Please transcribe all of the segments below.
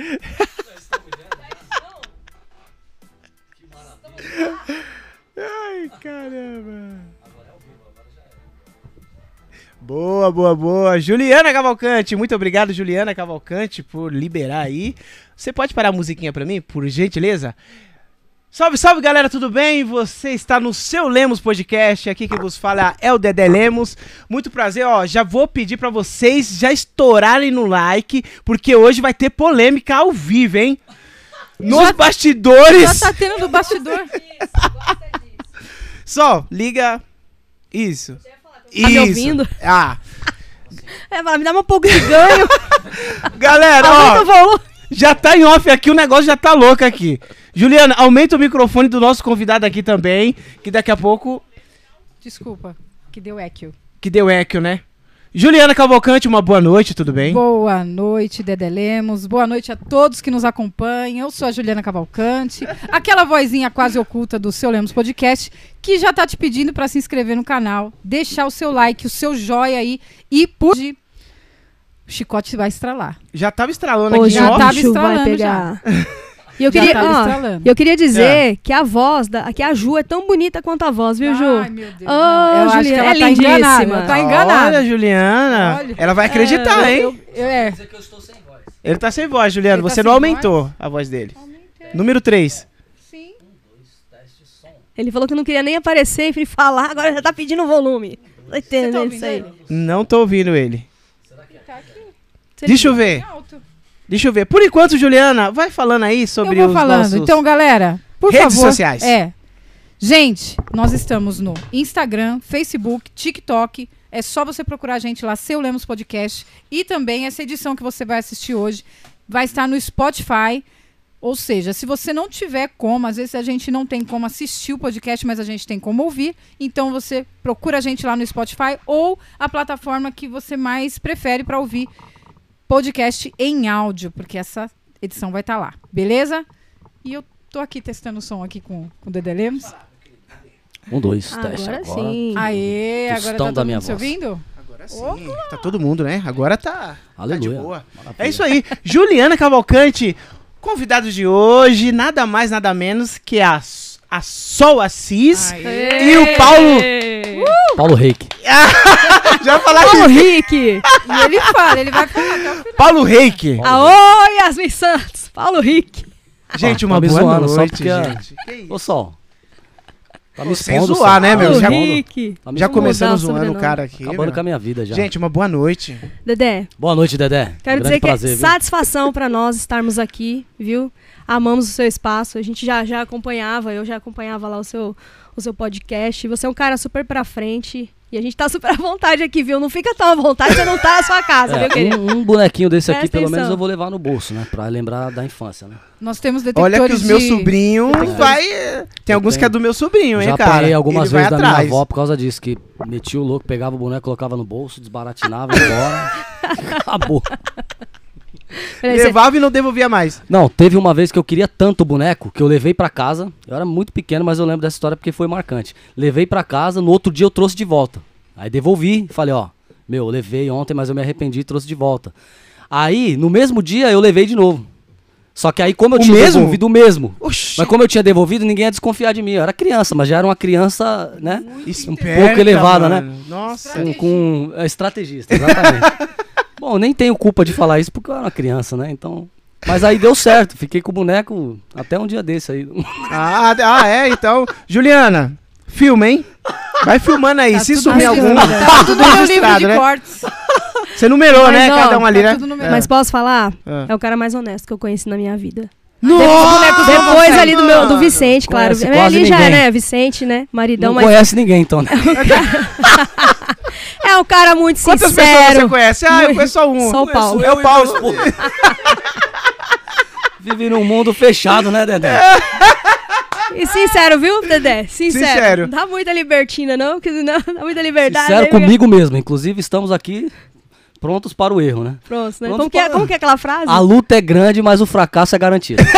maravilha. Ai, caramba. Agora é ao vivo, agora já é. Boa, boa, boa. Juliana Cavalcante, muito obrigado, Juliana Cavalcante, por liberar aí. Você pode parar a musiquinha pra mim, por gentileza? Salve, salve galera, tudo bem? Você está no seu Lemos Podcast. Aqui quem vos fala é o Dedé Lemos. Muito prazer, ó. Já vou pedir pra vocês já estourarem no like, porque hoje vai ter polêmica ao vivo, hein? Nos Já- bastidores. Já tá tendo do bastidor. Só, liga. Isso. Tá me ouvindo? Ah. É, vai me dá um pouco de ganho. Galera, ó. Já tá em off aqui, o negócio já tá louco aqui. Juliana, aumenta o microfone do nosso convidado aqui também, que daqui a pouco. Desculpa, que deu eco. Que deu eco, né? Juliana Cavalcante, uma boa noite, tudo bem? Boa noite, Dedé Lemos. Boa noite a todos que nos acompanham. Eu sou a Juliana Cavalcante, aquela vozinha quase oculta do Seu Lemos Podcast, que já tá te pedindo para se inscrever no canal, deixar o seu like, o seu joia aí e por o chicote vai estralar. Já tava estralando Hoje aqui, já ó. o tava bicho vai estralando pegar. E eu queria, tava ó, eu queria dizer que a voz da, que a Ju é tão bonita quanto a voz, viu, Ju? Ai, meu Deus. Não. Eu acho que Juliana, ela é tá enganada. lindíssima. Tá enganada. Olha, Juliana. Olha. Ela vai acreditar, É, hein? Eu- é. Eu voz. Ele tá sem voz, Juliana. Ele tá Você sem não aumentou a voz dele. Número 3. Sim. Teste som. Ele falou que não queria nem aparecer e falar, agora já tá pedindo volume. Tá entendendo isso aí? Não tô ouvindo ele. Tá aqui. Deixa eu ver. Alto. Deixa eu ver. Por enquanto, Juliana, vai falando aí sobre Eu vou os falando. Então, galera, por redes favor. sociais. É. Gente, nós estamos no Instagram, Facebook, TikTok. É só você procurar a gente lá, Seu Lemos Podcast. E também essa edição que você vai assistir hoje vai estar no Spotify. Ou seja, se você não tiver como, às vezes a gente não tem como assistir o podcast, mas a gente tem como ouvir. Então você procura a gente lá no Spotify ou a plataforma que você mais prefere para ouvir podcast em áudio, porque essa edição vai estar lá, beleza? E eu tô aqui testando o som aqui com, com o Dedé Lemos. Um, dois, teste Agora agora. sim. Aê, agora tá da minha voz. ouvindo? Agora sim. Tá todo mundo, né? Agora tá, tá de Aleluia. boa. Maravilha. É isso aí. Juliana Cavalcante, convidado de hoje, nada mais, nada menos que a, a Sol Assis Aê. e o Paulo. Paulo Reik. Já falar aqui. Rick! E ele fala, ele vai falar até o final. Paulo Reik. Aô, Yasmin Santos! Paulo Rick! Gente, Ó, uma tá boa zoando só noite, porque gente. Que isso? Ô, Sol. Tá me Sem zoar, né, meu? Me Paulo Já-. Rick! Tá me Já o zoando o cara aqui. Acabando meu. com a minha vida já. Gente, uma boa noite. Dedé, Boa noite, Dedé. quero Grande dizer que prazer, é viu? satisfação pra nós estarmos aqui, viu? Amamos o seu espaço, a gente já, já acompanhava, eu já acompanhava lá o seu, o seu podcast. Você é um cara super pra frente e a gente tá super à vontade aqui, viu? Não fica tão à vontade, você não tá na sua casa, É, viu, querido? um, um bonequinho desse aqui, pelo atenção. menos eu vou levar no bolso, né? Pra lembrar da infância, né? Nós temos detectores Olha que os meus de... sobrinhos Detectores. vai... Tem alguns que é do meu sobrinho, hein, Já cara? apanhei algumas Ele vai vezes da minha avó por causa disso, que metia o louco, pegava o boneco, colocava no bolso, desbaratinava e ia embora. Acabou. Levava e não devolvia mais. Não, teve uma vez que eu queria tanto o boneco que eu levei pra casa. Eu era muito pequeno, mas eu lembro dessa história porque foi marcante. Levei pra casa, no outro dia eu trouxe de volta. Aí devolvi, falei, ó, meu, eu levei ontem, mas eu me arrependi e trouxe de volta. Aí, no mesmo dia, eu levei de novo. Só que aí, como eu O tinha mesmo? devolvido o mesmo, Oxi. mas como eu tinha devolvido, ninguém ia desconfiar de mim. Eu era criança, mas já era uma criança, né? Esperta, pouco elevada, né? mano. Nossa. Com, com é, estrategista, exatamente. Bom, nem tenho culpa de falar isso porque eu era uma criança, né? Então. Mas aí deu certo, fiquei com o boneco até um dia desse aí. Ah, ah, é, então. Juliana, filma, hein? Vai filmando aí. Tá Se sumir algum, livro, Tá tudo no livro registrado, de né? cortes. Você numerou, Mas, né? ó, Cada um ali, tá né? É. Mas posso falar? Ah. É o cara mais honesto que eu conheci na minha vida. Nossa, Depois ali do meu do. Vicente, claro. Conhece É, quase ali já é, ninguém. né? Vicente, né? Maridão, Não mas conhece ninguém, então. né? é um cara muito Quantas pessoas sincero. você conhece? Ah, eu conheço só um. Só o Paulo. É o Paulo. Vive num mundo fechado, né, Dedé? E sincero, viu, Dedé? Sincero. Sincero. Não dá muita libertina, não, que não dá muita liberdade. Sincero aí, comigo mesmo. Inclusive, estamos aqui prontos para o erro, né? Pronto, né? Pronto Como que, é, como que é aquela frase? A luta é grande, mas o fracasso é garantido.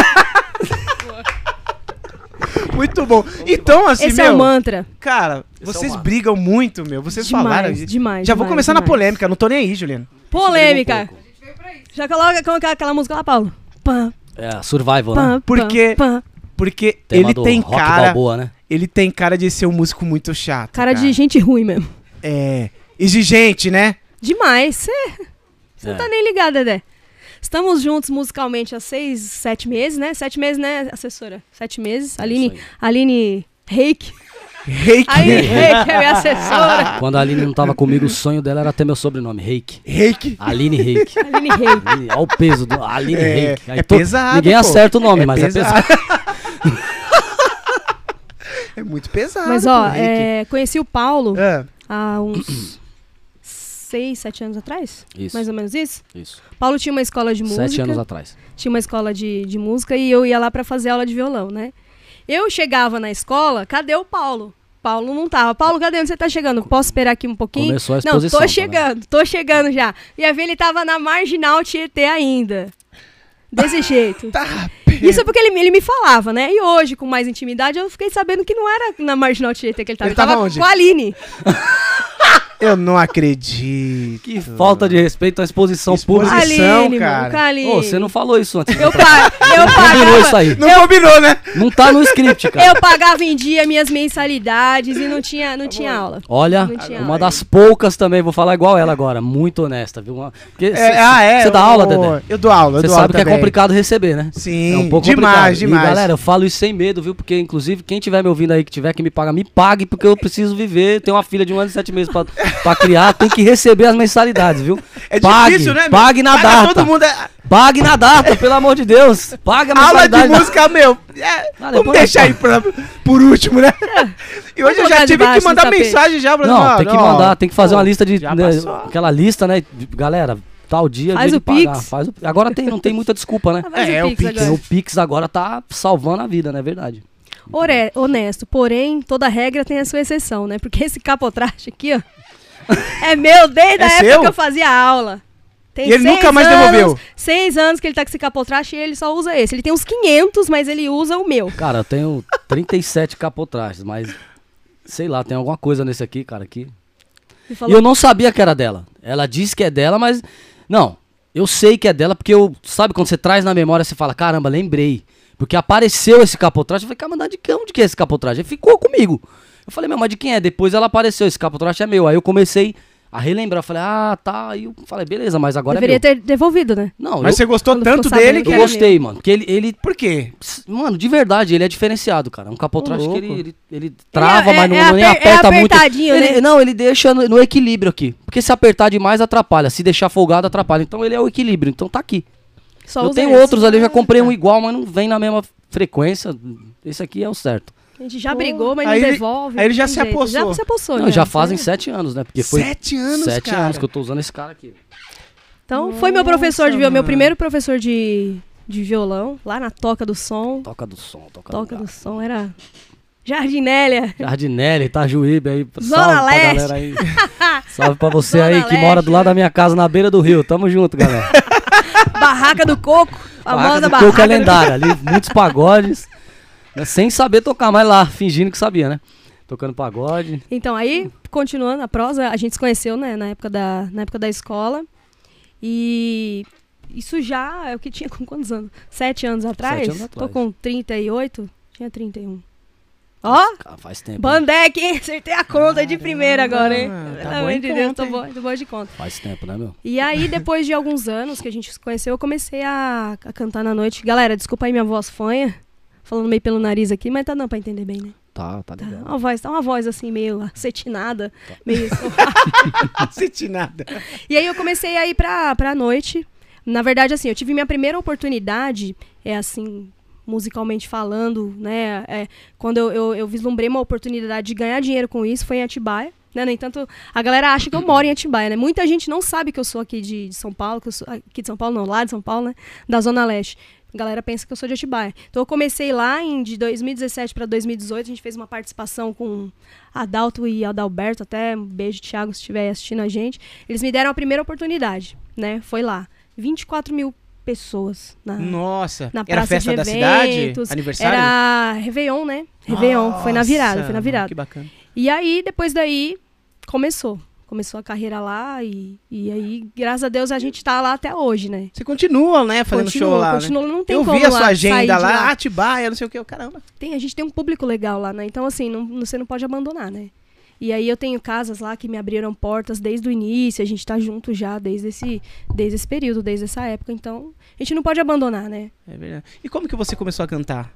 Muito bom. Então, assim, Esse é meu, o mantra. cara, Esse é vocês o mar. brigam muito, meu. Vocês demais, falaram. isso. demais. Já vou demais, começar na demais. polêmica, não tô nem aí, Juliano. Polêmica. Um. Já coloca é aquela música lá, Paulo. Pam, É, survival, né? pam, Porque- pam, pam. Porque Tema ele tem Rock cara. Balboa, né? Ele tem cara de ser um músico muito chato. Cara de gente ruim mesmo. É. Exigente, né? Demais. Você É. não tá nem ligado, Dedé. Estamos juntos musicalmente há seis, sete meses, né? Sete meses, né, assessora? Sete meses. Aline, isso aí. Aline Reik. Reiki. Aline Reik é minha assessora. Quando a Aline não tava comigo, o sonho dela era ter meu sobrenome, Reik. Reiki. Aline Reik. Aline Reik. Aline- Olha o peso do Aline É, Reik. Aí é pesado, Ninguém pô. acerta o nome, É mas pesado. é pesado. É muito pesado. Mas, ó, é, conheci o Paulo Ah, há uns seis, sete anos atrás. Isso, Mais ou menos isso. isso. Paulo tinha uma escola de música. Sete anos atrás. tinha uma escola de, de música e eu ia lá pra fazer aula de violão, né? Eu chegava na escola, cadê o Paulo? Paulo não tava. Paulo, cadê? Onde você tá chegando? Posso esperar aqui um pouquinho? Começou a não, exposição. tô tá chegando, tô chegando já. E ver ele tava na Marginal Tietê ainda. Desse jeito. tá. Isso é porque ele, ele me falava, né? E hoje, com mais intimidade, eu fiquei sabendo que não era na Marginal Tietê que ele tava. Ele tava tava onde? com a Aline. Eu não acredito. Que falta de respeito à exposição Exposição. pública. Aline, cara. Aline. Ô, você não falou isso antes. Eu, pa eu combinou isso aí. Não combinou, né? Não tá no script, cara. Eu pagava em dia minhas mensalidades e não tinha, não tinha aula. Olha, Não tinha uma aula. das poucas também, vou falar igual ela agora, muito honesta, viu? Porque cê- É, ah, é. Você dá eu- aula, Dedé? Eu dou aula, eu Você sabe aula que é também. complicado receber, né? Sim, É um pouco demais, complicado. demais. E galera, eu falo isso sem medo, viu? Porque, inclusive, quem tiver me ouvindo aí que tiver que me pagar, me pague, porque eu preciso viver. Tenho uma filha de um ano e sete meses pra, pra criar, tem que receber as mensalidades, viu? é pague, difícil, né? meu? pague na Paga data. Todo mundo é... Pague na data, pelo amor de Deus. Pague a Aula de mensalidade. na- música, meu. é, Ah, vamos deixar aí pra, por último, né? E hoje eu já tive que mandar mensagem já pra Não, tem que ó, mandar, tem que fazer pô, uma lista de. né, aquela lista, né? de- galera, tal dia, Faz dia o de pagar. Pix. Faz o, agora tem, não tem muita desculpa, né? Ah, faz É, o Pix Pix, agora. o Pix agora tá salvando a vida, não é verdade? Ore- honesto, porém, toda regra tem a sua exceção, né? Porque esse capotraste aqui, ó, é meu desde É a época seu? que eu fazia aula. Tem E ele seis nunca mais anos- devolveu? Seis anos que ele tá com esse capotraste e ele só usa esse. Ele tem uns 500, mas ele usa o meu. Cara, eu tenho 37 capotrajes, mas sei lá, tem alguma coisa nesse aqui, cara, aqui. E eu não sabia que era dela. Ela disse que é dela, mas não. Eu sei que é dela porque eu, sabe quando você traz na memória, você fala, caramba, lembrei. Porque apareceu esse capotraste, eu falei, cara, mas de que- onde que é esse capotraste? Ele ficou comigo. Eu falei, meu, mas de quem é? Depois ela apareceu, esse capotraste é meu. Aí eu comecei a relembrar, falei, ah, tá. Aí eu falei, beleza, mas agora deveria é meu. ter devolvido, né? Não, Mas eu, você gostou Quando tanto dele que... eu gostei, mano. Porque ele, ele, Por quê? mano, de verdade, ele é diferenciado, cara. É um capotraste que ele, ele, ele trava, é- mas não, é nem aper- é aperta muito. apertadinho, Ele- né? Não, ele deixa no, no equilíbrio aqui. Porque se apertar demais, atrapalha. Se deixar folgado, atrapalha. Então ele é o equilíbrio. Então tá aqui. Só eu tenho esse. outros ali, eu já comprei um igual, mas não vem na mesma frequência. Esse aqui é o certo. A gente já brigou, mas Aí não ele- devolve. aí ele já se jeito. apossou. Já se apossou, Não, né? já fazem É. sete anos, né? Porque foi Sete anos, sete cara. anos que eu tô usando esse cara aqui. Então, foi meu professor de Nossa, violão, meu primeiro professor de, de violão, lá na Toca do Som. Toca do som, toca, Toca do do Som era Jardinélia. Jardinelli, Itajuíbe aí. Zona Salve pra Leste. galera aí. Salve pra você Zona aí que Leste. mora do lado da minha casa, na beira do rio. Tamo junto, galera. Barraca do Coco. Famosa Barraca do barraca. Coco é lendária. Ali, muitos pagodes. Né, sem saber tocar, mas lá, fingindo que sabia, né? Tocando pagode. Então, aí, continuando a prosa, a gente se conheceu, né, na época da, na época da escola. E isso já é o que tinha com quantos anos? Sete anos atrás? anos Tô atrás. com 38, tinha 31. Ó, Cara, faz tempo. Bandeck, hein? Acertei a conta de primeira agora, hein? Caramba, tá Pelo amor de Deus, tô boa, tô boa de conta. Faz tempo, né, meu? E aí, depois de alguns anos que a gente se conheceu, eu comecei a, a cantar na noite. Galera, desculpa aí minha voz fanha, falando meio pelo nariz aqui, mas tá dando pra entender bem, né? Tá, tá Tá, legal. uma voz, tá uma voz assim, meio acetinada, Tá. meio... Senti nada. e aí eu comecei a ir pra, pra noite. Na verdade, assim, eu tive minha primeira oportunidade, é assim, musicalmente falando, né? é, quando eu, eu, eu vislumbrei uma oportunidade de ganhar dinheiro com isso, foi em Atibaia. Né? No entanto, a galera acha que eu moro em Atibaia, né? Muita gente não sabe que eu sou aqui de, de São Paulo, que eu sou aqui de São Paulo, não, lá de São Paulo, né? Da Zona Leste. A galera pensa que eu sou de Atibaia. Então eu comecei lá em de 2017 para 2018, a gente fez uma participação com Adalto e Adalberto, até um beijo, Thiago, se estiver assistindo a gente. Eles me deram a primeira oportunidade, né? Foi lá. 24 mil pessoas na, Nossa. na Era praça festa de da cidade? Aniversário? Era Réveillon, né? Réveillon. Foi na virada, foi na Nossa, virada. Que bacana. E aí, depois daí, começou. Começou a carreira lá e, e aí, graças a Deus, a gente tá lá até hoje, né? Você continua, né, fazendo continua, show lá, né? continua, não tem Eu como vi a lá sua sair agenda de lá, Atibaia, não sei o que, caramba. Tem, a gente tem um público legal lá, né? Então, assim, não, você não pode abandonar, né? E aí eu tenho casas lá que me abriram portas desde o início, a gente tá junto já desde esse, desde esse período, desde essa época. Então, a gente não pode abandonar, né? É verdade. E como que você começou a cantar?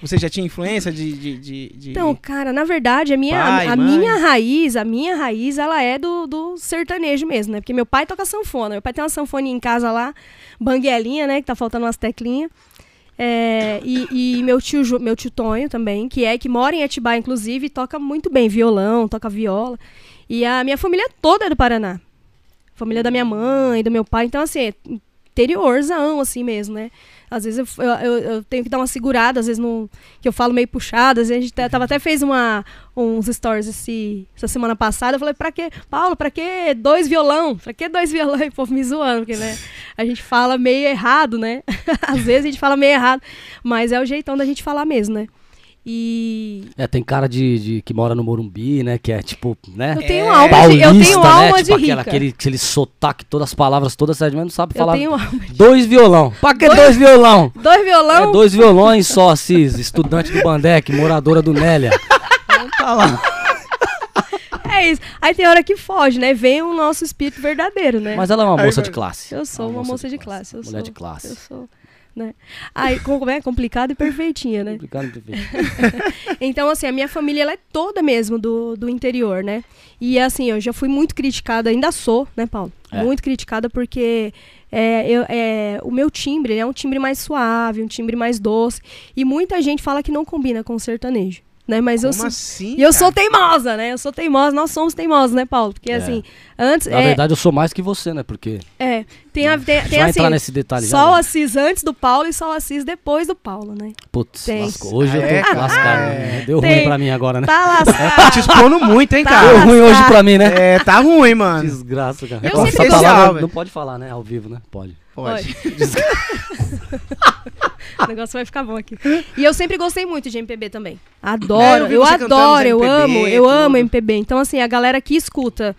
Você já tinha influência de... de, de, de- Então, cara, na verdade, a minha, Pai, a minha raiz, a minha raiz, ela é do, do sertanejo mesmo, né? Porque meu pai toca sanfona. Meu pai tem uma sanfoninha em casa lá, banguelinha, né? Que tá faltando umas teclinhas. É, e, e meu tio meu tio Tonho também, que é que mora em Atibaia, inclusive, toca muito bem violão, toca viola. E a minha família toda é do Paraná. Família da minha mãe, do meu pai. Então, assim, interiorzão, assim mesmo, né? Às vezes eu, eu, eu- tenho que dar uma segurada, às vezes não, que eu falo meio puxado. Às vezes a gente tá- tava até fez uma, uns stories esse, essa semana passada. Eu falei, pra que, Paulo, pra que dois violão? Pra que dois violão? E o povo me zoando, porque, né? A gente fala meio errado, né? às vezes a gente fala meio errado, mas é o jeitão da gente falar mesmo, né? E É, tem cara de, de- que mora no Morumbi, né? Que é tipo, né? eu tenho É. alma, de, Paulista, eu tenho né? alma tipo de aquela, rica. aquele, aquele sotaque, todas as palavras, todas certas, mas não sabe Eu falar. tenho alma. Dois violão. Pra que Dois- dois violão? Dois violão, É dois violões só, Assis, estudante do Bandec, moradora do Nélia. Então tá lá. é isso. Aí tem hora que foge, né? Vem o nosso espírito verdadeiro, né? Mas ela é uma Aí moça de classe. Eu sou uma, moça de classe. Eu Mulher sou, de classe. Eu sou. Né? Aí, como é? Complicado e perfeitinha, né? Complicado, perfeito. Então, assim, a minha família ela é toda mesmo do, do interior, né? E assim, eu já fui muito criticada, ainda sou, né, Paulo? É. Muito criticada porque é, eu, é, o meu timbre é um timbre mais suave, um timbre mais doce. E muita gente fala que não combina com o sertanejo. Né? Mas eu Como sou. assim, E eu sou teimosa, né? Eu sou teimosa, nós somos teimosos, né, Paulo? Porque É. assim, antes. Na é, verdade, eu sou mais que você, né? Porque. é, tem, a, tem, tem vai assim. entrar nesse detalhe Só o já. né? Assis antes do Paulo e só o Assis depois do Paulo, né? Putz, tem. lascou. Hoje Ah, eu tô é, lascado. É. né? Deu Tem. ruim pra mim agora, né? Tá Tá lascado. te expondo muito, hein, Tá. Deu cara? ruim hoje pra mim, né? É, tá ruim, mano. Desgraça, cara. Eu sempre palavra gostei. Não pode falar, né? Ao vivo, né? Pode. Pode. O negócio vai ficar bom aqui. E eu sempre gostei muito de MPB também. Adoro, É, eu eu, adoro, eu MPB, amo, eu amo. MPB. Então, assim, a galera que escuta,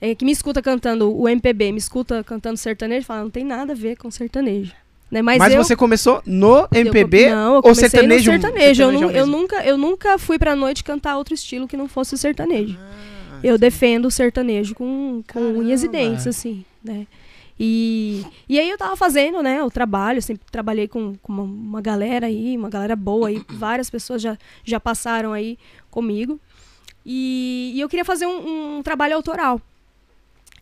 é, que me escuta cantando o MPB, me escuta cantando sertanejo, fala, não tem nada a ver com sertanejo. Né? Mas, Mas eu, você começou no eu- MPB não, eu ou comecei sertanejo? no sertanejo. Eu, nu- eu, nunca, eu nunca fui pra noite cantar outro estilo que não fosse o sertanejo. Ah, Eu defendo o sertanejo com, com unhas e dentes, assim, né? E, e aí eu tava fazendo, né, o trabalho, sempre trabalhei com, com uma, uma galera aí, uma galera boa aí, várias pessoas já, já passaram aí comigo. E, e eu queria fazer um, um trabalho autoral.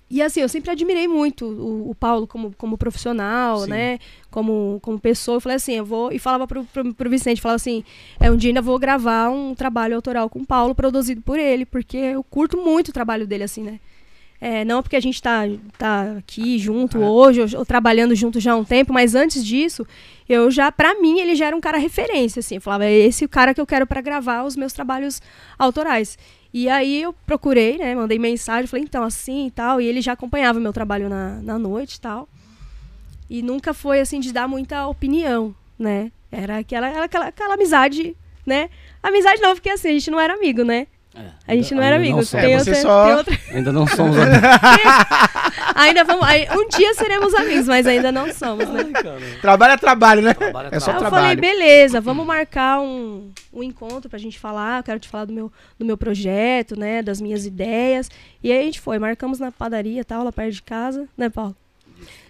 E assim, eu sempre admirei muito o, o Paulo como, como profissional, Sim. né? Como, como pessoa. Eu falei assim, eu vou. E falava pro, pro, pro Vicente, falava assim, é, um dia ainda vou gravar um trabalho autoral com o Paulo, produzido por ele, porque eu curto muito o trabalho dele, assim, né? É, não porque a gente tá, tá aqui junto Ah. hoje, ou, ou trabalhando junto já há um tempo, mas antes disso, eu já, pra mim, ele já era um cara referência, assim. Eu falava, é esse o cara que eu quero pra gravar os meus trabalhos autorais. E aí eu procurei, né? Mandei mensagem, falei, então, assim e tal. E ele já acompanhava meu trabalho na, na noite e tal. E nunca foi, assim, de dar muita opinião, né? Era aquela, aquela, aquela amizade, né? Amizade não, porque assim, a gente não era amigo, né? É, A gente não ainda era amigo. É, tem você outra, só- tem outra- Ainda não somos amigos. Ainda vamos. um dia seremos amigos, mas ainda não somos, né? Trabalho é trabalho, né? Trabalho é É só Aí eu trabalho. falei, beleza, vamos marcar um, um encontro pra gente falar. Quero te falar do meu, do meu projeto, né? Das minhas ideias. E aí a gente foi, marcamos na padaria tal, lá perto de casa, né, Paulo?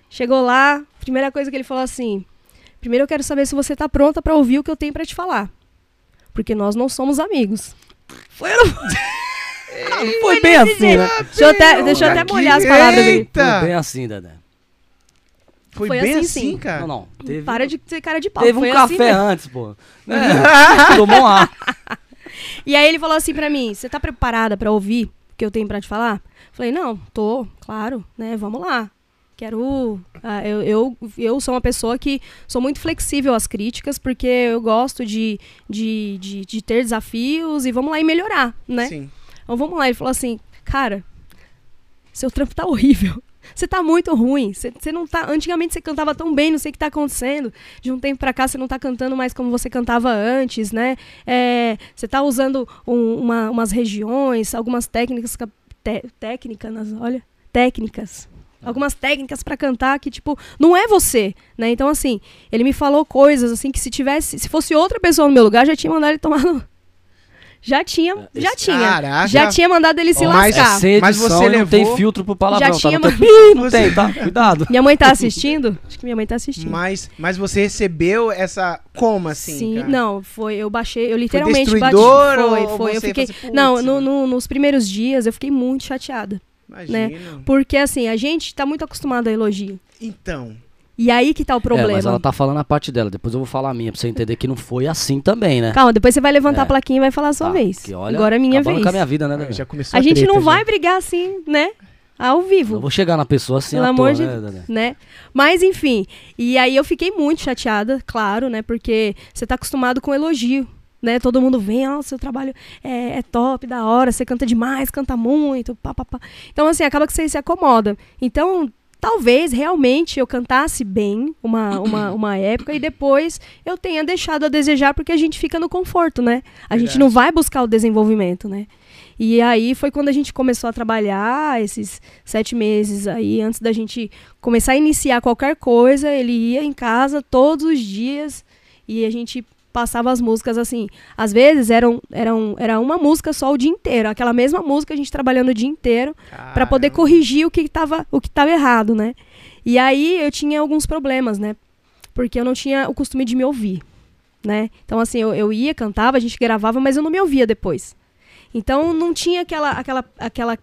Chegou lá, primeira coisa que ele falou assim: primeiro eu quero saber se você tá pronta pra ouvir o que eu tenho pra te falar. Porque nós não somos amigos. Foi, não- Foi bem assim, né? deixa eu até, deixa eu até molhar as palavras dele. Eita! Foi bem assim, Dedé. Foi, Foi bem assim, assim, sim. cara. Não, não. Teve, Para de ser cara de pau. teve um foi assim café mesmo. antes, pô. É, tomou um ar. E aí ele falou assim pra mim: Você tá preparada pra ouvir o que eu tenho pra te falar? Falei: Não, tô, claro, né? Vamos lá. Quero. ah, eu, eu, eu sou uma pessoa que sou muito flexível às críticas, porque eu gosto de, de, de, de ter desafios e vamos lá e melhorar, né? Sim. Então vamos lá. Ele falou assim: Cara, seu trampo tá horrível. Você tá muito ruim. Você você não tá. Antigamente você cantava tão bem, não sei o que tá acontecendo. De um tempo pra cá você não tá cantando mais como você cantava antes, né? É, você tá usando um- uma- umas regiões, algumas técnicas. té- técnicas, olha. Técnicas. Algumas técnicas pra cantar que, tipo, não é você, né? Então, assim, ele me falou coisas, assim, que se tivesse. Se fosse outra pessoa no meu lugar, já tinha mandado ele tomar no. Já tinha, já tinha. Caraca. Já tinha mandado ele se Ó, mas- lascar. É Mas você não tem levou- filtro pro palavrão, Já tá? tinha Não tem, ma- Ih, não tem, tá? Cuidado. Minha mãe tá assistindo? Acho que minha mãe tá assistindo. Mas, mas você recebeu essa. Como assim? Sim, cara? não, foi, eu baixei, eu literalmente destruidor bati. Foi, ou foi. Eu fiquei. assim, não, "Putz, no- mano." no- nos primeiros dias eu fiquei muito chateada. Imagina. Porque assim, a gente tá muito acostumado a elogio. Então. E aí que tá o É, problema. mas ela tá falando a parte dela, depois eu vou falar a minha, pra você entender que não foi assim também, né? Calma, depois você vai levantar É. a plaquinha e vai falar a sua Tá, vez. que olha, Agora é minha vez. com a minha vida, né? Ah, já começou A gente treta, não vai já. brigar assim, né? Ao vivo. Eu vou chegar na pessoa assim Pelo à amor toa, de né, né? Mas enfim, e aí eu fiquei muito chateada, claro, né? Porque você tá acostumado com elogio, né? Todo mundo vem, ó, seu trabalho é, é top, da hora, você canta demais, canta muito, pá, pá, pá. Então, assim, acaba que você se acomoda. Então, talvez realmente eu cantasse bem uma, uma, uma época e depois eu tenha deixado a desejar porque a gente fica no conforto, né? A gente Verdade. não vai buscar o desenvolvimento, né? E aí foi quando a gente começou a trabalhar esses sete meses aí, antes da gente começar a iniciar qualquer coisa, ele ia em casa todos os dias e a gente passava as músicas assim. Às vezes eram, eram, era uma música só o dia inteiro, aquela mesma música a gente trabalhando o dia inteiro para poder corrigir o que estava o que tava errado, né? E aí eu tinha alguns problemas, né? Porque eu não tinha o costume de me ouvir, né? Então assim, eu, eu ia, cantava, a gente gravava, mas eu não me ouvia depois. Então não tinha aquela aquela aquela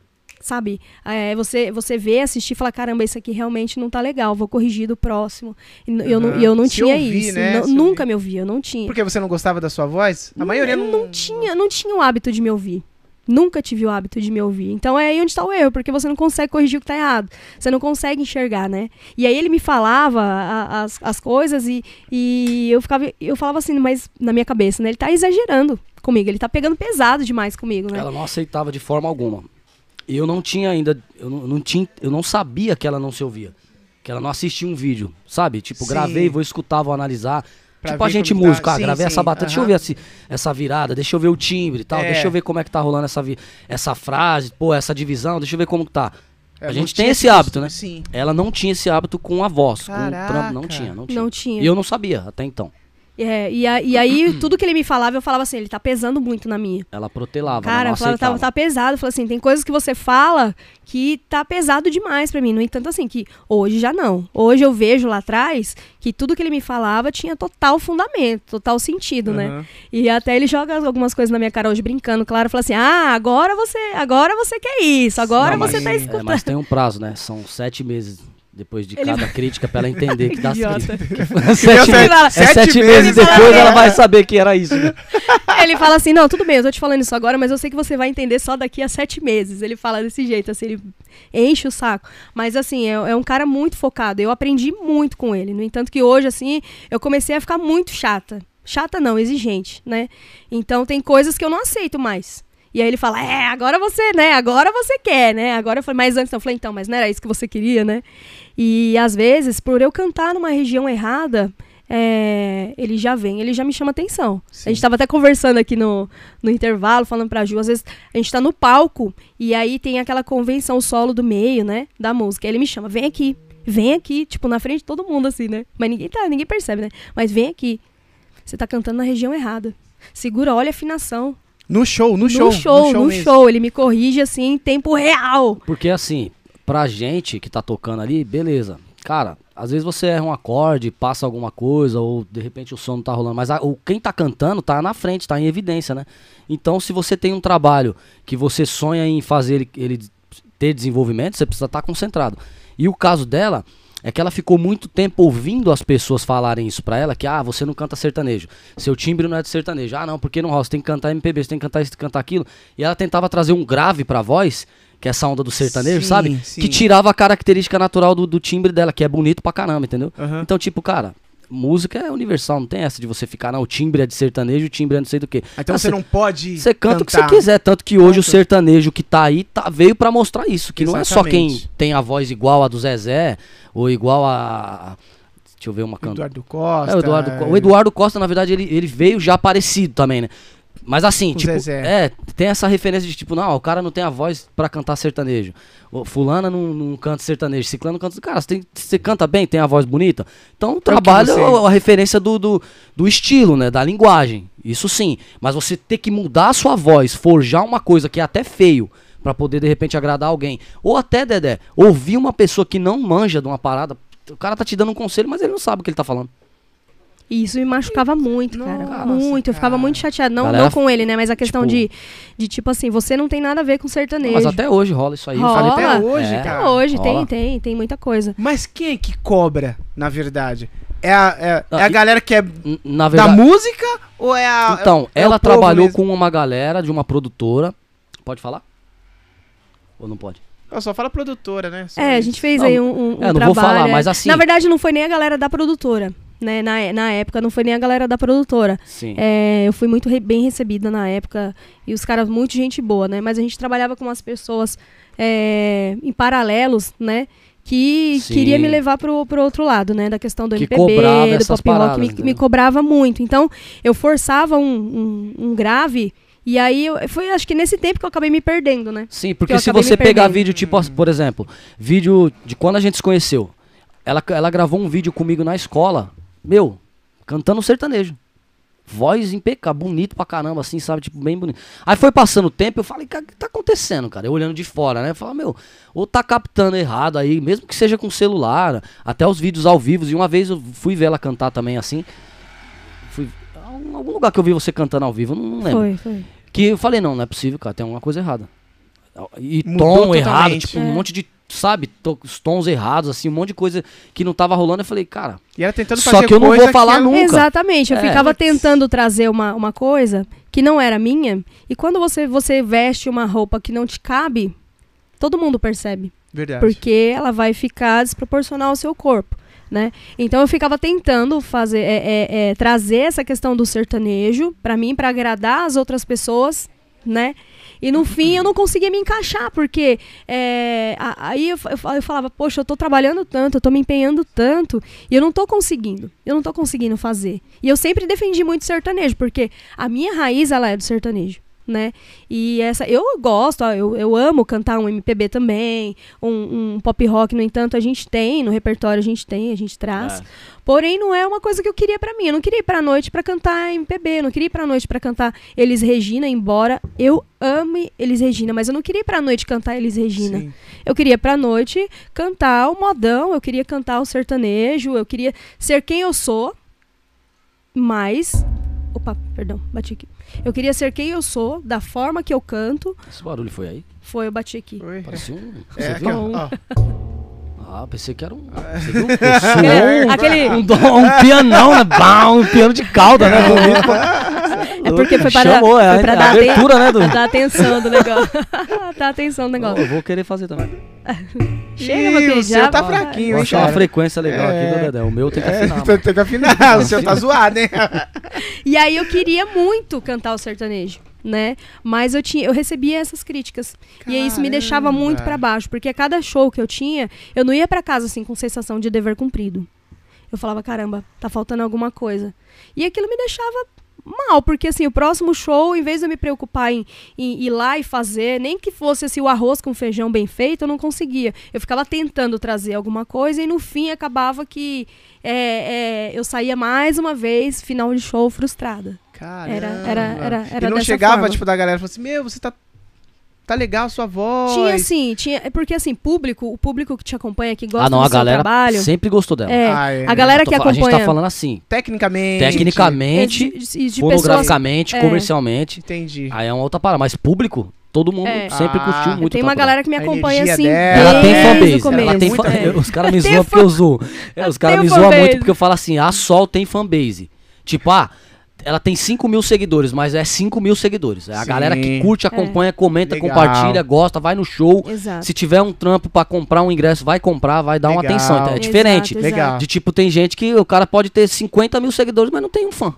sabe, é, você você vê, assistir e falar, caramba, isso aqui realmente não tá legal, vou corrigir do próximo. E n- eu, não, eu não Se tinha ouvir, isso. né? Não- nunca ouvir. me ouvia, eu não tinha. Porque você não gostava da sua voz? A maioria eu não. não tinha, não tinha o hábito de me ouvir. Nunca tive o hábito de me ouvir. Então é aí onde está o erro, porque você não consegue corrigir o que está errado. Você não consegue enxergar, né? E aí ele me falava a- as, as coisas e, e eu ficava, eu falava assim, mas na minha cabeça, né? Ele tá exagerando comigo, ele tá pegando pesado demais comigo, né? Ela não aceitava de forma alguma. Eu não tinha ainda, eu não, não tinha, eu não sabia que ela não se ouvia. Que ela não assistia um vídeo, sabe? Tipo, Sim. gravei, vou escutar, vou analisar. Pra tipo a gente tá. músico, ah, Sim, gravei sim, essa batata, deixa eu ver esse- essa virada, deixa eu ver o timbre e tal, É. deixa eu ver como é que tá rolando essa, vi- essa frase, pô, essa divisão, deixa eu ver como que tá. É, a gente tem esse hábito, né? Sim. Ela não tinha esse hábito com a voz, com o Caraca. trampo, não tinha, não tinha. Não tinha. E eu não sabia até então. É, e, a- e aí, tudo que ele me falava, eu falava assim, ele tá pesando muito na minha. Ela protelava, Cara, eu falava, tá, tá pesado. Eu falei assim, tem coisas que você fala que tá pesado demais pra mim. No entanto, assim, que hoje já não. Hoje eu vejo lá atrás que tudo que ele me falava tinha total fundamento, total sentido, né? Aham. E até ele joga algumas coisas na minha cara hoje brincando, claro, fala assim: "Ah, agora você, agora você quer isso, agora Não, você mas- tá é, escutando". mas tem um prazo, né? São sete meses depois de Ele cada crítica pra ela entender que dá Idiota. crítica. Sete- é sete sete meses meses depois. depois ela vai saber que era isso. Né? ele fala assim: "Não, tudo bem, eu tô te falando isso agora, mas eu sei que você vai entender só daqui a sete meses". Ele fala desse jeito, assim, ele enche o saco. Mas assim, é, é um cara muito focado. Eu aprendi muito com ele. No entanto que hoje assim, eu comecei a ficar muito chata. Chata não, exigente, né? Então tem coisas que eu não aceito mais. E aí ele fala, é, agora você, né? Agora você quer, né? Agora eu falei, mas antes. Eu falei, então, mas não era isso que você queria, né? E às vezes, por eu cantar numa região errada, é, ele já vem, ele já me chama atenção. Sim. A gente tava até conversando aqui no, no intervalo, falando pra Ju, às vezes a gente tá no palco e aí tem aquela convenção solo do meio, né? Da música. Aí ele me chama, vem aqui, vem aqui, tipo, na frente de todo mundo, assim, né? Mas ninguém tá, ninguém percebe, né? Mas vem aqui. Você tá cantando na região errada. Segura, olha a afinação. No show, no show. no show, no mesmo. show. Ele me corrige assim em tempo real. Porque assim, pra gente que tá tocando ali, beleza. Cara, às vezes você erra um acorde, passa alguma coisa, ou de repente o som não tá rolando, mas a- o, quem tá cantando tá na frente, tá em evidência, né? Então, se você tem um trabalho que você sonha em fazer ele, ele ter desenvolvimento, você precisa estar concentrado. E o caso dela é que ela ficou muito tempo ouvindo as pessoas falarem isso pra ela, que ah, você não canta sertanejo, seu timbre não é de sertanejo, ah não, porque não rola, você tem que cantar MPB, você tem que cantar isso, cantar aquilo. E ela tentava trazer um grave pra voz, que é essa onda do sertanejo, Sim, sabe? sim. Que tirava a característica natural do, do timbre dela, que é bonito pra caramba, entendeu? Aham. Então, tipo, cara, música é universal, não tem essa de você ficar, não, o timbre é de sertanejo, o timbre é não sei do que. Então Ah, você cê- não pode. Você canta o que você cantar. quiser, tanto que hoje o sertanejo que tá aí tá, veio pra mostrar isso, que não é só quem Exatamente. tem a voz igual a do Zezé, ou igual a... Deixa eu ver uma cantora. Eduardo Costa. É, o, Eduardo, o Eduardo Costa, na verdade, ele, ele veio já parecido também, né? Mas assim, tipo, Zezé. é, tem essa referência de tipo, não, o cara não tem a voz pra cantar sertanejo. O fulana não, não canta sertanejo, ciclano canta. Cara, você, tem- você canta bem, tem a voz bonita. Então trabalha você- a, a referência do, do, do estilo, né? Da linguagem. Isso sim. Mas você ter que mudar a sua voz, forjar uma coisa que é até feio. Pra poder de repente agradar alguém. Ou até, Dedé, ouvir uma pessoa que não manja de uma parada. O cara tá te dando um conselho, mas ele não sabe o que ele tá falando. E isso me machucava muito, cara. Nossa, muito. Eu ficava cara. muito chateada. Não, Galera, não com ele, né? Mas a questão tipo- de, de, tipo assim, você não tem nada a ver com sertanejo. Mas até hoje rola isso aí. Rola. Eu falei, Até hoje, É. cara. Até hoje, tem, Rola. tem, tem muita coisa. Mas quem é que cobra, na verdade? É a, é, é a galera que é Na da verdade. música ou é a. Então, é ela trabalhou mesmo? com uma galera de uma produtora. Pode falar? Ou não pode? Eu só fala produtora, né? Só É, a gente fez Não, aí um, um, um é, não vou trabalho. falar, é. mas assim- Na verdade, não foi nem a galera da produtora. Né? Na, é- na época, não foi nem a galera da produtora. Sim. É, eu fui muito re- bem recebida na época. E os caras, muito gente boa, né? Mas a gente trabalhava com umas pessoas é, em paralelos, né? Que Sim. queria me levar pro, pro outro lado, né? Da questão do Que MPB, do pop rock, me, entendeu? me cobrava muito. Então, eu forçava um, um, um grave. E aí, eu- foi acho que nesse tempo que eu acabei me perdendo, né? Sim, porque se você pegar perdendo. vídeo, tipo, por exemplo, vídeo de quando a gente se conheceu. Ela, ela gravou um vídeo comigo na escola, meu, cantando sertanejo. Voz impecável, bonito pra caramba, assim, sabe? Tipo, bem bonito. Aí foi passando o tempo, eu falei, cara, o que tá acontecendo, cara? Eu olhando de fora, né? Eu falei, meu, ou tá captando errado aí, mesmo que seja com celular, até os vídeos ao vivo. E uma vez eu fui ver ela cantar também assim. Fui. Em algum lugar que eu vi você cantando ao vivo, eu não, lembro. Foi, foi. Que eu falei, não, não é possível, cara, tem alguma coisa errada. E Mudou tom errado, tipo, É. um monte de, sabe, to- os tons errados, assim, um monte de coisa que não tava rolando. Eu falei, cara, E ela tentando Só fazer que eu não vou falar é- nunca. Exatamente, eu É. ficava tentando trazer uma, uma coisa que não era minha, e quando você, você veste uma roupa que não te cabe, todo mundo percebe, Verdade. porque ela vai ficar desproporcional ao seu corpo. Né? Então eu ficava tentando fazer é, é, é, trazer essa questão do sertanejo pra mim, pra agradar as outras pessoas, né? E no fim eu não conseguia me encaixar, porque é, aí eu, eu falava, poxa, eu tô trabalhando tanto, eu tô me empenhando tanto, e eu não tô conseguindo, eu não tô conseguindo fazer. E eu sempre defendi muito sertanejo, porque a minha raiz, ela é do sertanejo. Né? E essa eu gosto, eu, eu amo cantar um MPB também, um, um pop rock, no entanto, a gente tem, no repertório a gente tem, a gente traz. É. Porém, não é uma coisa que eu queria pra mim. Eu não queria ir pra noite pra cantar MPB, eu não queria ir pra noite pra cantar Elis Regina, embora eu ame Elis Regina, mas eu não queria ir pra noite cantar Elis Regina. Sim. Eu queria pra noite cantar o modão, eu queria cantar o sertanejo, eu queria ser quem eu sou, mas. Opa, perdão, bati aqui. Eu queria ser quem eu sou, da forma que eu canto. esse barulho foi aí? Foi, eu bati aqui. Foi. Parecia um. É, Você aqui, ó. Ah, pensei que era um. Você viu? Aquele- Um, aquele- um, um pianão, né? Bah, um piano de cauda, né? Bonito. É porque foi para Chamou, é, foi pra a dar, abertura, né? Do... dar atenção do negócio. dar atenção do negócio. eu vou querer fazer também. Chega, meu querido. o seu já- tá fraquinho, Vou hein, achar uma frequência legal É. aqui do Dedé. O meu tem que É, afinar. mano. tem que afinar, o seu tá zoado, hein? E aí eu queria muito cantar o sertanejo, né? Mas eu tinha, eu recebia essas críticas. E aí isso me deixava Caramba. muito pra baixo, porque a cada show que eu tinha, eu não ia pra casa assim com sensação de dever cumprido. Eu falava, caramba, tá faltando alguma coisa. E aquilo me deixava mal, porque assim, o próximo show, em vez de eu me preocupar em, em ir lá e fazer, nem que fosse assim, o arroz com feijão bem feito, eu não conseguia. Eu ficava tentando trazer alguma coisa e no fim acabava que é, é, eu saía mais uma vez, final de show, frustrada. Caramba. Era, era, era, era e não dessa chegava, forma. tipo, da galera e falou assim: Meu, você tá. Tá legal a sua voz. Tinha assim, tinha, é porque assim, público, o público que te acompanha, que gosta Ah, não, do a seu galera trabalho, sempre gostou dela. é, Ah, é. a galera tô que fa- A gente acompanha tá falando assim, Tecnicamente. tecnicamente, é, de, de- fonograficamente, é. comercialmente. Entendi. Aí é uma outra parada. Mas público, todo mundo É. sempre Ah, curtiu muito. tem uma galera que me acompanha assim, dela. Ela tem fanbase. Ela tem é. Os caras me zoam porque eu zoo. Os caras me zoam muito porque eu falo assim, a Sol tem fanbase. Tipo, ah, ela tem 5 mil seguidores, mas é 5 mil seguidores. É a Sim. galera que curte, acompanha, comenta, Legal. compartilha, gosta, vai no show. Exato. Se tiver um trampo pra comprar um ingresso, vai comprar, vai dar uma Legal. atenção. Então, é diferente. Exato, Legal. De tipo, tem gente que o cara pode ter 50 mil seguidores, mas não tem um fã.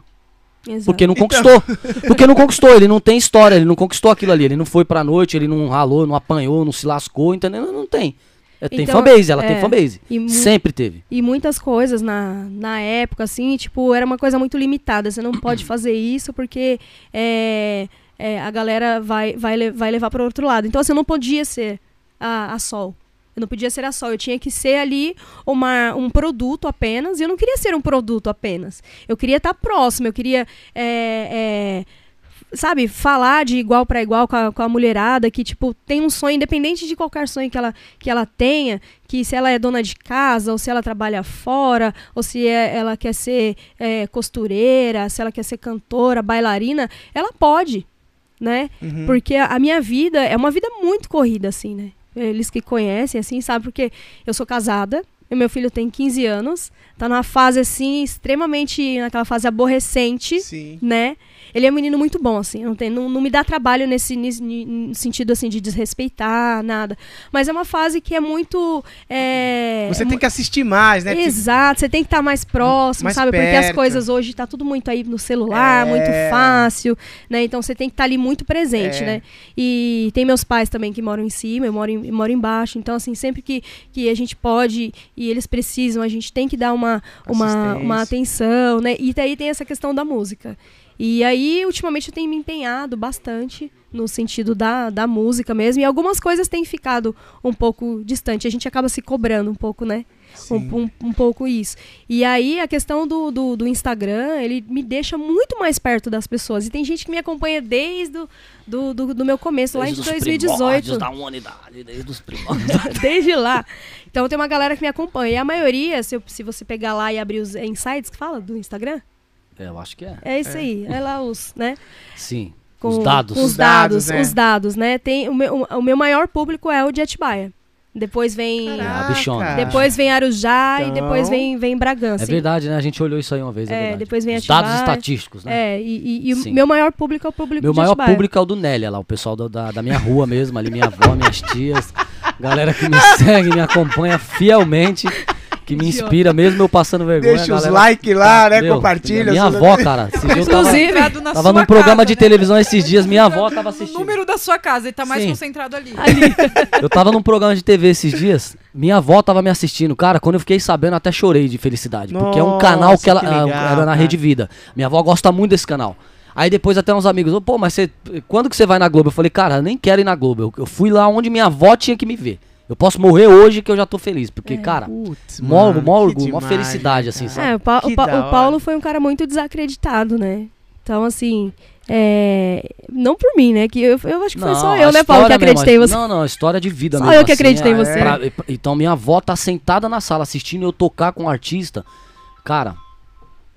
exato. Porque não Então. conquistou. Porque não conquistou, ele não tem história, ele não conquistou aquilo ali. Ele não foi pra noite, ele não ralou, não apanhou, não se lascou, entendeu? Não tem. É, Tem Então, fanbase, ela é, tem fanbase. e Sempre teve. E muitas coisas na, na época, assim, tipo, era uma coisa muito limitada. Você não pode fazer isso porque é, é, a galera vai, vai, vai levar para outro lado. Então, assim, eu não podia ser a, a Sol. Eu não podia ser a Sol. Eu tinha que ser ali uma, um produto apenas. E eu não queria ser um produto apenas. Eu queria estar próximo. Eu queria. Sabe, falar de igual para igual com a, com a mulherada que, tipo, tem um sonho, independente de qualquer sonho que ela, que ela tenha, que se ela é dona de casa, ou se ela trabalha fora, ou se é- ela quer ser é, costureira, se ela quer ser cantora, bailarina, ela pode, né? Uhum. Porque a a minha vida é uma vida muito corrida, assim, né? Eles que conhecem, assim, sabem, porque eu sou casada, meu filho tem 15 anos, tá numa fase, assim, extremamente, naquela fase aborrecente, Sim. né? Ele é um menino muito bom, assim, não, tem, não, não me dá trabalho nesse, sentido, assim, de desrespeitar, nada. Mas é uma fase que é muito... é, Você tem que assistir mais, né? Exato, você tem que estar mais próximo, Mais sabe? Porque as perto. coisas hoje tá tudo muito aí no celular, É. muito fácil, né? Então você tem que estar ali muito presente, É. né? E tem meus pais também que moram em cima, eu moro, em, eu moro embaixo. Então, assim, sempre que, que a gente pode e eles precisam, a gente tem que dar uma, uma, uma atenção, né? E daí tem essa questão da música. E aí, ultimamente, eu tenho me empenhado bastante no sentido da, da música mesmo. E algumas coisas têm ficado um pouco distante. A gente acaba se cobrando um pouco, né? Um, um, um pouco isso. E aí a questão do, do, do Instagram, ele me deixa muito mais perto das pessoas. E tem gente que me acompanha desde o do, do, do meu começo, lá em Desde os 2018. primórdios da humanidade, desde os primórdios. desde lá. Então tem uma galera que me acompanha. E a maioria, se, eu- se você pegar lá e abrir os é, insights que fala do Instagram, É, eu acho que é. é isso aí. É lá os, né? Sim. com os dados. os Os dados, dados, né? os dados, né? Tem o meu, o meu maior público é o de Atibaia. Depois vem É, a bichona. depois vem Arujá e Então- depois vem vem Bragança. É verdade, né? A gente olhou isso aí uma vez. É, É, verdade. depois vem Os dados Atibaia. estatísticos, né? É, e, e- e o meu maior público é o público Meu de maior Atibaia. público é o do Nélia lá, o pessoal do- da, da minha rua mesmo, ali, minha avó, minhas tias. Galera que me segue, me acompanha fielmente, que me inspira, mesmo eu passando vergonha. Deixa a os galera- like lá, né? Meu, Compartilha. Minha avó, cara, tava, Inclusive, na tava sua num programa casa, de né? televisão esses dias, minha avó tava assistindo. número da sua casa, ele tá mais Sim. concentrado ali. Eu tava num programa de TV esses dias, minha avó tava me assistindo. Cara, quando eu fiquei sabendo, até chorei de felicidade. porque é um Nossa, canal que ela que ah, legal, era na cara. Rede Vida. Minha avó gosta muito desse canal. Aí depois até uns amigos, "Ô, pô, mas você, quando que você vai na Globo? Eu falei, cara, eu nem quero ir na Globo. Eu, eu fui lá onde minha avó tinha que me ver. Eu posso morrer hoje que eu já tô feliz. Porque, cara, Putz, mó, mano, mó que orgulho, mó felicidade, assim, sabe? É, o, Pa- o Pa- o Paulo foi um cara muito desacreditado, né? Então, assim, é, não por mim, né? Que eu, eu acho que foi só Não, eu, né, Paulo, que acreditei em você. Não, não, a história de vida Só mesmo. eu que assim, acreditei em é- você. pra- então minha avó tá sentada na sala assistindo eu tocar com um artista. Cara,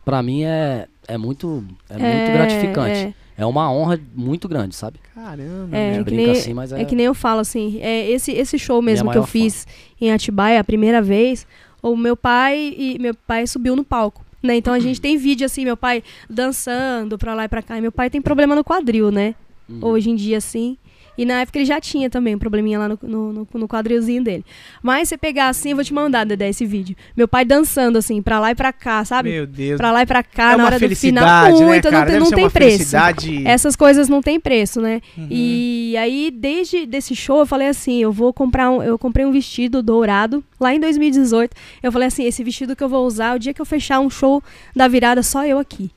pra mim é, é muito, é muito gratificante. É. uma honra muito grande, sabe? Caramba, É, A é, gente que brinca nem, assim, mas é- é que nem eu falo, assim, é, esse, esse show mesmo que eu fã. fiz em Atibaia, a primeira vez, o meu pai e meu pai subiu no palco. Né? Então a gente tem vídeo assim, meu pai dançando pra lá e pra cá. E meu pai tem problema no quadril, né? Uhum. Hoje em dia, assim. E na época ele já tinha também um probleminha lá no, no, no- quadrilzinho dele. Mas você pegar assim, eu vou te mandar, Dedé, esse vídeo. Meu pai dançando, assim, pra lá e pra cá, sabe? Meu Deus. Pra lá e pra cá, é na hora do final. né, Muito, cara? não tem, não tem preço. felicidade. Essas coisas não tem preço, né? Uhum. E aí, desde desse show, eu falei assim, eu vou comprar um, eu comprei um vestido dourado lá em 2018. Eu falei assim, esse vestido que eu vou usar o dia que eu fechar um show da virada só eu aqui.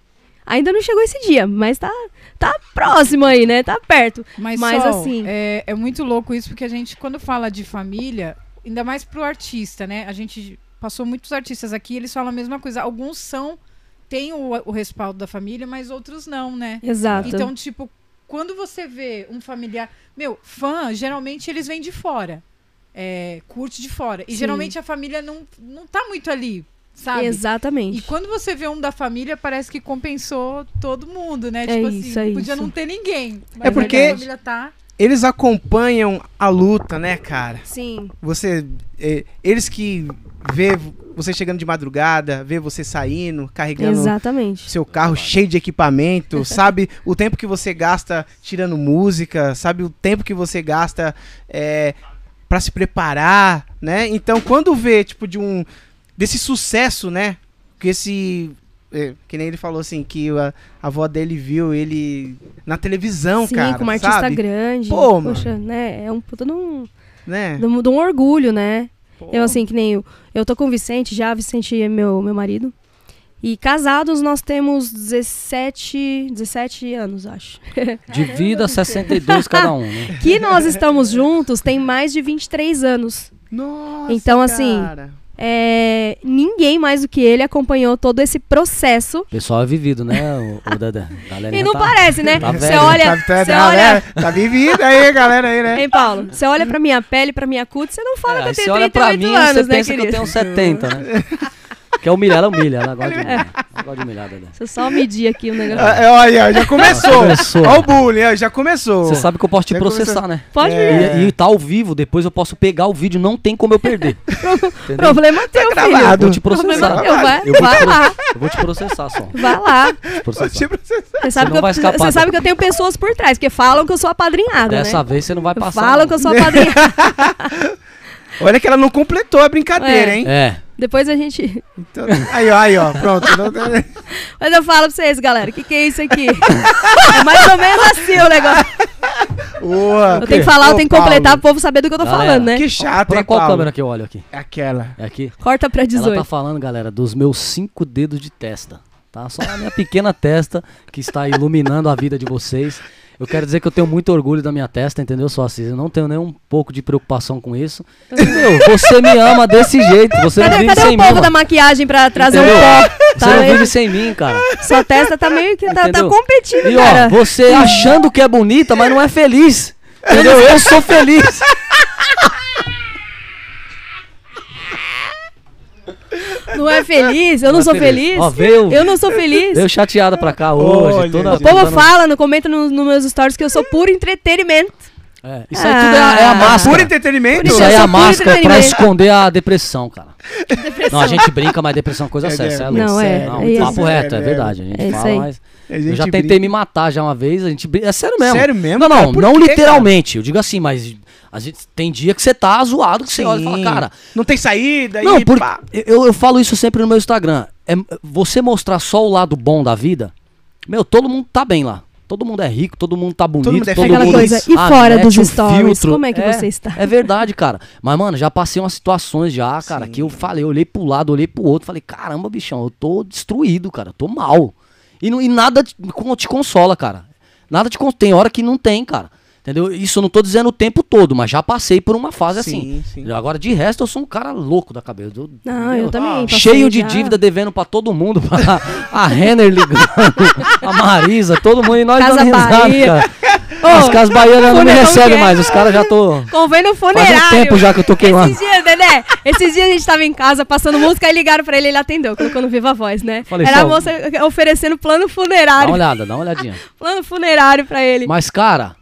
Ainda não chegou esse dia, mas tá tá próximo aí, né? Tá perto. Mas, Mas, Sol, assim- É, é muito louco isso, porque a gente, quando fala de família, ainda mais pro artista, né? A gente passou muitos artistas aqui, eles falam a mesma coisa. Alguns são, têm o, o respaldo da família, mas outros não, né? Exato. Então, tipo, quando você vê um familiar. Meu, fã, geralmente eles vêm de fora. É, curte de fora. E Sim. geralmente a família não, não tá muito ali, sabe? Exatamente. E quando você vê um da família, parece que compensou todo mundo, né? É tipo isso, assim, é podia isso. não ter ninguém. Mas É porque- aí a família tá. Eles acompanham a luta, né, cara? Sim. Você. é, eles que ver você chegando de madrugada, ver você saindo, carregando Exatamente. seu carro cheio de equipamento, sabe o tempo que você gasta tirando música, sabe o tempo que você gasta é, para se preparar, né? Então, quando vê tipo de um desse sucesso, né? Que esse é, que nem ele falou assim que a, a avó dele viu ele na televisão, Sim, cara, com uma artista sabe? grande. Pô, Poxa, né? É um puta de um, né? de um, de um orgulho, né? Pô. Eu, assim, que nem eu. Eu tô com o Vicente já, Vicente é meu, meu marido. E casados nós temos 17, 17 anos, acho. De vida, 62 cada um, né? Que nós estamos juntos tem mais de 23 anos. Nossa, Então, assim, cara. É, ninguém mais do que ele acompanhou todo esse processo. O pessoal é vivido, né, o, o Dedé? E não tá- parece, né? tá Você velho. olha, tá, tá, você tá, olha, né? tá vivido aí, galera aí, né? Hein, Paulo? Você olha pra minha pele, pra minha cutis, você não fala É, que eu você tenho olha pra 38 mim anos, você né, pensa que eu tenho 70, né? Que é humilhar, ela humilha, ela gosta de humilhar. Ela gosta de humilhar, Dedé. Deixa eu só medir aqui o negócio. Ah, é, Olha, já começou. Começou. Olha o bullying, ó, já começou. Você sabe que eu posso te Já processar, né? Pode É. vir. E, e tá ao vivo, depois eu posso pegar o vídeo, não tem como eu perder. Entendeu? Problema teu, filho. gravado. Eu vou te processar. Problema teu. Vai, Eu vou vai te lá. Eu vou te processar só. Vai lá. Te processar. Tipo, você- Você sabe, não que eu, escapar, você sabe que eu tenho pessoas por trás, porque falam que eu sou apadrinhada, Dessa né? vez você não vai passar. Falam não. que eu sou apadrinhada. Olha que ela não completou a brincadeira, É. hein? É. Depois a gente. Então, aí, ó, aí, ó, pronto. Mas eu falo pra vocês, galera, o que, que é isso aqui? é mais ou menos assim o negócio. Boa. Eu tenho que falar, eu Ô, tenho que completar pro povo saber do que eu tô Galera, falando, né? Que chato, Pra hein, qual Paulo? câmera que eu olho aqui? É Aquela. É aqui? Corta pra Ela 18. tá falando, galera, dos meus cinco dedos de testa. Tá? Só a minha pequena testa que está iluminando a vida de vocês. Eu quero dizer que eu tenho muito orgulho da minha testa, entendeu, só assim, Eu não tenho nem um pouco de preocupação com isso. Meu, você me ama desse jeito. Você não Cadê, vive cadê sem o mim. povo mano. da maquiagem pra trazer Entendeu? um pó? Você Tá não vive sem mim, cara. Sua testa tá meio que tá, tá competindo, E ó, cara. você achando que é bonita, mas não é feliz. Entendeu? Eu sou feliz. Não é feliz? Eu não, Não é sou feliz. feliz? Ó, veio- Eu não sou feliz? Veio chateada pra cá hoje. Olha, toda. O povo toda- fala, no, comenta nos nos meus stories que eu sou puro entretenimento. É, isso aí tudo é a, é a Ah. máscara. Puro entretenimento? Isso aí é a máscara pra esconder a depressão, cara. Não, a gente brinca, mas depressão é coisa É, séria. é, é. Não, é, Não, é papo reto, é É, verdade. A gente é fala, aí. mas. Eu já tentei brinca. me matar já uma vez, a gente brinca. É sério mesmo. Sério mesmo, Não, cara? não, não quê, literalmente. Eu digo assim, mas a gente tem dia que você tá zoado, que você olha e fala, cara. Não tem saída Não, e por, eu, eu falo isso sempre no meu Instagram. É, você mostrar só o lado bom da vida, meu, todo mundo tá bem lá. Todo mundo é rico, todo mundo tá bonito, mundo é todo mundo coisa, e ah, fora dos um stories, filtro. como é que você está? É verdade, cara. Mas, mano, já passei umas situações já, cara, Sim. que eu falei, eu olhei pro lado, olhei pro outro, falei, caramba, bichão, eu tô destruído, cara, eu tô mal. E, não- e nada te, te consola, cara. Nada te consola. Tem hora que não tem, cara. Entendeu? Isso eu não tô dizendo o tempo todo, mas já passei por uma fase assim. Sim, sim. Agora, de resto, eu sou um cara louco da cabeça. Eu- Não, eu eu- também. passei Cheio de já. dívida, devendo pra todo mundo. Pra a Renner ligando, a Marisa, todo mundo. E nós Casa dando risada, Bahia. cara. Ô, As casas baianas não me recebem é? mais. Os caras já tô. Convém no Faz funerário. um tempo já que eu tô queimando. Esses dias, Dedé, esses dias a gente tava em casa passando música e ligaram pra ele ele atendeu, colocou no Viva Voz, né? Falei, Era a só- moça oferecendo plano Dá uma funerário. olhada, dá uma olhadinha. Plano funerário pra ele. Mas, cara, é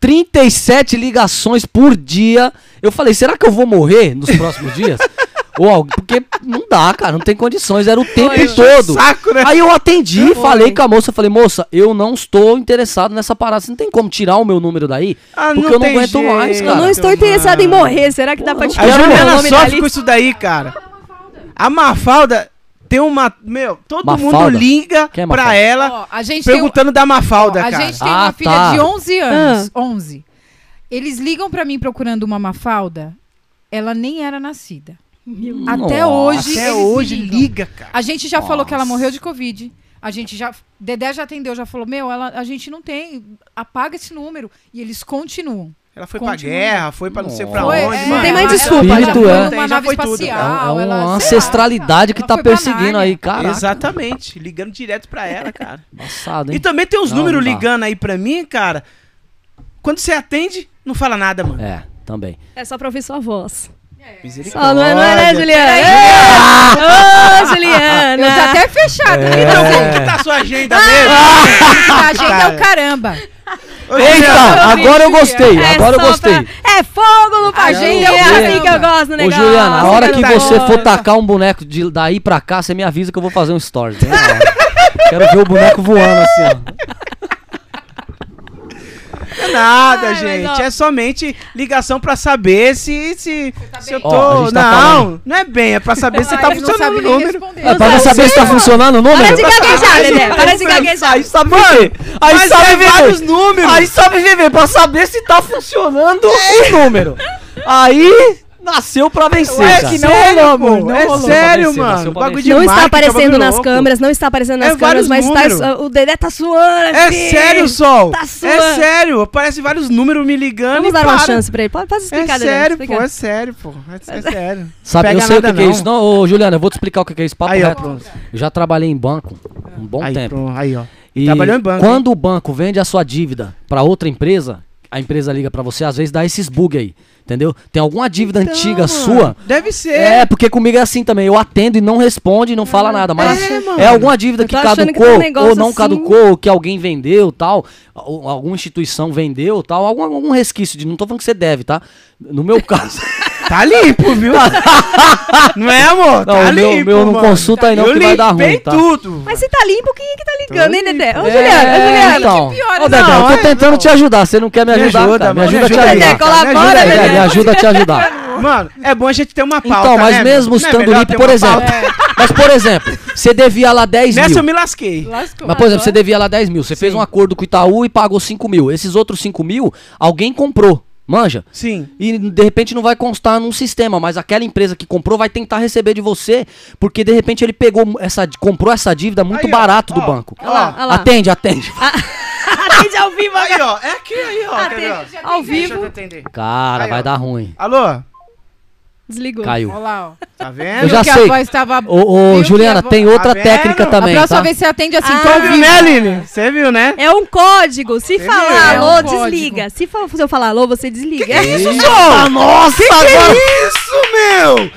37 ligações por dia. Eu falei, será que eu vou morrer nos próximos dias? Ou algo, porque não dá, cara, não tem condições, era o tempo Foi. todo. Saco, né? Aí eu atendi, Foi. falei com a moça, falei, moça, eu não estou interessado nessa parada. Você não tem como tirar o meu número daí? Ah, porque eu não aguento jeito, mais, Eu cara. não estou interessado em morrer. Será que dá pra tirar A o meu Juliana nome da sofre com isso daí, cara. A Mafalda tem uma. Meu, todo Mafalda? mundo liga Quem é pra ela Ó, a gente tem, um- perguntando da Mafalda, a cara. gente tem Ah, uma filha tá. de 11 anos. Ah. 11. Eles ligam pra mim procurando uma Mafalda. Ela nem era nascida. Até Nossa. hoje. Até hoje ligam. liga, cara. A gente já falou que ela Nossa. morreu de Covid. A gente já. Dedé já atendeu, já falou: Meu, ela, a gente não tem. Apaga esse número. E eles continuam. Ela foi pra Continua. guerra, foi pra não sei pra Foi, onde. é, Não tem mais desculpa, ela foi numa já nave. É, espacial. é ela- uma sei lá, ancestralidade que ela tá foi pra perseguindo Nárnia. aí, cara. Exatamente, ligando direto pra ela, cara. Passado, E hein? também tem uns Não, números não dá. ligando aí pra mim, cara. Quando você atende, não fala nada, mano. É, também. É só pra ouvir sua voz. Misericórdia. Só, não é, não é, né, Juliana? Ei! Ô, Juliana! Eu tô até fechada. É. Então, como que tá a sua agenda Ah! mesmo? A gente é o caramba. Ô, Eita, agora eu gostei, É agora eu gostei. pra- É fogo no agenda É assim que eu gosto do Ô, negócio. Juliana, a hora que tá você for tacar um boneco de daí pra cá, você me avisa que eu vou fazer um story. Quero ver o boneco voando assim, ó. É nada, Ai, gente. mas, ó. É somente ligação pra saber se, se, se eu Ó, tô. gente tá não, falando- não é bem, é pra saber se tá funcionando sabe o número. É pra saber se tá funcionando o número? Para de gaguejar, Dedé. Para de gaguejar. Aí sabe viver. Aí Mas sabe é viver. vários números. Aí sabe viver pra saber se tá funcionando o número. Aí nasceu pra vencer. É que não sério, rolou, pô. amor, não É rolou. sério, mano. Bagulho de Não está aparecendo nas louco. câmeras, não está aparecendo nas É câmeras, mas tá, o Dedé tá suando. É filho. sério, Sol. Tá é suando. sério. Aparece vários números me ligando Vamos e dar uma para. chance pra ele. Pode, pode É explicar, Dedé. sério, pô. É sério, pô. É, é sério. Sabe, Pega eu sei o que, que é isso. Não, ô, Juliana, eu vou te explicar o que, é isso. Papo Aí, ó, pronto. Eu já trabalhei em banco um bom Aí, tempo. pronto. Aí, ó. E Trabalhou em banco, quando o banco vende a sua dívida pra outra empresa, a empresa liga pra você, às vezes dá esses bug aí, entendeu? Tem alguma dívida Então, antiga sua. Deve ser. É, porque comigo é assim também. Eu atendo e não responde e não fala nada. Mas É, é, alguma dívida que que caducou tem um ou não assim. caducou, que alguém vendeu tal, ou alguma instituição vendeu tal, algum, algum resquício de. Não tô falando que você deve, tá? No meu caso. Tá limpo, viu? não é, amor? Não, tá o meu- limpo, meu não mano. consulta aí não, Eu que vai dar ruim, tá? tudo. Mas se tá limpo, quem é que tá ligando, hein, Dedé? Ô, É, Juliana, ô, Juliana. então. pior, Ô, Dedé, não, eu tô é, tentando não. te ajudar. Você não quer me Me ajudar? ajuda, cara? Me ajuda a te me ajuda, ajudar. Dedé, colabora, me ajuda, Dedé, me ajuda a te ajudar. Mano, é bom a gente ter uma pauta, Então, mas né, mesmo é estando melhor limpo, por exemplo. pauta? Mas, por exemplo, você devia lá 10 Nessa eu mil. me lasquei. Lascou. Mas, por exemplo, você devia lá 10 mil. Você fez um acordo com o Itaú e pagou 5 mil. Esses outros 5 mil, alguém comprou. Manja? Sim. E de repente não vai constar num sistema, mas aquela empresa que comprou vai tentar receber de você, porque de repente ele pegou essa, comprou essa dívida muito Aí, ó, barato do ó, banco. Olha lá, olha lá. Atende, atende. Atende ao vivo agora. Aí, ó. É aqui, aí, ó. ó? Atende ao Deixa eu vivo. atender. Cara, Aí, vai ó. dar ruim. Alô? Desligou. Caiu. Olha lá, ó. Tá Eu vendo? já que sei. a voz tava... Ô, ô, que Juliana, tem outra Tá técnica vendo? também, a próxima tá? vez você atende assim, Ah, tô viu, né, Aline? Você viu, né? É um código. Se Você falar viu? É um alô, código. desliga. Se, fa- se eu falar alô, você desliga. Que isso, Eita, Sol? nossa, Que agora... isso, meu?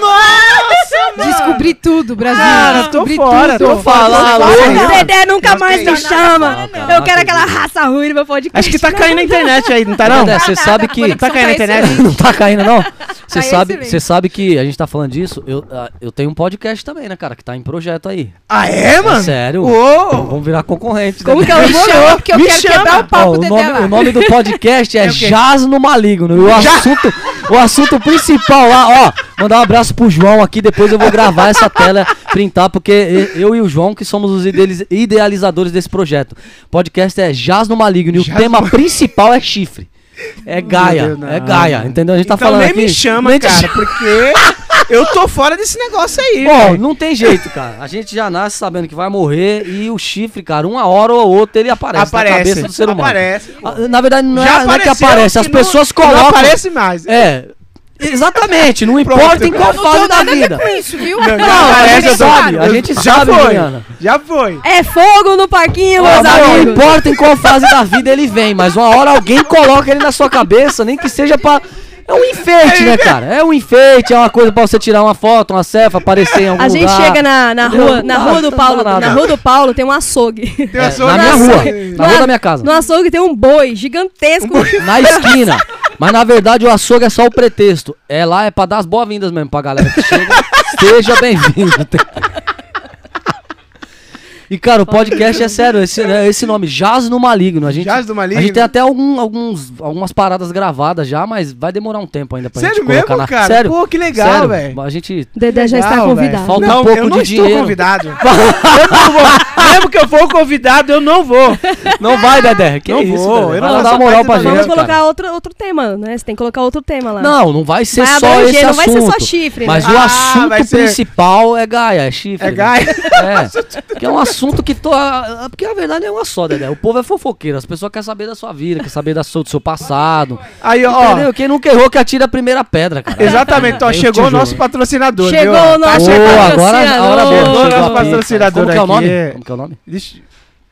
Nossa, mano. Descobri tudo, Brasil. Cara, tô Descobri fora, tudo. tô fora. Fora, O não. Dedé nunca mais me chama. Não, cara, Eu não quero aquela raça ruim no meu podcast. Acho que tá caindo na internet aí, não tá não? Dedé, você Tá, sabe tá, que... Tá caindo na internet? não tá caindo, não? Você Tá sabe, você sabe que a gente tá falando disso. Eu, ah, eu tenho um podcast também, né, cara? Que tá em projeto aí. Ah, é, mano? sério? Ô, Vamos virar concorrente. Como né? que é o Me chama, porque eu Me quero chama. quebrar o papo o, do nome, Dedé o nome do podcast é, É o quê? Jaz no Maligno. E o assunto, o assunto principal lá, ó, mandar um abraço pro João aqui. Depois eu vou gravar essa tela, printar, porque eu e o João, que somos os idealiz- idealizadores desse projeto. Podcast é Jaz no Maligno. E o tema no- principal é chifre. É Gaia, Deus, é Gaia, entendeu? A gente tá então falando nem aqui. me chama, nem cara, porque eu tô fora desse negócio aí, Bom, não tem jeito, cara. A gente já nasce sabendo que vai morrer e o chifre, cara, uma hora ou outra ele aparece, Aparece, na cabeça do ser humano. aparece. Ah, Na verdade, não, Já é, não é que aparece, as que pessoas que Não colocam. aparece mais. É, exatamente, não Pronto. importa em qual fase da vida. com isso, viu? Não, Não, a aparece, gente sabe, a gente já sabe, foi, Juliana. Já foi. É fogo no parquinho, meus Ó, não amigos. importa em qual fase da vida ele vem, mas uma hora alguém coloca ele na sua cabeça, nem que seja pra. É um enfeite, né, cara? É um enfeite, é uma coisa pra você tirar uma foto, uma selfie, aparecer em algum A gente lugar. chega na, na rua, na rua do Paulo, na rua do Paulo tem um açougue. Tem É, a sua na minha rua, na rua da minha casa. No açougue tem um boi gigantesco. Na esquina. Mas na verdade o açougue é só o pretexto. É lá, é pra dar as boas-vindas mesmo pra galera que chega. Seja bem-vindo. E cara, o podcast é sério, esse, né, esse nome, Jaz no Maligno. A gente, Jaz no Maligno? A gente tem até algum, alguns, algumas paradas gravadas já, mas vai demorar um tempo ainda pra Sério gente colocar mesmo, na... cara? Sério. Pô, que legal, velho. A gente... Dedé já está convidado. velho. Falta um não, pouco eu não de estou dinheiro. convidado. eu não vou. Mesmo que eu for convidado, eu não vou. Não vai, Dedé. Que Não isso, vou, eu não Vai faço dar moral pra gente, Vamos colocar outro, outro tema, né? Você tem que colocar outro tema lá. Não, não vai ser Vai só abranger, esse não vai assunto. ser só chifre, Mas né? o Ah, assunto vai ser- principal é Gaia, é chifre. É Gaia. É. Que é um assunto que to... ah, Porque a verdade é uma só, Dedé. O povo é fofoqueiro. As pessoas querem saber da sua vida, quer saber da sua, do seu passado. Aí, ó. Entendeu? Quem nunca errou que atira a primeira pedra, cara. Exatamente, ó, te chegou o nosso patrocinador. Chegou viu, o nosso Tá chegando. agora a hora. Chegou o nosso a patrocinador Como que é o nome? aqui. Como que é o nome? Deixa-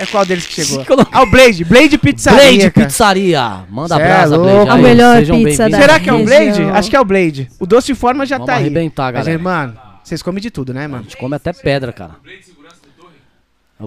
É qual deles que chegou? Que Ah, o Blade. Blade Pizzaria. Blade cara. Pizzaria. Manda Cê é abraço, louco. Blade. A Aí, melhor sejam pizza da Será que é um Blade? Acho que é o Blade. O doce de forma já Vamos tá aí. arrebentar, Mas, galera. mano, vocês comem de tudo, né, A mano? gente come até pedra, cara.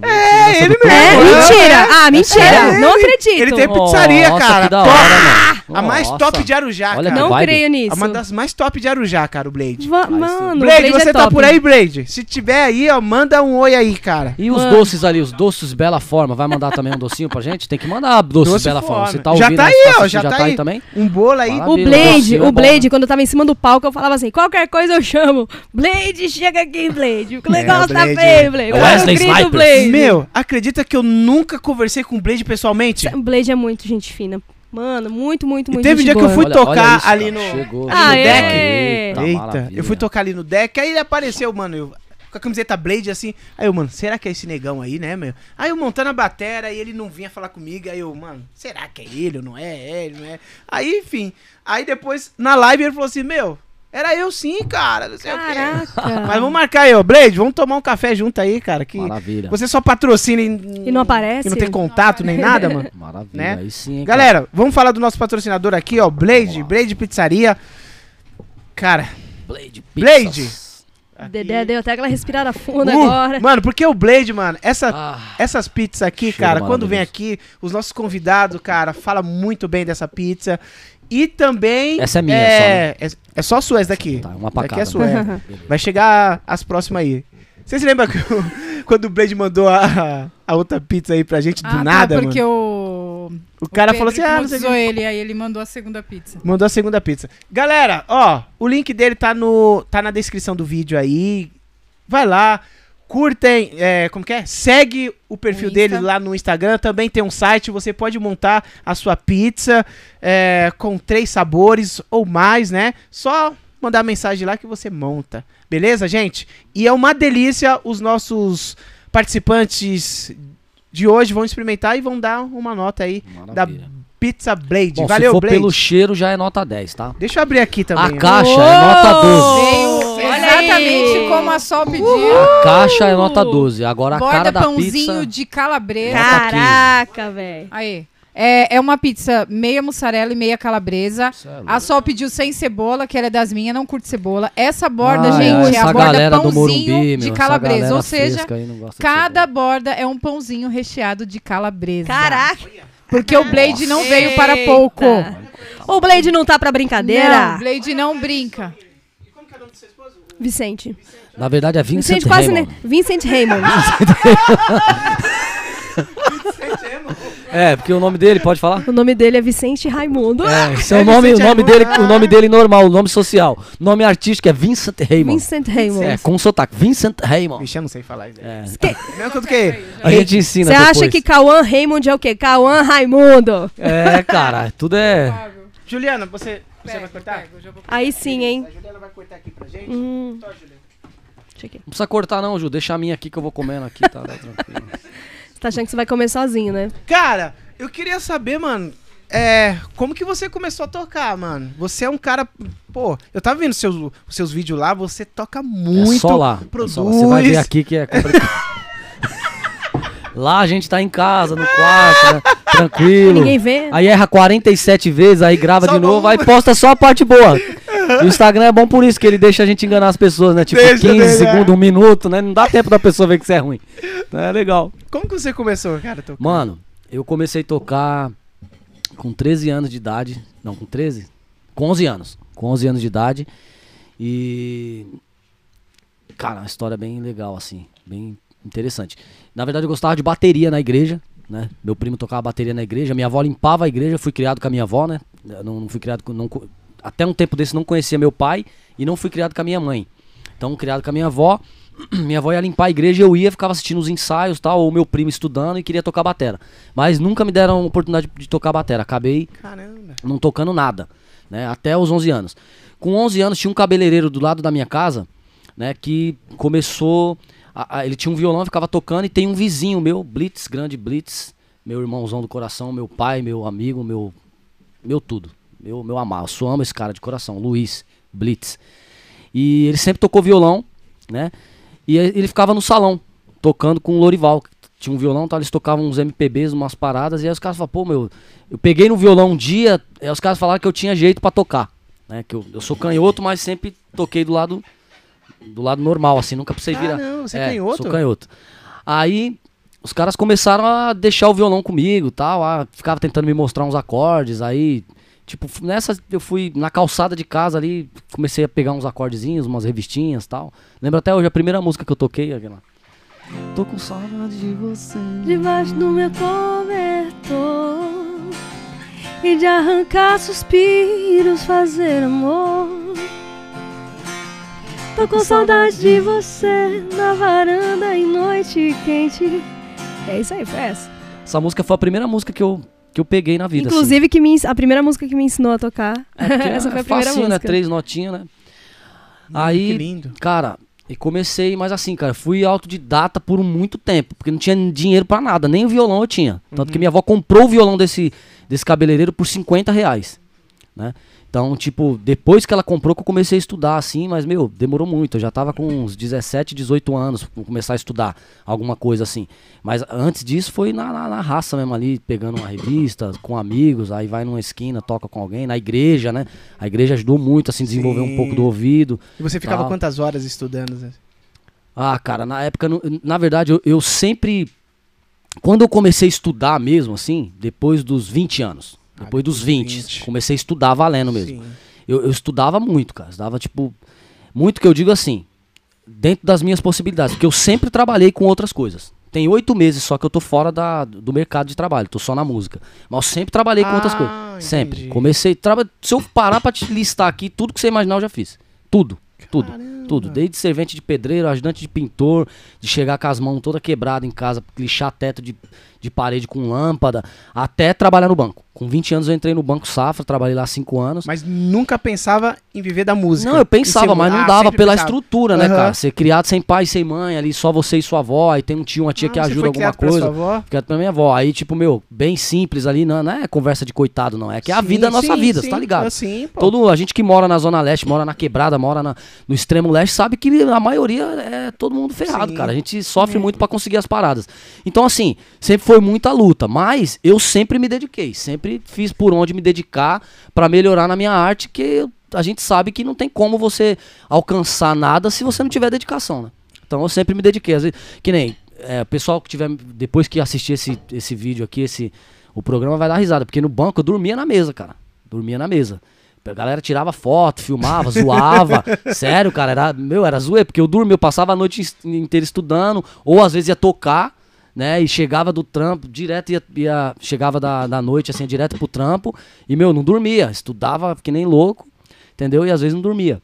É, ele mesmo. É, É, mentira. é. Ah, mentira. É. Não acredito. Ele tem pizzaria, Nossa, cara. que da hora, mano. A mais Nossa. top de Arujá, Olha cara. que Não vibe. creio nisso. Uma das mais top de Arujá, cara, o Blade. Va- mano, o Blade, Blade você é tá top. por aí, Blade? Se tiver aí, ó, manda um oi aí, cara. E os Mano. doces ali, os doces Bela Forma, vai mandar também um docinho pra gente? Tem que mandar doces Doce Bela Forma. Forma. Você tá Já ouvindo tá aí, aí, tá ó, já tá tá aí. aí também? Um bolo aí. Maravilha. O Maravilha, Blade, docinho é o bom, Blade, quando eu tava em cima do palco, eu falava assim: qualquer coisa eu chamo. Blade, chega aqui, Blade. O negócio tá Blade. feio, Blade. É Wesley Eu grito, Snipers. Blade. Meu, acredita que eu nunca conversei com o Blade pessoalmente? O Blade é muito gente fina. Mano, muito, muito, E muito teve um dia que eu boa. fui Olha- tocar olha isso, ali no- Chegou, ali no Aê! deck. Eita, Eita, maravilha. eu fui tocar ali no deck, aí ele apareceu, mano, eu, com a camiseta Blade assim. Aí eu, mano, será que é esse negão aí, né, meu? Aí eu montando a batera e ele não vinha falar comigo. Aí eu, mano, será que é ele ou não é? É ele, não é? Aí, enfim. Aí depois, na live, ele falou assim: Meu, era eu sim, cara. Não sei o quê. Caraca. Mas vamos marcar aí, ó. Blade, vamos tomar um café junto aí, cara. Que Maravilha. você só patrocina e, E não aparece? E não tem contato nem nada, mano. Maravilha. né? Aí sim, hein, cara. Galera, vamos falar do nosso patrocinador aqui, ó. Blade. Blade Pizzaria. Cara, Blade. Blade. Pizzas. Dedé deu até aquela respirada funda Uh, agora. Mano, porque o Blade, mano, essa, Ah, essas pizzas aqui, cara, quando vem aqui, os nossos convidados, cara, fala muito bem dessa pizza. E também. Essa é minha é, é, é só essa daqui. tá, uma pra Daqui é sua, é. Beleza. Vai chegar as próximas aí. Você se lembra que o- quando o Blade mandou a, a outra pizza aí pra gente do Ah, nada, tá, porque mano? o. O cara o falou assim: ah, não sei que. ele, aí ele mandou a segunda pizza. Mandou a segunda pizza. Galera, ó, o link dele tá, no, tá na descrição do vídeo aí. Vai lá, curtem, é, como que é? Segue o perfil O dele Insta. lá no Instagram. Também tem um site, você pode montar a sua pizza é, com três sabores ou mais, né? Só mandar mensagem lá que você monta. Beleza, gente? E é uma delícia os nossos participantes de hoje vão experimentar e vão dar uma nota aí da Maravilha. Pizza Blade. Bom, Valeu, se for Blade. pelo cheiro, já é nota 10, tá? Deixa eu abrir aqui também. A ó. caixa é nota 12. Veio Olha exatamente como a Sol pediu. A caixa é nota 12. Agora a Borda cara da pãozinho pizza... de calabresa. Nota Caraca, velho. Aí. É, é uma pizza meia mussarela e meia calabresa. É. A Sol pediu sem cebola, que ela é das minhas, não curte cebola. Essa borda, Ai, gente, é a borda galera do pãozinho Morumbi, de calabresa. Ou seja, cada borda é um pãozinho recheado de calabresa. Caraca. Porque o Blade não veio para Eita. pouco. O Blade não tá pra brincadeira? Não, Blade não brinca. Vicente. Na verdade é Vincent, Vicente quase Raymond. né? Vincent Raymond. É, porque o nome dele, pode falar? o nome dele é Vicente Raimundo. É, esse é É o nome, o nome Raimundo. dele, o nome dele normal, o nome social. O nome artístico é Vincent Raymond. Vincent Raymond. É, com sotaque. Vincent Raymond. Vixe, eu não sei falar isso. É. Mesmo quanto que... A gente ensina Você acha que Cauã Raymond é o quê? Cauã Raimundo. É, cara, tudo é... Juliana, você, você vai cortar? Pega, eu já vou- Aí sim, hein? A Juliana vai cortar aqui pra gente. Hum, Tó, Juliana. Não precisa cortar não, Ju. Deixa a minha aqui que eu vou comendo aqui, tá, tá tranquilo. Tá achando que você vai comer sozinho, né? Cara, eu queria saber, mano, é, como que você começou a tocar, mano? Você é um cara, pô, eu tava vendo seus, seus vídeos lá, você toca muito, é só lá. é produz. só lá. Você vai ver aqui que é complicado. Lá a gente tá em casa, no quarto, né? Tranquilo. Ninguém vê. Aí erra 47 vezes, aí grava Só de novo, uma. aí posta só a parte boa. E o Instagram é bom por isso, que ele deixa a gente enganar as pessoas, né? Tipo, Deixa, 15 deixa. segundos, um minuto, né? Não dá tempo da pessoa ver que isso é ruim. É legal. Como que você começou, cara? Mano, eu comecei a tocar com 13 anos de idade. Não, com 13? Com 11 anos. Com 11 anos de idade. E. Cara, uma história bem legal, assim. Bem interessante. Na verdade, eu gostava de bateria na igreja. Né? Meu primo tocava bateria na igreja. Minha avó limpava a igreja. Fui criado com a minha avó, né? Eu não, não fui criado com. não até um tempo desse não conhecia meu pai. E não fui criado com a minha mãe. Então, criado com a minha avó. Minha avó ia limpar a igreja, eu ia, ficava assistindo os ensaios tal, ou meu primo estudando e queria tocar batera. Mas nunca me deram a oportunidade de tocar batera. Acabei Caramba. não tocando nada, né? Até os 11 anos. Com 11 anos tinha um cabeleireiro do lado da minha casa, né? Que começou, a- a- ele tinha um violão, ficava tocando e tem um vizinho meu, Blitz, grande Blitz, meu irmãozão do coração, meu pai, meu amigo, meu, meu tudo, meu, meu amar. Eu só amo esse cara de coração, Luiz Blitz. E ele sempre tocou violão, né? E ele ficava no salão, tocando com o Lorival. Tinha um violão, tá? eles tocavam uns MPBs, umas paradas, e aí os caras falaram, pô, meu, eu peguei no violão um dia, aí os caras falaram que eu tinha jeito pra tocar. Né? Que eu, eu sou canhoto, mas sempre toquei do lado do lado normal, assim, nunca precisei virar. Ah, não, você é É, canhoto? Sou canhoto. Aí os caras começaram a deixar o violão comigo tal. ah, ficava tentando me mostrar uns acordes. Aí Tipo, nessa eu fui na calçada de casa ali, comecei a pegar uns acordezinhos, umas revistinhas tal. Lembro até hoje a primeira música que eu toquei, aquela. Tô com saudade de você. Debaixo do meu cobertor E de arrancar suspiros, fazer amor Tô com saudade de você Na varanda em noite quente É isso aí, foi essa Essa música foi a primeira música que eu, que eu peguei na vida. assim. Inclusive que me, a primeira música que me ensinou a tocar É porque Essa foi é a primeira né? música Três notinhas, né? Que Aí, lindo. cara, e comecei, mas assim, cara, fui autodidata por muito tempo, porque não tinha dinheiro pra nada, nem o violão eu tinha. Tanto Uhum. que minha avó comprou o violão desse, desse cabeleireiro por 50 reais, né? Então, tipo, depois que ela comprou que eu comecei a estudar, assim, mas, meu, demorou muito. Eu já tava com uns 17, 18 anos pra começar a estudar alguma coisa assim. Mas antes disso foi na, na, na raça mesmo ali, pegando uma revista, com amigos, aí vai numa esquina, toca com alguém, na igreja, né? A igreja ajudou muito, assim, desenvolver Sim. um pouco do ouvido. E você ficava Tal. quantas horas estudando? Zé? Ah, cara, na época, na verdade, eu, eu sempre. Quando eu comecei a estudar mesmo, assim, depois dos 20 anos. Ah, Depois dos depois 20, dos 20. comecei a estudar valendo mesmo. Eu, eu estudava muito, cara. Estudava, tipo. Muito que eu digo assim, dentro das minhas possibilidades. Porque eu sempre trabalhei com outras coisas. Tem oito meses só que eu tô fora da, do mercado de trabalho, tô só na música. Mas eu sempre trabalhei com outras Ah, coisas. Sempre. entendi. Comecei. Traba... Se eu parar pra te listar aqui, tudo que você imaginar eu já fiz. Tudo. Tudo. Caramba. Tudo. Desde servente de pedreiro, ajudante de pintor, de chegar com as mãos toda quebrada em casa, lixar teto de, de parede com lâmpada, até trabalhar no banco. Com 20 anos eu entrei no Banco Safra, trabalhei lá 5 anos. Mas nunca pensava em viver da música. Não, eu pensava, mas não Ah, dava pela pensava. estrutura, né, Aham. cara? Ser criado sem pai sem mãe, ali só você e sua avó, aí tem um tio, uma tia Ah, que ajuda alguma coisa. Sua avó? Criado pela minha avó. Aí, tipo, meu, bem simples ali, não, não é conversa de coitado, não. É que é a Sim, vida é a nossa sim, vida, sim. você tá ligado? Assim, pô. Todo, a gente que mora na Zona Leste, mora na Quebrada, mora na- no extremo leste, sabe que a maioria é todo mundo ferrado, Sim. cara. A gente sofre muito pra conseguir as paradas. Então, assim, sempre foi muita luta, mas eu sempre me dediquei, sempre fiz por onde me dedicar pra melhorar na minha arte, que a gente sabe que não tem como você alcançar nada se você não tiver dedicação, né? Então eu sempre me dediquei. Às vezes, que nem é, o pessoal que tiver, depois que assistir esse, esse vídeo aqui, esse, o programa vai dar risada, porque no banco eu dormia na mesa, cara. Dormia na mesa. A galera tirava foto, filmava, zoava. Sério, cara, era, meu, era zoeiro, porque eu dormia, eu passava a noite inteira estudando, ou às vezes ia tocar, né, e chegava do trampo, direto ia, ia chegava da, da noite, assim, direto pro trampo, e, meu, não dormia, estudava que nem louco, entendeu? E às vezes não dormia.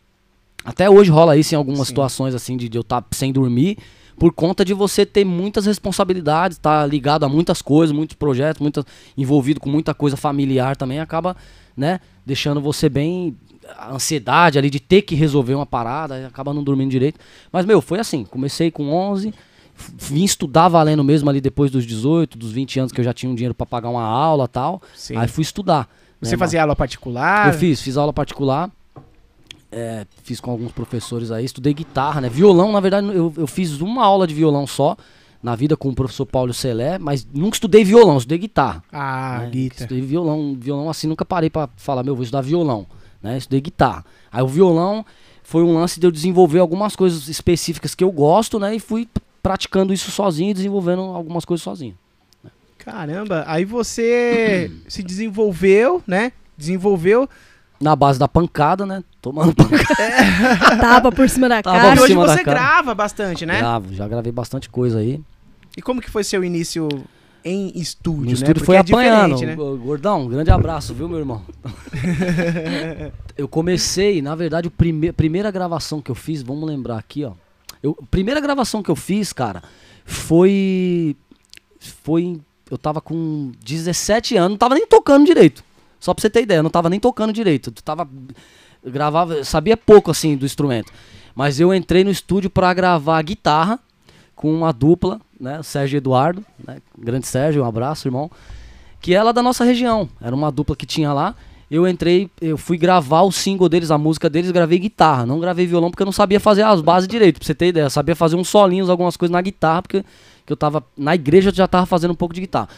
Até hoje rola isso em algumas Sim. situações, assim, de, de eu estar sem dormir, por conta de você ter muitas responsabilidades, tá ligado a muitas coisas, muitos projetos, muitas, envolvido com muita coisa familiar também, acaba, né, deixando você bem a ansiedade ali de ter que resolver uma parada, acaba não dormindo direito. Mas meu, foi assim, comecei com 11, f- vim estudar valendo mesmo ali depois dos 18, dos 20 anos que eu já tinha um dinheiro pra pagar uma aula, tal. Sim. Aí fui estudar. Você né, fazia aula particular? eu fiz, fiz aula particular. é, fiz com alguns professores aí, estudei guitarra, né? Violão, na verdade, eu, eu fiz uma aula de violão só na vida com o professor Paulo Celé, mas nunca estudei violão, estudei guitarra. Ah, né? guitarra. Estudei violão, violão assim, nunca parei pra falar, meu, vou estudar violão, né? Estudei guitarra. Aí o violão foi um lance de eu desenvolver algumas coisas específicas que eu gosto, né? E fui praticando isso sozinho e desenvolvendo algumas coisas sozinho. Caramba, aí você se desenvolveu, né? Desenvolveu. Na base da pancada, né? Tomando pancada. Tapa por cima da Tava E cara. por hoje você cara. grava bastante, né? Gravo, já gravei bastante coisa aí. E como que foi seu início em estúdio, No né? estúdio Porque foi é apanhando. diferente, né? Gordão, um grande abraço, viu, meu irmão? eu comecei, na verdade, a prime primeira gravação que eu fiz, vamos lembrar aqui, ó. Eu, primeira gravação que eu fiz, cara, foi. Foi. Eu tava com 17 anos, não tava nem tocando direito. Só pra você ter ideia, eu não tava nem tocando direito. Eu tava. eu gravava, sabia pouco assim do instrumento. Mas eu entrei no estúdio pra gravar guitarra com uma dupla, né? Sérgio Eduardo, né? Grande Sérgio, um abraço, irmão. Que é da nossa região. Era uma dupla que tinha lá. Eu entrei, eu fui gravar o single deles, a música deles, gravei guitarra. Não gravei violão porque eu não sabia fazer as bases direito, pra você ter ideia. Eu sabia fazer uns solinhos, algumas coisas na guitarra, porque que eu tava. Na igreja eu já tava fazendo um pouco de guitarra.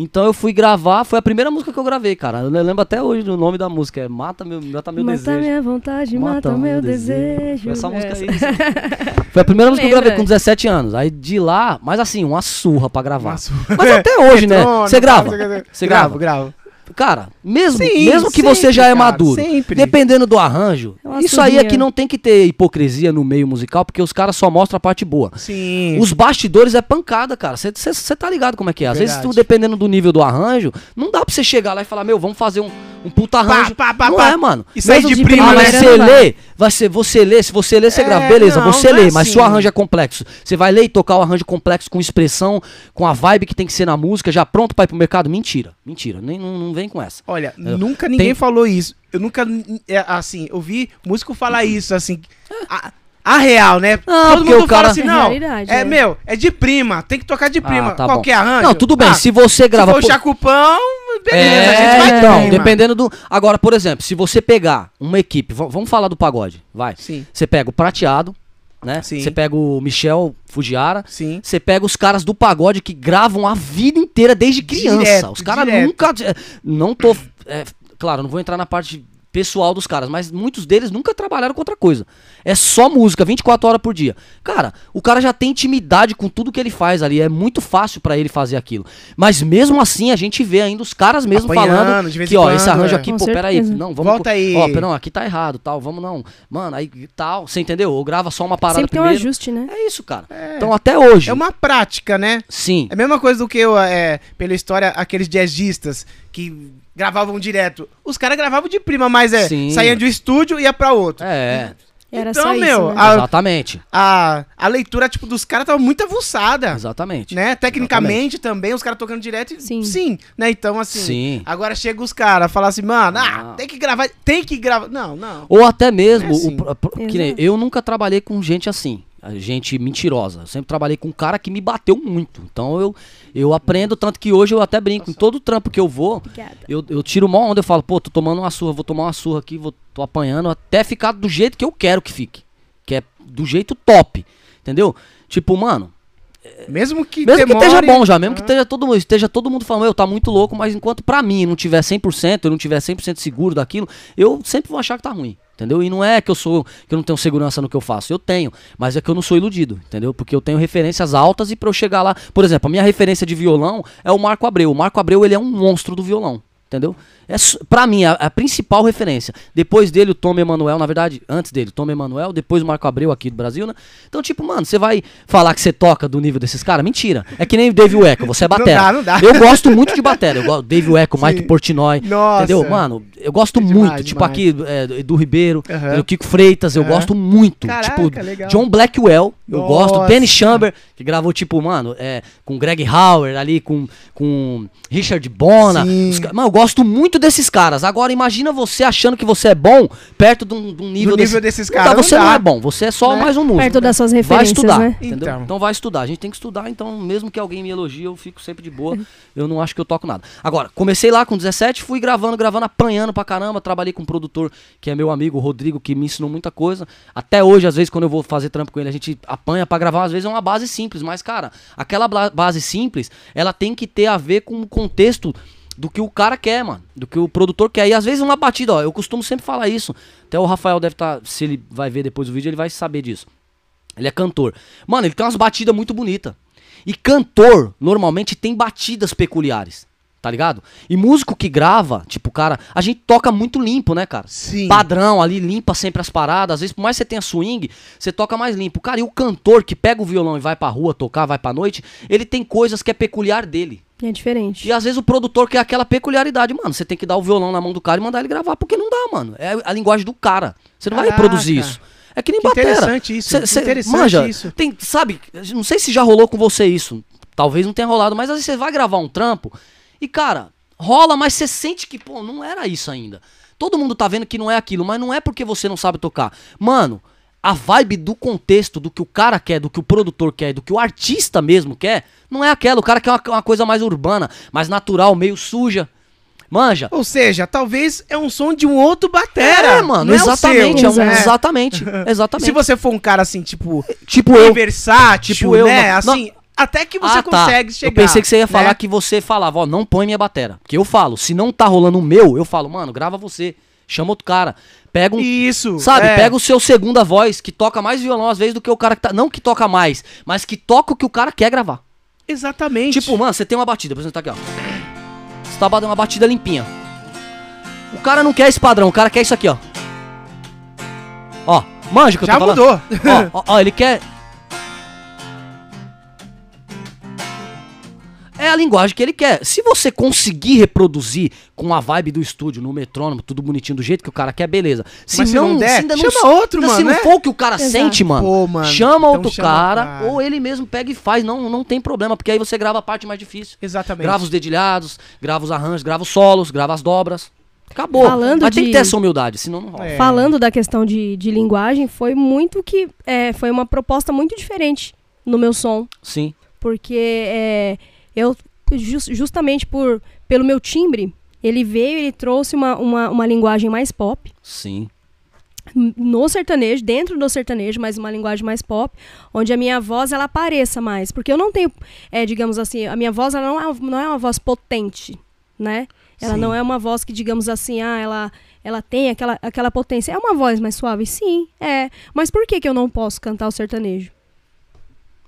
Então eu fui gravar, foi a primeira música que eu gravei, cara. Eu lembro até hoje do nome da música, é Mata Meu, Mata meu Mata Desejo. minha vontade, mata, o meu desejo. Foi essa música Essa. aí. Foi a primeira música que eu gravei com 17 anos. Aí de lá, mas assim, uma surra pra gravar. Uma surra. Mas até hoje, né? Você grava? Você gravo, grava? Cara, mesmo, Sim, mesmo que sempre, você já é cara, maduro, sempre. dependendo do arranjo, É isso aí é que não tem que ter hipocrisia no meio musical, porque os caras só mostram a parte boa. Sim. Os bastidores é pancada, cara. Você tá ligado como é que é. Às vezes, Verdade. tu, dependendo do nível do arranjo, não dá pra você chegar lá e falar, meu, vamos fazer um, um puta arranjo. pá, pá, não pá. é, mano. E de prima, Ah, né? mas primeira você não lê, vai ser, você lê, se você lê, você É, grava. Beleza, não, você não é lê, mas se o assim. arranjo é complexo, você vai ler e tocar o arranjo complexo com expressão, com a vibe que tem que ser na música, já pronto pra ir pro mercado? Mentira, mentira. Nem, não, não vem com essa. Olha, Eu- nunca ninguém tem- falou isso. Eu nunca, é, assim, eu vi músico falar isso, assim. A, a real, né? Não, Todo porque mundo o cara- fala assim, É não. realidade, é, é. meu, é de prima. Tem que tocar de prima. Ah, tá Qualquer bom. arranjo. Não, tudo bem, Ah, se você se grava... for pô- Chacupão, beleza, é, a gente vai então, prima. dependendo do. Agora, por exemplo, se você pegar uma equipe, vamos falar do pagode, vai. Sim, Você pega o Prateado, né? Sim. Você pega o Michel Fujiara. sim. Você pega os caras do pagode que gravam a vida inteira desde criança. Direto, os caras nunca. é, Não tô. é, claro, não vou entrar na parte pessoal dos caras, mas muitos deles nunca trabalharam com outra coisa. É só música, 24 horas por dia. Cara, o cara já tem intimidade com tudo que ele faz ali. É muito fácil pra ele fazer aquilo. Mas mesmo assim, a gente vê ainda os caras mesmo Apanhando, falando de vez que, ó, quando, esse arranjo é. aqui, Com pô, peraí. Não, vamos. Volta aí. Ó, não, aqui tá errado, tal. Vamos não. Mano, aí tal. Você entendeu? Ou grava só uma parada Sempre tem um primeiro. ajuste, né? É isso, cara. Então até hoje. É uma prática, né? Sim. É a mesma coisa do que, eu, é, pela história, aqueles jazzistas que gravavam direto. Os caras gravavam de prima, mas é, Sim. saíam de um estúdio e ia pra outro. É, Era Então, só isso, meu, né? a- exatamente. A, a leitura, tipo, dos caras tava muito avuçada. Exatamente. Né? Tecnicamente também, os caras tocando direto. Sim. Sim. Né? Então, assim. Sim. Agora chega os caras, falam assim, mano, ah, Não. tem que gravar, tem que gravar. Não, não. Ou até mesmo, É assim. o que nem- eu nunca trabalhei com gente assim, gente mentirosa. Eu sempre trabalhei com um cara que me bateu muito. Então eu, eu aprendo, tanto que hoje eu até brinco. Em todo trampo que eu vou, eu, eu tiro uma onda, eu falo, pô, tô tomando uma surra, vou tomar uma surra aqui, vou, tô apanhando até ficar do jeito que eu quero que fique. Que é do jeito top. Entendeu? Tipo, mano, Mesmo que Mesmo que demore- esteja bom já, mesmo que Ah. esteja todo, mundo- esteja todo mundo falando, eu tá muito louco, mas enquanto pra mim não tiver 100%, eu não tiver 100% seguro daquilo, eu sempre vou achar que tá ruim, entendeu? E não é que eu sou que eu não tenho segurança no que eu faço, eu tenho, mas é que eu não sou iludido, entendeu? Porque eu tenho referências altas e pra eu chegar lá, por exemplo, a minha referência de violão é o Marco Abreu. O Marco Abreu, ele é um monstro do violão. Entendeu? É, pra mim, a, a principal referência. Depois dele, o Tom Emanuel, na verdade, antes dele, o Tom Emanuel, depois o Marco Abreu aqui do Brasil, né? Então, tipo, mano, você vai falar que você toca do nível desses caras? Mentira. É que nem o Dave Echo, você é Não batera. dá, não dá. Eu gosto muito de batera. Eu gosto Dave Echo, Mike. Portnoy. Nossa. Entendeu? Mano, eu gosto Demais, muito. Tipo demais. aqui, é, Edu Ribeiro, entendeu? Kiko Freitas, eu Aham. gosto muito. Caraca, tipo, legal. John Blackwell, eu Nossa. gosto. Danny Chamber, que gravou, tipo, mano, é, com Greg Howard ali, com, com Richard Bona. Os Mano, eu gosto muito desses caras. Agora, imagina você achando que você é bom perto de um, de um nível, Do nível desse- desses Não dá, caras, não Você não, dá. é bom, você é só Né? mais um músico. Perto das suas Vai referências, estudar, né? entendeu? Então. Então. vai estudar. A gente tem que estudar, então mesmo que alguém me elogie, eu fico sempre de boa. Eu não acho que eu toco nada. Agora, comecei lá com 17, fui gravando, gravando, apanhando pra caramba. Trabalhei com um produtor que é meu amigo, o Rodrigo, que me ensinou muita coisa. Até hoje, às vezes, quando eu vou fazer trampo com ele, a gente apanha pra gravar. Às vezes é uma base simples, mas, cara, aquela base simples, ela tem que ter a ver com o contexto do que o cara quer, mano. Do que o produtor quer. E às vezes uma batida, ó, eu costumo sempre falar isso. Até o Rafael deve estar, se ele vai ver depois o vídeo, ele vai saber disso. Ele é cantor. Mano, ele tem umas batidas muito bonitas. E cantor, normalmente, tem batidas peculiares. Tá ligado? E músico que grava, tipo, cara, a gente toca muito limpo, né, cara? Sim. Padrão ali, limpa sempre as paradas. Às vezes, por mais que você tenha swing, você toca mais limpo. Cara, e o cantor que pega o violão e vai pra rua tocar, vai pra noite, ele tem coisas que é peculiar dele. É diferente. E às vezes o produtor quer aquela peculiaridade, mano. Você tem que dar o violão na mão do cara e mandar ele gravar, porque não dá, mano. É a linguagem do cara. Você não vai Caraca. reproduzir isso. É que nem Que batera. interessante isso, Cê- que cê interessante manja, isso. Tem, sabe, não sei se já rolou com você isso. Talvez não tenha rolado, mas às vezes você vai gravar um trampo e, cara, rola, mas você sente que, pô, não era isso ainda. Todo mundo tá vendo que não é aquilo, mas não é porque você não sabe tocar. Mano, a vibe do contexto, do que o cara quer, do que o produtor quer, do que o artista mesmo quer, não é aquela. O cara quer uma, uma coisa mais urbana, mais natural, meio suja. Manja. Ou seja, talvez é um som de um outro batera. É, mano, não é exatamente. é um- né? Exatamente. Exatamente. Se você for um cara assim, tipo, tipo eu. versátil, Tipo eu, né? não- assim, até que você Ah, tá. consegue chegar. Eu pensei que você ia falar né? que você falava, ó, não põe minha batera. Porque eu falo, se não tá rolando o meu, eu falo, mano, grava você. Chama outro cara. Pega um. Isso. Sabe, é. pega o seu segunda voz, que toca mais violão às vezes do que o cara que tá. Não que toca mais, mas que toca o que o cara quer gravar. Exatamente. Tipo, mano, você tem uma batida, por exemplo, tá aqui, ó. Você tá batendo uma batida limpinha. O cara não quer esse padrão, o cara quer isso aqui, ó. Ó, manja que eu Já tô falando. mudou. ó, ó, ó, ele quer. É a linguagem que ele quer. Se você conseguir reproduzir com a vibe do estúdio, no metrônomo, tudo bonitinho do jeito que o cara quer, beleza. Se Mas se não, não der, ainda chama outro, ainda mano, Se não né? for o que o cara Exato. sente, mano, Pô, mano, chama então outro chama o cara, cara. ou ele mesmo pega e faz. Não, não tem problema, porque aí você grava a parte mais difícil. Exatamente. Grava os dedilhados, grava os arranjos, grava os solos, grava as dobras. Acabou. Falando Mas tem que de- ter essa humildade, senão não rola. É. Falando da questão de, de linguagem, foi muito que. é, foi uma proposta muito diferente no meu som. Sim. Porque é, eu, jus- justamente por, pelo meu timbre, ele veio ele trouxe uma, uma, uma linguagem mais pop. Sim. No sertanejo, dentro do sertanejo, mas uma linguagem mais pop, onde a minha voz ela apareça mais. Porque eu não tenho, é, digamos assim, a minha voz ela não, é, não é uma voz potente, né? Ela Sim. não é uma voz que, digamos assim, ah, ela, ela tem aquela, aquela potência. É uma voz mais suave? Sim, é. Mas por que, que eu não posso cantar o sertanejo?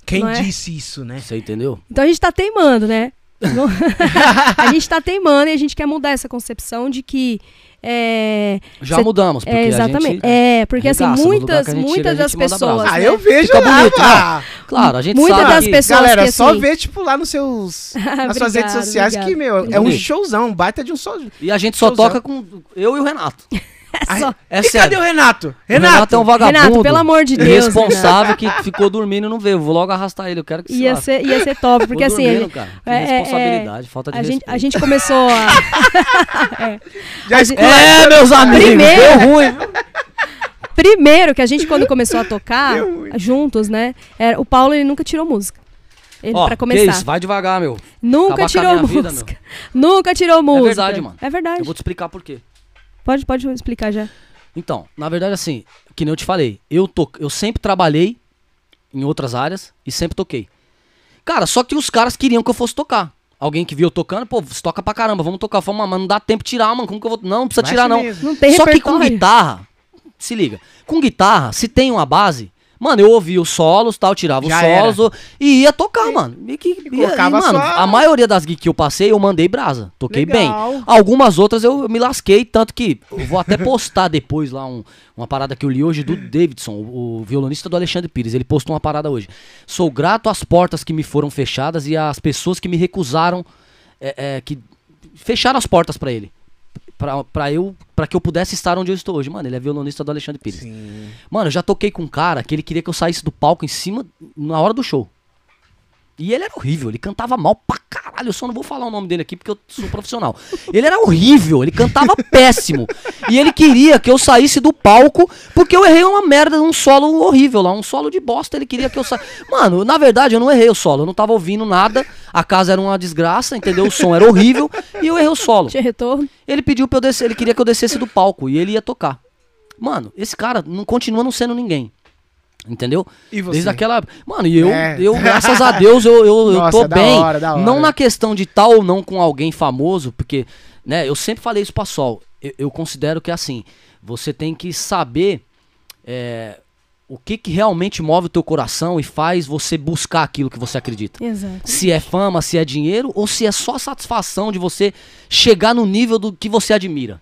Quem é? disse isso, né? Você entendeu? Então a gente tá teimando, né? A gente tá teimando e a gente quer mudar essa concepção de que. É, Já Cê- mudamos, porque é a exatamente. gente... é, porque assim, muitas, que muitas das pessoas. Ah, né? eu vejo Fica lá, bonito, pá. Claro, a gente Muitas sabe das que- pessoas Galera, que, só assim- vê, tipo, lá nos seus... nas suas redes Obrigado, sociais que, obrigado. meu, é um showzão, um baita de um só. E a gente só Showzão. toca com eu e o Renato. Ai, É e cadê o Renato? O Renato é um vagabundo. Renato, pelo amor de Deus, Irresponsável que ficou dormindo e não veio. Vou logo arrastar ele. Eu quero que se Ia ser, ia ser top, porque assim. dormindo, a- cara. Que é, é, responsabilidade, falta de a, gente, respeito. a gente começou a. Já a escuta- É, meus amigos, Primeiro- deu ruim. Primeiro que a gente, quando começou a tocar juntos, né? Era, o Paulo ele nunca tirou música. Ele, Ó, pra que começar. isso, vai devagar, meu. Nunca acabar tirou minha vida, música. Nunca tirou música. verdade, mano. É verdade. Eu vou te explicar por quê. Pode, pode explicar já. Então, na verdade, assim, que nem eu te falei, eu, to... eu sempre trabalhei em outras áreas e sempre toquei. Cara, só que os caras queriam que eu fosse tocar. Alguém que viu eu tocando, pô, você toca pra caramba, vamos tocar. Falei, mas não dá tempo de tirar, mano. Como que eu vou. Não, não precisa tirar, não. mesmo. Não tem Só que com repertório. guitarra, se liga, com guitarra, se tem uma base, mano, eu ouvia os solos tal, tirava Já os solos o- e ia tocar, mano. E, que, e- e, mano, só- a maioria das gigs que eu passei, eu mandei brasa. Toquei Legal. bem. Algumas outras eu me lasquei, tanto que eu vou até postar depois lá um- uma parada que eu li hoje do Davidson, o, o violonista do Alexandre Pires. Ele postou uma parada hoje. Sou grato às portas que me foram fechadas e às pessoas que me recusaram, é, é, que fecharam as portas pra ele. Pra, pra, eu, pra que eu pudesse estar onde eu estou hoje. Mano, ele é violonista do Alexandre Pires. Sim. Mano, eu já toquei com um cara que ele queria que eu saísse do palco em cima na hora do show. E ele era horrível, ele cantava mal pra caralho. Eu só não vou falar o nome dele aqui porque eu sou profissional. Ele era horrível, ele cantava péssimo. E ele queria que eu saísse do palco porque eu errei uma merda, um solo horrível lá, um solo de bosta. Ele queria que eu saísse. Mano, na verdade eu não errei o solo, eu não tava ouvindo nada. A casa era uma desgraça, entendeu? O som era horrível e eu errei o solo. Tinha retorno. Ele pediu pra eu descer, ele queria que eu descesse do palco e ele ia tocar. Mano, esse cara não continua não sendo ninguém. Entendeu? E você? Desde aquela. Mano, e eu, É. eu graças a Deus, eu, eu, eu Nossa, tô da bem. hora, da hora. Não na questão de tal ou não com alguém famoso, porque, né, eu sempre falei isso pra Sol. Eu, eu considero que assim, você tem que saber é, o que, que realmente move o teu coração e faz você buscar aquilo que você acredita. Exato. Se é fama, se é dinheiro, ou se é só satisfação de você chegar no nível do que você admira.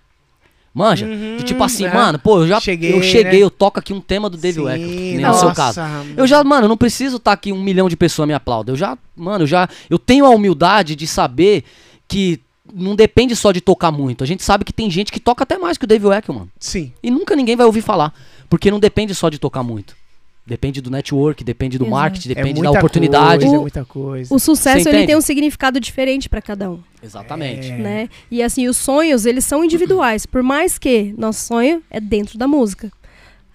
Manja? Uhum, De tipo assim, é. mano, pô, eu já Cheguei, eu cheguei, né? eu toco aqui um tema do David nem no seu caso. Eu já, mano, eu não preciso estar aqui um milhão de pessoas me aplaudem. Eu já, mano, eu já, eu tenho a humildade de saber que não depende só de tocar muito. A gente sabe que tem gente que toca até mais que o David Weckl, mano. Sim. E nunca ninguém vai ouvir falar, porque não depende só de tocar muito. Depende do network, depende do Exato. marketing, é depende muita da oportunidade. Coisa, é O- muita coisa. O sucesso ele tem um significado diferente pra cada um. Exatamente. É. né? E assim, os sonhos, eles são individuais, por mais que nosso sonho é dentro da música.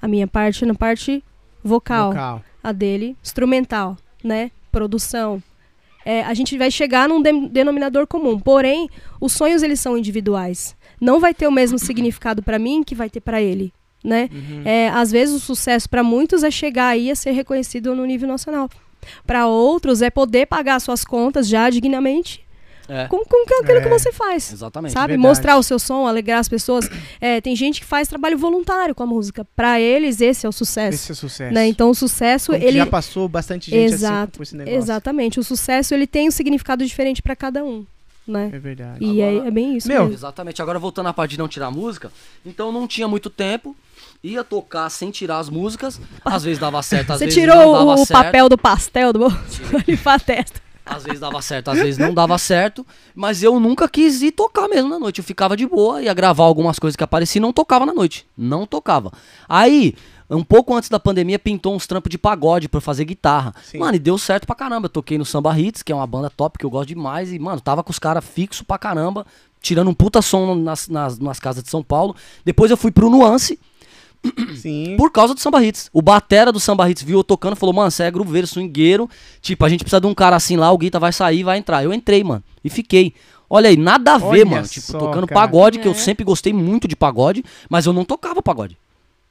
A minha parte na parte vocal, Vocal. a dele instrumental, né? Produção. É, a gente vai chegar num de- denominador comum, porém, os sonhos eles são individuais. Não vai ter o mesmo significado pra mim que vai ter pra ele, né? Uhum. É, às vezes o sucesso pra muitos é chegar aí a ser reconhecido no nível nacional. Pra outros é poder pagar suas contas já dignamente É, com, com aquilo que É. você faz. exatamente. Sabe? verdade. Mostrar o seu som, alegrar as pessoas. É, tem gente que faz trabalho voluntário com a música. Pra eles, esse é o sucesso. Esse é o sucesso. né? Então, o sucesso, Como que ele. já passou bastante gente assim Exato, por esse negócio. Exatamente. O sucesso, ele tem um significado diferente pra cada um. né? É verdade. E é, Agora- é bem isso. Meu, mesmo. Exatamente. Agora voltando à parte de não tirar música, então não tinha muito tempo, ia tocar sem tirar as músicas, às vezes dava certo, às Você vezes não tirou dava o certo. papel do pastel do bolso pra limpar a testa. Às vezes dava certo, às vezes não dava certo, mas eu nunca quis ir tocar mesmo na noite. Eu ficava de boa, ia gravar algumas coisas que apareciam e não tocava na noite. Não tocava. Aí, um pouco antes da pandemia, pintou uns trampos de pagode pra eu fazer guitarra. Sim. Mano, e deu certo pra caramba. Eu toquei no Samba Hits, que é uma banda top que eu gosto demais. E, mano, tava com os caras fixo pra caramba, tirando um puta som nas, nas, nas casas de São Paulo. Depois eu fui pro Nuance, sim. por causa do Samba Hits. O batera do Samba Hits viu eu tocando e falou, mano, você é grooveiro, swingueiro. Tipo, a gente precisa de um cara assim lá, o Guita vai sair e vai entrar. Eu entrei, mano, e fiquei. Olha aí, nada a ver, Olha mano. Tipo, só, tocando cara. pagode, que eu É. sempre gostei muito de pagode, mas eu não tocava pagode.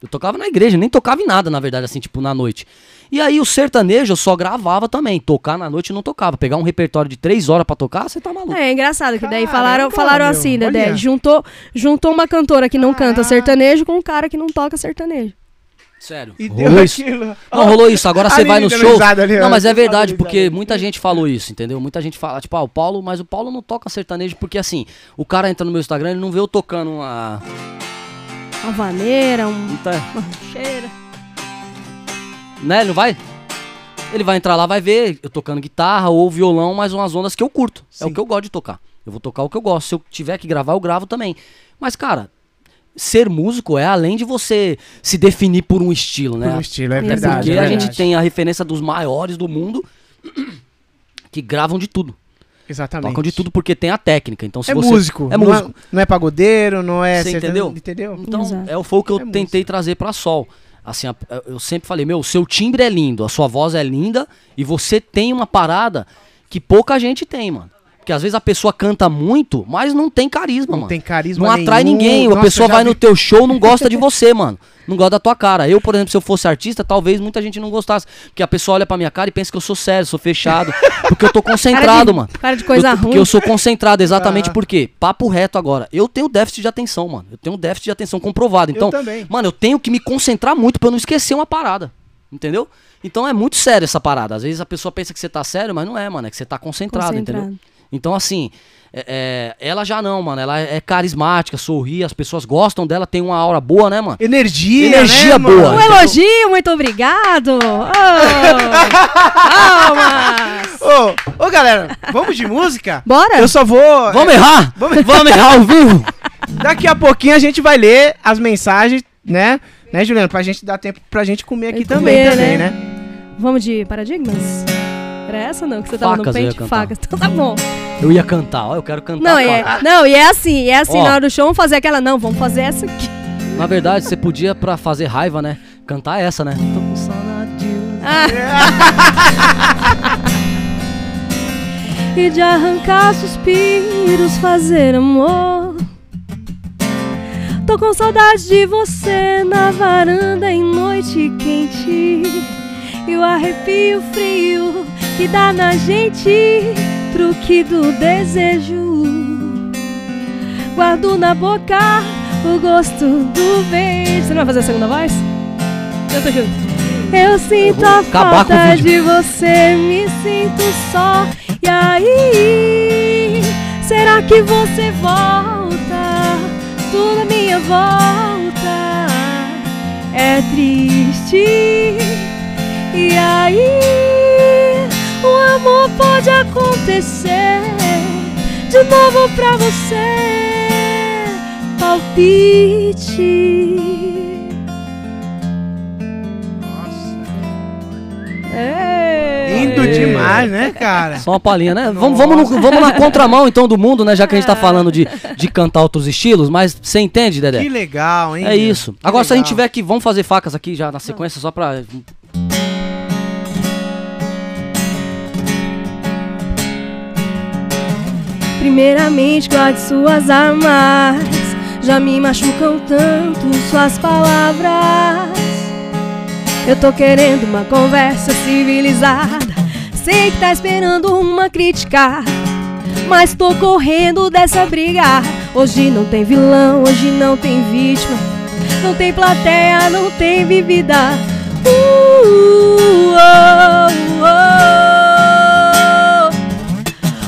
Eu tocava na igreja, nem tocava em nada, na verdade, assim, tipo, na noite. E aí o sertanejo eu só gravava também. Tocar na noite não tocava. Pegar um repertório de três horas pra tocar, você tá maluco. É, é engraçado que daí Caramba, falaram, falaram meu, assim, Dedé. olha. Juntou, juntou uma cantora que não canta Caraca. sertanejo com um cara que não toca sertanejo. Sério. E deu rolou isso. aquilo. Não, rolou isso. Agora você vai no show. ali. Não, mas é verdade, porque muita gente falou isso, entendeu? Muita gente fala, tipo, ah, o Paulo, mas o Paulo não toca sertanejo, porque assim, o cara entra no meu Instagram, ele não vê eu tocando uma. Uma vaneira, um, Puta, uma rancheira. Né? Ele não vai? Ele vai entrar lá, vai ver eu tocando guitarra ou violão, mas umas ondas que eu curto. É Sim. o que eu gosto de tocar. Eu vou tocar o que eu gosto. Se eu tiver que gravar, eu gravo também. Mas, cara, ser músico é além de você se definir por um estilo, né? Por um estilo, é Porque verdade. Porque é a verdade. gente tem a referência dos maiores do mundo que gravam de tudo. Exatamente. Tocam de tudo porque tem a técnica. Então, se É você músico. é não músico. Não é pagodeiro, não é. Você entendeu? Entendeu? Então, Exato. é, foi o que eu É tentei trazer pra Sol. Assim, eu sempre falei, meu, o seu timbre é lindo, a sua voz é linda e você tem uma parada que pouca gente tem, mano. Porque às vezes a pessoa canta muito, mas não tem carisma, Não mano. tem carisma Não atrai nenhum. ninguém. Nossa, a pessoa eu vai vi- no teu show não gosta de você, mano. Não gosta da tua cara. Eu, por exemplo, se eu fosse artista, talvez muita gente não gostasse. Porque a pessoa olha pra minha cara e pensa que eu sou sério, sou fechado. Porque eu tô concentrado, cara de, mano. Cara de coisa eu, ruim. Porque eu sou concentrado, exatamente Ah. porque, papo reto agora, eu tenho déficit de atenção, mano. Eu tenho déficit de atenção comprovado. Então, também. mano, eu tenho que me concentrar muito pra eu não esquecer uma parada. Entendeu? Então é muito sério essa parada. Às vezes a pessoa pensa que você tá sério, mas não é, mano. É que você tá concentrado, entendeu? Então, assim, é- é, ela já não, mano. Ela é carismática, sorri, as pessoas gostam dela, tem uma aura boa, né, mano? Energia. Energia né, boa. mano? Um elogio, muito obrigado! Oh! Ô, ô, galera, vamos de música? Bora? Eu só vou. Vamos errar? Vamos- Vamos errar ao vivo? Daqui a pouquinho a gente vai ler as mensagens, né? Né, Juliano? Pra gente dar tempo pra gente comer aqui também, comer, também, né? né? Vamos de paradigmas? Era essa não? Que você tava Facas no eu ia pente? cantar. Facas. Então tá bom. Eu ia cantar, ó, eu quero cantar. Não, e é, não, e é assim, é assim, Ó. na hora do show, vamos fazer aquela, não, vamos fazer essa aqui. Na verdade, você podia, pra fazer raiva, né? Cantar essa, né? Tô com saudade de. Ah. e de arrancar suspiros, fazer amor. Tô com saudade de você na varanda em noite quente. E o arrepio frio que dá na gente, truque do desejo. Guardo na boca o gosto do beijo. Você não vai fazer a segunda voz? Eu tô junto. Eu sinto vou a falta de você, me sinto só. E aí, será que você volta? Tudo à minha volta é triste. E aí, o amor pode acontecer de novo pra você. Palpite. É. Lindo demais, né, cara? Só uma palhinha, né? Vamos, vamos, no- vamos na contramão, então, do mundo, né? Já que a gente tá falando de, de cantar outros estilos, mas você entende, Dedé? Que legal, hein? É isso. Agora, se a gente legal. tiver que. Vamos fazer facas aqui já na sequência, só pra. Primeiramente, guarde suas armas. Já me machucam tanto suas palavras. Eu tô querendo uma conversa civilizada. Sei que tá esperando uma crítica. Mas tô correndo dessa briga. Hoje não tem vilão, hoje não tem vítima. Não tem plateia, não tem bebida. Uh, oh, oh.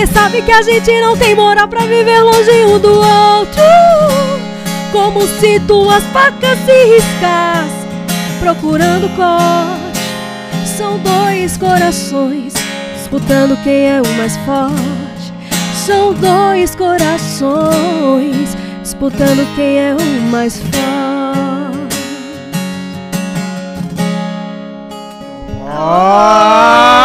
Cê sabe que a gente não tem moral pra viver longe um do outro. Como se duas facas se riscassem, procurando corte. São dois corações disputando quem é o mais forte. São dois corações disputando quem é o mais forte. Nossa!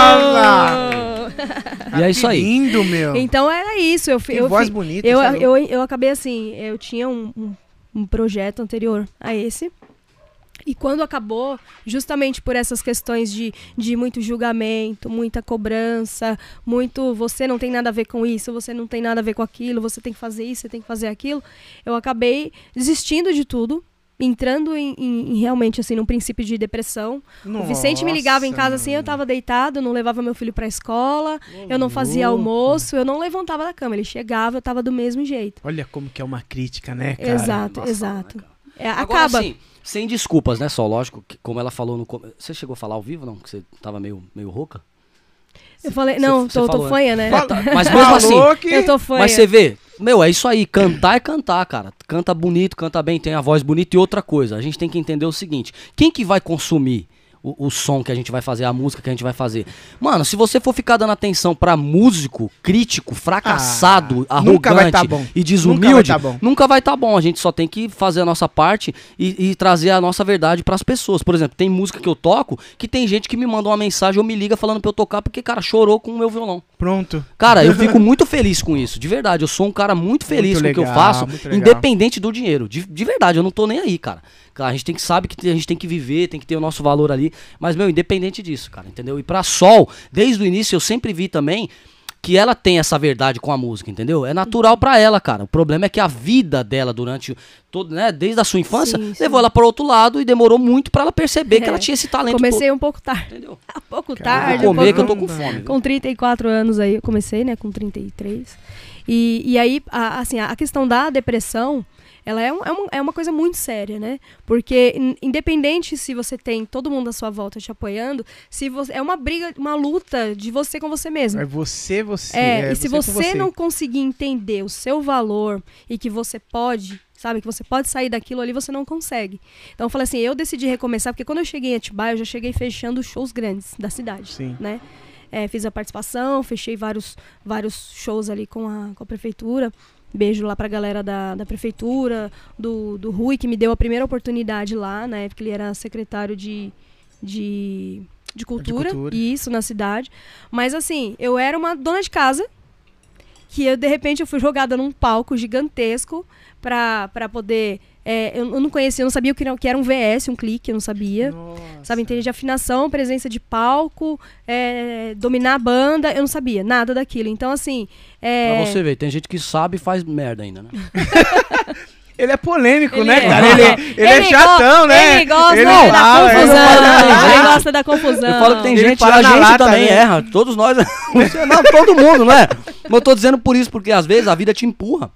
E é isso aí. Lindo, meu. Então era isso. Eu, que eu, voz fi- bonita. eu, eu, eu acabei assim, eu tinha um, um, um projeto anterior a esse. E quando acabou, justamente por essas questões de, de muito julgamento, muita cobrança, muito você não tem nada a ver com isso, você não tem nada a ver com aquilo, você tem que fazer isso, você tem que fazer aquilo, eu acabei desistindo de tudo, entrando em, em- em realmente assim num princípio de depressão. o Vicente me ligava em Nossa, casa assim, eu tava deitado, não levava meu filho pra escola, eu não fazia louco. almoço, eu não levantava da cama. Ele chegava, eu tava do mesmo jeito. Olha como que é uma crítica, né, cara? exato, Nossa, exato. né, cara? É, Agora, acaba. assim, sem desculpas, né, só lógico, que como ela falou no começo. Você chegou a falar ao vivo, não? Que você tava meio, meio rouca? eu falei, cê- não, cê tô, falou, tô fanha, né? Mas mesmo assim. Eu tô fanha. Mas você vê, meu, é isso aí. Cantar é cantar, cara. Canta bonito, canta bem, tem a voz bonita. E outra coisa, a gente tem que entender o seguinte: quem que vai consumir o, o som que a gente vai fazer, a música que a gente vai fazer? Mano, se você for ficar dando atenção pra músico, crítico, fracassado, Ah, arrogante nunca vai tá bom. e desumilde, Nunca vai tá bom. nunca vai tá bom. A gente só tem que fazer a nossa parte e, e trazer a nossa verdade pras pessoas. Por exemplo, tem música que eu toco que tem gente que me manda uma mensagem ou me liga falando pra eu tocar porque, cara, chorou com o meu violão. Pronto. Cara, eu fico muito feliz com isso, de verdade. Eu sou um cara muito feliz Muito com o que eu faço, independente do dinheiro. De, de verdade, eu não tô nem aí, cara. Cara, A gente tem que sabe que a gente tem que viver, tem que ter o nosso valor ali. Mas, meu, independente disso, cara, entendeu? E pra Sol, desde o início eu sempre vi também que ela tem essa verdade com a música, entendeu? É natural pra ela, cara. O problema é que a vida dela durante todo, né, desde a sua infância, Sim, sim. levou ela para outro lado e demorou muito pra ela perceber que É. ela tinha esse talento Comecei um pouco tarde. entendeu? Um pouco Cara, tarde. Vou um comer que pouco... eu tô com fome. Com 34 anos aí, eu comecei, né, com 33. E, e aí, a, assim, a questão da depressão, ela é, um- é, um- é uma coisa muito séria, né? Porque, in- independente se você tem todo mundo à sua volta te apoiando, se você, é uma briga, uma luta de você com você mesmo. É você, você. É, e se com você, não conseguir entender o seu valor e que você pode, sabe, que você pode sair daquilo ali, você não consegue. Então eu falei assim, eu decidi recomeçar, porque quando eu cheguei em Atibaia, eu já cheguei fechando shows grandes da cidade, Sim. né? É, fiz a participação, fechei vários, vários shows ali com a, com a prefeitura. Beijo lá pra galera da, da prefeitura, do, do Rui, que me deu a primeira oportunidade lá, na época ele era secretário de, de, de cultura, cultura. isso, na cidade. Mas assim, eu era uma dona de casa, que eu, de repente, eu fui jogada num palco gigantesco pra, pra poder... é, eu, eu não conhecia, eu não sabia o que era, o que era um VS, um clique, eu não sabia. Nossa. Sabe, entender de afinação, presença de palco, é, dominar a banda, eu não sabia nada daquilo. Então, assim. É, Pra você ver, tem gente que sabe e faz merda ainda, né? Ele é polêmico, Ele né, é. cara? Ele, ele, é go- chatão, né? Ele gosta Ele da fala, ele confusão. Ele gosta da confusão. Eu falo que tem Ele gente, fala a gente lata, também né? erra. Todos nós. não, todo mundo, não é? Mas eu tô dizendo por isso, porque às vezes a vida te empurra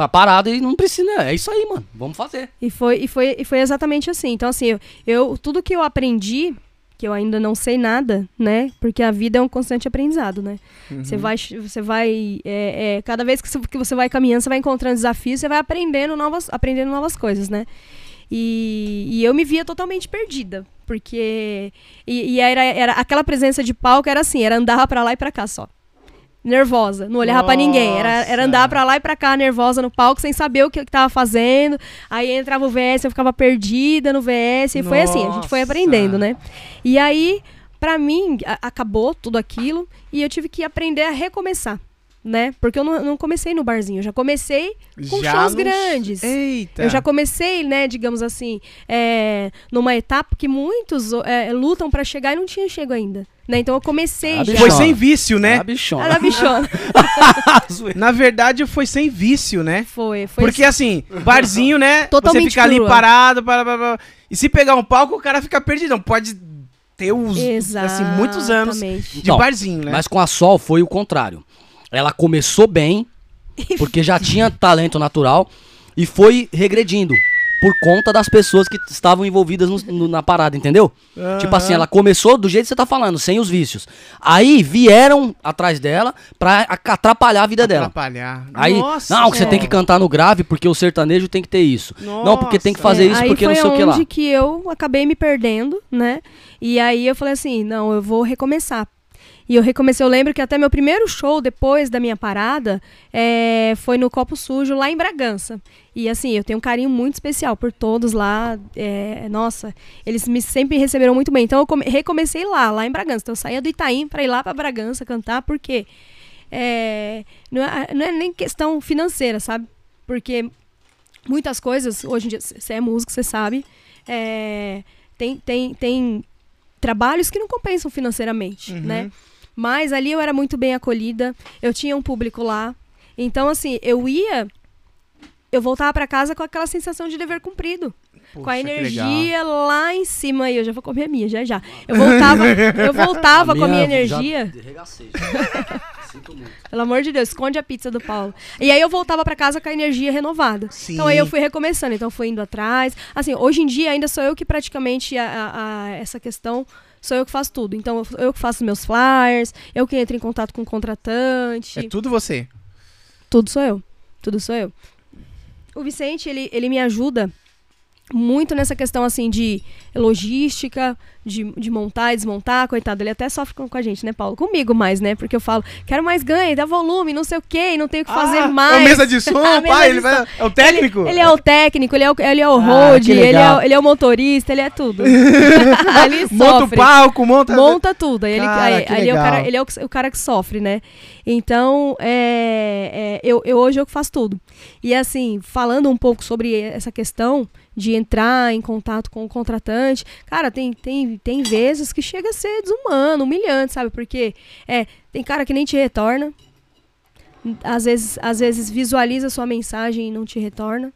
pra parada e não precisa. É isso aí, mano. Vamos fazer. E foi, e foi, e foi exatamente assim. Então, assim, eu, eu- tudo que eu aprendi, que eu ainda não sei nada, né? Porque a vida é um constante aprendizado, né? Uhum. Você vai, você vai é, é, cada vez que você, que você vai caminhando, você vai encontrando desafios, você vai aprendendo novas, aprendendo novas coisas, né? E, e eu me via totalmente perdida, porque e, e era, era aquela presença de palco era assim, era andar pra lá e pra cá só. Nervosa, não olhava pra ninguém. Era, era andar pra lá e pra cá, nervosa no palco, sem saber o que eu tava fazendo. Aí entrava o VS, eu ficava perdida no VS. E foi assim, a gente foi aprendendo, né? E aí, pra mim, a- acabou tudo aquilo e eu tive que aprender a recomeçar. Né? Porque eu não, não comecei no barzinho, eu já comecei com Já shows nos- grandes. Eita. Eu já comecei, né, digamos assim, é, numa etapa que muitos é, lutam pra chegar e não tinham chego ainda. Né? Então eu comecei Ah, já. Foi sem vício, né? Ah, bichona. Era bichona. Na verdade, foi sem vício, né? Foi, foi. Porque assim, barzinho, né? Totalmente você fica ali crua. parado, para, para, para. e se pegar um palco, o cara fica perdido. Não pode ter os, assim, muitos anos de Não, barzinho, né? Mas com a Sol foi o contrário. Ela começou bem, porque já tinha talento natural, e foi regredindo. Por conta das pessoas que estavam envolvidas no- no- na parada, entendeu? Tipo assim, ela começou do jeito que você tá falando, sem os vícios. Aí vieram atrás dela pra atrapalhar a vida dela. Atrapalhar. Aí, Nossa, não, que você tem que cantar no grave porque o sertanejo tem que ter isso. Não, porque tem que fazer É, isso aí porque foi não sei o que lá. onde que eu acabei me perdendo, né? E aí eu falei assim, não, eu vou recomeçar. E eu recomecei, eu lembro que até meu primeiro show depois da minha parada é, foi no Copo Sujo, lá em Bragança. E assim, eu tenho um carinho muito especial por todos lá. é, nossa, eles me sempre receberam muito bem. Então eu come- recomecei lá, lá em Bragança. Então eu saía do Itaim pra ir lá pra Bragança cantar, porque é, não, é, não é nem questão financeira, sabe? Porque muitas coisas, hoje em dia, você é músico, você sabe, é, tem, tem, tem trabalhos que não compensam financeiramente, Uhum. né? Mas ali eu era muito bem acolhida, eu tinha um público lá. Então, assim, eu ia, eu voltava pra casa com aquela sensação de dever cumprido. com a energia lá em cima. E eu já vou comer a minha, já já. Eu voltava, eu voltava com a minha energia. Sinto muito. Pelo amor de Deus, esconde a pizza do Paulo. E aí eu voltava pra casa com a energia renovada. Sim. Então aí eu fui recomeçando, então fui indo atrás. Assim, hoje em dia ainda sou eu que praticamente a, a- a- essa questão sou eu que faço tudo. Então eu que faço meus flyers, eu que entro em contato com o contratante. É tudo você. Tudo sou eu. Tudo sou eu. O Vicente, ele, ele me ajuda muito nessa questão, assim, de logística, de, de montar e desmontar. Coitado, ele até sofre com, com a gente, né, Paulo? Comigo mais, né? Porque eu falo, quero mais ganho, dá volume, não sei o quê, não tenho o que fazer Ah, mais. É mesa de som, mesa pai. de Ele som. vai, é o técnico? Ele, ele é o técnico, ele é o, ele é o Ah, road, que ele é, ele é o motorista, ele é tudo. ele Monta o sofre. palco, monta. Monta tudo. Aí ele, Cara, aí- aí ele é o cara, ele é o, que- o cara que sofre, né? Então, é, é, eu, eu hoje eu que faço tudo. E assim, falando um pouco sobre essa questão de entrar em contato com o contratante, cara, tem, tem, tem vezes que chega a ser desumano, humilhante, sabe? Porque é, tem cara que nem te retorna. Às vezes, às vezes visualiza sua mensagem e não te retorna.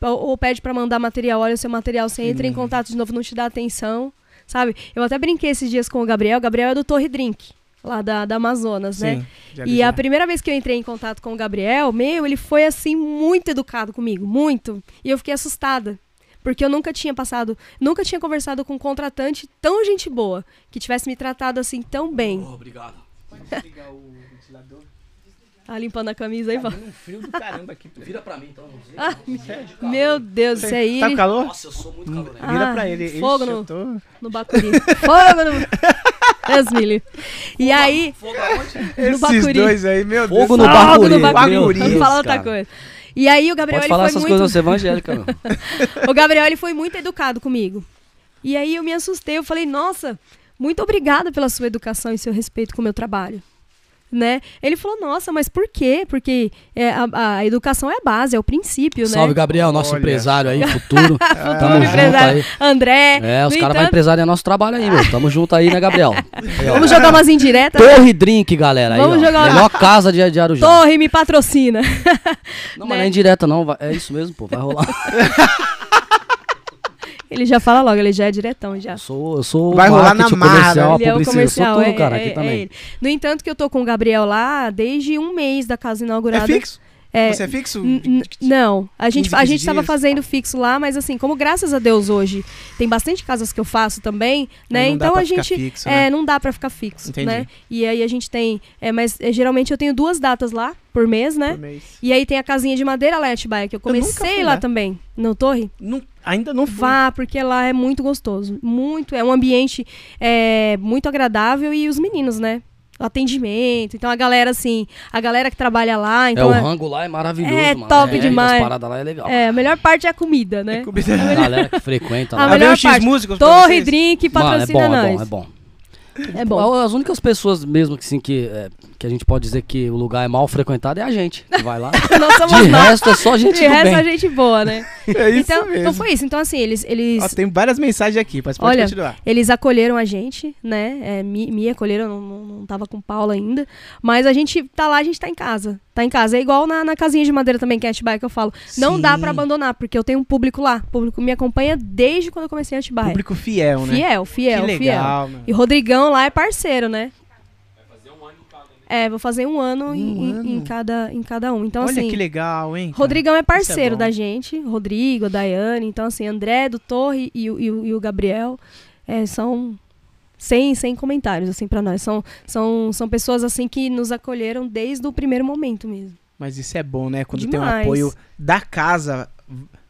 Ou, ou pede pra mandar material, olha o seu material, você entra em contato de novo, não te dá atenção, sabe? Eu até brinquei esses dias com o Gabriel. O Gabriel é do Torre Drink, lá da, da Amazonas, né? Sim, já E vi a já. primeira vez que eu entrei em contato com o Gabriel, meu, ele foi assim muito educado comigo, muito. E eu fiquei assustada. Porque eu nunca tinha passado, nunca tinha conversado com um contratante tão gente boa, que tivesse me tratado assim tão bem. obrigado. Tá limpando a camisa aí, Paulo. um frio do caramba aqui. Vira pra mim, então. Ah, meu Deus, isso aí Tá com calor? Nossa, eu sou muito calorento. Vira Ah, pra ele. fogo Ixi, no- tô- no Bacuri. Fogo no... Deus me livre. E aí, no Esses Bacuri. dois aí, meu Deus. Fogo no Bacuri. no meu Bacuri. Vamos Deus, falar outra coisa. E aí o Gabriel Pode ele falar foi essas muito... coisas, evangélica, meu. O Gabriel ele foi muito educado comigo. E aí eu me assustei, eu falei, nossa, muito obrigada pela sua educação e seu respeito com o meu trabalho. Né? Ele falou, nossa, mas por quê? Porque é, a, a educação é a base, é o princípio, Salve, né? Gabriel, nosso Olha empresário aí, futuro. Futuro Tamo junto empresário aí. André. É, os caras vão entanto, empresariar nosso trabalho aí, meu. Tamo junto aí, né, Gabriel? Vamos jogar umas indiretas? Torre Drink, galera. Aí, Vamos ó. jogar uma- Melhor casa de, de Arujá. Torre me patrocina. Não, né? mas não é indireta, não. É isso mesmo, pô. Vai rolar. Ele já fala logo, ele já é diretão já. Eu sou, eu sou Vai rolar na marra. comercial, ele é o comercial, eu sou tudo, é, cara, é- aqui é também. ele. No entanto que eu tô com o Gabriel lá desde um mês da casa É inaugurada. fixo? É, Você é fixo? Não, a gente, 15, a 15 gente tava dias? fazendo fixo lá, mas assim, como graças a Deus hoje tem bastante casas que eu faço também, né? Então a gente fixo, é, né? não dá pra ficar fixo, Entendi. né? E aí a gente tem, é, mas é, geralmente eu tenho duas datas lá por mês, né? Por mês. E aí tem a casinha de madeira lá em Atibaia, que eu Eu comecei lá lá. também, no Torre. Não- ainda não fui. Vá, porque lá é muito gostoso. Muito. É um ambiente é, muito agradável e os meninos, né? O atendimento. Então a galera, assim, a galera que trabalha lá. É, Então o é, rango lá é maravilhoso, É mano. top É, demais. As paradas lá é legal. é, a melhor parte é a comida, né? Comida- A galera que frequenta A lá. Veio melhor o X parte. músicos Torre? Drink Mano, é patrocina bom, é nós. bom, é bom. É bom. As únicas pessoas mesmo que, assim, que, é, que a gente pode dizer que o lugar é mal frequentado é a gente que vai lá. Nós somos De nós. resto é só gente De do resto, bem. a gente boa, né? É isso então, mesmo. então foi isso. Então, assim, eles, eles, Ó, tem várias mensagens aqui, mas pode Olha, continuar. eles acolheram a gente, né? É, me, me acolheram, não, não, não tava com Paula ainda. Mas a gente tá lá, a gente tá em casa. Tá em casa. É igual na, na casinha de madeira também, que é Atibaia, que eu falo. Não dá pra abandonar, porque eu tenho um público lá. O público me acompanha desde quando eu comecei a Atibaia. Público fiel, né? Fiel, fiel, que fiel. legal, meu. E Rodrigão lá é parceiro, né? É, vou fazer um ano, em, Um em- ano? em cada, em cada um. Então, Olha assim. que legal, hein? cara? Rodrigão é parceiro bom. da gente, Rodrigo, Daiane, então assim, André do Torre e, o- e e o Gabriel é, são sem, sem comentários, assim, pra nós. São, são, são pessoas, assim, que nos acolheram desde o primeiro momento mesmo. Mas isso é bom, né? Quando tem um Demais. apoio da casa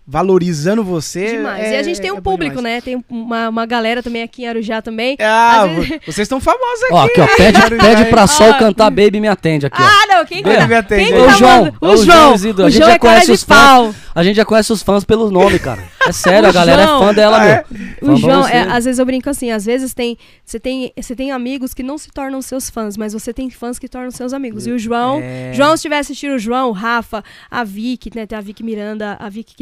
valorizando você. Demais. é- e a gente tem é um bom público, demais. né? Tem uma, uma galera também aqui em Arujá também. Ah, vezes- vocês estão famosos aqui. Ó, aqui, ó, pede, pede pra Sol Ó. cantar Baby Me Atende aqui, ó. Ah, não, quem tá? me atende Quem que O tá João, o O João João. Isidro, a O gente João já é conhece os fãs. A gente já conhece os fãs pelo nome, cara. É sério, O a galera João- é fã dela, Ah, meu. é? O João, é, às vezes eu brinco assim, às vezes tem você tem você tem amigos que não se tornam seus fãs, mas você tem fãs que tornam seus amigos. E o João, É. João se estiver assistindo o João, o Rafa, a Vicky, né, tem a Vicky Miranda, a Vicky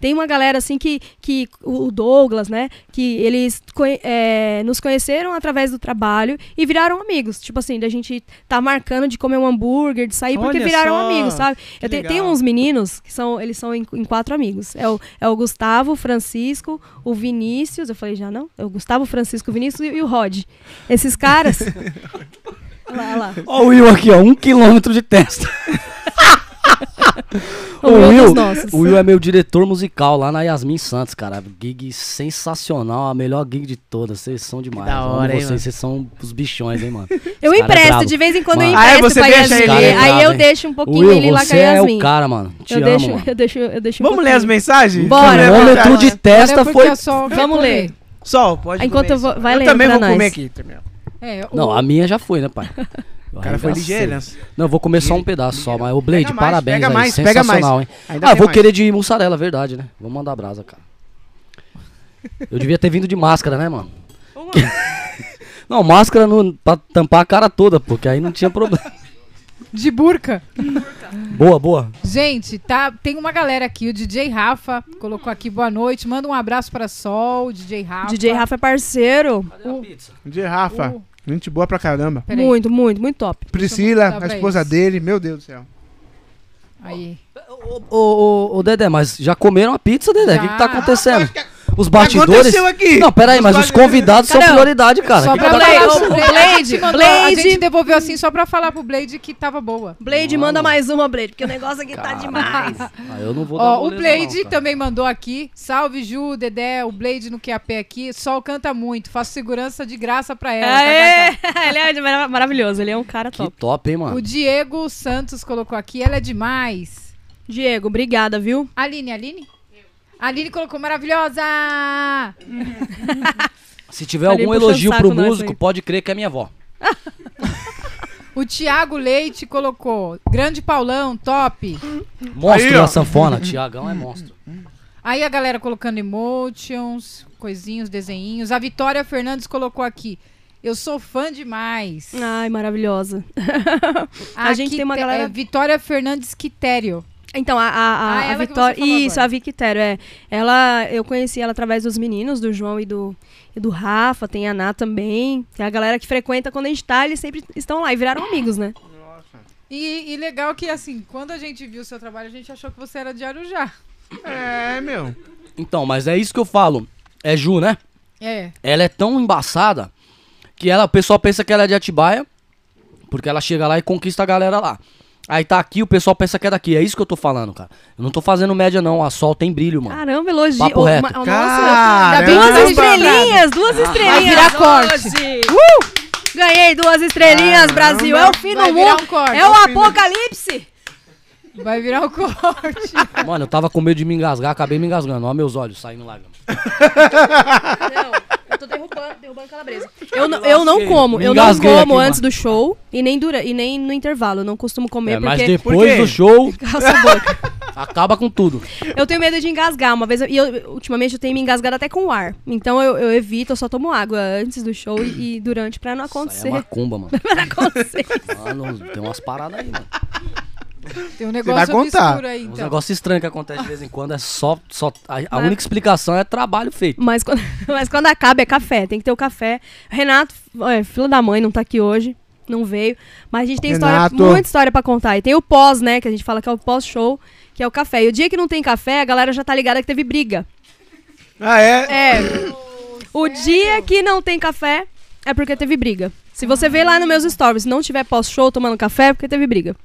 Tem uma galera assim que que o Douglas, né, que eles é, nos conheceram através do trabalho e viraram amigos. Tipo assim, da gente tá marcando de comer um hambúrguer, de sair porque Olha viraram só, amigos, sabe? que Eu te- uns meninos que são, eles são em, em quatro amigos. É o, é o Gustavo, o Francisco, o Vinícius. Eu falei já não? É o Gustavo, o Francisco, o Vinícius e, e o Rod. Esses caras. olha lá, olha lá. Ó o Will aqui, ó, um quilômetro de testa. O O Will o Will é meu diretor musical lá na Yasmin Santos, cara. Gig sensacional, a melhor gig de todas. Vocês são demais. da hora, hein, vocês, mano? vocês são os bichões, hein, mano. Eu cara é empresto, brabo. de vez em quando eu Mano. Ah, é? empresto Você pra deixa Yasmin. ele- é aí eu hein? deixo um pouquinho Will, ele lá com você a é Yasmin. o cara, mano. Te eu, amo, deixo, mano. eu deixo, eu deixo um Vamos ler as pouquinho. mensagens? Bora. Quilômetro mensagens. de testa foi... Vamos ler. Sol, pode Enquanto comer eu vou- vai Eu lendo também vou comer aqui. também. É, o- Não, a minha já foi, né, pai? O cara foi ligeiro. né? Não, eu vou comer só um pedaço só, mas o Blade, Pega mais, parabéns pega aí, mais, sensacional, mais. hein? Ainda Ah, vou mais. querer de mussarela, verdade, né? Vou mandar brasa, cara. Eu devia ter vindo de máscara, né, mano? Não, máscara no, pra tampar a cara toda, porque aí não tinha problema. de burca. Boa, boa. Gente, tá, tem uma galera aqui, o DJ Rafa colocou aqui boa noite, manda um abraço pra Sol, DJ Rafa. DJ Rafa é parceiro. Cadê a pizza? De Rafa. O- Gente boa pra caramba. Peraí, Muito, muito, muito top. Priscila, a esposa eles. dele. Meu Deus do céu. Aí. Ô, ô, ô, ô, Dedé, mas já comeram a pizza, Dedé? O que, que tá acontecendo? Os O que bastidores. aconteceu aqui? Não, peraí, mas os convidados são o- prioridade, cara. Só Que pra que tá Blade, Blade, gente mandou- A Blade. gente devolveu assim só pra falar pro Blade que tava boa. Blade, manda mais uma, Blade, porque o negócio aqui tá demais. Ah, eu não vou dar Ó, o Blade não, também mandou aqui. Salve, Ju, Dedé, o Blade no QAP aqui. Sol canta muito, faço segurança de graça pra ela. Aê! kkk. ele é mara- maravilhoso, ele é um cara Que top. top, hein, O mano? Diego Santos colocou aqui, ela é demais. Diego, obrigada, viu? Aline, Aline? Aline colocou maravilhosa! Se tiver algum elogio pro músico, aí. pode crer que é minha avó. O Thiago Leite colocou, grande Paulão, top. Monstro Aí, da sanfona. Tiagão é monstro. Aí a galera colocando emotions, coisinhos, desenhinhos. A Vitória Fernandes colocou aqui. Eu sou fã demais. Ai, maravilhosa. A gente Aqui tem uma galera- é Vitória Fernandes Quitério. Então, a, a, Ah, a Vitória. Isso, agora. a Vicky Tero, é. Ela, eu conheci ela através dos meninos, do João e do, e do Rafa, tem a Ná também. Tem a galera que frequenta quando a gente tá, eles sempre estão lá e viraram amigos, né? E, e legal que, assim, quando a gente viu o seu trabalho, a gente achou que você era de Arujá. É, meu. Então, mas é isso que eu falo. É Ju, né? É. Ela é tão embaçada que ela, o pessoal pensa que ela é de Atibaia, porque ela chega lá e conquista a galera lá. Aí tá aqui, o pessoal pensa que é daqui. É isso que eu tô falando, cara. Eu não tô fazendo média, não. A sol tem brilho, mano. Caramba, elogio. Papo Ô, reto. ma- nossa, Caramba. Que duas estrelinhas, duas estrelinhas. Vai virar corte. Uh! Ganhei duas estrelinhas, Caramba. Brasil. É o fim Vai do virar mundo. um corte. É o apocalipse. Vai virar o corte. Mano, eu tava com medo de me engasgar, acabei me engasgando. Ó, meus olhos saindo lágrimas. Não, derrubando, derrubando calabresa. Eu, não- eu não como, Me eu não engasguei como aqui, antes do show e nem, dura, e nem no intervalo. Eu não costumo comer É, mas porque. Por depois quê? do show, Cala sua boca. Acaba com tudo. Eu tenho medo de engasgar. Uma vez, eu- e eu, ultimamente eu tenho me engasgado até com o ar. Então eu, eu evito, eu só tomo água antes do show e, e durante pra não Isso aí acontecer. é macumba, mano. Pra não acontecer. Mano, tem umas paradas aí, mano. Tem um vai negócio contar. obscuro aí, então. negócios estranhos que acontecem de vez em quando é só. só a, a única explicação é trabalho feito. Mas quando, mas quando acaba é café, tem que ter o café. Renato, é, filho da mãe, não tá aqui hoje, não veio. Mas a gente tem Renato. história, muita história pra contar. E tem o pós, né, que a gente fala que é o pós-show, que é o café. E o dia que não tem café, a galera já tá ligada que teve briga. Ah, é? É. O dia que não tem café é porque teve briga. Se você vê lá nos meus stories, não tiver pós-show tomando café, é porque teve briga.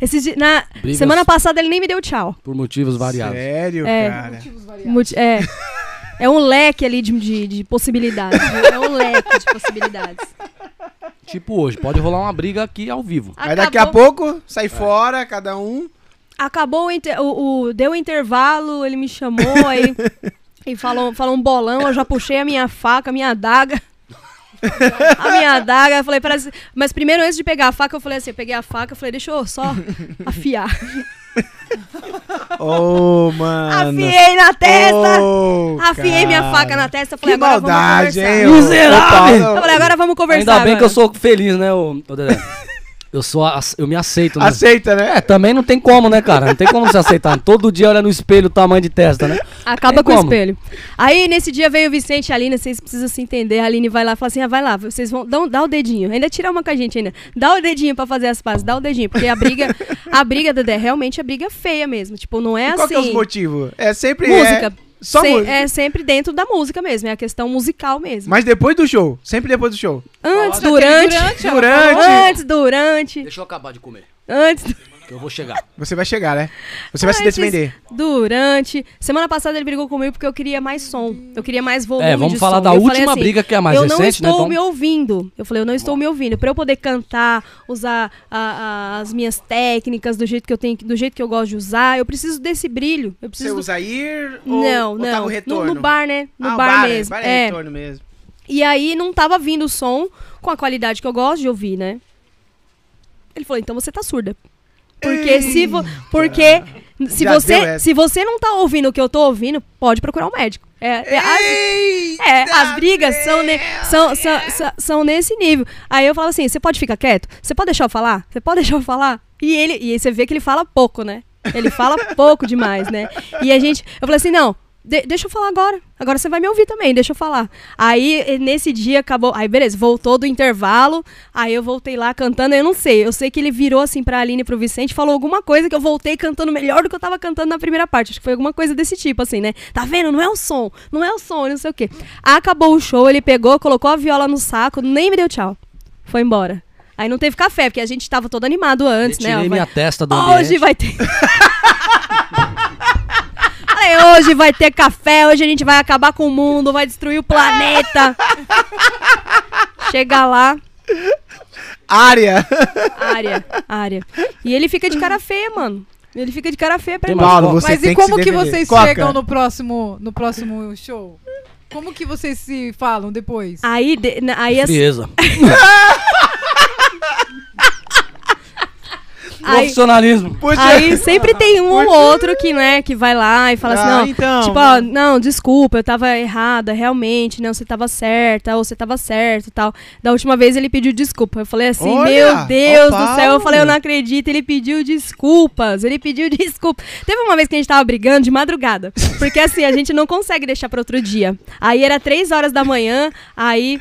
Esse dia, na Brigas semana passada ele nem me deu tchau. por motivos variados. Sério, É. cara. Multi- É. É um leque ali de, de, de possibilidades. É um leque de possibilidades. Tipo hoje, pode rolar uma briga aqui ao vivo. Aí daqui a Acabou- pouco, sai fora, cada um. Acabou o, inter- o, o- Deu o intervalo, ele me chamou aí. e falou, falou um bolão, eu já puxei a minha faca, a minha adaga. A minha adaga, eu falei, parece. Mas primeiro, antes de pegar a faca, eu falei assim, eu peguei a faca, eu falei, deixa eu só afiar. Ô, mano. Afiei na testa! Ô, Afiei minha cara. faca na testa, eu falei, Que agora maldade, vamos hein? conversar. ô- Miserável! Eu falei, agora vamos conversar. Ainda bem que eu agora. sou feliz, né, ô, ô Dedé? Eu sou. ace- Eu me aceito, né? Aceita, né? É, também não tem como, né, cara? Não tem como se aceitar. Todo dia olha no espelho o tamanho de testa, né? Acaba com o como. espelho. Aí, nesse dia, veio o Vicente e a Aline, vocês precisam se entender. A Aline vai lá e fala assim: ah, vai lá, vocês vão. Dá, um- dá o dedinho. Ainda tira uma com a gente ainda. Dá o dedinho pra fazer as pazes, dá o dedinho. Porque a briga, a briga, Dedé, realmente a briga é feia mesmo. Tipo, não é E qual assim. que é os motivos? É sempre. música. É, só Se- música. É sempre dentro da música mesmo, é a questão musical mesmo. Mas depois do show. Sempre depois do show. Antes, durante. durante, Durante. durante. Deixa eu acabar de comer. Antes. Que eu vou chegar. Você vai chegar, né? Você vai se Antes, defender. Durante. Semana passada ele brigou comigo porque eu queria mais som. Eu queria mais volume. É, vamos de falar som. da Eu última assim, briga que é a mais eu não recente, né? estou Então- me ouvindo. Eu falei, eu não estou me ouvindo. Pra eu poder cantar, usar a- a- as minhas técnicas do jeito que eu tenho, do jeito que eu gosto de usar, eu preciso desse brilho. Eu Você preciso. do- usa ir ou, Não, ou tá não. no no, retorno? no bar, né? No ah, bar, bar, mesmo. Bar é é. retorno mesmo. E aí não tava vindo o som com a qualidade que eu gosto de ouvir, né? Ele falou, então você tá surda. Porque se vo- porque se Já você se você não tá ouvindo o que eu tô ouvindo, pode procurar um médico. É, é, as, Eita é, as brigas são, ne- são, são, são, são nesse nível. Aí eu falo assim: você pode ficar quieto? Você pode deixar eu falar? Você pode deixar eu falar? E ele, e aí você vê que ele fala pouco, né? Ele fala pouco demais, né? E a gente, eu falei assim: não, de- deixa eu falar agora. Agora você vai me ouvir também, deixa eu falar. Aí nesse dia acabou. Aí beleza, voltou do intervalo. Aí eu voltei lá cantando. Eu não sei. Eu sei que ele virou assim pra Aline e pro Vicente, falou alguma coisa que eu voltei cantando melhor do que eu tava cantando na primeira parte. Acho que foi alguma coisa desse tipo, assim, né? Tá vendo? Não é o som, não é o som, não sei o quê. Acabou o show, ele pegou, colocou a viola no saco, nem me deu tchau. Foi embora. Aí não teve café, porque a gente tava todo animado antes, né? Tirei Ó, minha vai- testa do Hoje ambiente. vai ter. Falei, hoje vai ter café, hoje a gente vai acabar com o mundo, vai destruir o planeta. Chega lá, Área. área, área. E ele fica de cara feia, mano. Ele fica de cara feia pra mim. Paulo, você Mas e que como que, defender. vocês Coca. chegam no próximo, no próximo show? Como que vocês se falam depois? Aí, de- aí, as- Frieza. aí, Profissionalismo. Puxa. aí sempre tem um ou outro que, né, que vai lá e fala assim, Ah, não, então, tipo, ó, não, desculpa, eu tava errada, realmente, não, você tava certa, ou você tava certo e tal. Da última vez ele pediu desculpa. Eu falei assim, Olha, meu Deus do céu. Eu falei, eu não acredito, ele pediu desculpas, ele pediu desculpa. Teve uma vez que a gente tava brigando de madrugada, porque assim, a gente não consegue deixar pra outro dia. Aí era três horas da manhã, aí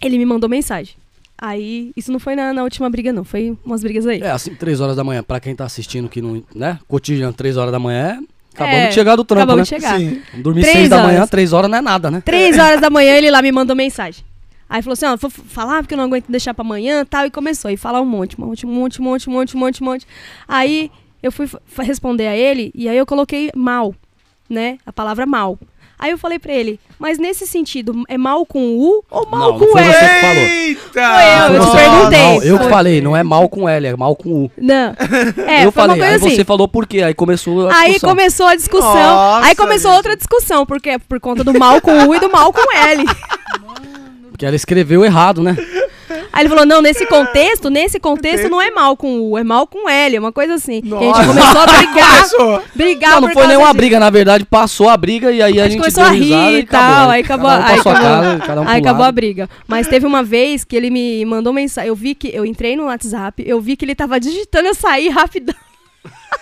ele me mandou mensagem. Aí, isso não foi na, na última briga, não. Foi umas brigas aí. É, assim, três horas da manhã. Pra quem tá assistindo que não, né? Cotidiano, três horas da manhã, é acabamos É, de chegar do trampo, Acabamos né? de chegar. Sim. Dormir Três seis da manhã, três horas não é nada, né? Três horas da manhã ele lá me mandou mensagem. Aí falou assim, ó, vou falar porque eu não aguento deixar pra amanhã tal. E começou. E falar um monte, um monte, um monte, um monte, um monte, um monte, um monte. Aí eu fui responder a ele e aí eu coloquei mal, né? A palavra mal. Aí eu falei pra ele, mas nesse sentido, é mal com U ou mal Não, não com foi E? você que falou. Eita! Foi eu, eu te perguntei. Não, eu que falei, não é mal com L, é mal com U. Não. É, eu foi uma falei, aí assim. você falou por quê? Aí começou a Aí discussão. começou a discussão. Nossa, aí começou gente. outra discussão, porque por conta do mal com U e do mal com L. Porque ela escreveu errado, né? Aí ele falou, não, nesse contexto, nesse contexto não é mal com U, é mal com L, é uma coisa assim. E a gente começou a brigar, Começou. brigar Não, não foi nenhuma disso. briga, na verdade, passou a briga e aí a, A gente começou a rir e tal, aí acabou, Cada um aí acabou, casa, cada um aí acabou a briga. Mas teve uma vez que ele me mandou mensagem, eu vi que, eu entrei no WhatsApp, eu vi que ele tava digitando, eu saí rapidão.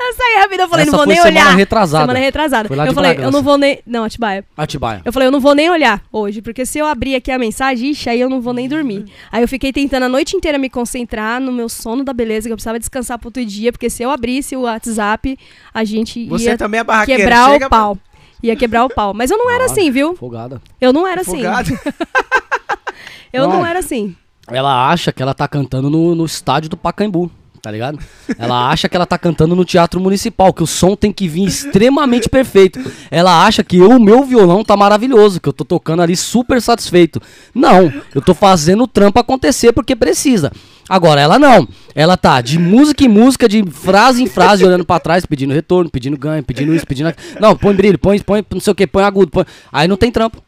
eu saí rapidão, eu falei, Essa não vou foi nem semana olhar. retrasada. Semana retrasada. Foi lá eu de falei, eu Bragança. não vou nem, não, Atibaia. Atibaia. Eu falei, eu não vou nem olhar hoje, porque se eu abrir aqui a mensagem, ixi, aí eu não vou nem dormir. Aí eu fiquei tentando a noite inteira me concentrar no meu sono da beleza, que eu precisava descansar pro outro dia, porque se eu abrisse o WhatsApp, a gente Você ia também é barraqueira. quebrar chega o pau. Ia quebrar o pau. Mas eu não era Ah, assim, viu? Folgada. Eu não era assim. Folgado. Eu não Não. era assim. Ela acha que ela tá cantando no, no estádio do Pacaembu, tá ligado? Ela acha que ela tá cantando no teatro municipal, que o som tem que vir extremamente perfeito. Ela acha que o meu violão tá maravilhoso, que eu tô tocando ali super satisfeito. Não, eu tô fazendo o trampo acontecer porque precisa. Agora, ela não. Ela tá de música em música, de frase em frase, olhando pra trás, pedindo retorno, pedindo ganho, pedindo isso, pedindo aquilo. Não, põe brilho, põe, põe não sei o que, põe agudo. Põe... Aí não tem trampo.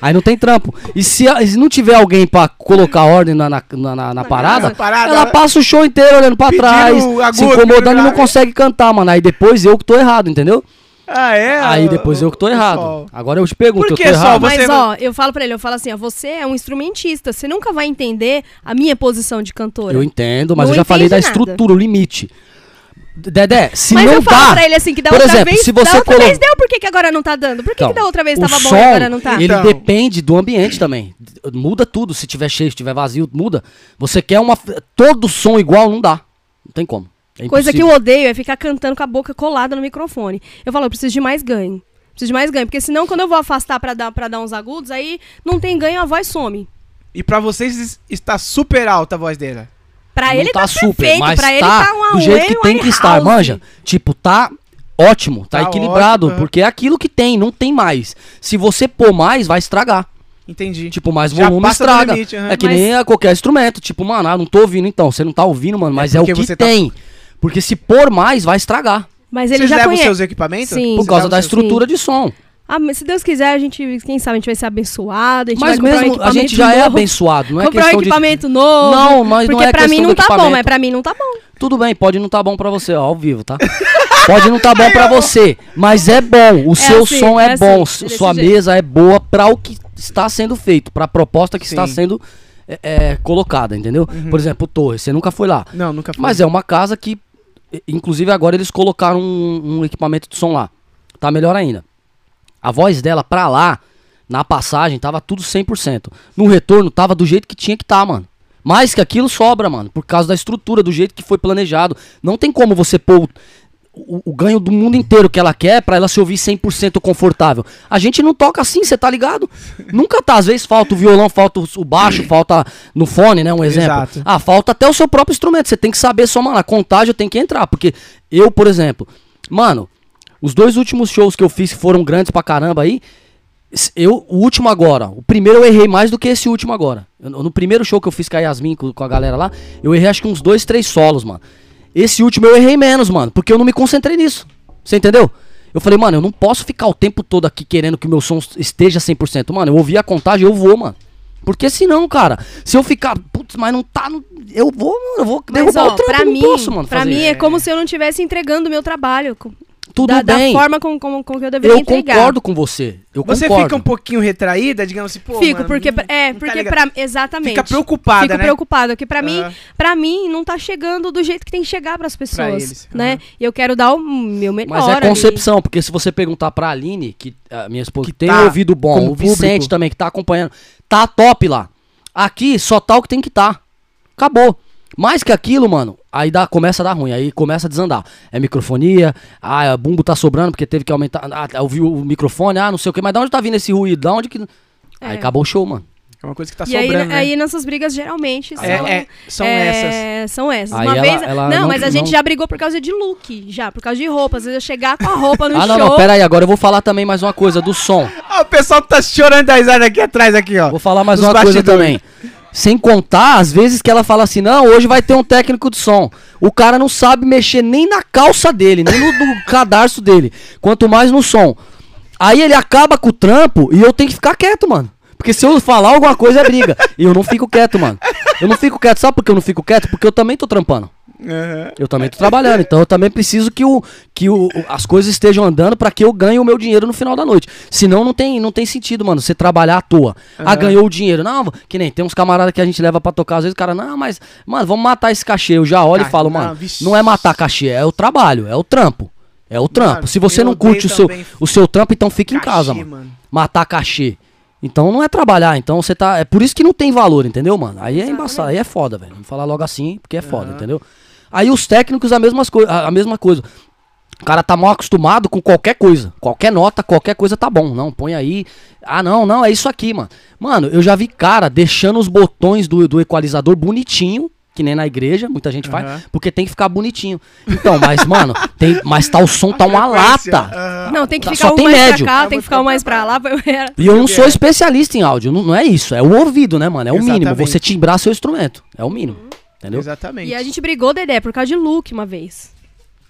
Aí não tem trampo. E se, se não tiver alguém pra colocar ordem na, na, na- na- na parada, parada. ela passa o show inteiro olhando pra trás, agudo, se incomodando e não grave. consegue cantar, mano. Aí depois eu que tô errado, entendeu? Ah, é? Aí depois eu que tô errado. Pessoal. Agora eu te pergunto, Por eu que, tô Sol? errado? Você- Mas, ó, eu falo pra ele, eu falo assim, ó, você é um instrumentista, você nunca vai entender a minha posição de cantora. Eu entendo, mas Não eu já falei da nada. estrutura, o limite. Dedé, se Mas não eu falo dá. pra ele assim, que da Por outra exemplo, vez, se da você outra colo- vez deu, por que, que agora não tá dando? Por que, que da outra vez tava bom e agora não tá? ele Então. depende do ambiente também. Muda tudo, se tiver cheio, se tiver vazio, muda. Você quer uma todo som igual, não dá. Não tem como. É Coisa que eu odeio é ficar cantando com a boca colada no microfone. Eu falo, eu preciso de mais ganho. Preciso de mais ganho, porque senão quando eu vou afastar pra dar, pra dar uns agudos, aí não tem ganho, a voz some. E pra vocês está super alta a voz dele. Pra Não ele tá, super, perfeito, mas pra ele tá tá uma do jeito que tem que estar, manja. Tipo, tá ótimo, tá, Tá equilibrado, ótimo, é. porque é aquilo que tem, não tem mais. Se você pôr mais, vai estragar. Entendi. Tipo, mais Já volume estraga. limite, aham. É que Mas- nem a qualquer instrumento. Tipo, mano, ah, não tô ouvindo então. Você não tá ouvindo, mano, mas é, o porque que você tá- tem. Porque se pôr mais, vai estragar. Mas ele Vocês já levam conhece. seus equipamentos? Sim. Por Você causa da seus- estrutura de som. Ah, se Deus quiser, a gente, quem sabe, a gente vai ser abençoado, a gente Mas vai comprar um mesmo a equipamento gente já é novo, abençoado, não é comprar um questão de. equipamento novo. Não, mas não porque é pra mim não tá bom, equipamento. mas pra mim não tá bom. Tudo bem, pode não tá bom pra você, ó, ao vivo, tá? pode não tá bom pra você, mas é bom. O seu assim, som é, é bom, assim, s- desse sua jeito. mesa é boa pra o que está sendo feito, pra proposta que está Sim. sendo é, é, colocada, entendeu? Por exemplo, Torre, você nunca foi lá. Não, nunca fui. Mas é uma casa que, inclusive agora eles colocaram um, um equipamento de som lá. Tá melhor ainda. A voz dela pra lá, na passagem, tava tudo 100%. No retorno, tava do jeito que tinha que tá, mano. Mais que aquilo sobra, mano. Por causa da estrutura, do jeito que foi planejado. Não tem como você pôr o, o- ganho do mundo inteiro que ela quer pra ela se ouvir 100% confortável. A gente não toca assim, você tá ligado? Nunca tá. Às vezes falta o violão, falta o, baixo, falta no fone, né? Um exemplo. Exato. Ah, falta até o seu próprio instrumento. Você tem que saber somar. A contagem tem que entrar. Porque eu, por exemplo, mano, os dois últimos shows que eu fiz que foram grandes pra caramba aí. Eu, o último agora, o primeiro eu errei mais do que esse último agora. Eu- no primeiro show que eu fiz com a Yasmin, com, com a galera lá, eu errei acho que uns dois, três solos, mano. Esse último eu errei menos, mano, porque eu não me concentrei nisso. Você entendeu? Eu falei, mano, eu não posso ficar o tempo todo aqui querendo que o meu som esteja 100%. Mano, eu ouvi a contagem, eu vou, mano. Porque senão, cara, se eu ficar, putz, mas não tá, no- eu vou, mano, eu vou Mas, derrubar ó, o trampo, pra mim, posso, mano, pra fazer. mim é como se eu não estivesse entregando o meu trabalho. Tudo da, da bem. forma com, com, com que eu deveria eu entregar. concordo com você. Eu Você concordo. fica um pouquinho retraída, digamos assim, pô. Fico, mano, porque, não- é, não tá porque ligado. pra, exatamente. Fica preocupada, Fico né? preocupada, porque pra mim, pra mim não tá chegando do jeito que tem que chegar pras pessoas, eles, né? E eu quero dar o meu melhor Mas é ali. concepção, porque se você perguntar pra Aline, que a minha esposa Que que tem tá ouvido bom, o Vicente público. também que tá acompanhando, tá top lá. Aqui só tá o que tem que tá. Acabou. Mais que aquilo, mano, aí dá, começa a dar ruim, aí começa a desandar. É microfonia, ah, o bumbo tá sobrando porque teve que aumentar, ah, ouviu o microfone, ah, não sei o que, mas da onde tá vindo esse ruído? Da onde que. Aí É. acabou o show, mano. É uma coisa que tá E aí, sobrando, né? aí nessas brigas geralmente são, É, é, são é, essas. São essas. Aí Uma ela- vez. ela não, não- mas a gente não- já brigou por causa de look, já, por causa de roupa. Às vezes eu chegar com a roupa no ah, não, show. não, pera aí, agora eu vou falar também mais uma coisa do som. Ah, o pessoal tá chorando da risada aqui atrás, aqui, ó. Vou falar mais Nos uma coisa também. Sem contar, às vezes que ela fala assim, não, hoje vai ter um técnico de som. O cara não sabe mexer nem na calça dele, nem no, no cadarço dele. Quanto mais no som. Aí ele acaba com o trampo e eu tenho que ficar quieto, mano. Porque se eu falar alguma coisa é briga. E eu não fico quieto, mano. Eu não fico quieto, sabe por que eu não fico quieto? Porque eu também tô trampando. Eu também tô trabalhando, então eu também preciso que, o, que o, as coisas estejam andando pra que eu ganhe o meu dinheiro no final da noite. Senão não tem, não tem sentido, mano, você trabalhar à toa. Ah, Aham. ganhou o dinheiro. Não, que nem tem uns camaradas que a gente leva pra tocar, às vezes o cara, não, mas, mano, vamos matar esse cachê. Eu já olho e falo, não, mano, vixe. não é matar cachê, é o trabalho, é o trampo. É o trampo. Mano, Se você não curte o seu, também o seu trampo, então fica em Cachê, casa, mano. Matar cachê. Então não é trabalhar, então você tá. É por isso que não tem valor, entendeu, mano? Aí é embaçado, aí é foda, velho. Vamos falar logo assim, porque é foda, Aham. entendeu? Aí os técnicos a mesma, a, a mesma coisa. O cara tá mal acostumado com qualquer coisa. Qualquer nota, qualquer coisa tá bom. Não, põe aí. Ah, não, não, é isso aqui, mano. Mano, eu já vi cara deixando os botões do, do equalizador bonitinho, que nem na igreja, muita gente Aham. faz, porque tem que ficar bonitinho. Então, mas, mano, tem, mas tá o som, tá uma lata. Não, tem que Tá, ficar só um tem mais médio. pra cá, Ah, tem que ficar um mais pra lá. E eu não sou é? especialista em áudio, não, não é isso. É o ouvido, né, mano? É o mínimo. Exatamente. Você timbrar seu instrumento. É o mínimo. Entendeu? Exatamente. E a gente brigou, Dedé, por causa de look uma vez.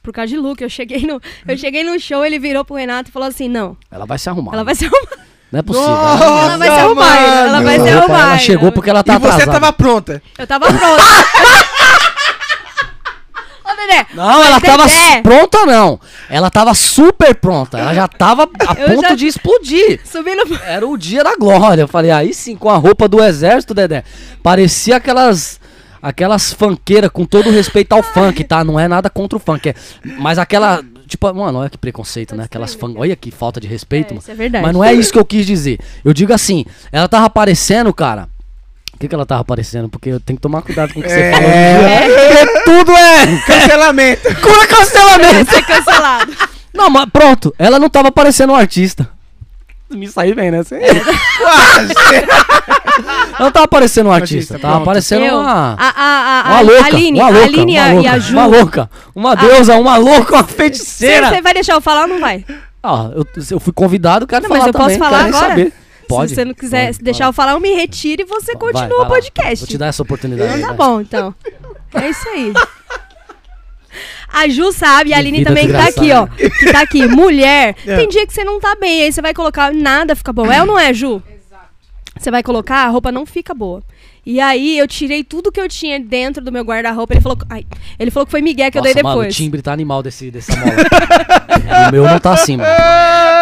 Por causa de look. Eu cheguei no, eu cheguei no show, ele virou pro Renato e falou assim: não, Ela vai se arrumar. ela vai se arrumar. Não é possível. Nossa, Ela vai se arrumar, ela mano. vai se Ela- arrumar. Ela chegou porque ela tá e você atrasada. tava pronta. Eu tava pronta. Ô, Dedé. Não, ela Mas, tava Dedé, pronta, não. Ela tava super pronta. Ela já tava a Eu ponto já- de explodir. Subindo. Era o dia da glória. Eu falei, aí sim, com a roupa do exército, Dedé. Parecia aquelas. Aquelas funkeiras, com todo respeito ao funk, tá? Não é nada contra o funk. É, mas aquela. Tipo, mano, olha que preconceito, né? Aquelas funk. Olha que falta de respeito, É, mano. isso é verdade. Mas não é isso que eu quis dizer. Eu digo assim, ela tava aparecendo, cara. O que, que ela tava aparecendo? Porque eu tenho que tomar cuidado com o que você É. fala. Porque tudo é. Cancelamento. Cura cancelamento! Ser cancelado. Não, mas pronto, ela não tava parecendo um artista. Me saí bem, né? Você- Quase. Ela não tava parecendo um artista, Artista, tava pronto. parecendo Eu, uma. a, a, a, Uma louca, Aline, uma louca, a Aline e uma a, louca, e a Ju. uma louca, uma deusa, uma louca, uma feiticeira. você vai deixar eu falar ou não vai? Ah, eu, eu fui convidado, quero Não, falar mas eu também, posso falar agora? saber. Pode. Se você não quiser pode, deixar vai eu falar, eu me retiro e você lá. continua Vai, vai o podcast. Vou te dar essa oportunidade. Então tá vai. bom, então. É isso aí. A Ju sabe, e a Aline vida também que tá aqui, ó. Que tá aqui. Mulher, É. tem dia que você não tá bem, aí você vai colocar, nada fica bom. É ou não é, Ju? Você vai colocar, a roupa não fica boa. E aí eu tirei tudo que eu tinha dentro do meu guarda-roupa. Ele falou, ai, ele falou que foi Miguel que eu Nossa, dei mano, o depois. timbre tá animal desse, dessa mola. o meu não tá assim, mano.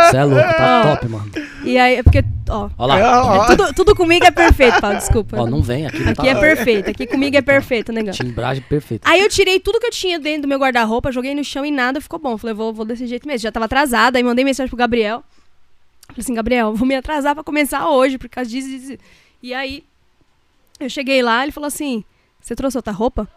Você é louco, tá top, mano. E aí, é porque, ó, Olha lá. É, tudo, tudo comigo é perfeito, Paulo, desculpa. Ó, não vem aqui. Não Aqui tá é perfeito, aqui comigo é perfeito, negão. Timbragem perfeita. Aí eu tirei tudo que eu tinha dentro do meu guarda-roupa, joguei no chão e nada ficou bom. Falei, vou, vou desse jeito mesmo. Já tava atrasada, aí mandei mensagem pro Gabriel. Falei assim, Gabriel, vou me atrasar pra começar hoje, por causa disso. disso. E aí, eu cheguei lá, ele falou assim, você trouxe outra roupa?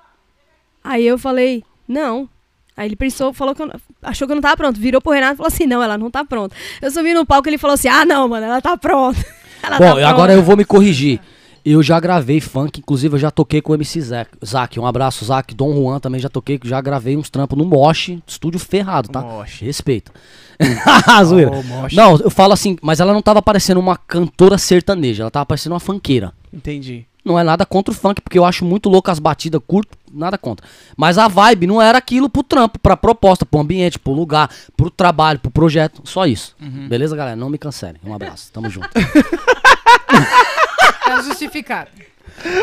Aí eu falei, não. Aí ele pensou, falou que eu, achou que eu não tava pronto. Virou pro Renato e falou assim, não, ela não tá pronta. Eu subi no palco e ele falou assim, ah, não, mano, ela tá pronta. Ela Bom, tá pronta. agora eu vou me corrigir. Eu já gravei funk, inclusive eu já toquei com o MC Zac. Zac, um abraço, Zac. Dom Juan também já toquei, já gravei uns trampos no Mosh, estúdio ferrado, tá? Mosh. Respeito. Zoeira. Ô, moche. Não, eu falo assim, mas ela não tava parecendo uma cantora sertaneja, ela tava parecendo uma funkeira. Entendi. Não é nada contra o funk, porque eu acho muito louco as batidas curtas, nada contra. Mas a vibe não era aquilo pro trampo, pra proposta, pro ambiente, pro lugar, pro trabalho, pro projeto. Só isso. Uhum. Beleza, galera? Não me cancelem. Um abraço. Tamo junto. Tá justificado.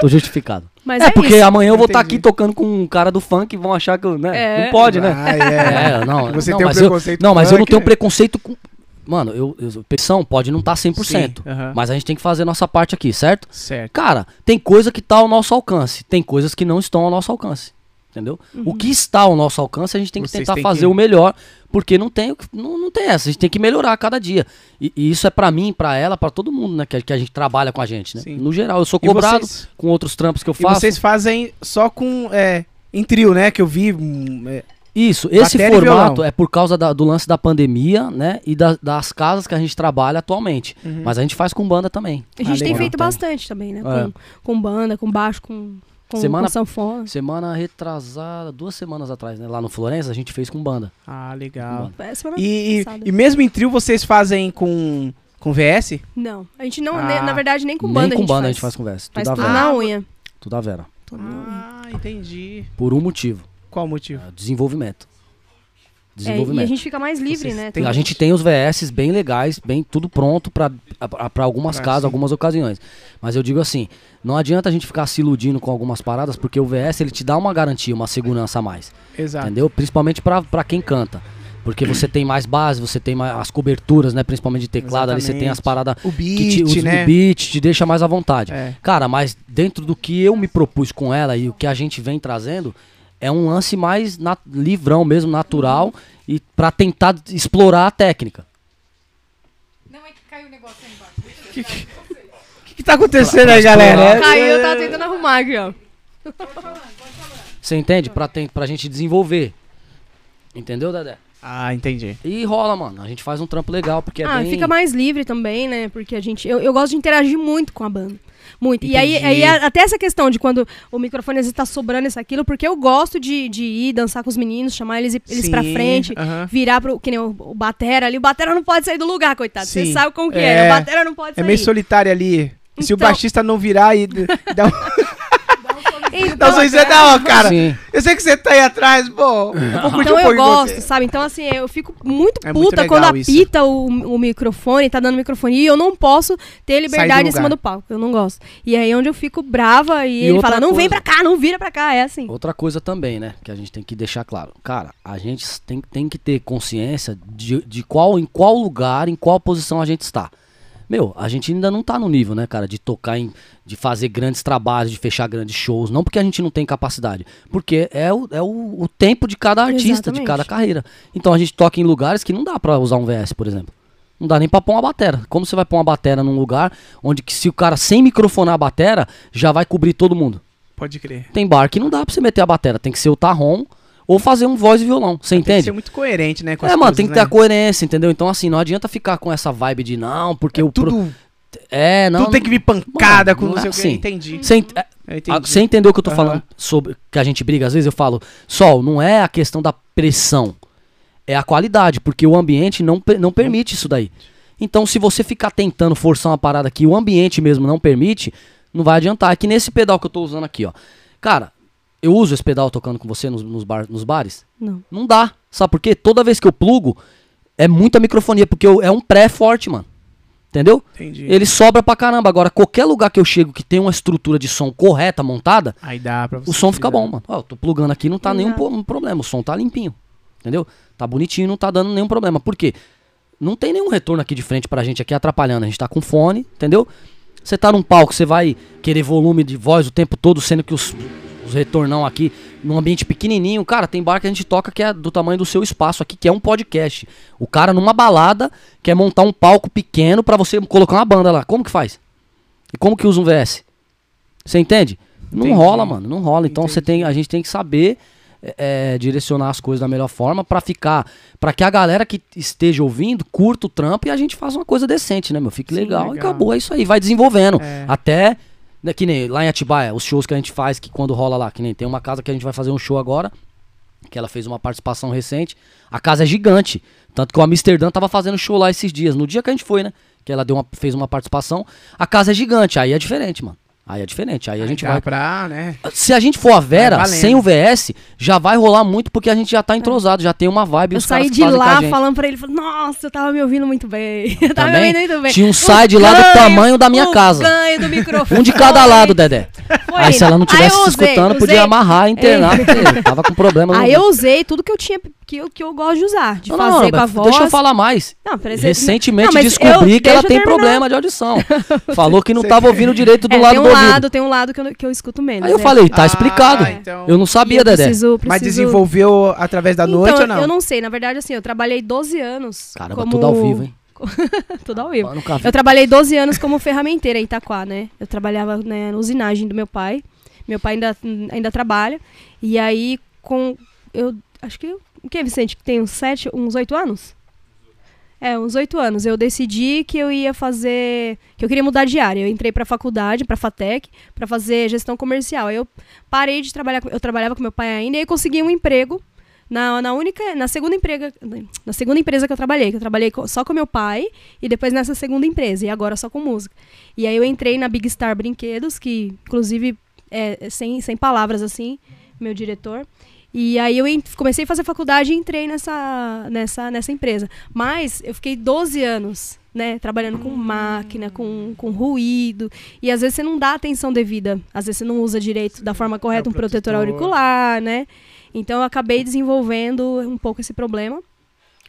Tô justificado. Mas é, é, porque isso. amanhã eu vou estar Entendi. aqui tocando com um cara do funk e vão achar que eu, né? É. Não pode, né? Ah, é. É, não. Você não, tem um mas eu, preconceito Não, mas eu não funk, tenho né? preconceito com. Mano, eu, eu, petição pode não estar 100%. Sim. Mas a gente tem que fazer a nossa parte aqui, certo? Certo. Cara, tem coisa que tá ao nosso alcance, tem coisas que não estão ao nosso alcance. Entendeu? O que está ao nosso alcance, a gente tem que Vocês tentar fazer que- o melhor, porque não tem, não, não tem essa. A gente tem que melhorar a cada dia. E, e isso é pra mim, pra ela, pra todo mundo, né? Que, a- que a gente trabalha com a gente, né? Sim. No geral, eu sou E cobrado vocês- com outros trampos que eu E faço. vocês fazem só com. É, em trio, né? Que eu vi. hum, é, Isso, esse Bateria formato é por causa da- do lance da pandemia, né? E da- das casas que a gente trabalha atualmente. Uhum. Mas a gente faz com banda também. A gente Ah, tem legal. feito bastante também, né? É. Com, com banda, com baixo, com, com, Semana- com sanfona. Semana retrasada, duas semanas atrás, né? Lá no Florença, a gente fez com banda. Ah, legal. É, semana E, e, e mesmo em trio vocês fazem com, com VS? Não, a gente não, Ah. ne- na verdade, nem com Nem banda com a gente banda faz. a gente faz conversa. Faz Tudo a tudo na unha. Tudo a Vera. Ah, entendi. Por um motivo. Qual o motivo? é, desenvolvimento. É, e desenvolvimento. a gente fica mais livre, Vocês né? têm- A gente tem os VS bem legais, bem tudo pronto para algumas Ah, casas, sim. algumas ocasiões. Mas eu digo assim, não adianta a gente ficar se iludindo com algumas paradas, porque o VS ele te dá uma garantia, uma segurança a mais, Exato. entendeu? Principalmente pra pra quem canta. Porque você tem mais base, você tem mais as coberturas, né? Principalmente de teclado, ali você tem as Exatamente. paradas O que beat, te, os- né? o beat te deixa mais à vontade. É. Cara, mas dentro do que eu me propus com ela e o que a gente vem trazendo, é um lance mais livrão mesmo, natural, e pra tentar explorar a técnica. Não é que caiu o negócio aí embaixo. O que, que tá acontecendo aí, galera? Caiu, eu tava tentando arrumar aqui, ó. Você entende? Pra, tem, pra gente desenvolver. Entendeu, Dedé? Ah, entendi. E rola, mano. A gente faz um trampo legal, porque é ah, bem... fica mais livre também, né? Porque a gente. Eu, eu gosto de interagir muito com a banda. Muito. E aí, Entendi. aí até essa questão de quando o microfone às vezes tá sobrando isso, aquilo, porque eu gosto de, de ir dançar com os meninos, chamar eles, eles Sim, pra frente, aham. virar pro. Que nem o, o Batera ali. O Batera não pode sair do lugar, coitado. Você sabe como que é. É. né? O Batera não pode É sair. meio solitário ali. Se o Então- baixista não virar e dar. Então, Não, você é da hora, cara. Sim. Eu sei que você tá aí atrás, pô. Eu vou curtir Então um eu gosto, sabe? Então, assim, eu fico muito É muito puta legal quando isso. apita o, o microfone, tá dando microfone, e eu não posso ter liberdade em cima do palco. Eu não gosto. E aí é onde eu fico brava e, E ele fala: não vem pra cá, não vira pra cá. É assim. Outra coisa também, né? Que a gente tem que deixar claro. Cara, a gente tem, tem que ter consciência de, de qual, em qual lugar, em qual posição a gente está. Meu, a gente ainda não tá no nível, né, cara, de tocar em. de fazer grandes trabalhos, de fechar grandes shows. Não porque a gente não tem capacidade. Porque é o, é o, o tempo de cada artista, de Exatamente. cada carreira. Então a gente toca em lugares que não dá pra usar um VS, por exemplo. Não dá nem pra pôr uma batera. Como você vai pôr uma batera num lugar onde que se o cara sem microfonar a batera, já vai cobrir todo mundo? Pode crer. Tem bar que não dá pra você meter a batera, tem que ser o tarrom ou fazer um voz e violão. Você Tem que entende? ser muito coerente, né? Com É, mano, coisas, tem que né? ter a coerência, entendeu? Então, assim, não adianta ficar com essa vibe de não, porque o. pro- Tudo, É, não. tudo tem que vir pancada com Mano, não sei não o que. é assim. Entendi. Você ent- é, você entendeu o que eu tô Aham. falando sobre que a gente briga? Às vezes eu falo, Sol, não é a questão da pressão, é a qualidade, porque o ambiente não, não permite isso daí. Então, se você ficar tentando forçar uma parada que o ambiente mesmo não permite, não vai adiantar. É que nesse pedal que eu tô usando aqui, ó. Cara, eu uso esse pedal tocando com você nos, nos, bar- nos bares? Não. Não dá. Sabe por quê? Toda vez que eu plugo, é muita microfonia, porque eu- é um pré forte, mano. Entendeu? Entendi. Ele sobra pra caramba. Agora, qualquer lugar que eu chego que tem uma estrutura de som correta montada, Aí dá pra você. o som fica bom, mano. Ó, eu tô plugando aqui, não tá nenhum Exato. po- um problema. O som tá limpinho. Entendeu? Tá bonitinho, não tá dando nenhum problema. Por quê? Não tem nenhum retorno aqui de frente pra gente aqui atrapalhando. A gente tá com fone, entendeu? Você tá num palco, você vai querer volume de voz o tempo todo, sendo que os, os retornão aqui num ambiente pequenininho. Cara, tem bar que a gente toca que é do tamanho do seu espaço aqui, que é um podcast. O cara numa balada quer montar um palco pequeno pra você colocar uma banda lá. Como que faz? E como que usa um VS? Você entende? Não Entendi. rola, mano, não rola. Então você tem, a gente tem que saber é, é, direcionar as coisas da melhor forma pra ficar, Pra que a galera que esteja ouvindo curta o trampo e a gente faça uma coisa decente, né, meu? Fique Sim, legal, e legal. acabou, é isso aí, vai desenvolvendo. É. Até que nem lá em Atibaia, os shows que a gente faz que quando rola lá, que nem tem uma casa que a gente vai fazer um show agora, que ela fez uma participação recente. A casa é gigante, tanto que o Amsterdã tava fazendo show lá esses dias, no dia que a gente foi, né? Que ela deu uma, fez uma participação. A casa é gigante, aí é diferente, mano. Aí é diferente, aí a Aí gente dá vai pra, né? se a gente for a Vera, sem o VS, já vai rolar muito porque a gente já tá entrosado, já tem uma vibe. Eu saí de a lá gente. falando pra ele, nossa, eu tava me ouvindo muito bem. Eu tava Também? me ouvindo muito bem. Tinha um O side lá do tamanho da minha o casa. ganho do microfone. Um de cada lado, Dedé. Foi Aí se ela não tivesse eu se usei, escutando, usei. podia amarrar e internar, porque tava com problema Aí eu usei tudo que eu tinha, que eu, que eu gosto de usar, de Não, fazer não, não, com a mas voz. Deixa eu falar mais. Você- Recentemente descobri eu- que ela deixa tem terminar. problema de audição. Falou que não Você tava quer- ouvindo direito do É, lado tem um do ouvido. lado, tem um lado que eu, que eu escuto menos. Aí eu né? falei, tá Ah, explicado. então- Eu não sabia, eu Dedé. preciso- Mas desenvolveu através da então, noite ou não? Eu não sei, na verdade, assim, eu trabalhei 12 anos. Caramba, como... tudo ao vivo, hein? tudo ao vivo. Vi. Eu trabalhei 12 anos como ferramenteira em Itaquá, né? Eu trabalhava né, na usinagem do meu pai. Meu pai ainda, ainda trabalha. E aí, com. Eu acho que. O que, Vicente? Que tem uns 7, uns 8 anos? É, uns 8 anos. Eu decidi que eu ia fazer. que eu queria mudar de área. Eu entrei pra faculdade, pra FATEC, pra fazer gestão comercial. Eu parei de trabalhar. Eu trabalhava com meu pai ainda e aí consegui um emprego na, na única, na segunda empresa, na segunda empresa que eu trabalhei, que eu trabalhei só com meu pai e depois nessa segunda empresa e agora só com música. E aí eu entrei na Big Star Brinquedos, que inclusive é sem, sem palavras assim, meu diretor. E aí eu comecei a fazer faculdade e entrei nessa, nessa, nessa empresa. Mas eu fiquei 12 anos, né, trabalhando com máquina, com, com ruído. E às vezes você não dá atenção devida. Às vezes você não usa direito da forma correta É, um protetor protetor. auricular, né? Então eu acabei desenvolvendo um pouco esse problema.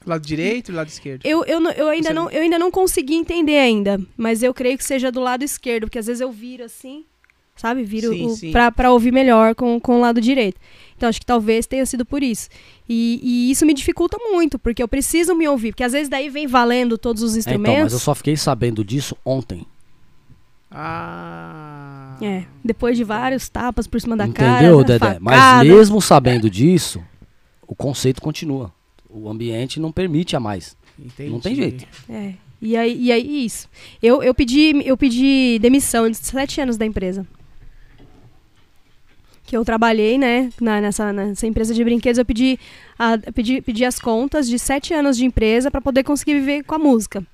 Lado direito e lado esquerdo. Eu, eu, eu, ainda Você- não, eu ainda não consegui entender ainda, mas eu creio que seja do lado esquerdo, porque às vezes eu viro assim, sabe? Viro Sim, o- sim. Pra, pra ouvir melhor com, com o lado direito. Então acho que talvez tenha sido por isso. E, e isso me dificulta muito, porque eu preciso me ouvir, porque às vezes daí vem valendo todos os É, instrumentos. então, mas eu só fiquei sabendo disso ontem. Ah. É, depois de vários tapas por cima da cara. Entendeu, Dedé? Mas mesmo sabendo disso, o conceito continua. O ambiente não permite a mais. Entendi. Não tem jeito. É. E aí, e aí isso. Eu, eu, pedi, eu pedi demissão de sete anos da empresa. Que eu trabalhei, né, na- nessa, nessa empresa de brinquedos, eu pedi, a, pedi, pedi as contas de sete anos de empresa para poder conseguir viver com a música.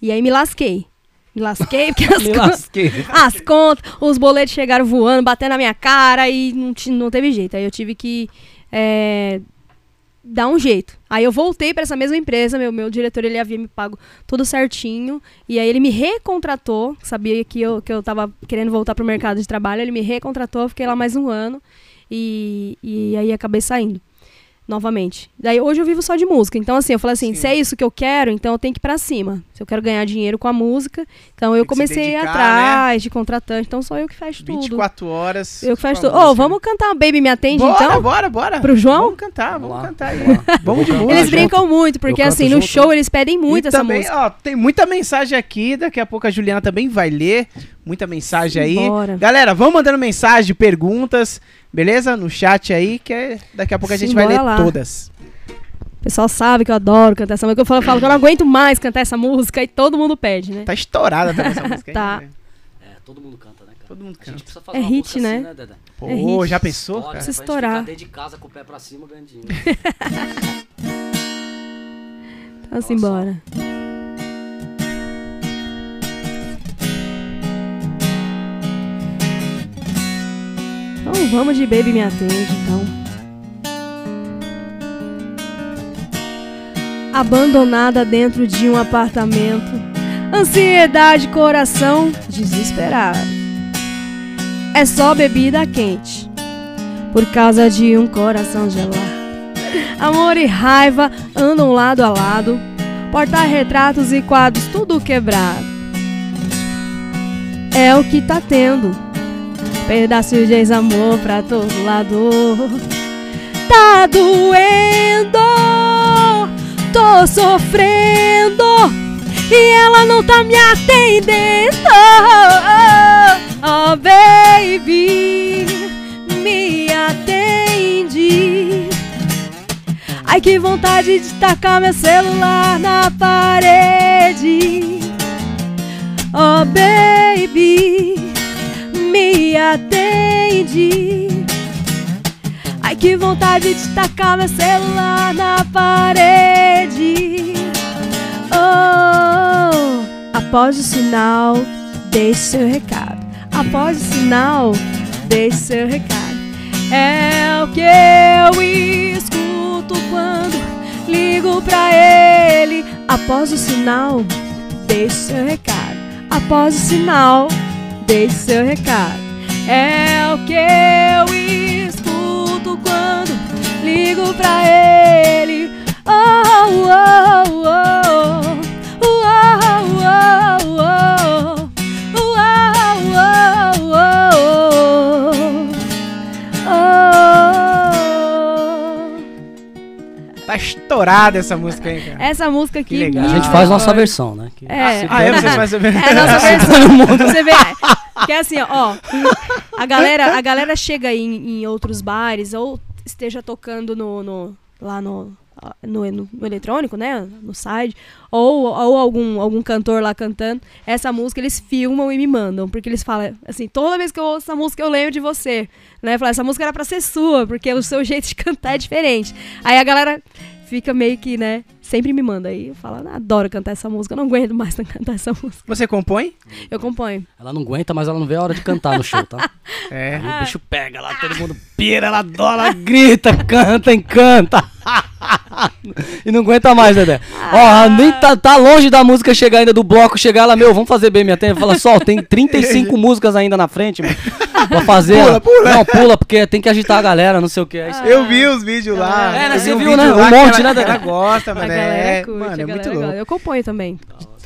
E aí me lasquei. Me lasquei porque as, lasquei. as contas, os boletos chegaram voando, batendo na minha cara e não, não teve jeito. Aí eu tive que é, dar um jeito. Aí eu voltei para essa mesma empresa, meu, meu diretor ele havia me pago tudo certinho. E aí ele me recontratou, sabia que eu, que eu tava querendo voltar pro mercado de trabalho, ele me recontratou, fiquei lá mais um ano e, e aí acabei saindo. Novamente. Daí hoje eu vivo só de música. Então, assim, eu falei assim: Sim. se é isso que eu quero, então eu tenho que ir pra cima. Se eu quero ganhar dinheiro com a música, então eu comecei dedicar, atrás de contratante. Então sou eu que fecho tudo. 24 horas. Eu que fecho tudo. Ô, música. vamos cantar Baby Me Atende, Bora, então? bora, bora. Pro João? Vamos cantar, vamos, Vamos cantar aí. vamos de música. Eles brincam muito, porque assim, no junto, show eles pedem muito e essa também, música. ó, tem muita mensagem aqui, daqui a pouco a Juliana também vai ler, muita mensagem aí. Simbora. Galera, vão mandando mensagem, perguntas, beleza? No chat aí, que é- daqui a pouco a gente vai ler Simbora lá. todas. O pessoal sabe que eu adoro cantar essa música. Eu falo, eu falo que eu não aguento mais cantar essa música e todo mundo pede, né? Tá estourada também essa música aí, Tá. né? É, todo mundo canta, né, cara? Todo mundo A gente canta. precisa fazer É uma hit, música né? assim, né, Dedé? Pô, É hit. já pensou? História, cara? Precisa estourar. ficar de casa com o pé pra cima ganhando dinheiro. Então, assim, bora. Vamos de Baby Me Atende, então. Abandonada dentro de um apartamento. Ansiedade, coração desesperado. É só bebida quente. Por causa de um coração gelado. Amor e raiva andam lado a lado. Porta-retratos e quadros, tudo quebrado. É o que tá tendo. Pedaços de ex-amor pra todo lado. Tá doendo. Tô sofrendo. E ela não tá me atendendo. Oh, baby, me atende. Ai, que vontade de tacar meu celular na parede. Oh, baby, me atende. Ai, que vontade de tacar meu celular na parede. Oh, após o sinal, deixe seu recado. Após o sinal, deixe seu recado. É o que eu escuto quando ligo pra ele. Após o sinal, deixe seu recado. Após o sinal, deixe seu recado. É o que eu escuto quando ligo pra ele. Oh, oh, oh, oh, oh, oh, Tá estourada essa música aí, cara. Essa música aqui. Que legal. A gente faz nossa versão, né? Que- É. Ah, é? Vocês fazem... É a nossa versão. Você vê. Que é assim, ó. A galera, a galera chega em, em outros bares ou esteja tocando no, no- lá no, no, no- no eletrônico, né? No site. Ou, ou algum, algum cantor lá cantando. Essa música eles filmam e me mandam. Porque eles falam assim: toda vez que eu ouço essa música eu lembro de você. Né? Fala, essa música era pra ser sua, porque o seu jeito de cantar é diferente. Aí a galera fica meio que, né, sempre me manda aí. Eu falo, adoro cantar essa música, eu não aguento mais cantar essa música. Você compõe? Eu componho. Ela não aguenta, mas ela não vê a hora de cantar no show, tá? É. Aí o bicho pega lá, todo mundo pira, ela adora, ela grita, canta, encanta. e não aguenta mais, Dedé. Ó, nem tá, tá longe da música chegar ainda, do bloco chegar lá, meu, vamos fazer bem minha tempo. Fala, Sol, tem 35 músicas ainda na frente, mano, pra fazer. Pula, pula. Não, pula, porque tem que agitar a galera, não sei o que. É isso. Eu vi os vídeos lá. É, né, você vi um viu, né? Um monte, ela, né, Ela Dedé? gosta, A mano. Galera É, curte, mano, é muito louco. Eu componho também.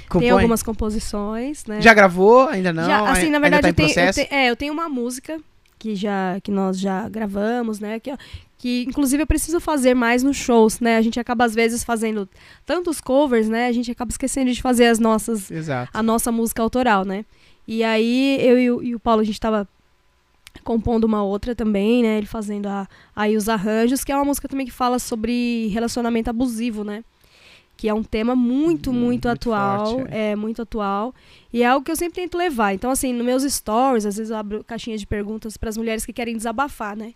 Compõe? Tem algumas composições, né? Já gravou? Ainda não? Já, assim, na verdade, tá eu, tenho, eu, processo? te- é, eu tenho uma música que, já, que nós já gravamos, né? Que, que inclusive eu preciso fazer mais nos shows, né? A gente acaba, às vezes, fazendo tantos covers, né? A gente acaba esquecendo de fazer as nossas, Exato. a nossa música autoral, né? E aí eu e o, e o Paulo, a gente tava compondo uma outra também, né? Ele fazendo a, aí os arranjos, que é uma música também que fala sobre relacionamento abusivo, né? Que é um tema muito, Hum, muito, muito atual. forte, é. muito atual. E é algo que eu sempre tento levar. Então, assim, nos meus stories, às vezes eu abro caixinhas de perguntas para as mulheres que querem desabafar, né?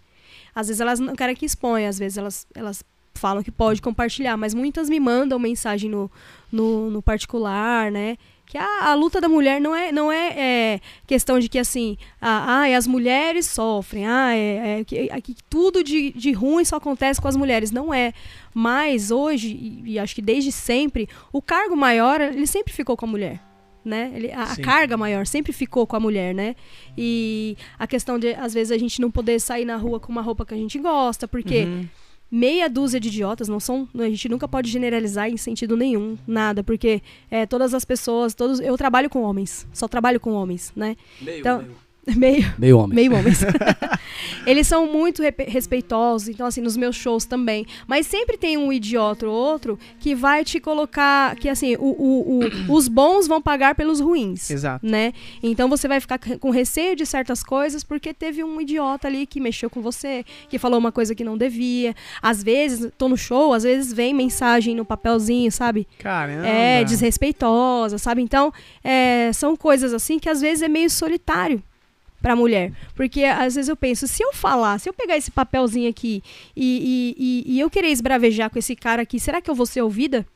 Às vezes elas não querem que exponha, às vezes elas, elas falam que pode compartilhar, mas muitas me mandam mensagem no, no, no particular, né? Que a, a luta da mulher não é, não é, é, questão de que assim, ah, ai, as mulheres sofrem, ah, é, é, que, é que tudo de, de ruim só acontece com as mulheres. Não é. Mas hoje, e, e acho que desde sempre, o cargo maior, ele sempre ficou com a mulher. Né? Ele, a, a carga maior sempre ficou com a mulher, né? E a questão de, às vezes, a gente não poder sair na rua com uma roupa que a gente gosta, porque Uhum. Meia dúzia de idiotas não são a gente nunca pode generalizar em sentido nenhum nada porque é, todas as pessoas todos eu trabalho com homens só trabalho com homens né Meio, Então- meio. meio Meio homem. meio homens eles são muito respeitosos então assim nos meus shows também mas sempre tem um idiota ou outro que vai te colocar que assim o, o- o- os bons vão pagar pelos ruins Exato. né? Então você vai ficar com receio de certas coisas porque teve um idiota ali que mexeu com você, que falou uma coisa que não devia. Às vezes, tô no show, às vezes vem mensagem no papelzinho, sabe? Caramba. É, desrespeitosa, sabe? Então, é, são coisas assim que às vezes é meio solitário pra mulher. Porque às vezes eu penso, se eu falar, se eu pegar esse papelzinho aqui e, e, e, e eu querer esbravejar com esse cara aqui, será que eu vou ser ouvida?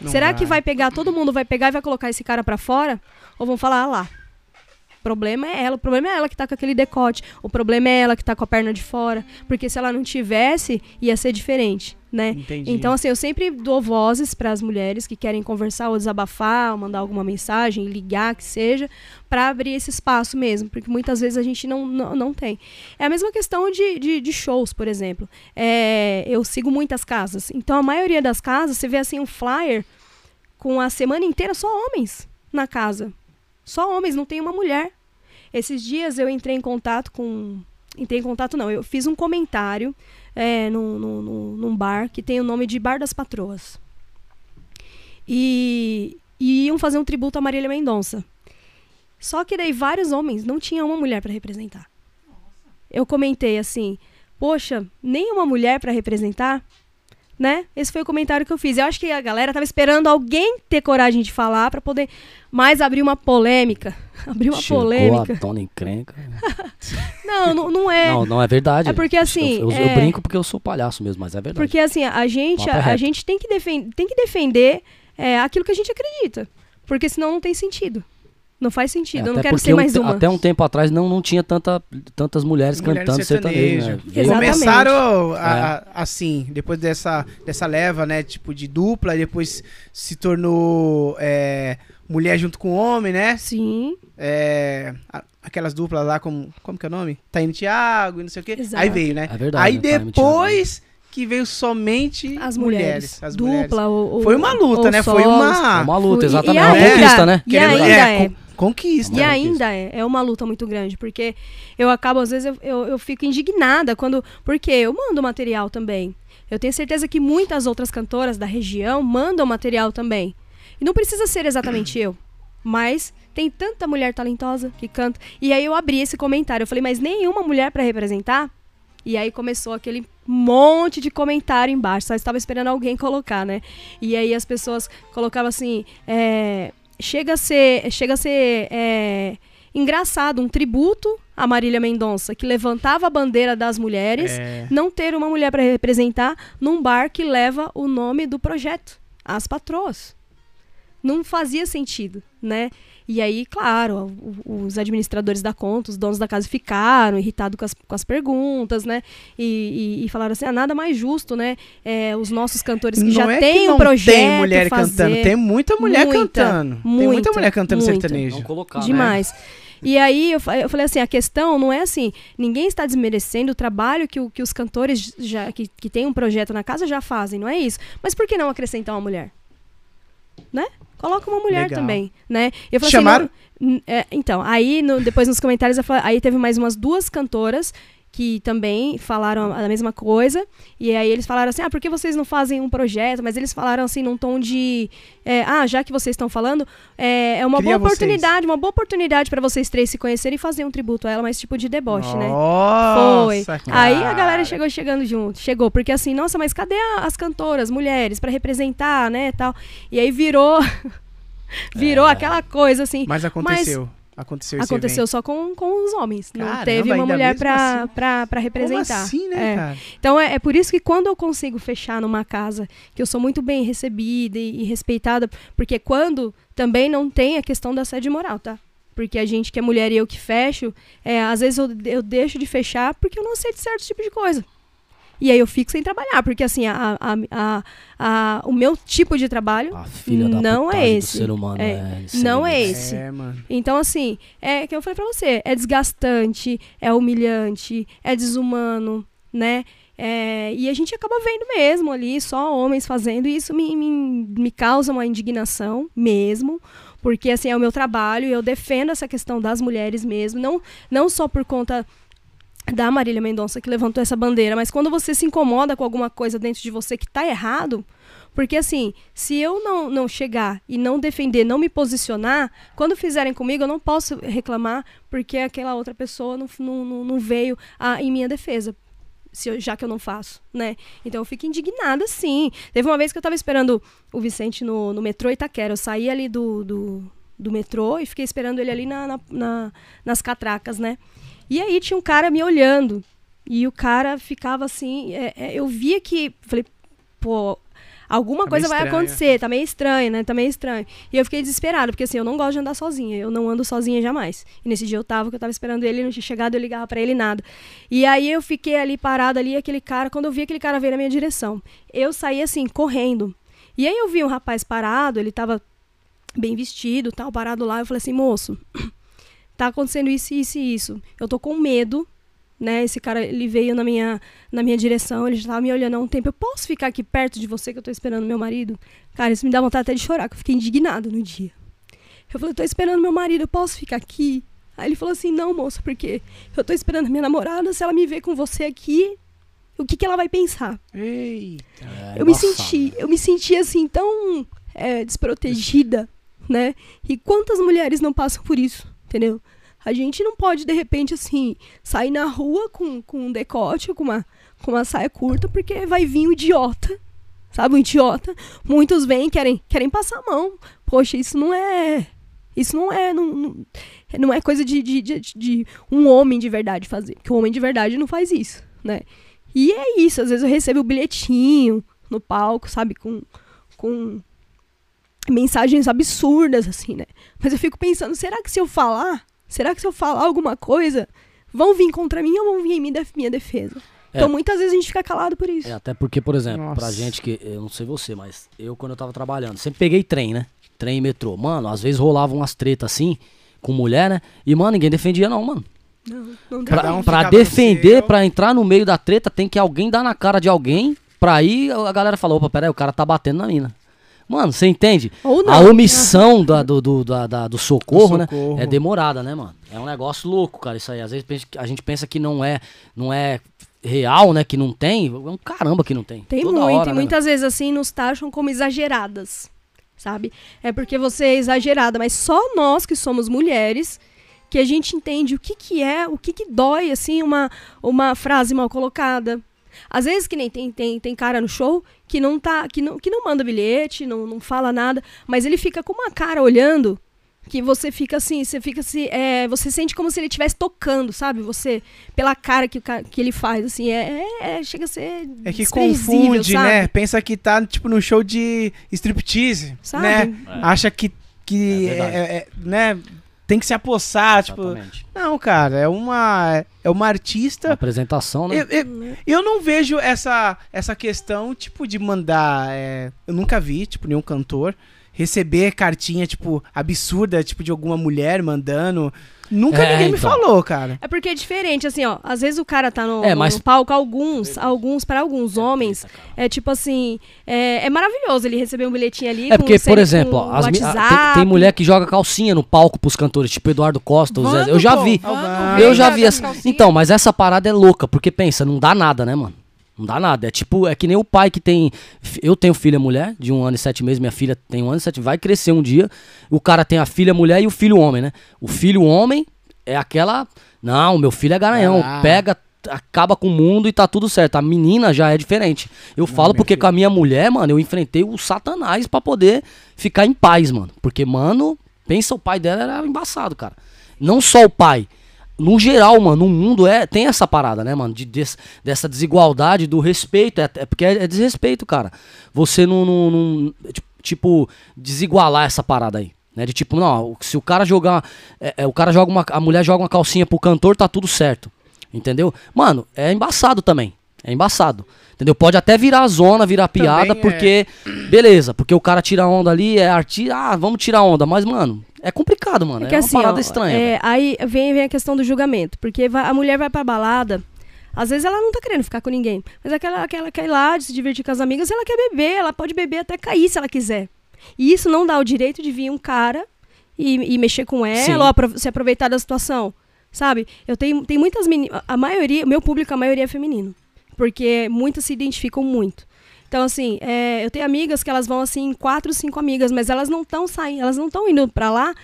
Não Será que vai pegar, todo mundo vai pegar e vai colocar esse cara pra fora? Ou vão falar, ah lá, o problema é ela, o problema é ela que tá com aquele decote, o problema é ela que tá com a perna de fora, porque se ela não tivesse, ia ser diferente, né? Entendi. Então, assim, eu sempre dou vozes para as mulheres que querem conversar ou desabafar, ou mandar alguma mensagem, ligar, que seja, para abrir esse espaço mesmo, porque muitas vezes a gente não, não, não tem. É a mesma questão de, de, de shows, por exemplo. É, eu sigo muitas casas, então a maioria das casas, você vê assim um flyer com a semana inteira só homens na casa. Só homens, não tem uma mulher. Esses dias eu entrei em contato com. Entrei em contato, não. Eu fiz um comentário é, num, num, num- bar que tem o nome de Bar das Patroas. E, e iam fazer um tributo a Marília Mendonça. Só que daí vários homens, não tinha uma mulher para representar. Eu comentei assim: Poxa, nem uma mulher para representar? Né? Esse foi o comentário que eu fiz. Eu acho que a galera tava esperando alguém ter coragem de falar para poder mais abrir uma polêmica. abrir uma Chegou polêmica. a dona encrenca. Não, não, não é. Não, não é verdade. É porque, assim, Eu, eu- eu é- brinco porque eu sou palhaço mesmo, mas é verdade. Porque assim, a gente, a, a gente tem que, defen tem que defender é, aquilo que a gente acredita. Porque senão não tem sentido. Não faz É, sentido. eu não quero ser um mais te- uma. Até um tempo atrás não, não tinha tanta, tantas mulheres, Mulheres cantando sertanejo. sertanejo. né? Começaram a- É. a- assim, depois dessa, dessa leva, né? Tipo, de dupla, depois se tornou é, mulher junto com homem, né? Sim, É, aquelas duplas lá, como, como que é o nome? Taine Thiago e não sei o quê. Exato. Aí veio, né? É verdade. Aí né? Depois que veio somente as mulheres. As Dupla mulheres. ou, ou- Foi uma luta, ou né? Foi solos. uma É uma luta, exatamente. e É ainda- conquista, né? E ainda é. con- conquista. E Uma ainda é, é uma luta muito grande, porque eu acabo, às vezes, eu, eu, eu fico indignada quando. Porque eu mando material também. Eu tenho certeza que muitas outras cantoras da região mandam material também. E não precisa ser exatamente eu. Mas tem tanta mulher talentosa que canta. E aí eu abri esse comentário. Eu falei, mas nenhuma mulher pra representar? E aí começou aquele monte de comentário embaixo. Só estava esperando alguém colocar, né? E aí as pessoas colocavam assim. é, chega a ser, chega a ser é, engraçado, um tributo a Marília Mendonça, que levantava a bandeira das mulheres, É. não ter uma mulher para representar num bar que leva o nome do projeto, as patroas. Não fazia sentido, né? E aí, claro, os administradores da conta, os donos da casa ficaram irritados com as, com as perguntas, né? E, e- e falaram assim, ah, nada mais justo, né? É, os nossos cantores que não já é têm que um projeto tem mulher fazer, cantando, tem muita mulher Muita, cantando. tem muita muita, mulher cantando muita. sertanejo. Não colocar, né? Demais. E aí eu, eu falei assim, a questão não é assim, ninguém está desmerecendo o trabalho que, o- que os cantores já que, que têm um projeto na casa já fazem, não é isso. Mas por que não acrescentar uma mulher? Né? Coloca uma mulher Legal. também, né? E eu falei Chamaram? Assim, não- é, então, aí no- depois nos comentários eu falei- aí teve mais umas duas cantoras que também falaram a mesma coisa. E aí eles falaram assim: ah, por que vocês não fazem um projeto? Mas eles falaram assim num tom de. é, ah, já que vocês estão falando, é, é uma boa vocês. oportunidade, uma boa oportunidade para vocês três se conhecerem e fazer um tributo a ela, mas tipo de deboche, né? Nossa, Foi. Aí a cara. galera chegou chegando junto. Chegou, porque assim, nossa, mas cadê a- as cantoras, mulheres, pra representar, né, tal. E aí virou virou aquela coisa assim. Mas aconteceu. Aconteceu Aconteceu evento. só com, com os homens. não Caramba, teve uma mulher pra, assim? pra, pra Como representar. assim, né, É. cara? Então é, é por isso que quando eu consigo fechar numa casa, que eu sou muito bem recebida e, e respeitada, porque quando também não tem a questão da sede moral, tá? Porque a gente que é mulher e eu que fecho, é, às vezes eu, eu deixo de fechar porque eu não aceito certo tipo de coisa. E aí eu fico sem trabalhar, porque assim, a, a, a, a- o meu tipo de trabalho A filha da Não é esse. Do ser humano, É. é, Não é excelente. esse. É, mano. Então, assim, é que eu falei pra você, é desgastante, é humilhante, é desumano, né? É, e a gente acaba vendo mesmo ali, só homens fazendo, e isso me, me, me causa uma indignação mesmo, porque assim, é o meu trabalho, e eu defendo essa questão das mulheres mesmo, não, não só por conta da Marília Mendonça que levantou essa bandeira, mas quando você se incomoda com alguma coisa dentro de você que tá errado, porque assim, se eu não, não chegar e não defender, não me posicionar, quando fizerem comigo, eu não posso reclamar porque aquela outra pessoa não, não, não- veio a, em minha defesa. Eu- já que eu não faço, né? Então eu fico indignada, sim. Teve uma vez que eu tava esperando o Vicente no, no metrô Itaquera. Eu saí ali do, do, do metrô e fiquei esperando ele ali na, na- na- nas catracas, né? E aí tinha um cara me olhando. E o cara ficava assim. é, é, eu via que. Falei, pô, alguma Tá coisa vai estranho. acontecer, tá meio estranho, né? Tá meio estranho. E eu fiquei desesperada, porque assim, eu não gosto de andar sozinha, eu não ando sozinha jamais. E nesse dia eu tava, que eu tava esperando ele, ele não tinha chegado, eu ligava pra ele nada. E aí eu fiquei ali parada ali, aquele cara, quando eu vi aquele cara veio na minha direção, eu saí assim, correndo. E aí eu vi um rapaz parado, ele tava bem vestido, tal, parado lá, eu falei assim, moço, tá acontecendo isso, isso e isso. Eu tô com medo, né? Esse cara, ele veio na minha, na minha direção, ele já tava me olhando há um tempo. Eu posso ficar aqui perto de você que eu tô esperando meu marido? Cara, isso me dá vontade até de chorar, que eu fiquei indignada no dia. Eu falei, eu tô esperando meu marido, eu posso ficar aqui? Aí ele falou assim, não, moça, porque eu tô esperando a minha namorada, se ela me ver com você aqui, o que que ela vai pensar? Eita. Eu me senti, eu me senti assim tão é, desprotegida, né? E quantas mulheres não passam por isso, entendeu? A gente não pode de repente assim sair na rua com, com um decote ou com uma com uma saia curta porque vai vir um idiota, sabe, um idiota. Muitos vêm querem querem passar a mão. Poxa, isso não é isso não é não, não, não é coisa de, de, de, de um homem de verdade fazer, porque o homem de verdade não faz isso, né? E é isso, às vezes eu recebo o bilhetinho no palco, sabe, com, com mensagens absurdas, assim, né? Mas eu fico pensando, será que se eu falar, será que se eu falar alguma coisa, vão vir contra mim ou vão vir em minha def- minha defesa? É. Então muitas vezes a gente fica calado por isso. É, até porque, por exemplo, Nossa. pra gente que. Eu não sei você, mas eu quando eu tava trabalhando, sempre peguei trem, né? Trem e metrô. Mano, às vezes rolavam umas tretas assim, com mulher, né? E, mano, ninguém defendia, não, mano. Não, não Pra, um pra defender, pra entrar no meio da treta, tem que alguém dar na cara de alguém. Pra aí a galera falou, opa, peraí, o cara tá batendo na mina. Mano, você entende? Ou não. A omissão da- do, do, da- da- do socorro, Do socorro. né? É demorada, né, mano? É um negócio louco, cara, isso aí. Às vezes a gente pensa que não é, não é real, né? Que não tem. É um caramba que não tem. Tem Toda muito, hora, e né, muitas vezes assim nos taxam como exageradas, sabe? É porque você é exagerada, mas só nós que somos mulheres que a gente entende o que que é, o que que dói, assim, uma, uma frase mal colocada. Às vezes que nem tem, tem, tem cara no show que não tá, que não, que não manda bilhete, não, não fala nada, mas ele fica com uma cara olhando que você fica assim, você fica assim, é, você sente como se ele estivesse tocando, sabe? Você, pela cara que, que ele faz, assim, é, é- é- chega a ser É que confunde, sabe? né? Pensa que tá, tipo, no show de striptease, Sabe? né? Acha que, que É é- é- né? Tem que se apossar, tipo... Exatamente. Não, cara, é uma, é uma Uma artista... apresentação, né? Eu, eu, eu não vejo essa, essa questão, tipo, de mandar... é, eu nunca vi, tipo, nenhum cantor receber cartinha, tipo, absurda, tipo, de alguma mulher mandando. Nunca É, ninguém me então. falou, cara. É porque é diferente, assim, ó. Às vezes o cara tá no, É, no mas- palco, alguns, alguns, para alguns homens, é tipo assim, é, é maravilhoso ele receber um bilhetinho ali. É com porque, por exemplo, ó, as a- WhatsApp. tem, tem mulher que joga calcinha no palco pros cantores, tipo Eduardo Costa, o Zé. Vando, Eu já pô, vi. Vando, Eu já vi essa. Então, mas essa parada é louca, porque pensa, não dá nada, né, mano? Não dá nada. É tipo, é que nem o pai que tem. Eu tenho filha mulher, de um ano e sete meses, minha filha tem um ano e sete, vai crescer um dia. O cara tem a filha mulher e o filho homem, né? O filho homem é aquela. Não, meu filho é garanhão. Ah. Pega, acaba com o mundo e tá tudo certo. A menina já é diferente. Eu falo minha porque filha. com a minha mulher, mano, eu enfrentei o satanás pra poder ficar em paz, mano. Porque, mano, pensa, o pai dela era embaçado, cara. Não só o pai. No geral, mano, no mundo é, tem essa parada, né, mano? De, des- dessa desigualdade, do respeito. É, é porque é, é desrespeito, cara. Você não, não- não- é, tipo- desigualar essa parada aí. Né? De tipo, não, se o cara jogar. é, é, o cara joga uma. A mulher joga uma calcinha pro cantor, tá tudo certo. Entendeu? Mano, é embaçado também. É embaçado. Entendeu? Pode até virar zona, virar piada, é. porque. Beleza, porque o cara tira onda ali, é artista. Ah, vamos tirar onda. Mas, mano, é complicado, mano. É, que uma assim, parada ó, estranha. é, aí vem, vem a questão do julgamento. Porque vai- a mulher vai pra balada, às vezes ela não tá querendo ficar com ninguém. Mas aquela, aquela quer ir lá de se divertir com as amigas, ela quer beber, ela pode beber até cair se ela quiser. E isso não dá o direito de vir um cara e, e mexer com ela Sim. ou apro- se aproveitar da situação. Sabe? Eu tenho, tem muitas meninas. A maioria, o meu público, a maioria é feminino. Porque muitas se identificam muito. Então, assim, é, eu tenho amigas que elas vão, assim, quatro, cinco amigas, mas elas não estão saindo, elas não estão indo pra lá.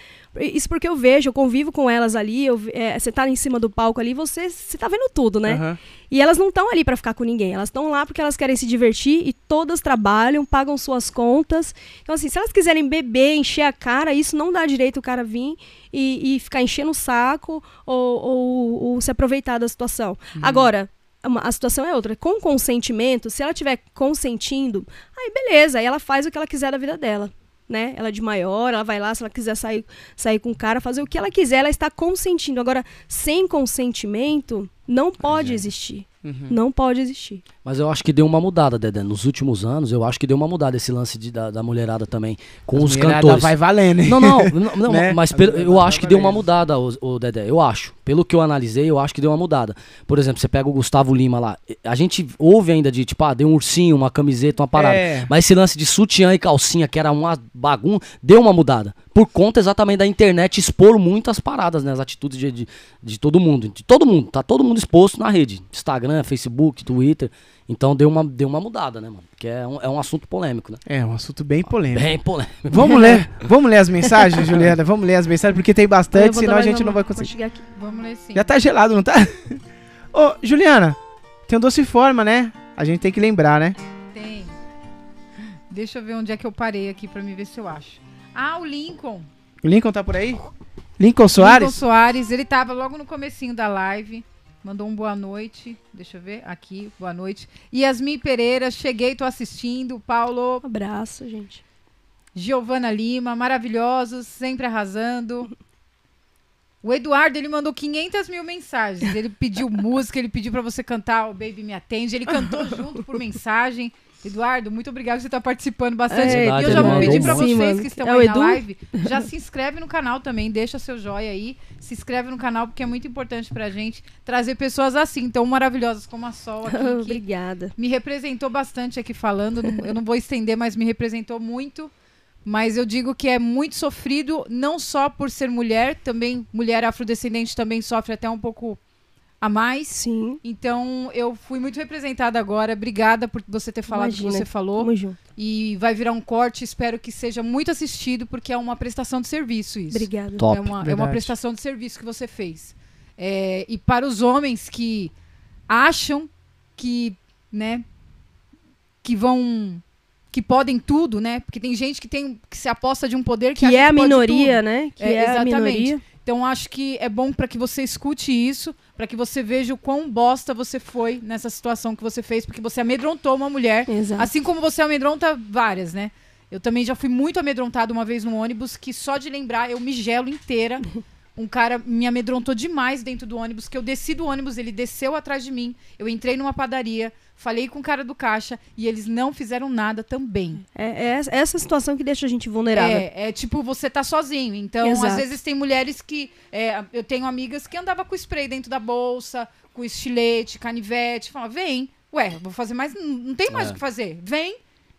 Isso porque eu vejo, eu convivo com elas ali, eu, é, você tá em cima do palco ali, você, você tá vendo tudo, né? Aham. E elas não estão ali pra ficar com ninguém, elas estão lá porque elas querem se divertir e todas trabalham, pagam suas contas. Então, assim, se elas quiserem beber, encher a cara, isso não dá direito o cara vir e, e ficar enchendo o saco ou, ou- ou se aproveitar da situação. Agora, uma- a situação é outra. Com consentimento, se ela estiver consentindo, aí beleza, aí ela faz o que ela quiser da vida dela. Né? Ela é de maior, ela vai lá, se ela quiser sair, sair com o cara, fazer o que ela quiser, ela está consentindo. Agora, sem consentimento, não pode existir. Não pode existir. Mas eu acho que deu uma mudada, Dedé. Nos últimos anos, eu acho que deu uma mudada esse lance de- da, da mulherada também. Com os Mulherada cantores. vai valendo, hein? Não, não, não, não, Né? mas As pelo- eu acho que deu uma mudada, o, o Dedé. Eu acho. Pelo que eu analisei, eu acho que deu uma mudada. Por exemplo, você pega o Gustavo Lima lá. A gente ouve ainda de, tipo, ah, deu um ursinho, uma camiseta, uma parada. É. Mas esse lance de sutiã e calcinha, que era uma bagunça, deu uma mudada. Por conta exatamente da internet expor muito as paradas, né? As atitudes de, de, de todo mundo. De todo mundo. Tá todo mundo exposto na rede. Instagram, Facebook, Twitter. Então deu uma, deu uma mudada, né, mano? Porque é um, é um assunto polêmico, né? É um assunto bem polêmico. Bem polêmico. Vamos ler, vamos ler as mensagens, Juliana? Vamos ler as mensagens, porque tem bastante, senão a gente não vai conseguir. chegar aqui. Vamos ler sim. Já tá gelado, não tá? Ô, Juliana, tem um doce forma, né? A gente tem que lembrar, né? Tem. Deixa eu ver onde é que eu parei aqui pra me ver se eu acho. Ah, o Lincoln. O Lincoln tá por aí? Lincoln Soares? Lincoln Soares, ele tava logo no comecinho da live. Mandou um boa noite. Deixa eu ver. Aqui, boa noite. Yasmin Pereira, cheguei, tô assistindo. Paulo, Um abraço, gente. Giovana Lima, maravilhosos, sempre arrasando. O Eduardo, ele mandou 500 mil mensagens. Ele pediu música, ele pediu pra você cantar o Baby Me Atende. Ele cantou junto por mensagem. Eduardo, muito obrigado por você estar participando bastante. É, e eu já vou pedir pra muito. vocês que estão é aí na live, já se inscreve no canal também, deixa seu joia aí, se inscreve no canal porque é muito importante pra gente trazer pessoas assim, tão maravilhosas como a Sol aqui, que Obrigada. me representou bastante aqui falando. Eu não vou estender, mas me representou muito. Mas eu digo que é muito sofrido, não só por ser mulher, também mulher afrodescendente também sofre até um pouco a mais. Sim. Então eu fui muito representada agora. Obrigada por você ter falado o Imagina. que você falou. Tamo junto. E vai virar um corte, espero que seja muito assistido, porque é uma prestação de serviço isso. Obrigada. Top. É uma, é uma prestação de serviço que você fez. É, e para os homens que acham que, né, que vão que podem tudo, né? Porque tem gente que tem que se aposta de um poder que, Que acha é a pode minoria, tudo. né? Que É, é, a exatamente. minoria. Então acho que é bom para que você escute isso, para que você veja o quão bosta você foi nessa situação que você fez, porque você amedrontou uma mulher, Exato. assim como você amedronta várias, né? Eu também já fui muito amedrontada uma vez no ônibus, que só de lembrar eu me gelo inteira. Um cara me amedrontou demais dentro do ônibus, que eu desci do ônibus, ele desceu atrás de mim, eu entrei numa padaria, falei com o cara do caixa e eles não fizeram nada também. É, é essa- situação que deixa a gente vulnerável. É, é tipo, você tá sozinho. Então, Exato. às vezes tem mulheres que. é, eu tenho amigas que andava com spray dentro da bolsa, com estilete, canivete. Fala, vem. Ué, vou fazer mais. Não não tem mais É. o que fazer. Vem.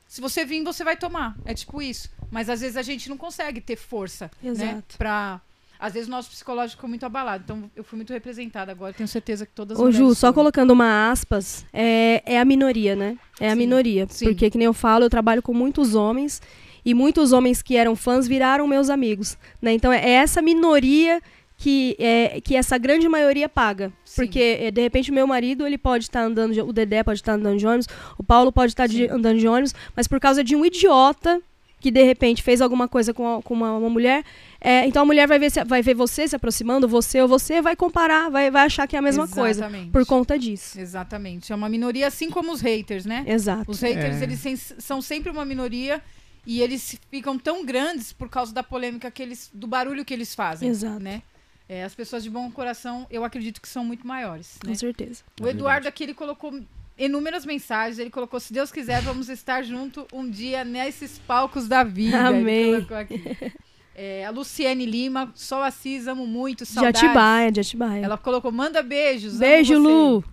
Se você vir, você vai tomar. É tipo isso. Mas às vezes a gente não consegue ter força. Né, Exato. pra. Às vezes o nosso psicológico ficou muito abalado. Então eu fui muito representada agora. Tenho certeza que todas as Ô, Ju, só foram. colocando uma aspas, é, é a minoria, né? É a Sim, minoria. sim. Porque, que nem eu falo, eu trabalho com muitos homens e muitos homens que eram fãs viraram meus amigos. Né? Então, é essa minoria que, é, que essa grande maioria paga. Sim. Porque, é, de repente, o meu marido, ele pode estar andando, de, o Dedé pode estar andando de ônibus, o Paulo pode estar de- Sim. andando de ônibus, mas por causa de um idiota que, de repente, fez alguma coisa com, a- com uma, uma mulher, é, então a mulher vai ver, se- vai ver você se aproximando, você ou você, vai comparar, vai, vai achar que é a mesma coisa. Exatamente. Por conta disso. Exatamente. É uma minoria, assim como os haters, né? Exato. Os haters, É. eles sem- são sempre uma minoria e eles ficam tão grandes por causa da polêmica que eles, do barulho que eles fazem, Exato. né? É, as pessoas de bom coração, eu acredito que são muito maiores, Com né? certeza. O Eduardo aqui, ele colocou inúmeras mensagens, ele colocou, se Deus quiser, vamos estar junto um dia nesses palcos da vida. Ele Amém. colocou aqui. É, a Luciene Lima, Sol Assis, amo muito, saudades. De Atibaia, de Atibaia. Ela colocou, manda beijos. amo Beijo, você. Lu.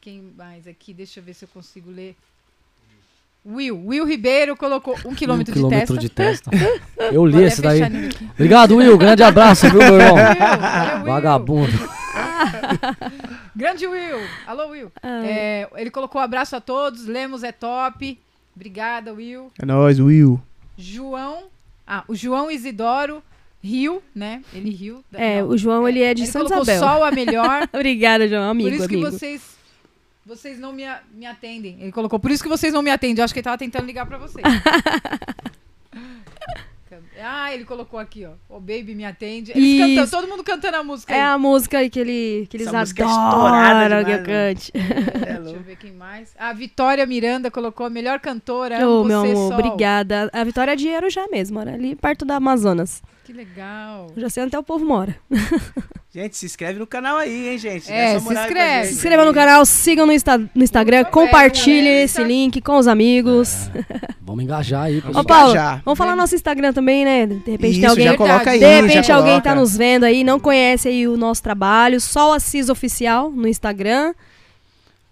Quem mais aqui? Deixa eu ver se eu consigo ler. Will. Will Ribeiro colocou um quilômetro, um quilômetro de de testa. Eu li Vou esse até daí. Obrigado, Will. Grande abraço, viu, meu irmão? Will, valeu, Will. Vagabundo. Grande Will. Alô, Will. É, ele colocou abraço a todos. Lemos é top. Obrigada, Will. É nóis, Will. João. Ah, o João Isidoro riu, né? Ele riu. É, Não, o João, ele é de ele Santa colocou Isabel. sol a melhor. Obrigada, João. Amigo, por isso que amigo. vocês. Vocês não me, me atendem. Ele colocou, por isso que vocês não me atendem. Eu acho que ele tava tentando ligar pra vocês. ah, ele colocou aqui, ó. O Baby me atende. Eles Isso. todo mundo cantando a música. É aí. a música aí que, ele, que eles Essa é adoram que eu demais, cante. É Deixa eu ver quem mais. A Vitória Miranda colocou a melhor cantora. Ô, amo meu amor, Sol. obrigada. A Vitória é de Arujá mesmo, mora ali perto da Amazonas. Que legal. Eu já sei onde até o povo mora. Gente, se inscreve no canal aí, hein, gente. É, se inscreve. gente. Se inscreva no canal, sigam no, Insta- no Instagram, compartilhe é, esse link com os amigos. Vamos engajar aí. Ô, Vamos Paulo, engajar. vamos falar nosso Instagram também, né? De repente tem Isso, alguém já coloca aí. De repente já alguém coloca. tá nos vendo aí, não conhece aí o nosso trabalho, só o Assis Oficial no Instagram.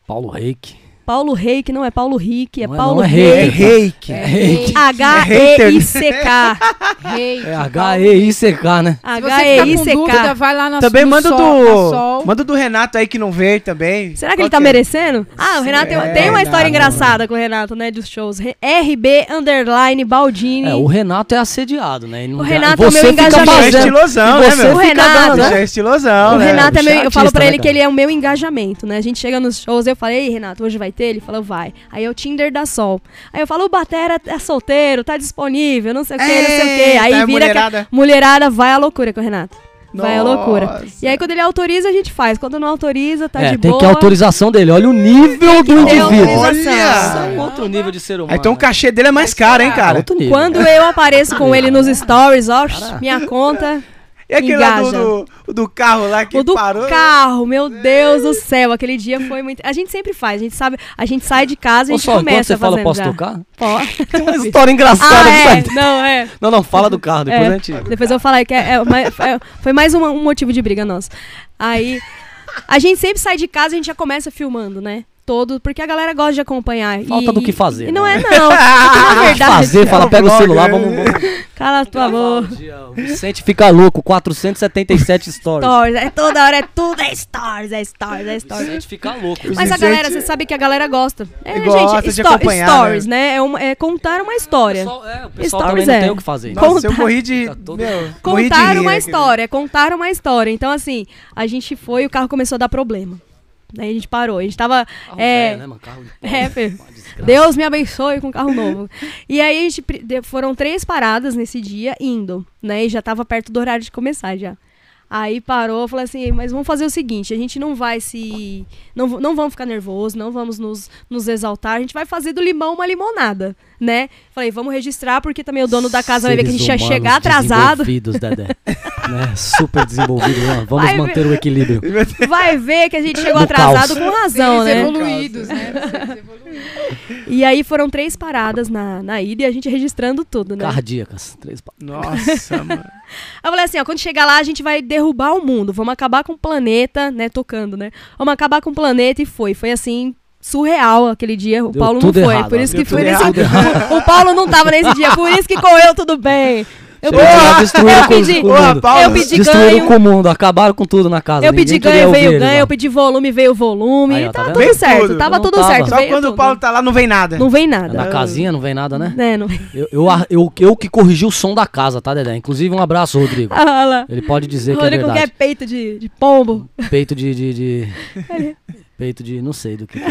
Paulo Reik. Paulo Reik, não é Paulo Rick, é Não é Paulo é É Reik. reiki. É reiki. H-E-I-C-K. reiki. É H-E-I-C-K, né? H-E-I-C-K. vai lá na Também manda sol, na do. Sol. Manda do Renato aí que não veio também. Será que Qual ele tá é? merecendo? Ah, o Renato tem, É, tem uma história engraçada com o Renato, né? Dos shows. RB Underline Baldini. É, o Renato é assediado, né? O Renato é meu engajamento. É estilosão, né, meu? O Renato, né? é estilosão, O né? Renato é é meu, eu falo pra né, ele que ele é o meu engajamento, né? A gente chega nos shows, eu falei, ei, Renato, hoje vai ter? Ele falou, vai. Aí é o Tinder da Sol. Aí eu falo, o Batera é solteiro, tá disponível, não sei o que, não sei o que. Aí vira que a mulherada. mulherada vai à loucura com o Renato. Vai à loucura. E aí quando ele autoriza, a gente faz. Quando não autoriza, tá é, de tem boa. que ter autorização dele. Olha o nível do indivíduo. Olha! é um outro nível de ser humano. Aí, então o né? cachê dele é mais caro, hein, É cara? outro nível. Quando eu apareço com ele nos stories, ó, minha conta. E aquele lá do, do, do carro lá que o do parou? carro, meu Deus do céu, aquele dia foi muito. A gente sempre faz, a gente sabe, a gente sai de casa e a gente só, começa você fala, posso já. tocar? Pode. Tem uma história engraçada Ah, é, não, é. Não, não, fala do carro, depois É. a gente... Depois eu vou falar que é, é é- foi mais uma- um motivo de briga nosso. Aí, a gente sempre sai de casa e a gente já começa filmando, né? Todo, porque a galera gosta de acompanhar. Falta e, do que fazer, E não né? é, não. Na verdade, fazer, fala, é pega o celular, né? vamos... vamos cala a tua boca. O Vicente fica louco, 477 stories. Stories, é toda hora, é tudo, é stories, é stories, é stories. Vicente fica louco. Mas a Vicente- galera, você sabe que a galera gosta. É, Gosta de gente, sto- acompanhar, stories, né? É, uma- é contar uma história. O pessoal, é, o pessoal Stories também não é. tem o que fazer. Nossa, eu Contar- morri de. Todo- Meu, morri de Contar rir uma aqui. história, contar uma história. Então, assim, a gente foi, o carro começou a dar problema. Daí a gente parou. A gente tava. Carro é, velho, né, mano? Carro de é. Deus me abençoe com um carro novo. E aí a gente foram três paradas nesse dia indo, né? E já tava perto do horário de começar já. Aí parou, falou assim, mas vamos fazer o seguinte, a gente não vai se. Não, não vamos ficar nervoso, não vamos nos, nos exaltar, a gente vai fazer do limão uma limonada, né? Falei, vamos registrar, porque também o dono da casa vai ver que a gente ia Seres chegar atrasado. Desenvolvidos, Dedé. né? Super desenvolvido. né? Vamos Vai manter o equilíbrio. Vai ver que a gente chegou No atrasado caos. com razão, Seres né? evoluídos, né? Seres evoluídos. E aí foram três paradas na, na ida e a gente registrando tudo, né? Cardíacas. Três pa- Nossa, mano. Aí eu falei assim, ó, quando chegar lá a gente vai derrubar o mundo, vamos acabar com o planeta, né, tocando, né? Vamos acabar com o planeta e foi, foi assim surreal aquele dia. O Deu Paulo não foi, errado, por isso que foi nesse o, o Paulo não tava nesse dia, por isso que correu tudo bem. Eu pedi, eu com- pedi, com o mundo. Paulo, eu pedi Destruíram ganho. com o mundo, acabaram com tudo na casa. eu pedi ganho, veio ganho, lá. eu pedi volume, veio volume, Aí, ó, tá tudo certo, tudo. tava Não tudo tava. certo. Só veio quando o tudo. Paulo tá lá não vem nada. Não vem nada. Na casinha não vem nada, né? É, não... Eu, eu, eu, eu que corrigi o som da casa, tá, Dedé? Inclusive, um abraço, Rodrigo. Ah lá. Ele pode dizer que é Rodrigo quer verdade. peito de, de pombo. Peito de. de, de- Peito de. não sei do que. é.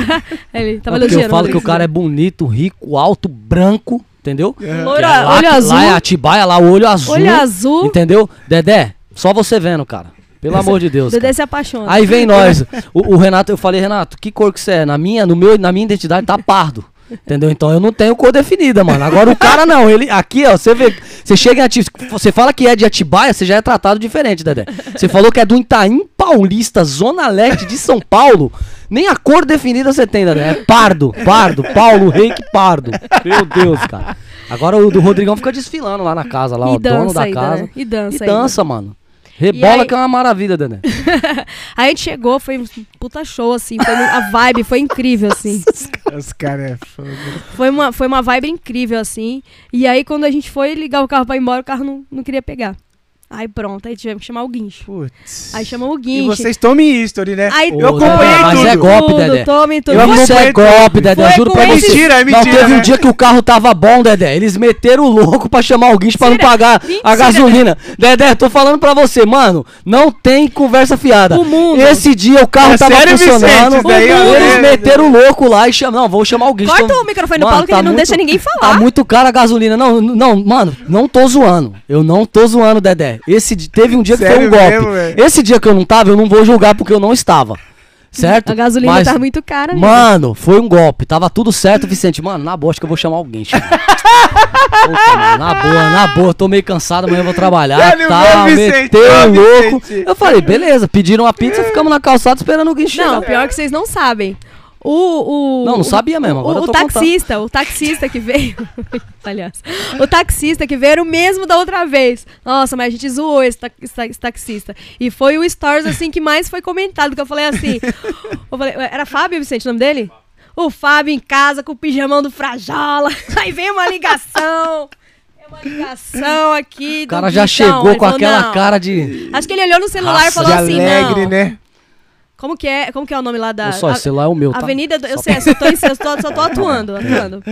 Ele tava porque eu falo que o Rodrigo. cara é bonito, rico, alto, branco, entendeu? Loiro, Que é lá, olho azul. Lá é Atibaia, lá o olho azul. Olho azul. Entendeu? Dedé, só você vendo, cara. Pelo amor de Deus. Dedé cara. se apaixona. Aí vem nós. O, o Renato, eu falei, Renato, que cor que você é? Na minha, no meu, na minha identidade tá pardo. Entendeu? Então eu não tenho cor definida, mano. Agora o cara não, ele aqui, ó, você vê, você chega em Atibaia, você fala que é de Atibaia, você já é tratado diferente, Dedé. Você falou que é do Itaim Paulista, Zona Leste de São Paulo. Nem a cor definida você tem, Dedé. É pardo, pardo, Paulo Reik Pardo. Meu Deus, cara. Agora o do Rodrigão fica desfilando lá na casa, lá, e o dono da ainda, casa. né? E dança E ainda. dança, mano. Rebola aí- que é uma maravilha, Dedé. Aí a gente chegou, foi um puta show, assim. Foi, a vibe foi incrível, assim. Os caras é fogo. Foi uma, foi uma vibe incrível, assim. E aí, quando a gente foi ligar o carro pra ir embora, o carro não, não queria pegar. Aí pronto, aí tivemos que chamar o guincho. Putz. Aí chamamos o E guincho. vocês tomem history, né? Aí eu acompanhei Dedé, mas tudo. é golpe, tudo, Dedé. Tome tudo. Eu Isso é golpe, Dedé. Foi Juro pra você. Mentira, é Não, mentira, teve um né? dia que o carro tava bom, Dedé. Eles meteram o louco pra chamar o guincho pra não Mentira. pagar a Mentira, gasolina. Dedé, tô falando pra você, mano. Não tem conversa fiada. O mundo. Esse dia o carro É tava sério, funcionando. Vicente? Daí é- eles é- meteram o louco lá e chamaram. Não, vou chamar o guincho. Corta Tô- o microfone do Paulo que tá ele não muito- deixa ninguém Tá falar. muito cara a gasolina. Não, não, mano, não tô zoando. Eu não tô zoando, Dedé. Esse teve um dia que foi Sério um golpe. mesmo? Esse dia que eu não tava, eu não vou julgar porque eu não estava. Certo? A gasolina Mas- tá muito cara, amigo. Mano, foi um golpe. Tava tudo certo, Vicente. Mano, na boa, acho que eu vou chamar alguém. Puta, mano, na boa, na boa. Tô meio cansado, amanhã eu vou trabalhar. Tá, foi, meteu foi, louco. Vicente. Eu falei, beleza, pediram a pizza, ficamos na calçada esperando o guincho chegar. Não, pior que vocês não sabem. O, o, Não, não sabia mesmo, agora o, o taxista, o taxista que veio. Aliás, o taxista que veio era o mesmo da outra vez. Nossa, mas a gente zoou esse, ta- esse ta- esse taxista. E foi o Stories assim que mais foi comentado. Que eu falei assim. eu falei, era Fábio Vicente o nome dele? O Fábio em casa com o pijamão do Frajola. Aí veio uma ligação. Uma ligação aqui. O cara já chegou com aquela cara de. Acho que ele olhou no celular e falou De assim: alegre, não. né? Como que é? Como que é o nome lá da. Só, a- esse celular é o meu, tá? Avenida, do, eu sei, eu só tô, em- eu só, só tô atuando, atuando.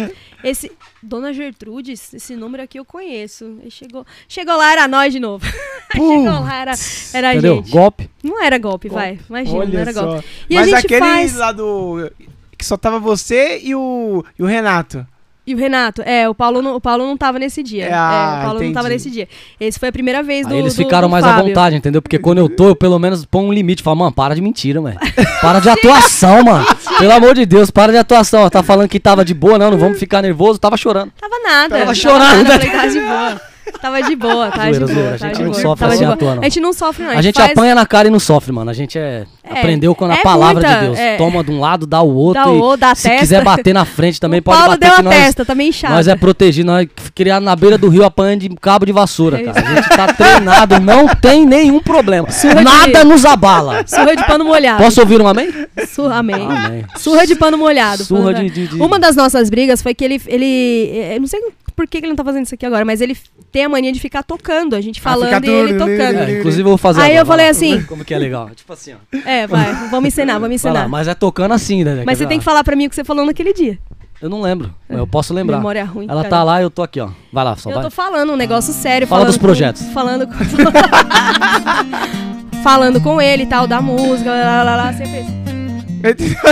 Esse, Dona Gertrudes, esse número aqui eu conheço. Ele chegou, chegou lá, era nós de novo. chegou lá, era, era a Entendeu? gente. Golpe. Não era golpe, vai. Imagina, não Olha era só. golpe. E Mas a gente aquele faz... lá do... Que só tava você e o, e o Renato. E o Renato, é, o Paulo não, o Paulo não tava nesse dia. É, É, ah, o Paulo não tava entendi. nesse dia. Esse foi a primeira vez do Aí eles do- ficaram do mais à Fábio. vontade, entendeu? Porque quando eu tô, eu pelo menos ponho um limite. Falo, mano, para de mentira, mano. Para de atuação, mano. Pelo amor de Deus, para de atuação. Tá falando que tava de boa, não, não vamos ficar nervoso. Tava chorando. Tava nada. Tava chorando. Nada, falei, tava de boa. Tava de boa, tava de Zoeira, boa. zoeira, a gente de não boa. sofre Tava assim de boa. atuando. A gente não sofre, não. A gente faz- apanha na cara e não sofre, mano. A gente é, É, aprendeu com a é palavra muita- de Deus. é. Toma de um lado, dá o outro. Dá o outro, dá a se testa. quiser bater na frente também, o pode Paulo bater deu que a nós, testa, também inchado. nós é protegido. Nós criado na beira do rio apanhando de cabo de vassoura, É cara. A gente tá treinado, não tem nenhum problema. Surra de- Nada nos abala. Surra de pano molhado. Posso ouvir um amém? Surra, amém. Amém. Surra de pano molhado. Surra de- de- de- Uma das nossas brigas foi que ele. ele eu não sei por que ele não tá fazendo isso aqui agora, mas ele tem a mania de ficar tocando. A gente Ah, falando fica e ele tocando. É, inclusive eu vou fazer Aí agora, eu falei assim- Como que é legal? Tipo assim, ó. É, vai. Vamos ensinar, vamos ensinar. lá, mas é tocando assim, né? Mas você ver? tem que falar pra mim o que você falou naquele dia. Eu não lembro, mas eu posso lembrar. Memória ruim. Ela cara. tá lá e eu tô aqui, ó. Vai lá, só Eu vai. tô falando um negócio sério. Fala falando dos com- projetos. falando com... falando com ele e tal, da música, lá, lá, lá,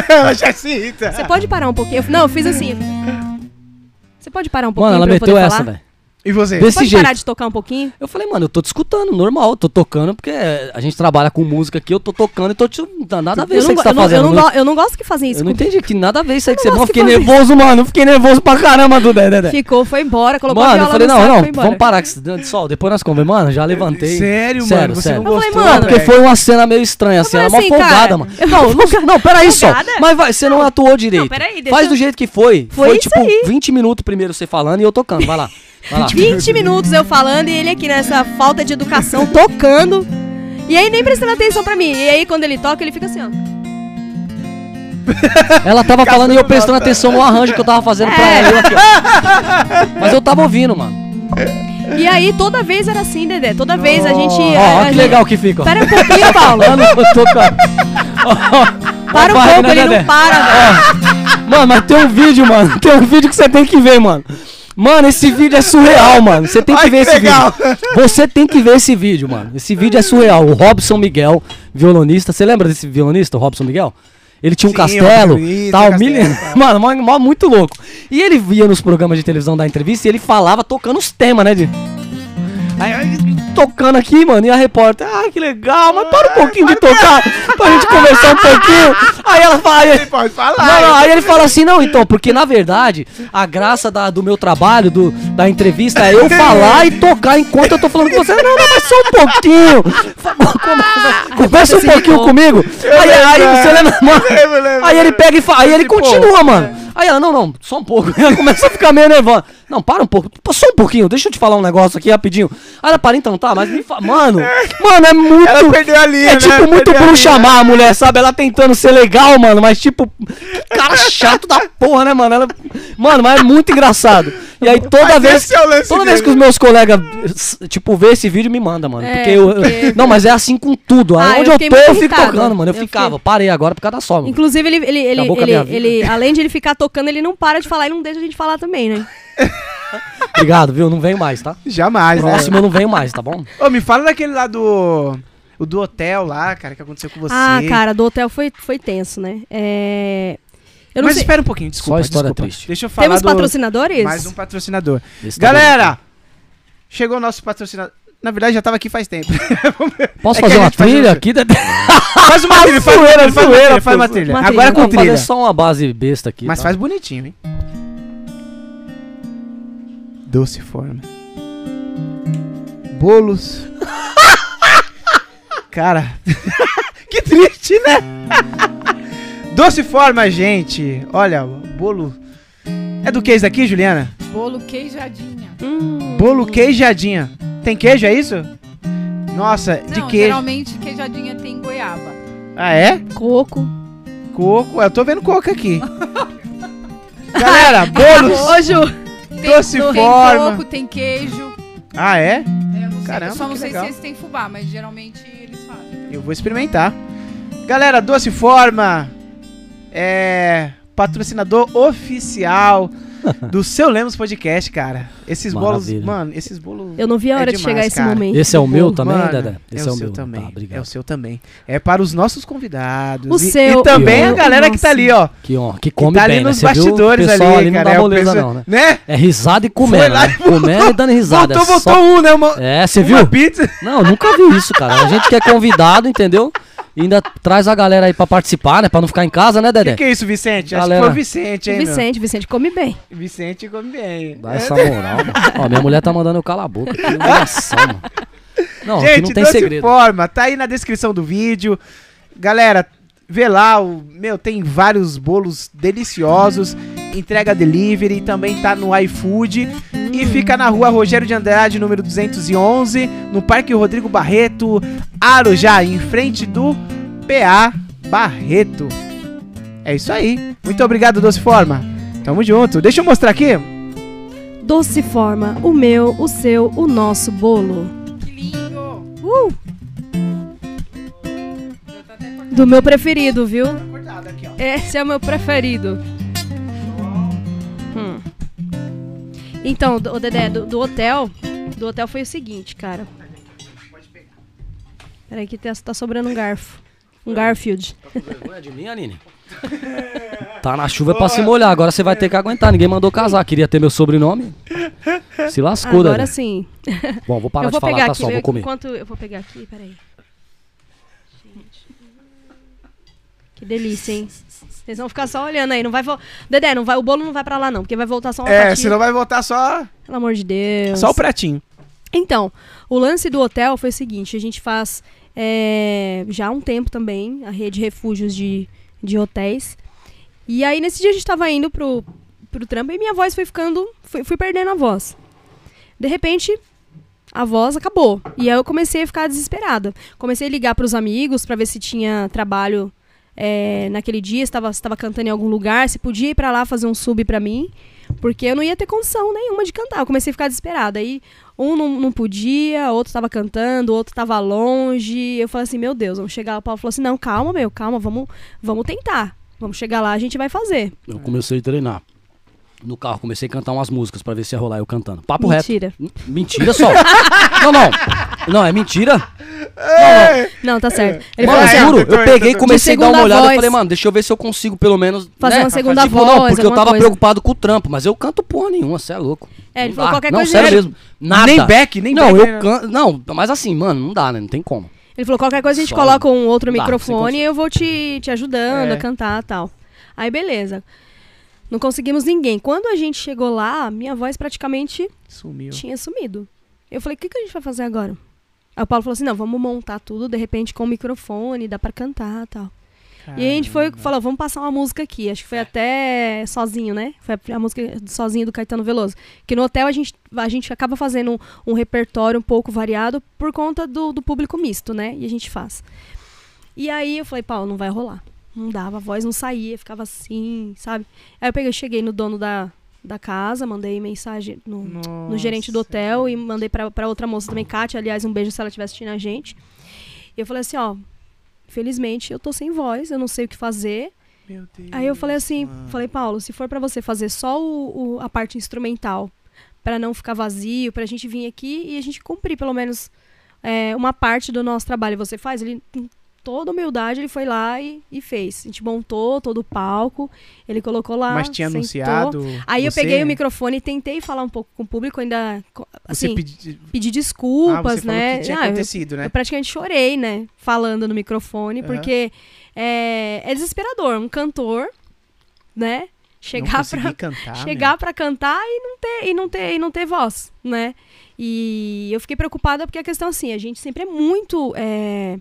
ela já se irta. Você pode parar um pouquinho? Não, eu fiz assim. Você pode parar um pouquinho Mano, ela pra eu poder meteu essa, falar? velho. E você? Desse Pode jeito. parar de tocar um pouquinho? Eu falei, mano, eu tô te escutando, normal, tô tocando, porque a gente trabalha com música aqui, eu tô tocando e tô te. Nada a ver isso não, aí que você tá eu, não, fazendo. eu, não não- eu não gosto que fazem isso. eu não comigo. entendi que nada a ver isso aí que você. não Não, fiquei nervoso, mano. eu Fiquei nervoso pra caramba do Dedé. Ficou, foi embora, colocou a Mano, eu falei, não, saco, não, vamos parar. Que, sol, depois nós conversamos. Mano, já levantei. Sério, Sério, mano? Você sério. não Eu falei, gostou? mano, Não, porque foi uma cena meio estranha, assim. É falei uma assim, folgada, mano. eu- Não, não, não, peraí, só. Mas vai, você não atuou direito. Faz do jeito que foi. Foi isso tipo aí. 20 minutos primeiro você falando e eu tocando. Vai lá. Vai lá. 20 minutos eu falando e ele aqui nessa falta de educação, tocando. E aí nem prestando atenção pra mim. E aí quando ele toca, ele fica assim, ó. Ela tava falando e eu prestando nota. atenção no arranjo que eu tava fazendo pra É. ela. eu aqui, ó. Mas eu tava ouvindo, mano. E aí toda vez era assim, Dedé. Toda vez a gente. Ó, ó que gente- legal que fica. Pera um pouquinho, Paulo. Falando, eu tocando. Para um pouco, né, ele Dedé? não para, velho. Mano, mas tem um vídeo, mano. Tem um vídeo que você tem que ver, mano. Mano, esse vídeo é surreal, mano. Você tem que Ai, ver que esse legal. vídeo. Você tem que ver esse vídeo, mano. Esse vídeo é surreal. O Robson Miguel, violonista. Você lembra desse violonista, o Robson Miguel? Ele tinha um Sim, castelo, tal, castelo, mil... Mano, mó- mó- muito louco. E ele via nos programas de televisão da entrevista e ele falava tocando os temas, né, de... Aí, aí, tocando aqui, mano, e a repórter, ah, que legal, mas para um pouquinho de tocar pra gente conversar um pouquinho. Aí ela fala, aí- Ele pode falar. não, aí ele fala assim, não, então, porque na verdade, a graça da- do meu trabalho, do, da entrevista, é eu falar e tocar enquanto eu tô falando com você. Não, não, mas só um pouquinho. Conversa, conversa um pouquinho comigo. Aí, aí você lembra, mano? Aí ele lembro. pega e fala, aí ele Pô, continua, mano. Aí ela, não, não, só um pouco. Ela começa a ficar meio nervosa. Não, para um pouco, só um pouquinho, deixa eu te falar um negócio aqui rapidinho. Aí ela para, então, tá, mas me fala, mano, mano, é muito. Ela perdeu a linha, É né? tipo muito Perdeu a por linha. chamar a mulher, sabe? Ela tentando ser legal, mano, mas tipo, cara chato da porra, né, mano? Ela- Mano, mas é muito engraçado. E aí toda Mas vez, é toda vez que os meus colegas, tipo, vê esse vídeo, me manda, mano. É, porque eu, porque- Não, mas é assim com tudo. Ah, Onde eu eu, tô, eu fico tocando, mano. Eu, Eu ficava, fiquei- parei agora por causa da só, mano. Inclusive, ele, ele, ele, ele, ele, além de ele ficar tocando, ele não para de falar e não deixa a gente falar também, né? Obrigado, viu? Não venho mais, tá? Jamais, né? Próximo eu não venho mais, tá bom? Ô, me fala daquele lá do... O do hotel lá, cara, que aconteceu com você. Ah, cara, do hotel foi, foi tenso, né? É... Eu não Mas sei. espera um pouquinho, desculpa, Só história desculpa. triste. Deixa eu falar Temos do... patrocinadores? Mais um patrocinador. Esse tá Galera, chegou o nosso patrocinador. Na verdade, já tava aqui faz tempo. Posso É fazer uma faz trilha um- aqui? Faz uma trilha, faz uma trilha, faz trilha, faz uma trilha. Uma Agora trilha. com Vamos fazer trilha. só uma base besta aqui. Mas tá? faz bonitinho, hein? Doce forma. Bolos. Cara, que triste, né? Doce forma, gente. Olha, bolo. É do que isso aqui, Juliana? Bolo queijadinha. Hum, Bolo queijadinha. Tem queijo, é isso? Nossa, de Não, queijo. geralmente queijadinha tem goiaba. Ah, é? coco. Coco. Eu tô vendo coco aqui. Galera, bolos. Tem, Doce tem forma. coco, tem queijo. Ah, é? É, eu não sei, Caramba, eu só não sei legal. se eles têm fubá, mas geralmente eles fazem. Eu vou experimentar. Galera, Doce Forma é patrocinador oficial do Seu Lemos Podcast, cara. Esses bolos, Maravilha. mano, esses bolos. Eu não vi a É hora de demais, chegar esse cara. momento. Esse é o meu também, Mano, Dedé? Esse é, é, o seu meu. também. Tá, obrigado. é o seu também. É para os nossos convidados. O e, seu, e também a galera que tá ali, ó. Que, ó, que Que come tá ali bem, né? nos? O bastidores ali, não cara. dá é moleza pessoal- não, né? né? É risada e comendo, lá né? e Comendo e dando risada. Voltou, é só- voltou um, né? Uma, É, você uma viu? pizza. Não, nunca vi isso, cara. A gente que é convidado, entendeu? E ainda traz a galera aí pra participar, né? Pra não ficar em casa, né, O que, Dedé? que é isso, Vicente? Acho Galera. que foi o Vicente, O hein, meu? Vicente, Vicente come bem. Vicente come bem. Dá essa moral, mano. Ó, minha mulher tá mandando eu calar a boca. Que humilhação, mano. Não, aqui Gente, não tem segredo. forma, tá aí na descrição do vídeo. Galera, vê lá, o, meu, tem vários bolos deliciosos. Entrega delivery, também tá no iFood. E fica na rua Rogério de Andrade, número 211, no Parque Rodrigo Barreto, Arujá, em frente do PA Barreto. É isso aí. Muito obrigado, Doce Forma. Tamo junto. Deixa eu mostrar aqui. Doce forma, o meu, o seu, o nosso bolo. Que lindo! Uh, do meu preferido, viu? Cortado aqui, ó. Esse é o meu preferido. Hum. Então, o Dedé, do, do hotel, do hotel foi o seguinte, cara. Peraí que tá, tá sobrando um garfo. Um Garfield. Tá com vergonha de mim, Aline? Tá na chuva pra se molhar, agora você vai ter que aguentar. Ninguém mandou casar, queria ter meu sobrenome. Se lascou, Agora Dani. sim. Bom, vou parar eu de vou falar, pegar tá aqui. só, vou comer. Enquanto eu vou pegar aqui, peraí. Que delícia, hein? Vocês vão ficar só olhando aí, não vai vo... Dedé, não vai, o bolo não vai pra lá não, porque vai voltar só uma É, senão vai voltar só, Pelo amor de Deus. só o pratinho. Então, o lance do hotel foi o seguinte: a gente faz é, já há um tempo também a rede refúgios de, de hotéis. E aí, nesse dia, a gente tava indo pro, pro trampo e minha voz foi ficando. Fui, fui perdendo a voz. De repente, a voz acabou. E aí eu comecei a ficar desesperada. Comecei a ligar pros amigos pra ver se tinha trabalho é, naquele dia, estava estava cantando em algum lugar, se podia ir pra lá fazer um sub pra mim. Porque eu não ia ter condição nenhuma de cantar. Eu comecei a ficar desesperada. Aí um não, não podia, outro tava cantando, outro tava longe. Eu falei assim, meu Deus, vamos chegar. O Paulo falou assim: não, calma, meu, calma, vamos, vamos tentar. Vamos chegar lá, a gente vai fazer. Eu comecei a treinar. No carro, comecei a cantar umas músicas pra ver se ia rolar eu cantando. Papo reto. Mentira. Mentira só. não, não. Não, é mentira. Não, tá certo. Ele Mano, falou assim: juro, eu peguei e comecei a dar uma olhada e falei, mano, deixa eu ver se eu consigo pelo menos. Fazer né? uma segunda tipo, voz, Não, porque eu tava coisa. preocupado com o trampo, mas eu canto porra nenhuma, você é louco. É, ele Não falou dá. qualquer não, coisa. sério ele- mesmo. Nada. Nem back, nem Não, back. eu né? canto. Não, mas assim, mano, não dá, né? Não tem como. Ele falou, qualquer coisa a gente Só- coloca um outro Dá, microfone e eu vou te, te ajudando É. a cantar e tal. Aí, beleza. Não conseguimos ninguém. Quando a gente chegou lá, minha voz praticamente Sumiu. tinha sumido. Eu falei, o que, que a gente vai fazer agora? Aí o Paulo falou assim, não, vamos montar tudo, de repente, com o microfone, dá pra cantar e tal. E aí a gente foi, falou, vamos passar uma música aqui. Acho que foi até sozinho, né? Foi a, música sozinho do Caetano Veloso. Que no hotel a gente, a gente acaba fazendo um, um repertório um pouco variado por conta do, do público misto, né? E a gente faz. E aí eu falei, Paulo, não vai rolar. Não dava, a voz não saía, ficava assim, sabe? Aí eu peguei, cheguei no dono da, da casa, mandei mensagem no, no gerente do hotel e mandei pra outra moça também, Kátia, aliás, um beijo se ela estiver assistindo a gente. E eu falei assim, ó, felizmente eu tô sem voz, eu não sei o que fazer. Meu Deus. Aí eu falei assim, mano. falei, Paulo, se for pra você fazer só o, o- a parte instrumental, pra não ficar vazio, pra gente vir aqui e a gente cumprir pelo menos é, uma parte do nosso trabalho, você faz? Ele, toda humildade, ele foi lá e, e fez. A gente montou todo o palco, ele colocou lá, Mas tinha sentou. anunciado. Aí eu você? peguei o microfone e tentei falar um pouco com o público, ainda co- Você assim, pedi... pedir ah, desculpas, falou né? que tinha Ah, eu- acontecido, né? eu praticamente chorei, né? Falando no microfone, Aham. porque é, é desesperador. Um cantor, né? Chegar pra, cantar, chegar pra cantar e não, ter, e, não ter, e não ter voz, né? E eu fiquei preocupada porque a questão assim, a gente sempre é muito. é,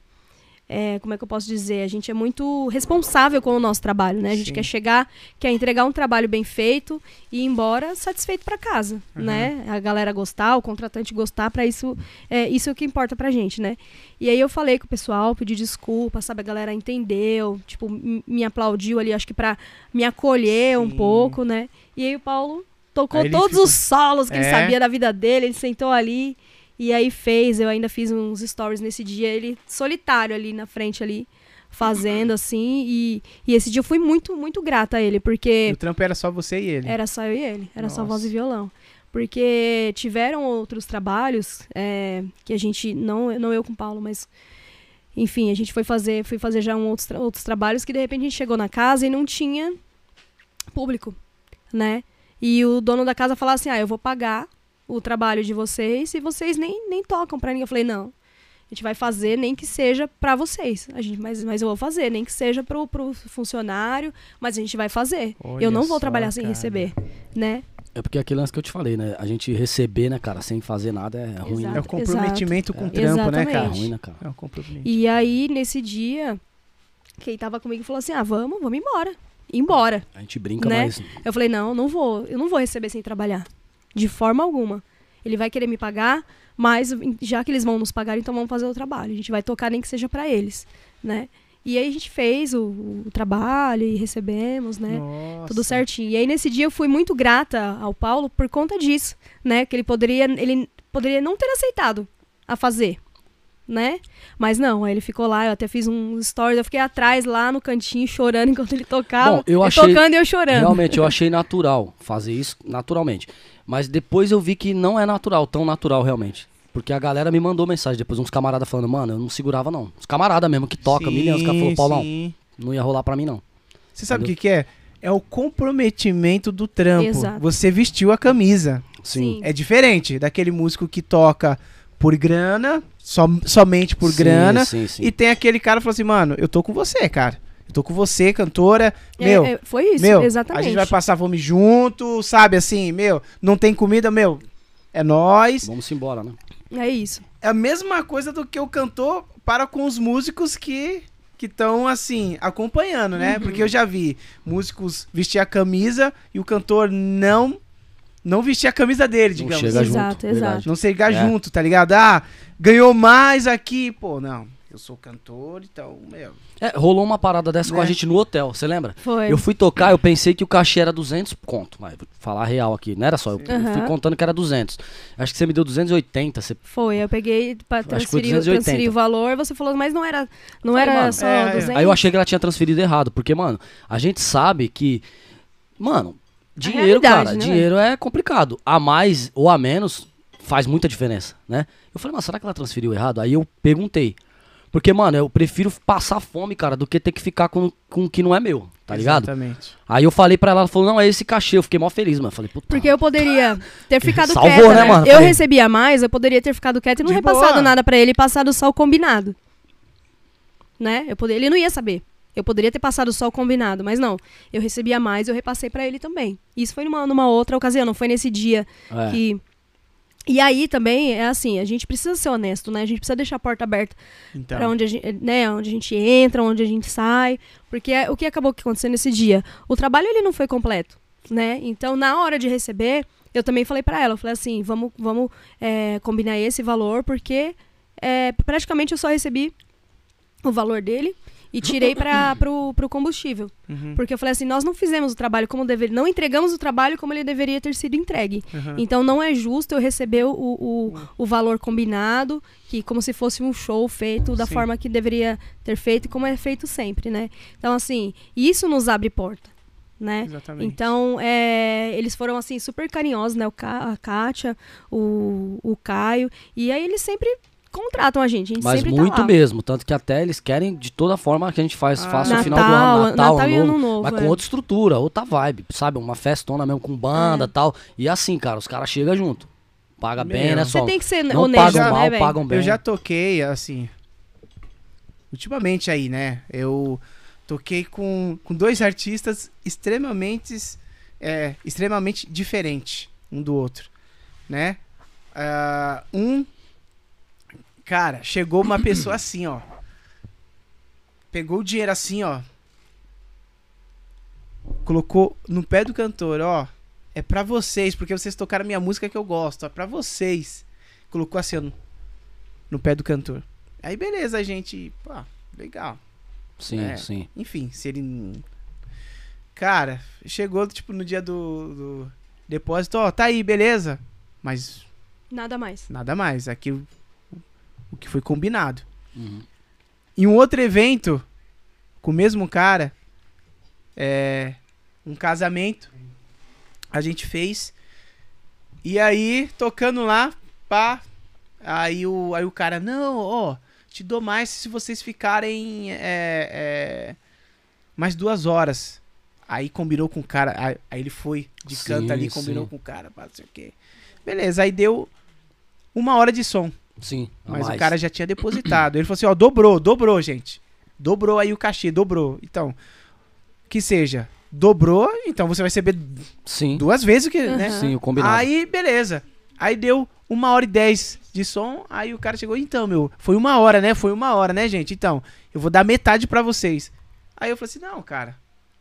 é, como é que eu posso dizer? A gente é muito responsável com o nosso trabalho, né? A gente Sim. quer chegar, quer entregar um trabalho bem feito e ir embora satisfeito pra casa, Uhum. né? A galera gostar, o contratante gostar, para isso é isso é o que importa pra gente, né? E aí eu falei com o pessoal, pedi desculpa, sabe? A galera entendeu, tipo, me aplaudiu ali, acho que pra me acolher um Sim. pouco, né? E aí o Paulo tocou ele todos ficou- os solos que ele É. sabia da vida dele, ele sentou ali e aí fez, eu ainda fiz uns stories nesse dia, ele solitário ali na frente ali, fazendo assim, e, e esse dia eu fui muito, muito grata a ele, E porque o trampo era só você e ele. era só eu e ele, era só Nossa. voz e violão. Porque tiveram outros trabalhos é, que a gente, não, não eu com o Paulo, mas enfim, a gente foi fazer, fui fazer já um outros, tra- outros trabalhos que de repente a gente chegou na casa e não tinha público, né? E o dono da casa falava assim: ah, eu vou pagar o trabalho de vocês e vocês nem, nem tocam pra ninguém. Eu falei: não, a gente vai fazer nem que seja pra vocês. A gente, mas, mas eu vou fazer, nem que seja pro, pro funcionário, mas a gente vai fazer. Olha eu não vou só, trabalhar sem cara. receber, né? É porque aquele lance que eu te falei, né? A gente receber, né, cara, sem fazer nada é ruim, É né? o comprometimento com o É. trampo, né, É cara? Exatamente. ruim, né, cara? É um comprometimento. E aí, nesse dia, quem tava comigo falou assim: ah, vamos, vamos embora. Embora. A gente brinca, Né? mas. Eu falei, não, não vou, eu não vou receber sem trabalhar. De forma alguma. Ele vai querer me pagar, mas já que eles vão nos pagar, então vamos fazer o trabalho. A gente vai tocar nem que seja pra eles, né? E aí a gente fez o, o trabalho e recebemos, né? Nossa. Tudo certinho. E aí nesse dia eu fui muito grata ao Paulo por conta disso, né? Que ele poderia, ele poderia não ter aceitado a fazer, né? Mas não, aí ele ficou lá, eu até fiz um stories, eu fiquei atrás lá no cantinho chorando enquanto ele tocava. Bom, eu achei- tocando e eu chorando. Realmente, eu achei natural fazer isso naturalmente. Mas depois eu vi que não é natural, tão natural realmente. Porque a galera me mandou mensagem depois, uns camaradas falando, mano, eu não segurava não. Os camaradas mesmo que toca, milhões, os caras falaram, Paulão, sim. não ia rolar pra mim não. Você sabe o que, que é? É o comprometimento do trampo. Exato. Você vestiu a camisa. Sim. É diferente daquele músico que toca por grana, só, somente por Sim, grana. Sim, sim. E tem aquele cara que fala assim, mano, eu tô com você, cara. Tô com você, cantora. É, Meu, é, foi isso, meu, exatamente. a gente vai passar fome junto, sabe? Assim, meu, não tem comida, meu, é nós. Vamos embora, né? É isso. É a mesma coisa do que o cantor para com os músicos que que estão assim acompanhando, né? Porque eu já vi músicos vestir a camisa e o cantor não não vestir a camisa dele, Não digamos. chega assim. Exato, junto. exato. Não chegar É. junto, tá ligado? Ah, ganhou mais aqui, pô, não. Eu sou cantor, então, meu. É, rolou uma parada dessa com a Né? gente no hotel, você lembra? Foi. Eu fui tocar, eu pensei que o cachê era 200 conto, mas vou falar real aqui, não era só, eu, eu fui contando que era 200. Acho que você me deu 280, você Foi, eu peguei pra transferir, 280. transferir o valor, você falou, mas não era, não Falei, era mano, só é, é. 200? Aí eu achei que ela tinha transferido errado, porque, mano, a gente sabe que. Mano, dinheiro, cara, né, dinheiro é complicado. A mais ou a menos faz muita diferença, né? Eu falei, mas será que ela transferiu errado? Aí eu perguntei. Porque, mano, eu prefiro passar fome, cara, do que ter que ficar com, com o que não é meu, tá ligado? Exatamente. Aí eu falei pra ela, ela falou, não, é esse cachê. Eu fiquei mó feliz, mano. Eu Falei, puta. Porque eu poderia ter ficado Salvou, quieta, né, né? mano? Eu Falei- recebia mais, eu poderia ter ficado quieta e não De repassado boa. nada pra ele e passado só o combinado. Né? Eu poderia, ele não ia saber. Eu poderia ter passado só o combinado, mas não. Eu recebia mais, eu repassei pra ele também. Isso foi numa, numa outra ocasião, não foi nesse dia É. que e aí também é assim, a gente precisa ser honesto, né? A gente precisa deixar a porta aberta Então, Pra onde a gente, né, onde a gente entra, onde a gente sai, porque é- o que acabou acontecendo nesse dia, o trabalho ele não foi completo, né? Então na hora de receber, eu também falei pra ela, eu falei assim, vamos, vamos é, combinar esse valor, porque é, praticamente eu só recebi o valor dele e tirei para pro, pro combustível, uhum, porque eu falei assim, nós não fizemos o trabalho como deveria, não entregamos o trabalho como ele deveria ter sido entregue. uhum. Então não é justo eu receber o, o, o valor combinado, que como se fosse um show feito da Sim. forma que deveria ter feito e como é feito sempre, né? Então, assim, isso nos abre porta, né? Exatamente. Então, é, eles foram, assim, super carinhosos, né? O Ca- a Kátia, o, o Caio, e aí eles sempre contratam a gente, a gente Mas sempre muito tá lá. mesmo. Tanto que até eles querem de toda forma que a gente faz, Ah. faça o Natal, final do ano, Natal, Natal e ano novo. Novo, Mas é. com outra estrutura, outra vibe, sabe? Uma festona mesmo com banda e tal. E assim, cara, os caras chegam junto. Paga bem, Meu. né, Você só? tem que ser Não honesto, pagam né, mal, velho? pagam bem. Eu já toquei, assim. Ultimamente aí, né? Eu toquei com, com dois artistas extremamente, é, extremamente diferentes um do outro, né? Ah, um, cara, chegou uma pessoa assim, ó. Pegou o dinheiro assim, ó. Colocou no pé do cantor, ó. É pra vocês, porque vocês tocaram a minha música que eu gosto, é pra vocês. Colocou assim, ó, no, no pé do cantor. Aí beleza, a gente, pô, legal. Sim, É. sim. Enfim, se ele. Cara, chegou, tipo, no dia do, do depósito, ó, tá aí, beleza. Mas Nada mais. nada mais. Aquilo. O que foi combinado. Uhum. Em um outro evento, com o mesmo cara, é. Um casamento. A gente fez. E aí, tocando lá, pá. Aí o, aí o cara, não, ó, te dou mais se vocês ficarem é, é, mais duas horas. Aí combinou com o cara, aí, aí ele foi de Sim, canto ali, combinou sim. com o cara, pá, não sei o quê. Beleza, aí deu uma hora de som. Sim. Mas mais. o cara já tinha depositado. Ele falou assim, ó, dobrou, dobrou, gente. Dobrou aí o cachê, dobrou. Então, que seja, dobrou, então você vai receber Sim. duas vezes o que, né? Aham. Sim, o combinado. Aí, beleza. Aí deu uma hora e dez de som, aí o cara chegou, então, meu, foi uma hora, né? Foi uma hora, né, gente? Então, eu vou dar metade pra vocês. Aí eu falei assim, não, cara,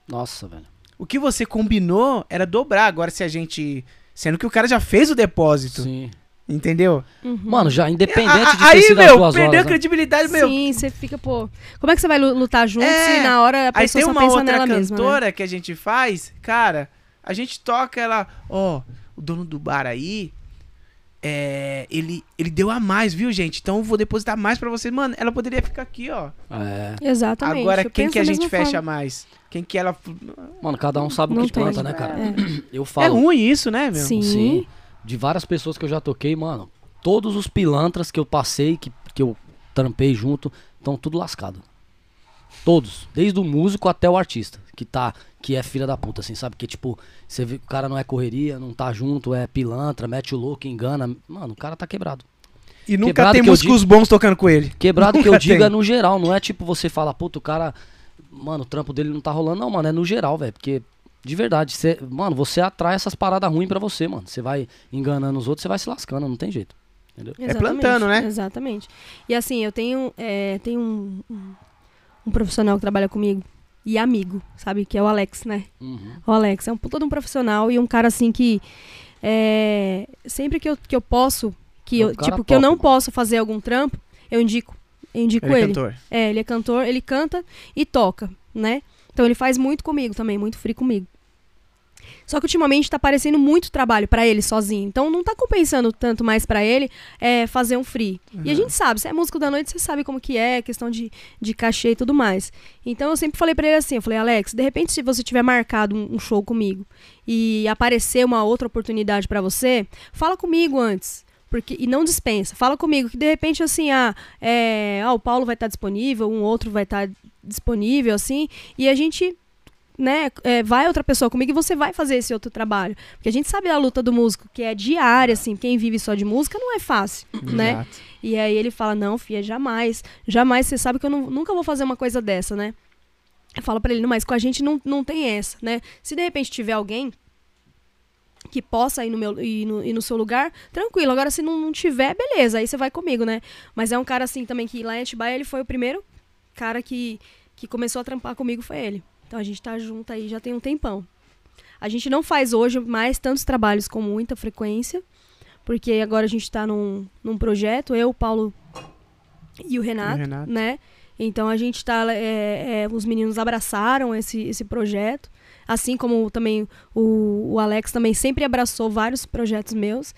Nossa, velho. o que você combinou era dobrar. Agora, se a gente... Sendo que o cara já fez o depósito, Sim. Entendeu? Uhum. Mano, já independente A- de ter aí, sido as meu, duas perdeu a horas, né? credibilidade, meu. Sim, você fica, pô. Como é que você vai lu- lutar junto É, se na hora a Aí pessoa tem só uma pensa outra nela mesma? né? cantora que a gente faz, cara, a gente toca ela, ó, o dono do bar aí, é, ele, ele deu a mais, viu, gente? Então eu vou depositar mais pra você. Mano, ela poderia ficar aqui, ó. É. Exatamente. Agora, eu quem que a gente mesma fecha forma. mais? Quem que ela... Mano, cada um sabe o que tem. planta, né, cara? É. Eu É falo. ruim isso, né, meu? Sim. Sim. De várias pessoas que eu já toquei, mano. Todos os pilantras que eu passei, que, que eu trampei junto, estão tudo lascado. Todos. Desde o músico até o artista. Que tá. Que é filha da puta, assim, sabe? Que tipo, você vê que o cara não é correria, não tá junto, é pilantra, mete o louco, engana. Mano, o cara tá quebrado. E nunca Quebrado tem músicos bons tocando com ele. Quebrado que eu Nunca digo é no geral, não é tipo você fala, puta, o cara. Mano, o trampo dele não tá rolando, não, mano, é no geral, velho. Porque, de verdade, você, mano, você atrai essas paradas ruins pra você, mano. Você vai enganando os outros, você vai se lascando, não tem jeito. Entendeu? É plantando, né? Exatamente. E assim, eu tenho, é, tenho um, um, um profissional que trabalha comigo e amigo, sabe? Que é o Alex, né? Uhum. O Alex é um de um profissional e um cara assim que é, sempre que eu, que eu posso, que É um eu, tipo, que eu top, não mano. posso fazer algum trampo, eu indico. Eu indico Ele ele. é cantor. É, ele é cantor, ele canta e toca, né? Então ele faz muito comigo também, muito free comigo. Só que ultimamente tá parecendo muito trabalho pra ele sozinho. Então não tá compensando tanto mais pra ele é, fazer um free. E a gente sabe, se é músico da noite, você sabe como que é, questão de, de cachê e tudo mais. Então eu sempre falei pra ele assim, eu falei, Alex, de repente se você tiver marcado um, um show comigo e aparecer uma outra oportunidade pra você, fala comigo antes. Porque, e não dispensa. Fala comigo que de repente assim, ah, é, ah o Paulo vai estar disponível, um outro vai estar disponível, assim, e a gente né, é, vai outra pessoa comigo e você vai fazer esse outro trabalho. Porque a gente sabe da luta do músico, que é diária, assim, quem vive só de música não é fácil, né? Exato. E aí ele fala, não, filha, jamais, jamais, você sabe que eu não- nunca vou fazer uma coisa dessa, né? Eu falo pra ele, não, mas com a gente não, não tem essa, né? Se de repente tiver alguém que possa ir no, meu, ir no, ir no seu lugar, tranquilo. Agora, se não, não tiver, beleza, aí você vai comigo, né? Mas é um cara assim também que lá em Atibaia ele foi o primeiro cara que, que começou a trampar comigo, foi ele. Então a gente tá junto aí já tem um tempão. A gente não faz hoje mais tantos trabalhos com muita frequência, porque agora a gente tá num, num projeto, eu, o Paulo e o Renato, Renato. né? Então a gente tá. é, é, os meninos abraçaram esse, esse projeto. Assim como também o, o Alex também sempre abraçou vários projetos meus.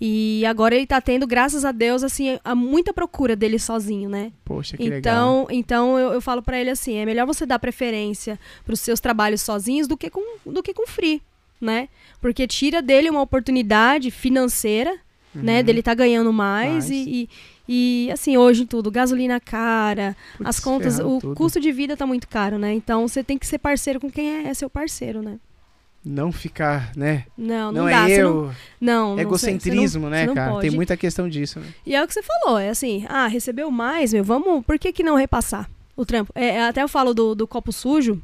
E agora ele tá tendo, graças a Deus, assim, a muita procura dele sozinho, né? Poxa, que legal. Então, então eu, eu falo pra ele assim, é melhor você dar preferência pros seus trabalhos sozinhos do que com do que com free, né? Porque tira dele uma oportunidade financeira, né? Dele tá ganhando mais, Mais. E, e, e, assim, hoje tudo, gasolina cara, Putz, as contas, o tudo. custo de vida tá muito caro, né? Então você tem que ser parceiro com quem é, é seu parceiro, né? Não ficar, né? Não, não, Não, dá. é eu. não, não, Egocentrismo, você não- né, cara? pode. Tem muita questão disso, né? E é o que você falou, é assim, ah, recebeu mais, meu, vamos, por que que não repassar o trampo? É, é, até eu falo do, do copo sujo,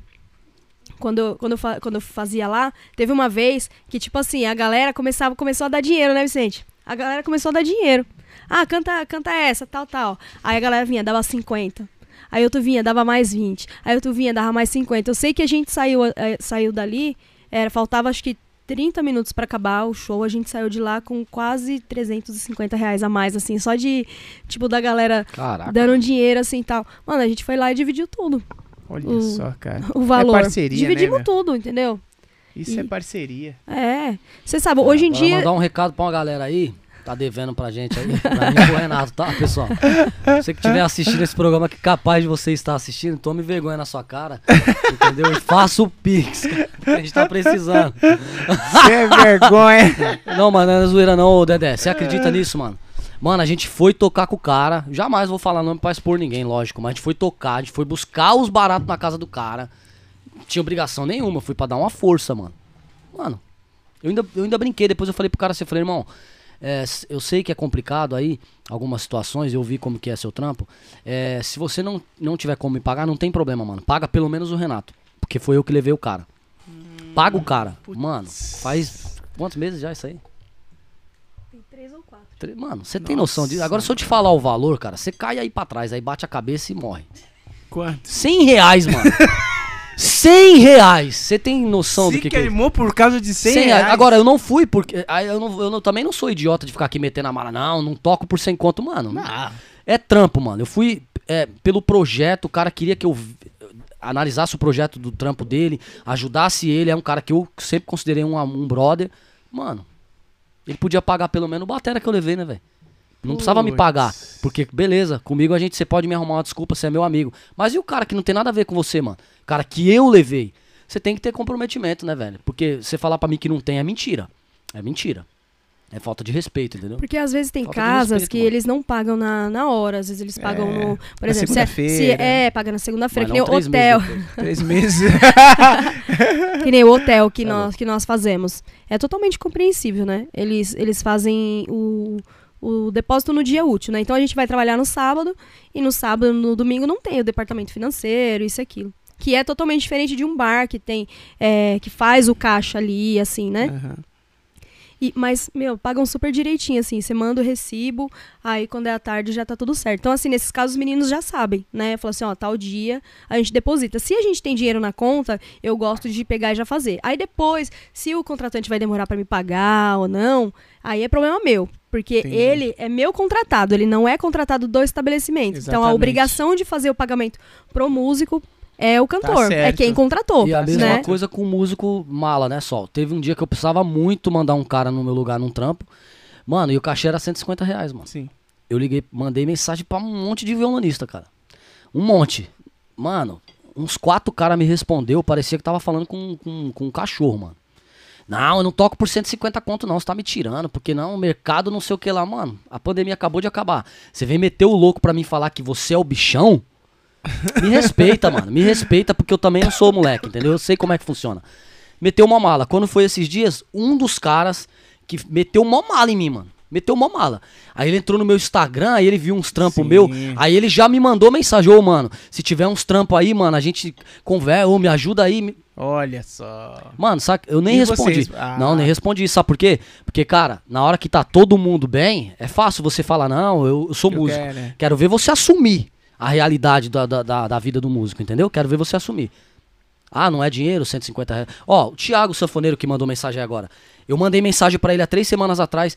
quando, eu- quando, eu, quando eu fazia lá, teve uma vez que, tipo assim, a galera começava, começou a dar dinheiro, né, Vicente? A galera começou a dar dinheiro. Ah, canta, canta essa, tal, tal. Aí a galera vinha, dava 50. Aí outro vinha, dava mais 20. Aí outro vinha, dava mais 50. Eu sei que a gente saiu, eh, saiu dali, era, faltava acho que 30 minutos pra acabar o show, a gente saiu de lá com quase 350 reais a mais, assim, só de, tipo, da galera Caraca. dando dinheiro, assim, e tal. Mano, a gente foi lá e dividiu tudo, Olha O- só, cara. o valor. É parceria, Dividimos né, tudo, entendeu? Isso E- é parceria. É. Você sabe, hoje em dia... mandar um recado pra uma galera aí. Tá devendo pra gente aí. Pra mim pro Renato, tá, pessoal? Você que estiver assistindo esse programa, que capaz de você estar assistindo, tome vergonha na sua cara. Entendeu? E faça o Pix. Que a gente tá precisando. É vergonha. Não, mano, não é zoeira não, Dedé. Você acredita nisso, mano? Mano, a gente foi tocar com o cara. Jamais vou falar nome pra expor ninguém, lógico. Mas a gente foi tocar, a gente foi buscar os baratos na casa do cara. Não tinha obrigação nenhuma, fui pra dar uma força, mano. Mano, eu ainda, eu ainda brinquei. Depois eu falei pro cara assim, eu falei, irmão, é, eu sei que é complicado aí, algumas situações, eu vi como que é seu trampo. É, se você não, não tiver como me pagar, não tem problema, mano. Paga pelo menos o Renato. Porque foi eu que levei o cara. Paga o cara. Mano, faz quantos meses já isso aí? Tem três ou quatro. Mano, você tem noção disso? Agora, se eu te falar o valor, cara, você cai aí pra trás, aí bate a cabeça e morre. Quanto? 100 reais, mano. 100 reais. Você tem noção Se do que, que é? queimou por causa de 100, 100 reais. Agora, eu não fui porque. Eu, não, eu não- também não sou idiota de ficar aqui metendo a mala, não. Não toco por 100 conto, mano. Não. É trampo, mano. Eu fui é, pelo projeto, o cara queria que eu analisasse o projeto do trampo dele, ajudasse ele. É um cara que eu sempre considerei um, um brother. Mano, ele podia pagar pelo menos o batera que eu levei, né, velho? Não precisava me Puts. pagar. Porque, beleza, comigo a gente, você pode me arrumar uma desculpa, você é meu amigo. Mas e o cara que não tem nada a ver com você, mano? Cara que eu levei. Você tem que ter comprometimento, né, velho? Porque você falar pra mim que não tem é mentira. É mentira. É falta de respeito, entendeu? Porque às vezes tem Falta casas respeito, que mano. eles não pagam na, na hora, às vezes eles pagam É, no. Por exemplo, se é, se segunda-feira. é, paga na segunda-feira, que nem o meses hotel. Três meses. que nem o hotel que Tá nós, que nós fazemos. É totalmente compreensível, né? Eles, eles fazem o, o depósito no dia útil, né? Então a gente vai trabalhar no sábado e no sábado, no domingo, não tem o departamento financeiro, isso e aquilo. Que é totalmente diferente de um bar que tem, é, que faz o caixa ali, assim, né? Aham. E- mas, meu, pagam super direitinho, assim. Você manda o recibo, aí quando é à tarde já tá tudo certo. Então, assim, nesses casos os meninos já sabem, né? Fala assim, ó, tal dia a gente deposita. Se a gente tem dinheiro na conta, eu gosto de pegar e já fazer. Aí depois, se o contratante vai demorar pra me pagar ou não, aí é problema meu. Porque Entendi. ele é meu contratado, ele não é contratado do estabelecimento. Então, a Exatamente. obrigação de fazer o pagamento pro músico é o cantor, é certo. quem contratou. E a mesma né? coisa com o músico mala, né, Sol? Teve um dia que eu precisava muito mandar um cara no meu lugar num trampo. Mano, e o cachê era 150 reais, mano. Sim. Eu liguei, mandei mensagem pra um monte de violonista, cara. Um monte. Mano, uns quatro caras me respondeu, parecia que tava falando com, com, com um cachorro, mano. Não, eu não toco por 150 conto não, você tá me tirando, porque não, o mercado não sei o que lá, mano. A pandemia acabou de acabar. Você vem meter o louco pra mim falar que você é o bichão? Me respeita, mano. Me respeita, porque eu também não sou moleque, entendeu? Eu sei como é que funciona. Meteu uma mala. Quando foi esses dias, um dos caras que meteu uma mala em mim, mano. Meteu uma mala. Aí ele entrou no meu Instagram, aí ele viu uns trampos Sim. meu. Aí ele já me mandou mensagem, ô, mano, se tiver uns trampos aí, mano, a gente conversa, ô, me ajuda aí. Olha só. Mano, eu nem E respondi. vocês? Ah. Não, nem respondi. Sabe por quê? Porque, cara, na hora que tá todo mundo bem, é fácil você falar, não, eu, eu sou Eu músico. quero, né? Quero ver você assumir a realidade da, da, da, da vida do músico, entendeu? Quero ver você assumir. Ah, não é dinheiro, 150 reais. Ó, o Thiago Sanfoneiro que mandou mensagem agora. Eu mandei mensagem pra ele há três semanas atrás,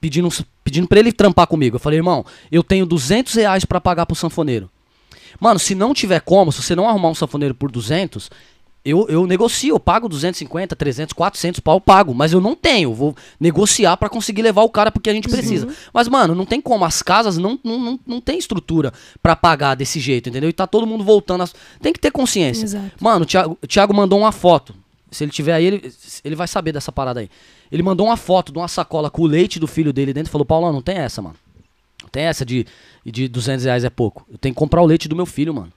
pedindo, pedindo pra ele trampar comigo. Eu falei, irmão, eu tenho 200 reais pra pagar pro sanfoneiro. Mano, se não tiver como, se você não arrumar um sanfoneiro por 200, eu, eu negocio, eu pago 250, 300, 400 pau, eu pago. Mas eu não tenho, vou negociar pra conseguir levar o cara porque a gente precisa. Mas, mano, não tem como, as casas não, não, não, não tem estrutura pra pagar desse jeito, entendeu? E tá todo mundo voltando, tem que ter consciência. Exato. Mano, o Thiago, o Thiago mandou uma foto. Se ele tiver aí, ele, ele vai saber dessa parada aí. Ele mandou uma foto de uma sacola com o leite do filho dele dentro e falou: Paulão, não tem essa, mano. Não tem essa de, de 200 reais é pouco. Eu tenho que comprar o leite do meu filho, mano.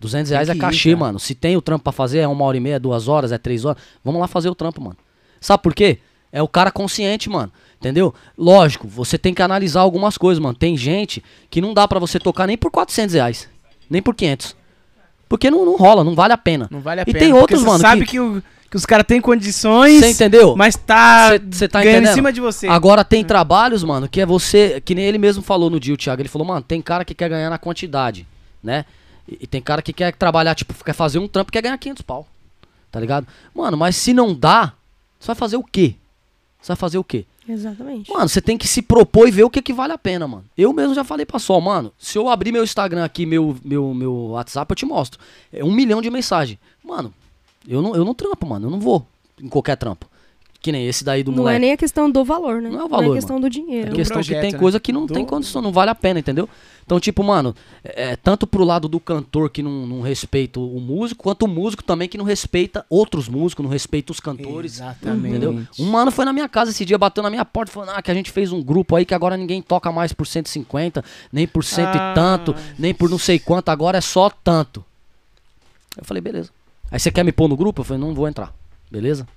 200 reais é ir, cachê, cara. mano. Se tem o trampo pra fazer, é uma hora e meia, duas horas, é três horas. Vamos lá fazer o trampo, mano. Sabe por quê? É o cara consciente, mano. Entendeu? Lógico, você tem que analisar algumas coisas, mano. Tem gente que não dá pra você tocar nem por 400 reais. Nem por 500. Porque não, não rola, não vale a pena. Não vale a E pena. tem porque outros, você mano, sabe que- que, o- que os caras têm condições, Você entendeu? mas tá Cê- cê tá ganhando entendendo? em cima de você. Agora tem trabalhos, mano, que é você. Que nem ele mesmo falou no dia, o Thiago. Ele falou, mano, tem cara que quer ganhar na quantidade, né? E, e tem cara que quer trabalhar, tipo, quer fazer um trampo e quer ganhar 500 pau. Tá ligado? Mano, mas se não dá, você vai fazer o quê? Você vai fazer o quê? Exatamente. Mano, você tem que se propor e ver o que, que vale a pena, mano. Eu mesmo já falei pra Sol, mano, se eu abrir meu Instagram aqui, meu, meu, meu WhatsApp, eu te mostro. É um milhão de mensagem. Mano, eu não, eu não trampo, mano. Eu não vou em qualquer trampo. Que nem esse daí do Não moleque. é nem a questão do valor, né? Não é o valor, é questão do dinheiro. É do questão projeto, que tem né? coisa que não Do- tem condição, não vale a pena, entendeu? Então, tipo, mano, é, é, tanto pro lado do cantor que não, não respeita o músico, quanto o músico também que não respeita outros músicos, não respeita os cantores. Exatamente. Entendeu? Um mano foi na minha casa esse dia, bateu na minha porta, falando ah, que a gente fez um grupo aí que agora ninguém toca mais por 150, nem por cento Ah. e tanto, nem por não sei quanto, agora é só tanto. Eu falei, beleza. Aí você quer me pôr no grupo? Eu falei, não vou entrar. Beleza?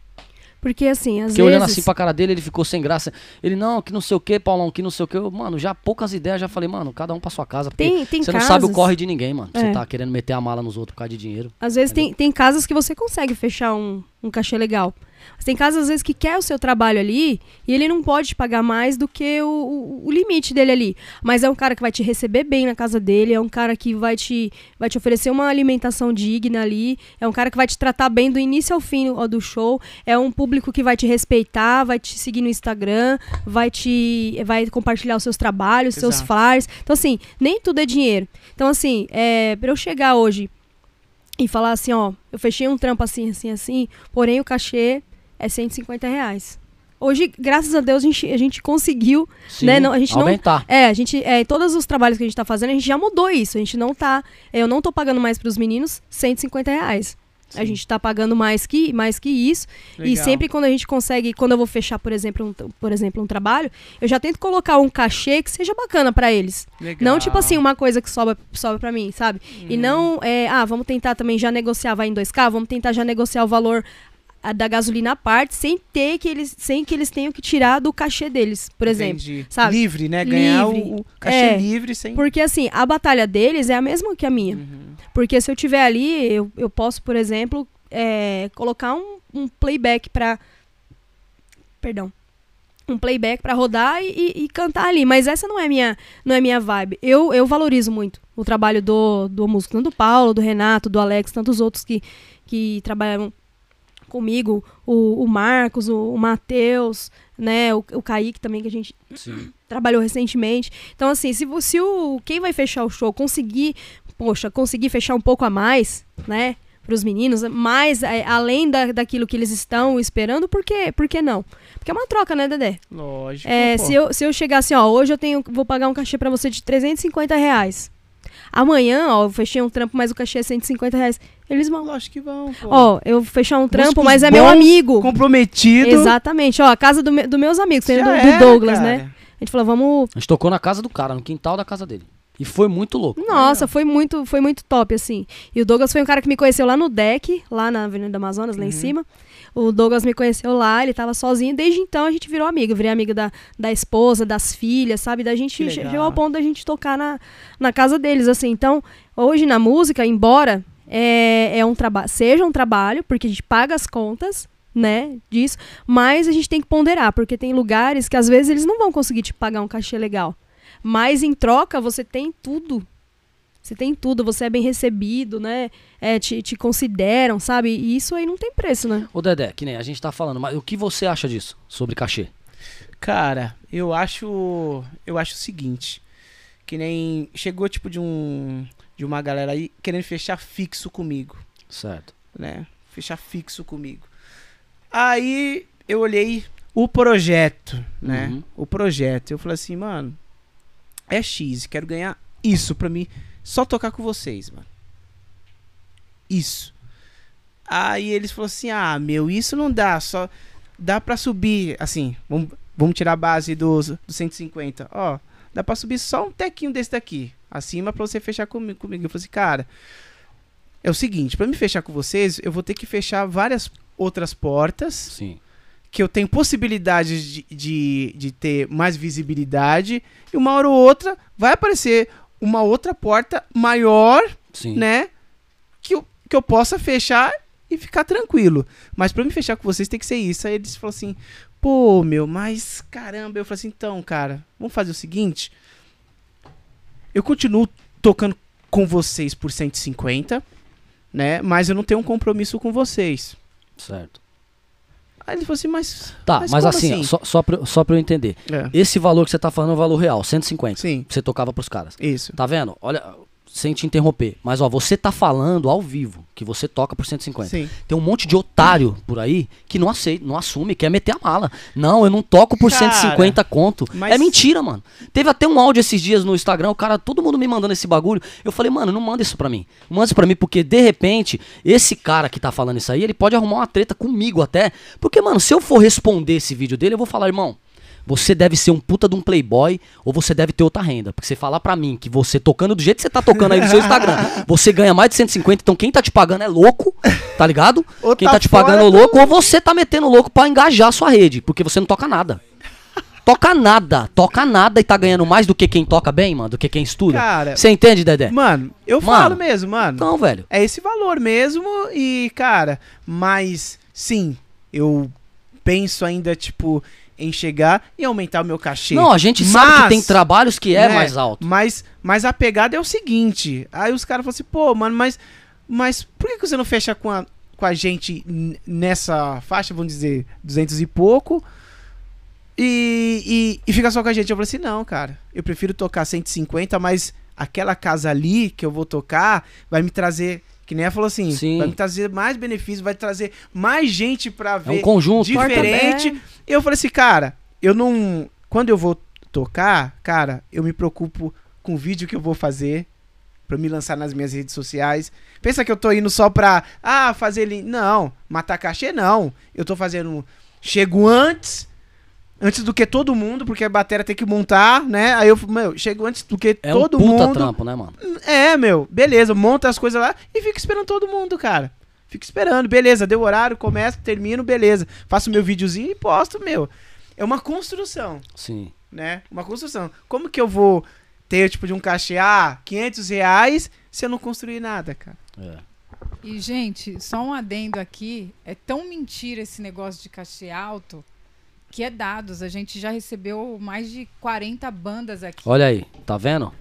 Porque assim, às olhando vezes. assim pra cara dele, ele ficou sem graça. Ele, não, que não sei o que, Paulão, que não sei o que. Mano, já poucas ideias, já falei, mano, cada um pra sua casa. Porque Tem- tem você não sabe o corre de ninguém, mano. Você É. tá querendo meter a mala nos outros por causa de dinheiro. Às vezes tem, tem casas que você consegue fechar um, um cachê legal. Mas tem casas, às vezes, que quer o seu trabalho ali e ele não pode te pagar mais do que o, o, o limite dele ali. Mas é um cara que vai te receber bem na casa dele, é um cara que vai te, vai te oferecer uma alimentação digna ali, é um cara que vai te tratar bem do início ao fim ó, do show, é um público que vai te respeitar, vai te seguir no Instagram, vai te vai compartilhar os seus trabalhos, seus Exato. flyers. Então, assim, nem tudo é dinheiro. Então, assim, é, pra eu chegar hoje e falar assim, ó, eu fechei um trampo assim, assim, assim, porém o cachê é 150 reais. Hoje, graças a Deus, a gente, a gente conseguiu, Sim, né? Não, a gente não, aumentar. é, a gente, é, todos os trabalhos que a gente tá fazendo, a gente já mudou isso. A gente não tá, eu não tô pagando mais pros meninos 150 reais. A gente tá pagando mais que, mais que isso. E Legal. sempre quando a gente consegue, quando eu vou fechar, por exemplo, um, por exemplo, um trabalho, eu já tento colocar um cachê que seja bacana pra eles. Legal. Não tipo assim, uma coisa que sobra, sobra pra mim, sabe? E Uhum. não, é, ah, vamos tentar também já negociar, vai em 2K, vamos tentar já negociar o valor da gasolina à parte, sem ter que eles, sem que eles tenham que tirar do cachê deles, por exemplo. Entendi. sabe? Livre, né? Ganhar o- Livre. o cachê É. livre sem. Porque assim, a batalha deles é a mesma que a minha. Uhum. Porque se eu tiver ali, eu, eu posso, por exemplo, é, colocar um, um playback pra. Perdão. Um playback pra rodar e, e- e cantar ali. Mas essa não é minha, não é minha vibe. Eu, eu valorizo muito o trabalho do, do músico, tanto do Paulo, do Renato, do Alex, tantos outros que, que trabalham comigo, o, o Marcos, o, o Matheus, né, o, o Kaique também, que a gente Sim. trabalhou recentemente. Então, assim, se, se o quem vai fechar o show conseguir, poxa, conseguir fechar um pouco a mais, né? Para os meninos, mais é, além da, daquilo que eles estão esperando, por que não? Porque é uma troca, né, Dedé? Lógico. É, se, eu, se eu chegar assim, ó, hoje eu tenho, vou pagar um cachê pra você de 350 reais. Amanhã, ó, eu fechei um trampo, mas o cachê é 150 reais. Eles vão. Lógico que vão, pô. Ó, eu fechar um trampo, mas é meu amigo. Comprometido. Exatamente, ó, a casa do me- dos meus amigos, tem do, do era, Douglas, cara. né? A gente falou, vamos A gente tocou na casa do cara, no quintal da casa dele. E foi muito louco. Nossa, foi muito, foi muito top, assim. E o Douglas foi um cara que me conheceu lá no deck, lá na Avenida Amazonas, lá em cima. O Douglas me conheceu lá, ele tava sozinho. Desde então a gente virou amigo. Eu virei amigo da, da esposa, das filhas, sabe? Da gente chegou ao ponto da gente tocar na, na casa deles, assim. Então, hoje na música, embora é, é um trabalho, seja um trabalho, porque a gente paga as contas, né, disso, mas a gente tem que ponderar, porque tem lugares que às vezes eles não vão conseguir te pagar um cachê legal. Mas em troca você tem tudo. Você tem tudo, você é bem recebido, né? É, te, te consideram, sabe? E isso aí não tem preço, né? Ô Dedé, que nem a gente tá falando, mas o que você acha disso? Sobre cachê? Cara, eu acho. Eu acho o seguinte. Que nem. Chegou tipo de um. De uma galera aí querendo fechar fixo comigo. Certo. né? Fechar fixo comigo. Aí eu olhei o projeto, né? Uhum. O projeto. Eu falei assim, mano, é X, quero ganhar isso pra mim. Só tocar com vocês, mano. Isso. Aí eles falaram assim, ah, meu, isso não dá, só dá pra subir, assim, vamos, vamos tirar a base dos, dos 150. Ó, dá pra subir só um tequinho desse daqui, acima pra você fechar comigo. comigo. Eu falei assim, cara, é o seguinte, pra me fechar com vocês, eu vou ter que fechar várias outras portas Sim. que eu tenho possibilidades de, de, de ter mais visibilidade e uma hora ou outra vai aparecer uma outra porta maior, Sim. né? Que eu, que eu possa fechar e ficar tranquilo. Mas pra me fechar com vocês tem que ser isso. Aí eles falaram assim, pô, meu, mas caramba. Eu falei assim, então, cara, vamos fazer o seguinte. Eu continuo tocando com vocês por 150, né? Mas eu não tenho um compromisso com vocês. Certo. Aí ele falou assim, mas. Tá, mas, como assim, Só, só, pra, eu- só pra eu entender. É, Esse valor que você tá falando é o valor real, 150. sim, Que você tocava pros caras. isso. Tá vendo? Olha, sem te interromper. Mas ó, você tá falando ao vivo que você toca por 150. Sim. Tem um monte de otário por aí que não aceita, não assume, quer meter a mala. Não, eu não toco por Cara, 150 conto. mas- É mentira, mano. Teve até um áudio esses dias no Instagram, o cara, todo mundo me mandando esse bagulho. Eu falei, mano, não manda isso pra mim. Não manda isso pra mim, porque de repente, esse cara que tá falando isso aí, ele pode arrumar uma treta comigo até. Porque, mano, se eu for responder esse vídeo dele, eu vou falar, irmão. Você deve ser um puta de um playboy ou você deve ter outra renda. Porque você falar pra mim que você tocando do jeito que você tá tocando aí no seu Instagram, você ganha mais de 150, então quem tá te pagando é louco, tá ligado? Ou quem tá tá te pagando é do- louco ou você tá metendo louco pra engajar a sua rede, porque você não toca nada. Toca nada, toca nada e tá ganhando mais do que quem toca bem, mano, do que quem estuda. Cara, Você entende, Dedé? mano, eu Mano. falo mesmo, mano. Não, velho. É esse valor mesmo e, cara, mas sim, eu penso ainda, tipo, em chegar e aumentar o meu cachê. Não, a gente sabe que Mas, tem trabalhos que é né, mais alto. Mas, mas a pegada é o seguinte. Aí os caras falam assim, pô, mano, mas, mas por que, que você não fecha com a, com a gente nessa faixa, vamos dizer, 200 e pouco? E, e, e fica só com a gente. Eu falei assim, não, cara, eu prefiro tocar 150, mas aquela casa ali que eu vou tocar vai me trazer, que nem ela falou assim, Sim. vai me trazer mais benefícios, vai trazer mais gente pra É ver um conjunto. diferente. Eu falei assim, cara, eu não. Quando eu vou tocar, cara, eu me preocupo com o vídeo que eu vou fazer, pra me lançar nas minhas redes sociais. Pensa que eu tô indo só pra, ah, fazer link. Não, matar cachê não. Eu tô fazendo. Chego antes, antes do que todo mundo, porque a bateria tem que montar, né? Aí eu, meu, chego antes do que É todo um puta mundo. trampo, né, mano? É, meu, beleza, monta as coisas lá e fico esperando todo mundo, cara. Fico esperando, beleza, deu horário, começo, termino, beleza. Faço meu videozinho e posto, meu. É uma construção, Sim. né? Uma construção. Como que eu vou ter, tipo, de um cachê, ah, 500 reais se eu não construir nada, cara? É. E, gente, só um adendo aqui. É tão mentira esse negócio de cachê alto que é dados. A gente já recebeu mais de 40 bandas aqui. Olha aí, tá vendo?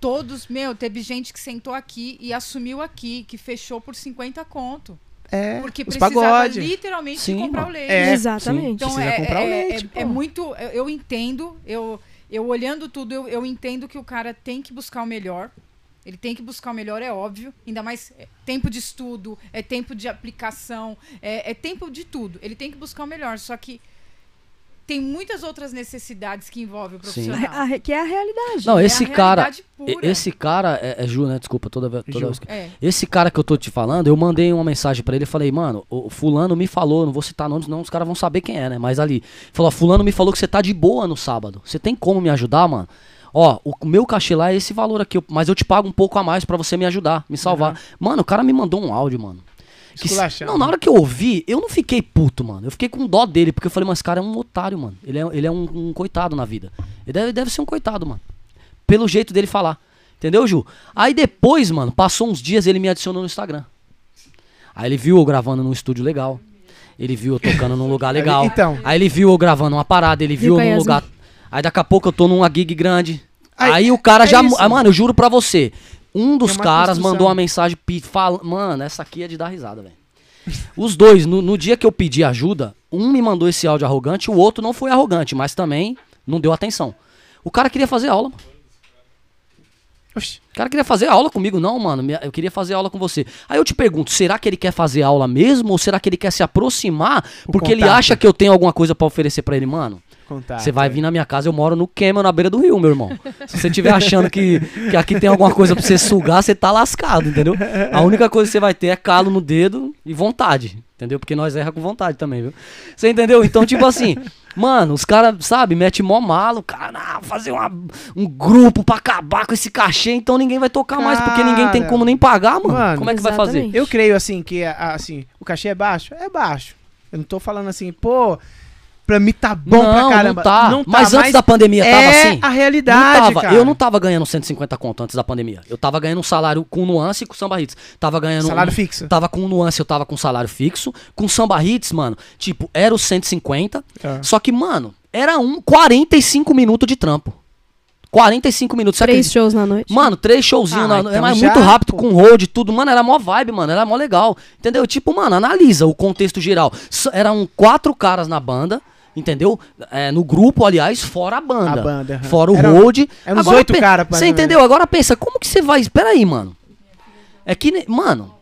Todos, meu, teve gente que sentou aqui e assumiu aqui, que fechou por 50 conto. É, Porque precisava pagode. literalmente Sim, comprar o leite. É, Exatamente. Então Precisa é, comprar o é- leite, é- é pô. muito. Eu, eu entendo, eu, eu olhando tudo, eu, eu entendo que o cara tem que buscar o melhor. Ele tem que buscar o melhor, é óbvio. Ainda mais é tempo de estudo, é tempo de aplicação, é, é tempo de tudo. Ele tem que buscar o melhor. Só que tem muitas outras necessidades que envolvem o Sim. profissional. A que é a realidade. Não, É esse a cara. pura. Esse cara é, é Ju, né? Desculpa, toda, ve- toda vez. É. Esse cara que eu tô te falando, eu mandei uma mensagem pra ele e falei, mano, o fulano me falou, não vou citar nomes, não, os caras vão saber quem é, né? Mas ali, falou, fulano me falou que você tá de boa no sábado. Você tem como me ajudar, mano? Ó, o meu cachê lá é esse valor aqui, mas eu te pago um pouco a mais pra você me ajudar, me salvar. Mano, o cara me mandou um áudio, mano. Que se- não, na hora que eu ouvi, eu não fiquei puto, mano. Eu fiquei com dó dele, porque eu falei, mas esse cara é um otário, mano. Ele é, ele é um, um coitado na vida. Ele deve, deve ser um coitado, mano. Pelo jeito dele falar. Entendeu, Ju? Aí depois, mano, passou uns dias, ele me adicionou no Instagram. Aí ele viu eu gravando num estúdio legal. Ele viu eu tocando num lugar legal. Então. Aí ele viu eu gravando uma parada, ele viu eu num lugar. Aí daqui a pouco eu tô numa gig grande. Aí, Aí, o cara é já. isso. Ah, mano, eu juro pra você. Um dos É caras construção. mandou uma mensagem pe- fala, Mano, essa aqui é de dar risada, velho. Os dois, no, no dia que eu pedi ajuda, um me mandou esse áudio arrogante, o outro não foi arrogante, mas também não deu atenção. O cara queria fazer aula, mano. Oxi. O cara queria fazer aula comigo, não, mano. Eu queria fazer aula com você. Aí eu te pergunto, será que ele quer fazer aula mesmo? Ou será que ele quer se aproximar O porque ele contato. acha que eu tenho alguma coisa pra oferecer pra ele, mano? Você vai é. vir na minha casa, eu moro no Camel, na beira do rio, meu irmão. Se você estiver achando que, que aqui tem alguma coisa pra você sugar, você tá lascado, entendeu? A única coisa que você vai ter é calo no dedo e vontade, entendeu? Porque nós erra com vontade também, viu? Você entendeu? Então, tipo assim, mano, os caras, sabe, mete mó malo, cara, ah, fazer uma- um grupo pra acabar com esse cachê, então ninguém vai tocar mais, porque ninguém tem Cara, como nem pagar, mano. mano, como é que vai fazer? exatamente. Eu creio assim que assim, o cachê é baixo? É baixo. Eu não tô falando assim, pô, pra mim tá bom não, pra caramba. Não tá. mas antes da pandemia tava é assim? a realidade, não tava, cara. Eu não tava ganhando 150 conto antes da pandemia. Eu tava ganhando um salário com nuance e com samba hits. Tava ganhando Salário um, fixo. Tava com nuance, eu tava com salário fixo. Com samba hits, mano, tipo, era os 150. Tá. Só que, mano, era um 45 minutos de trampo. 45 minutos. Três acredita? shows na noite. Mano, três showzinhos, Ah, na- então é mas já, muito rápido, pô. com road, tudo. Mano, era mó vibe, mano. Era mó legal. Entendeu? Tipo, mano, analisa o contexto geral. S- Eram quatro caras na banda, entendeu? É, no grupo, aliás, fora a banda. A banda, aham. Fora o Era- road. eram uns oito pe- cara, mais Você entendeu? Agora pensa, como que você vai. Espera aí, mano. É que. Mano.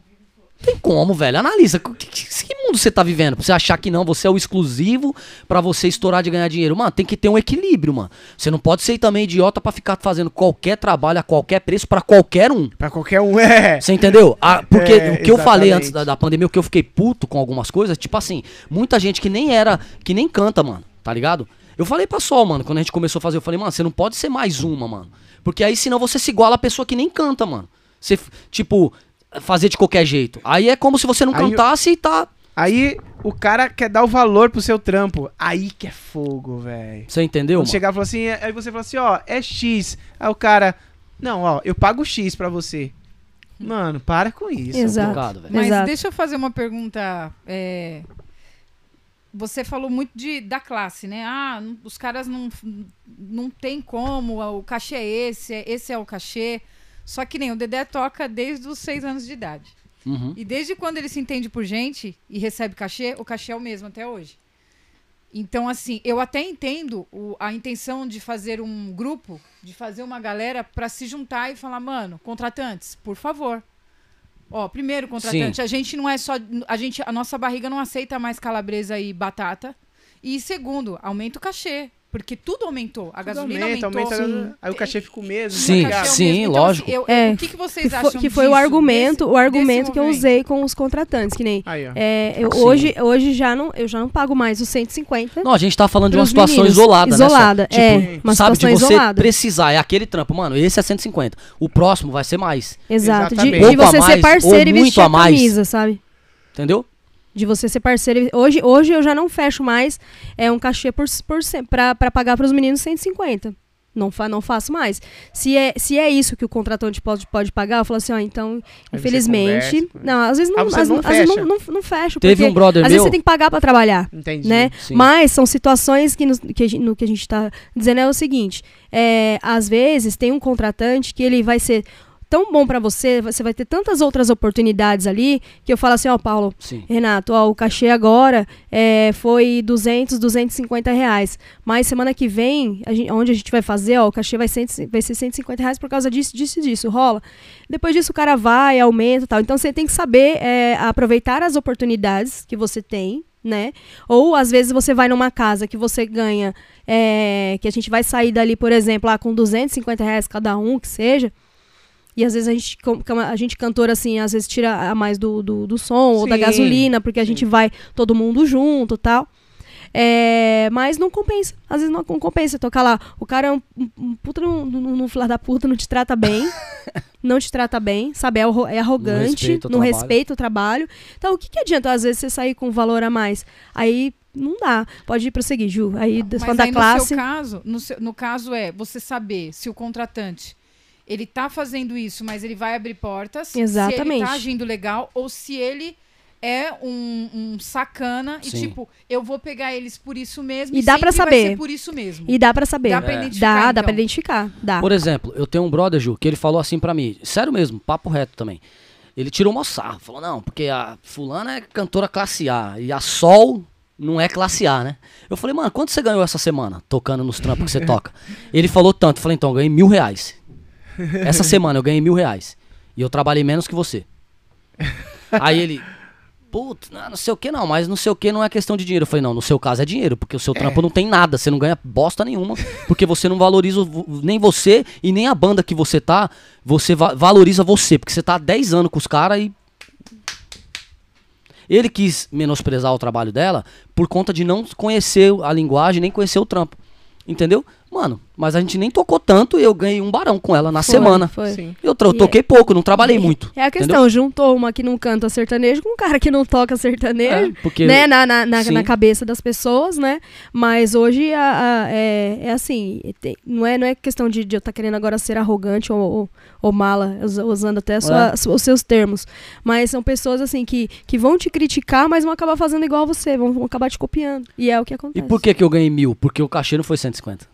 Tem como, velho. Analisa. Que, que- que mundo você tá vivendo? Pra você achar que não, você é o exclusivo pra você estourar de ganhar dinheiro. Mano, tem que ter um equilíbrio, mano. Você não pode ser também idiota pra ficar fazendo qualquer trabalho a qualquer preço pra qualquer um. Pra qualquer um, é. Você entendeu? Ah, porque É, o que eu falei exatamente. antes da, da pandemia, o que eu fiquei puto com algumas coisas, tipo assim, muita gente que nem era, que nem canta, mano, tá ligado? Eu falei pra Sol, mano, quando a gente começou a fazer, eu falei, mano, você não pode ser mais uma, mano. Porque aí senão você se iguala a pessoa que nem canta, mano. Você, tipo, fazer de qualquer jeito. Aí é como se você não Aí eu- cantasse e tá. Aí o cara quer dar o valor pro seu trampo. Aí que é fogo, velho. Você entendeu, Quando chegar e falar assim, aí você fala assim, ó, é X. Aí o cara, não, ó, eu pago X pra você. Mano, para com isso. Exato. complicado. Mas Exato. deixa eu fazer uma pergunta. é, Você falou muito de, da classe, né? Ah, os caras não, não tem como, o cachê é esse, é- esse é o cachê. Só que nem o Dedé toca desde os seis anos de idade. Uhum. E desde quando ele se entende por gente e recebe cachê, o cachê é o mesmo até hoje. Então, assim, eu até entendo o- a intenção de fazer um grupo, de fazer uma galera pra se juntar e falar, mano, contratantes, por favor. Ó, primeiro, contratante, a gente não é só. A, gente, a nossa barriga não aceita mais calabresa e batata. E segundo, aumenta o cachê. Porque tudo aumentou. A Tudo gasolina aumenta, aumentou. aumenta, aí o cachê fica o mesmo. Sim, é o sim, mesmo. Então, lógico. eu- É, o que, que vocês Que acham foi, que foi o disso, argumento, desse- o argumento que eu usei com os contratantes, que nem Aí, é, eu, Sim. hoje, hoje já não, eu já não pago mais os 150. Não, a gente tá falando de uma situação meninos. isolada, Isolada, né? só? é, Tipo, uma sabe, de situação você isolada. precisar, é aquele trampo, mano, esse é 150. O próximo vai ser mais, Exato, de, Exatamente. de a você ser mais, parceiro e vestir a camisa, sabe? entendeu? De você ser parceiro. Hoje, hoje eu já não fecho mais é um cachê por, por pra, pra pagar pros meninos 150. Não, fa, não faço mais. Se é, se é isso que o contratante pode, pode pagar, eu falo assim, ó, então, infelizmente. conversa, não, às vezes não, Ah, às, não às vezes fecha? não, não, não fecho. Teve porque um brother às meu. vezes você tem que pagar pra trabalhar. Entendi. né? Sim. Mas são situações que, nos- que a gente- no que a gente está dizendo é o seguinte: é, às vezes tem um contratante que ele vai ser tão bom para você, você vai ter tantas outras oportunidades ali, que eu falo assim, ó, Paulo, Sim. Renato, ó, o cachê agora é, foi 200, 250 reais. Mas semana que vem, a gente- onde a gente vai fazer, ó, o cachê vai, ser- vai ser 150 reais por causa disso, disso e disso. Rola. Depois disso o cara vai, aumenta e tal. Então você tem que saber é, aproveitar as oportunidades que você tem, né? Ou às vezes você vai numa casa que você ganha, é, que a gente vai sair dali, por exemplo, lá com 250 reais cada um, que seja. E às vezes a gente, a gente cantora assim, às vezes tira a mais do, do, do som ou da Sim, gasolina, porque a gente vai todo mundo junto tal. É, mas não compensa. Às vezes não, não compensa tocar lá. O cara é um, um, puta no, no, no filho da puta, não te trata bem. não te trata bem, sabe? É, é arrogante, não respeita o trabalho. Então, o que, que adianta, às vezes, você sair com um valor a mais? Aí não dá. Pode prosseguir, Ju. Aí, Mas falando aí, da no classe. seu caso, no, seu- no caso é você saber se o contratante ele tá fazendo isso, mas ele vai abrir portas. Se ele Exatamente. tá agindo legal ou se ele é um, um sacana e Sim. tipo, eu vou pegar eles por isso mesmo E dá vai saber. ser por isso mesmo. E dá pra saber. Dá pra É. identificar, Dá, dá então. pra identificar. Dá. Por exemplo, eu tenho um brother, Ju, que ele falou assim pra mim, sério mesmo, papo reto também. Ele tirou uma sarro, falou, não, porque a fulana é cantora classe A e a Sol não é classe A, né? Eu falei, mano, quanto você ganhou essa semana tocando nos trampos que você toca? Ele falou tanto, eu falei, então, eu ganhei mil reais. Essa semana eu ganhei mil reais. E eu trabalhei menos que você. Aí ele, putz, não, não sei o que não, mas não sei o que não é questão de dinheiro. Eu falei, não, no seu caso é dinheiro, porque o seu trampo não tem nada, você não ganha bosta nenhuma, porque você não valoriza nem você e nem a banda que você tá, você va- valoriza você, porque você tá há 10 anos com os caras e. Ele quis menosprezar o trabalho dela por conta de não conhecer a linguagem, nem conhecer o trampo. Entendeu? Mano, mas a gente nem tocou tanto e eu ganhei um barão com ela na Foi, semana. Foi. Sim. Eu, eu E toquei pouco, não trabalhei muito. É a entendeu? questão, juntou uma que não canta sertanejo com um cara que não toca sertanejo. É, porque né, na, na, na, na cabeça das pessoas, né? Mas hoje a- a- é, é assim, tem- não, é, não é questão de, de eu estar querendo agora ser arrogante ou, ou, ou mala, us- usando até a sua- É. os seus termos. Mas são pessoas assim que, que vão te criticar, mas vão acabar fazendo igual você, vão, vão acabar te copiando. E é o que E acontece. por que, que eu ganhei mil? Porque o cachê não foi 150.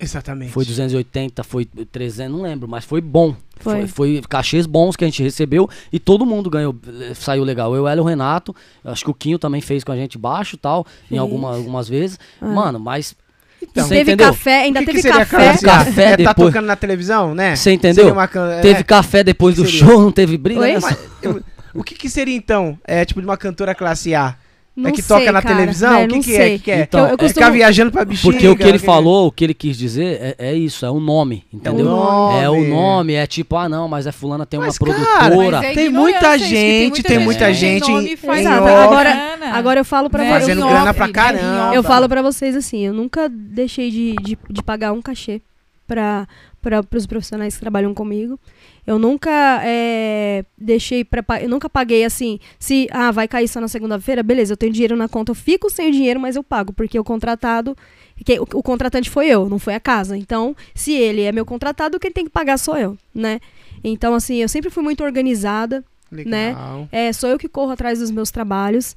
Exatamente. Foi 280, foi 300, não lembro, mas foi bom. Foi. Foi, foi cachês bons que a gente recebeu e todo mundo ganhou, saiu legal. Eu, Hélio, o Renato, acho que o Quinho também fez com a gente baixo tal, em alguma, algumas vezes. Ah. Mano, mas. Então, você teve entendeu? café, ainda que, teve que seria café. café? Café é, tá depois- tocando na televisão, né? Você entendeu? É, Teve café depois do seria? show, não teve briga. Né? mas eu- o que, que seria então? É tipo de uma cantora classe A? Não é que sei, toca na cara. televisão? É, o que, não que é? O que, que é? Então, eu, eu é Ficar costumo, viajando pra bexiga. Porque o que ele que- falou, o que ele quis dizer é, é isso, é o nome, entendeu? nome. É o nome, é tipo, ah não, mas a fulana tem Mas, uma cara, produtora. É Tem muita que gente, tem muita gente tem em- e em Exato, off. agora- grana. Agora eu falo pra Né? você. Fazendo grana pra né? caramba. Eu falo pra vocês assim, eu nunca deixei de, de, de pagar um cachê para os profissionais que trabalham comigo. Eu nunca é, deixei para eu nunca paguei assim, se ah, vai cair só na segunda-feira, beleza, eu tenho dinheiro na conta, eu fico sem o dinheiro, mas eu pago, porque o contratado, que, o, o contratante foi eu, não foi a casa. Então, se ele é meu contratado, quem tem que pagar sou eu, né? Então, assim, eu sempre fui muito organizada, Legal. é, sou eu que corro atrás dos meus trabalhos,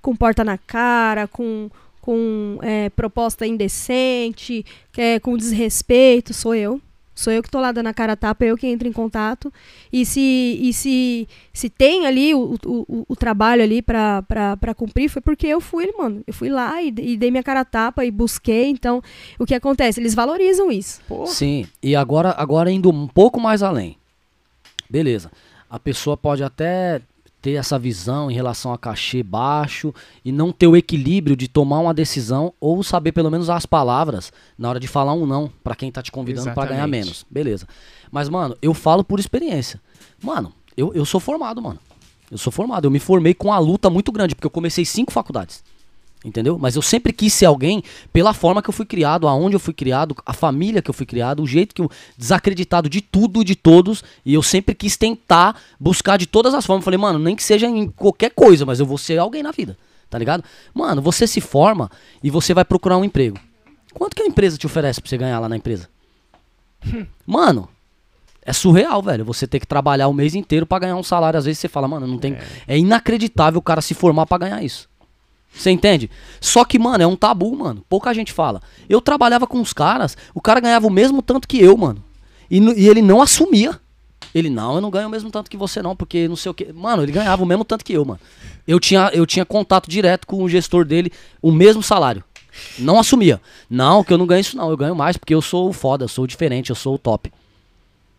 com porta na cara, com, com é, proposta indecente, é, com desrespeito, sou eu. Sou eu que tô lá dando a cara a tapa, eu que entro em contato. E se, e se, se tem ali o, o, o, trabalho ali pra cumprir, foi porque eu fui, mano. Eu fui lá e, e dei minha cara a tapa e busquei. Então, o que acontece? Eles valorizam isso. Pô, Sim, e agora, agora indo um pouco mais além. Beleza. A pessoa pode até ter essa visão em relação a cachê baixo e não ter o equilíbrio de tomar uma decisão ou saber pelo menos as palavras na hora de falar um não pra quem tá te convidando pra ganhar menos. Beleza. Mas, mano, eu falo por experiência. Mano, eu, eu sou formado, mano. Eu sou formado. Eu me formei com uma luta muito grande, porque eu comecei cinco faculdades. Entendeu? Mas eu sempre quis ser alguém pela forma que eu fui criado, aonde eu fui criado, a família que eu fui criado, o jeito que eu. desacreditado de tudo e de todos. E eu sempre quis tentar buscar de todas as formas. Falei, mano, nem que seja em qualquer coisa, mas eu vou ser alguém na vida. Tá ligado? Mano, você se forma e você vai procurar um emprego. Quanto que a empresa te oferece pra você ganhar lá na empresa? Mano, é surreal, velho. Você ter que trabalhar o mês inteiro pra ganhar um salário. Às vezes você fala, mano, não tem. É, inacreditável o cara se formar pra ganhar isso. Você entende? Só que, mano, é um tabu, mano. Pouca gente fala. Eu trabalhava com os caras, o cara ganhava o mesmo tanto que eu, mano. E, e ele não assumia. Ele, não, eu não ganho o mesmo tanto que você, não, porque não sei o que. Mano, ele ganhava o mesmo tanto que eu, mano. Eu tinha, eu tinha contato direto com o gestor dele, o mesmo salário. Não assumia. Não, que eu não ganho isso, não. Eu ganho mais porque eu sou o foda, eu sou o diferente, eu sou o top.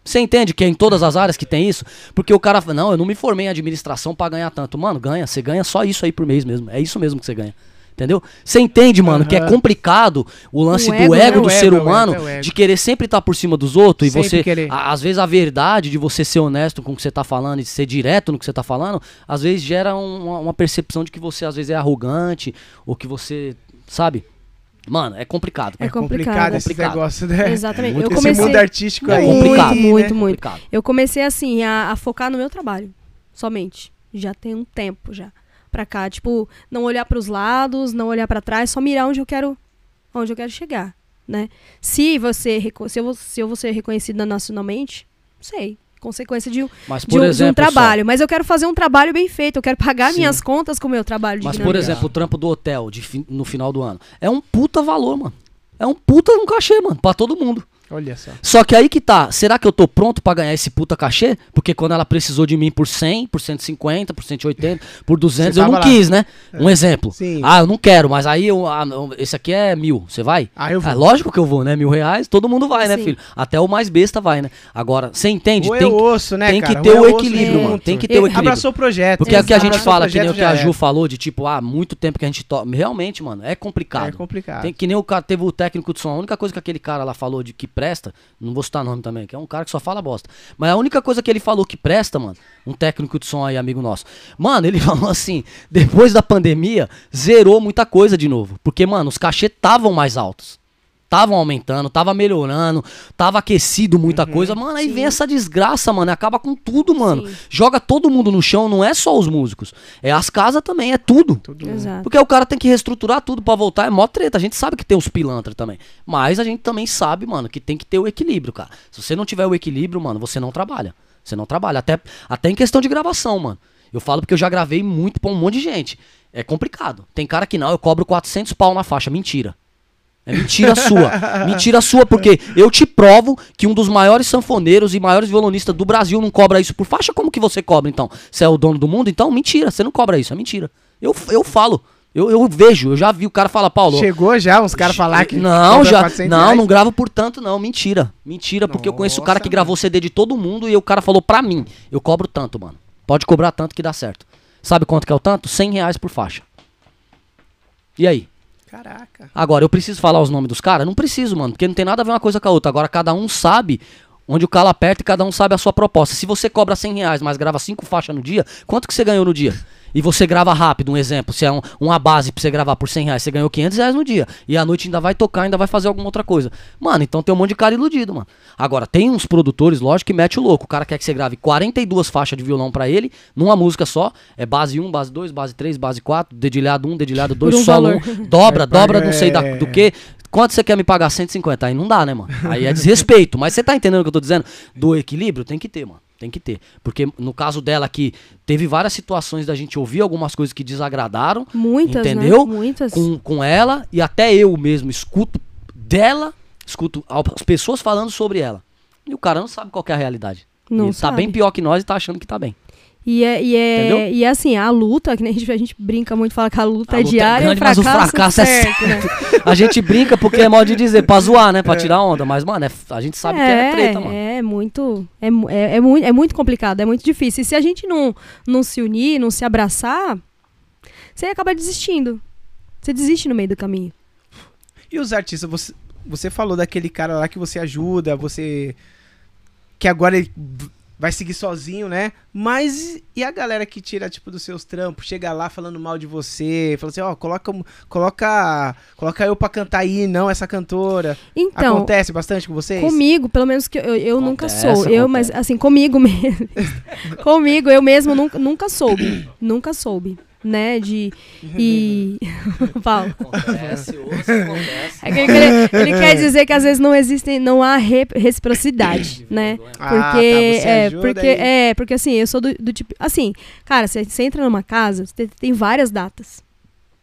Você entende que é em todas as áreas que tem isso? Porque o cara fala, não, eu não me formei em administração pra ganhar tanto. Mano, ganha, você ganha só isso aí por mês mesmo. É isso mesmo que você ganha. Entendeu? Você entende, mano, que é complicado o lance O do ego, né? do ser ego, é humano, é de querer sempre estar por cima dos outros e Sempre você. querer. a- às vezes a verdade de você ser honesto com o que você tá falando e ser direto no que você tá falando, às vezes gera um- uma, uma percepção de que você às vezes é arrogante ou que você. Sabe? Mano, é complicado. É É complicado, complicado. esse Complicado. negócio, né? Exatamente. Muito eu Esse comecei mundo artístico É aí. complicado. né? muito, muito. complicado. Eu comecei assim a, a focar no meu trabalho, somente. Já tem um tempo já pra cá, tipo, não olhar pros lados, não olhar pra trás, só mirar onde eu quero, onde eu quero chegar, né? Se você se eu, vou- se eu vou ser reconhecida nacionalmente, não sei, consequência de, um- Mas, de por um, de um exemplo. só- trabalho, mas eu quero fazer um trabalho bem feito, eu quero pagar Sim. minhas contas com o meu trabalho Mas, por dignamente. exemplo, o trampo do hotel de no final do ano. É um puta valor, mano. É um puta um cachê, mano, pra todo mundo. Olha só. Só que aí que tá, será que eu tô pronto pra ganhar esse puta cachê? Porque quando ela precisou de mim por 100, por 150, por 180, por 200, Você eu não lá. quis, né? Um exemplo. Sim. Ah, eu não quero, mas aí eu, ah, esse aqui é mil, você vai? Ah, eu vou. É lógico que eu vou, né? Mil reais, todo mundo vai, né, Sim. filho? Até o mais besta vai, né? Agora, você entende? Ou é Tem, osso, né, tem cara? que ter é o equilíbrio, mano. Tem que ter o equilíbrio. Abraçou o projeto. Porque é o que a gente Abraçou fala, que nem o que a Ju era. falou, de tipo, ah, muito tempo que a gente toca. Realmente, mano, é complicado. É complicado. Tem, que nem o cara teve o técnico de som. A única coisa que aquele cara lá falou de que presta, não vou citar nome também, que é um cara que só fala bosta. Mas a única coisa que ele falou que presta, mano, um técnico de som aí, amigo nosso. Mano, ele falou assim: depois da pandemia, zerou muita coisa de novo. Porque, mano, os cachê estavam mais altos. Estavam aumentando, tava melhorando, tava aquecido muita coisa. Mano, aí Sim. vem essa desgraça, mano. Acaba com tudo, mano. Sim. Joga todo mundo no chão, não é só os músicos. É as casas também, é tudo. Tudo Exato. Porque o cara tem que reestruturar tudo pra voltar, é mó treta. A gente sabe que tem os pilantras também. Mas a gente também sabe, mano, que tem que ter o equilíbrio, cara. Se você não tiver o equilíbrio, mano, você não trabalha. Você não trabalha. Até, até em questão de gravação, mano. Eu falo porque eu já gravei muito pra um monte de gente. É complicado. Tem cara que não, eu cobro 400 pau na faixa. Mentira. É mentira sua. Mentira sua, porque eu te provo que um dos maiores sanfoneiros e maiores violonistas do Brasil não cobra isso por faixa. Como que você cobra, então? Você é o dono do mundo? Então, mentira. Você não cobra isso. É mentira. Eu, eu falo. Eu, eu vejo. Eu já vi o cara falar, Paulo. Chegou já uns caras falar que. Não, já. 400 Não, reais. não gravo por tanto, não. Mentira. Mentira, porque eu conheço o cara Nossa, que gravou CD de todo mundo e o cara falou pra mim: eu cobro tanto, mano. Pode cobrar tanto que dá certo. Sabe quanto que é o tanto? 100 reais por faixa. E aí? Caraca. Agora, eu preciso falar os nomes dos caras? Não preciso, mano, porque não tem nada a ver uma coisa com a outra. Agora, cada um sabe onde o calo aperta e cada um sabe a sua proposta. Se você cobra 100 reais, mas grava cinco faixas no dia, quanto que você ganhou no dia? E você grava rápido, um exemplo, se é um- uma base pra você gravar por 100 reais, você ganhou 500 reais no dia. E à noite ainda vai tocar, ainda vai fazer alguma outra coisa. Mano, então tem um monte de cara iludido, mano. Agora, tem uns produtores, lógico, que mete o louco. O cara quer que você grave 42 faixas de violão pra ele, numa música só. É base 1, base 2, base 3, base 4, dedilhado 1, dedilhado 2, Por um solo valor. 1, dobra, É, dobra, não sei da- do que. Quanto você quer me pagar? 150. Aí não dá, né, mano? Aí é desrespeito. Mas você tá entendendo o que eu tô dizendo? Do equilíbrio, tem que ter, mano. Tem que ter. Porque no caso dela aqui, teve várias situações da gente ouvir algumas coisas que desagradaram Muitas, Entendeu? né? Muitas. com, com ela. E até eu mesmo escuto dela, escuto as pessoas falando sobre ela. E o cara não sabe qual é a realidade. Não Ele tá sabe. bem pior que nós e tá achando que tá bem. E é, e, é, Entendeu? e é assim, a luta, que nem a gente, a gente brinca muito, fala que a luta A é luta é diária, grande, o mas o fracasso, fracasso é certo, né? A gente brinca porque é modo de dizer, pra zoar, né? Pra tirar onda. Mas, mano, é- a gente sabe que é treta, mano. É muito, é, é, é, muito, é muito complicado, é muito difícil. E se a gente não, não se unir, não se abraçar, você acaba desistindo. Você desiste no meio do caminho. E os artistas, você, você falou daquele cara lá que você ajuda, você. Que agora ele vai seguir sozinho, né? Mas e a galera que tira, tipo, dos seus trampos, chega lá falando mal de você, fala assim, ó, coloca, coloca. Coloca eu pra cantar aí, não essa cantora. Então, Acontece bastante com vocês? comigo, pelo menos que eu, eu nunca Acontece, sou. Eu, mas acontece. assim, comigo mesmo. comigo, eu mesmo nunca, nunca soube. nunca soube. Né? De. E. Paulo. Acontece, ouça, acontece. É que ele, quer- ele quer dizer que às vezes não existem, não há re- reciprocidade, né? Ah, Porque, tá, você é, porque, e- é, porque assim, eu sou do, do tipo. Assim, cara, você, você entra numa casa, você tem, tem várias datas.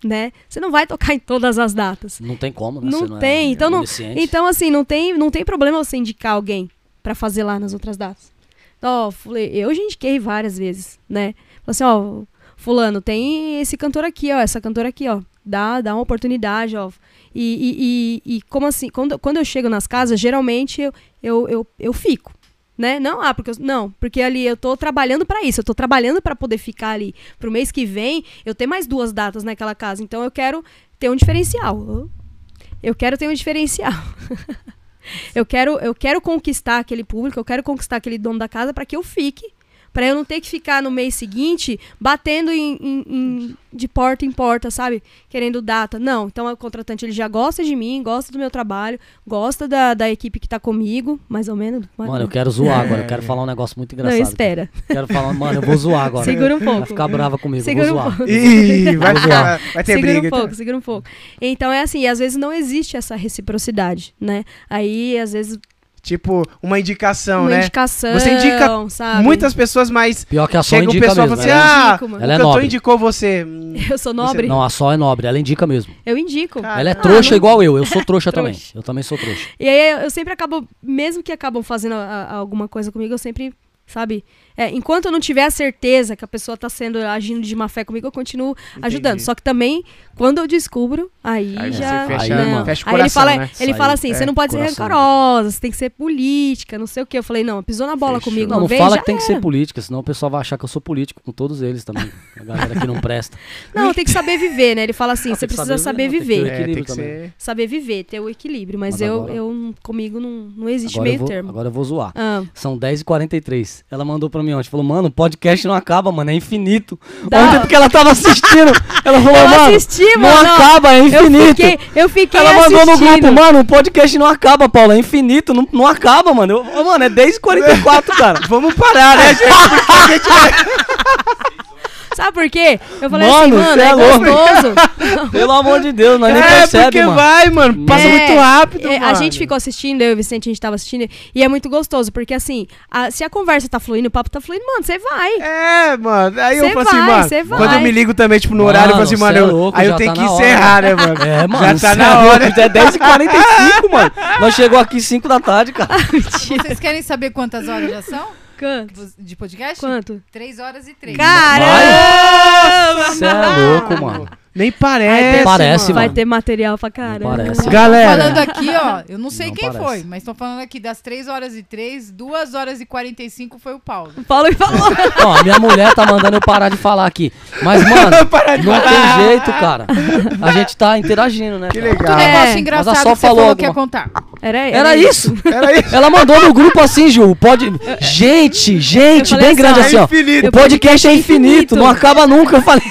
Né? Você não vai tocar em todas as datas. Não tem como, né? Não Você tem, é então não-. Então, assim, não tem, não tem problema você indicar alguém pra fazer lá nas outras datas. Então, ó, falei, eu já indiquei várias vezes, né? Falei assim, ó, fulano, tem esse cantor aqui, ó, essa cantora aqui, ó. Dá, dá uma oportunidade, ó. E, e, e, e como assim, quando, quando eu chego nas casas, geralmente eu, eu, eu, eu fico. Né? Não, ah, porque eu, não, porque ali eu tô trabalhando pra isso, eu tô trabalhando pra poder ficar ali pro mês que vem, eu ter mais duas datas naquela casa, então eu quero ter um diferencial. Eu quero ter um diferencial. eu quero eu quero conquistar aquele público, eu quero conquistar aquele dono da casa para que eu fique, para eu não ter que ficar no mês seguinte batendo em, em- em- de porta em porta, sabe? Querendo data. Não, então o contratante ele já gosta de mim, gosta do meu trabalho, gosta da, da equipe que tá comigo, mais ou menos. Mano, eu quero zoar agora. Eu quero falar um negócio muito Não, engraçado. espera. Quero falar, mano, eu vou zoar agora. Segura um pouco. Vai ficar brava comigo, Segura eu um vou zoar. pouco. Ih, vai, ficar- vai ter segura briga. um pouco, então. segura um pouco. Então é assim, às vezes não existe essa reciprocidade, né? Aí, às vezes, Tipo, uma indicação, uma né? indicação, Você indica sabe? Muitas pessoas, mas Pior que a Sol chega o indica pessoal e mesmo. fala assim: ela, ah, indico, mano. o Ela é cantor nobre. indicou você. Hum, Eu sou nobre? Não, a Sol é nobre, ela indica mesmo. Eu indico. Cara, Ela é Ah, trouxa não- igual eu. Eu sou trouxa também. Trouxa. Eu também sou trouxa. E aí eu- eu sempre acabo, mesmo que acabam fazendo a- a- alguma coisa comigo, eu sempre, sabe? É, enquanto eu não tiver a certeza que a pessoa tá sendo agindo de má fé comigo, eu continuo ajudando. Só que também, quando eu descubro, aí, Aí já. fecha- não. mano, fecha o aí ele coração, fala, né? ele fala aí, assim: é, você não pode ser coração. rancorosa, você tem que ser política, não sei o quê. Eu falei, não, pisou na bola Fechou. comigo. Não, uma não vez, fala que tem que ser política, senão o pessoal vai achar que eu sou político com todos eles também. A galera que não presta. Não, tem que saber viver, né? Ele fala assim: Não, você precisa saber saber viver, não, tem que viver. ter É, ser. Saber viver, ter o equilíbrio. Mas, Mas eu, agora- eu, comigo não, não existe Agora meio vou, termo. agora eu vou zoar. Ah, São 10h43. Ela mandou pra mim ontem. Falou, mano, o podcast não acaba, mano. É infinito. Dá- Ontem porque ela tava assistindo. Ela falou, Eu mano. assisti, não mano. acaba, é eu infinito. fiquei, eu fiquei Ela mandou no grupo, mano, o podcast não acaba, Paulo. É infinito. Não, não acaba, mano. Eu, mano, é 10h44, cara. Vamos parar, né, gente? Sabe por quê? Eu falei Mano, assim, mano, é, é louco. gostoso. Pelo amor de Deus, nós nem é, percebe, porque mano. vai, mano. Passa É, muito rápido, é, a mano. gente ficou assistindo, eu e o Vicente, a gente tava assistindo, e é muito gostoso, porque assim, a- se a conversa tá fluindo, o papo tá fluindo, mano, você vai. É, mano. Aí eu Cê falo assim, mano. cê vai. Quando eu me ligo também, tipo, no horário, eu falo assim, Mano, mano, é eu- louco, aí eu tenho tá que hora. encerrar, né, mano? É, mano. Já tá na é hora. É 10h45, mano. Nós chegou aqui 5 da tarde, cara. Vocês querem saber quantas horas já são Quanto? de podcast? Quanto? 3 horas e 3. Caramba! Você é louco, mano. Nem parece. Ai, parece, mano. Vai ter material pra caramba. parece. Galera. Falando aqui, ó, eu não sei Não quem parece. foi, mas estão falando aqui das 3 horas e 3, 2 horas e 45 foi o Paulo. O Paulo falou. Ó, a minha mulher tá mandando eu parar de falar aqui. Mas, mano, não falar. tem jeito, cara. A gente tá interagindo, né? Que cara? Que legal. É, negócio mas engraçado a Sol que você falou falou que ia alguma- contar. Era, Era isso. Era isso. Ela mandou no grupo assim, Ju. Pode. Gente, gente, falei bem assim, grande ó, assim, ó. é infinito. O podcast é infinito, infinito. não acaba nunca. Eu falei.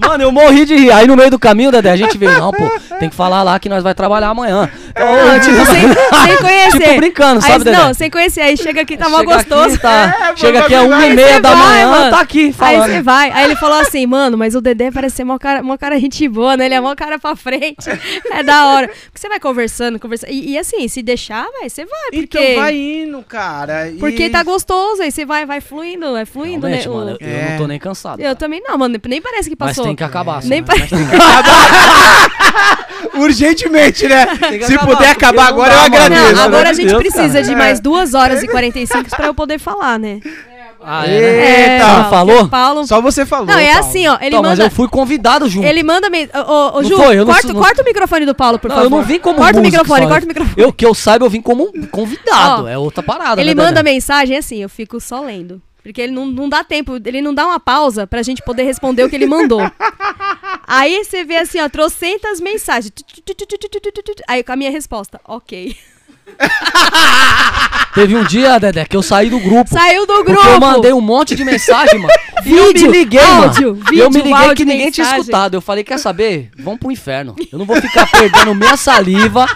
Mano, eu morri de rir. Aí no meio do caminho, Dedé, a gente veio, não, pô, tem que falar lá que nós vai trabalhar amanhã. Então, Não, tipo, sem, sem conhecer. Tipo, brincando, Aí, sabe, Dedé? Não, sem conhecer. Aí chega aqui, tá aqui, gostoso. tá- É, chega aqui a vai, uma e meia Aí da vai, manhã, mano. tá aqui Aí falando. você vai. Aí ele falou assim, mano, mas o Dedé parece ser mó cara, mó cara gente boa, né? Ele é mó cara pra frente. É da hora. Porque você vai conversando, conversando. E, e assim, se deixar, vai, você vai. Porque, Então vai indo, cara. e- porque tá gostoso. Aí você vai, vai fluindo, vai fluindo, Realmente, né? Mano, eu, eu É. não tô nem cansado. Eu também não, mano. Nem parece que Mas passou. Tem que acabar. só, Nem né? parece. Urgentemente, né? que Se acabar, puder acabar agora, dá, eu agradeço. Não, agora a gente Deus, precisa cara. de mais 2 horas e 45 pra eu poder falar, né? Ah, Eita. né? Tá. Não porque falou? Paulo... Só você falou. Não, é Paulo. assim, ó. Ele Então, mas manda... eu fui convidado junto. Ele manda. Me... Ô, ô, Ju, foi, corta, não- corta o microfone do Paulo, por Não, favor. eu não vim como Corta o microfone, só. corta o microfone. Eu que eu saiba, eu vim como convidado. Ó, é outra parada, Ele né, manda Dedé? mensagem assim, eu fico só lendo. Porque ele não, não dá tempo, ele não dá uma pausa pra gente poder responder o que ele mandou. Aí você vê assim, ó, trocentas mensagens. Aí com a minha resposta, ok. Teve um dia, Dedé, que eu saí do grupo. Saiu do grupo. eu mandei um monte de mensagem, mano. Vídeo, e eu me liguei, áudio, mano. Vídeo, eu me liguei áudio, que ninguém mensagem. tinha escutado. Eu falei, quer saber? Vamos pro inferno. Eu não vou ficar perdendo minha saliva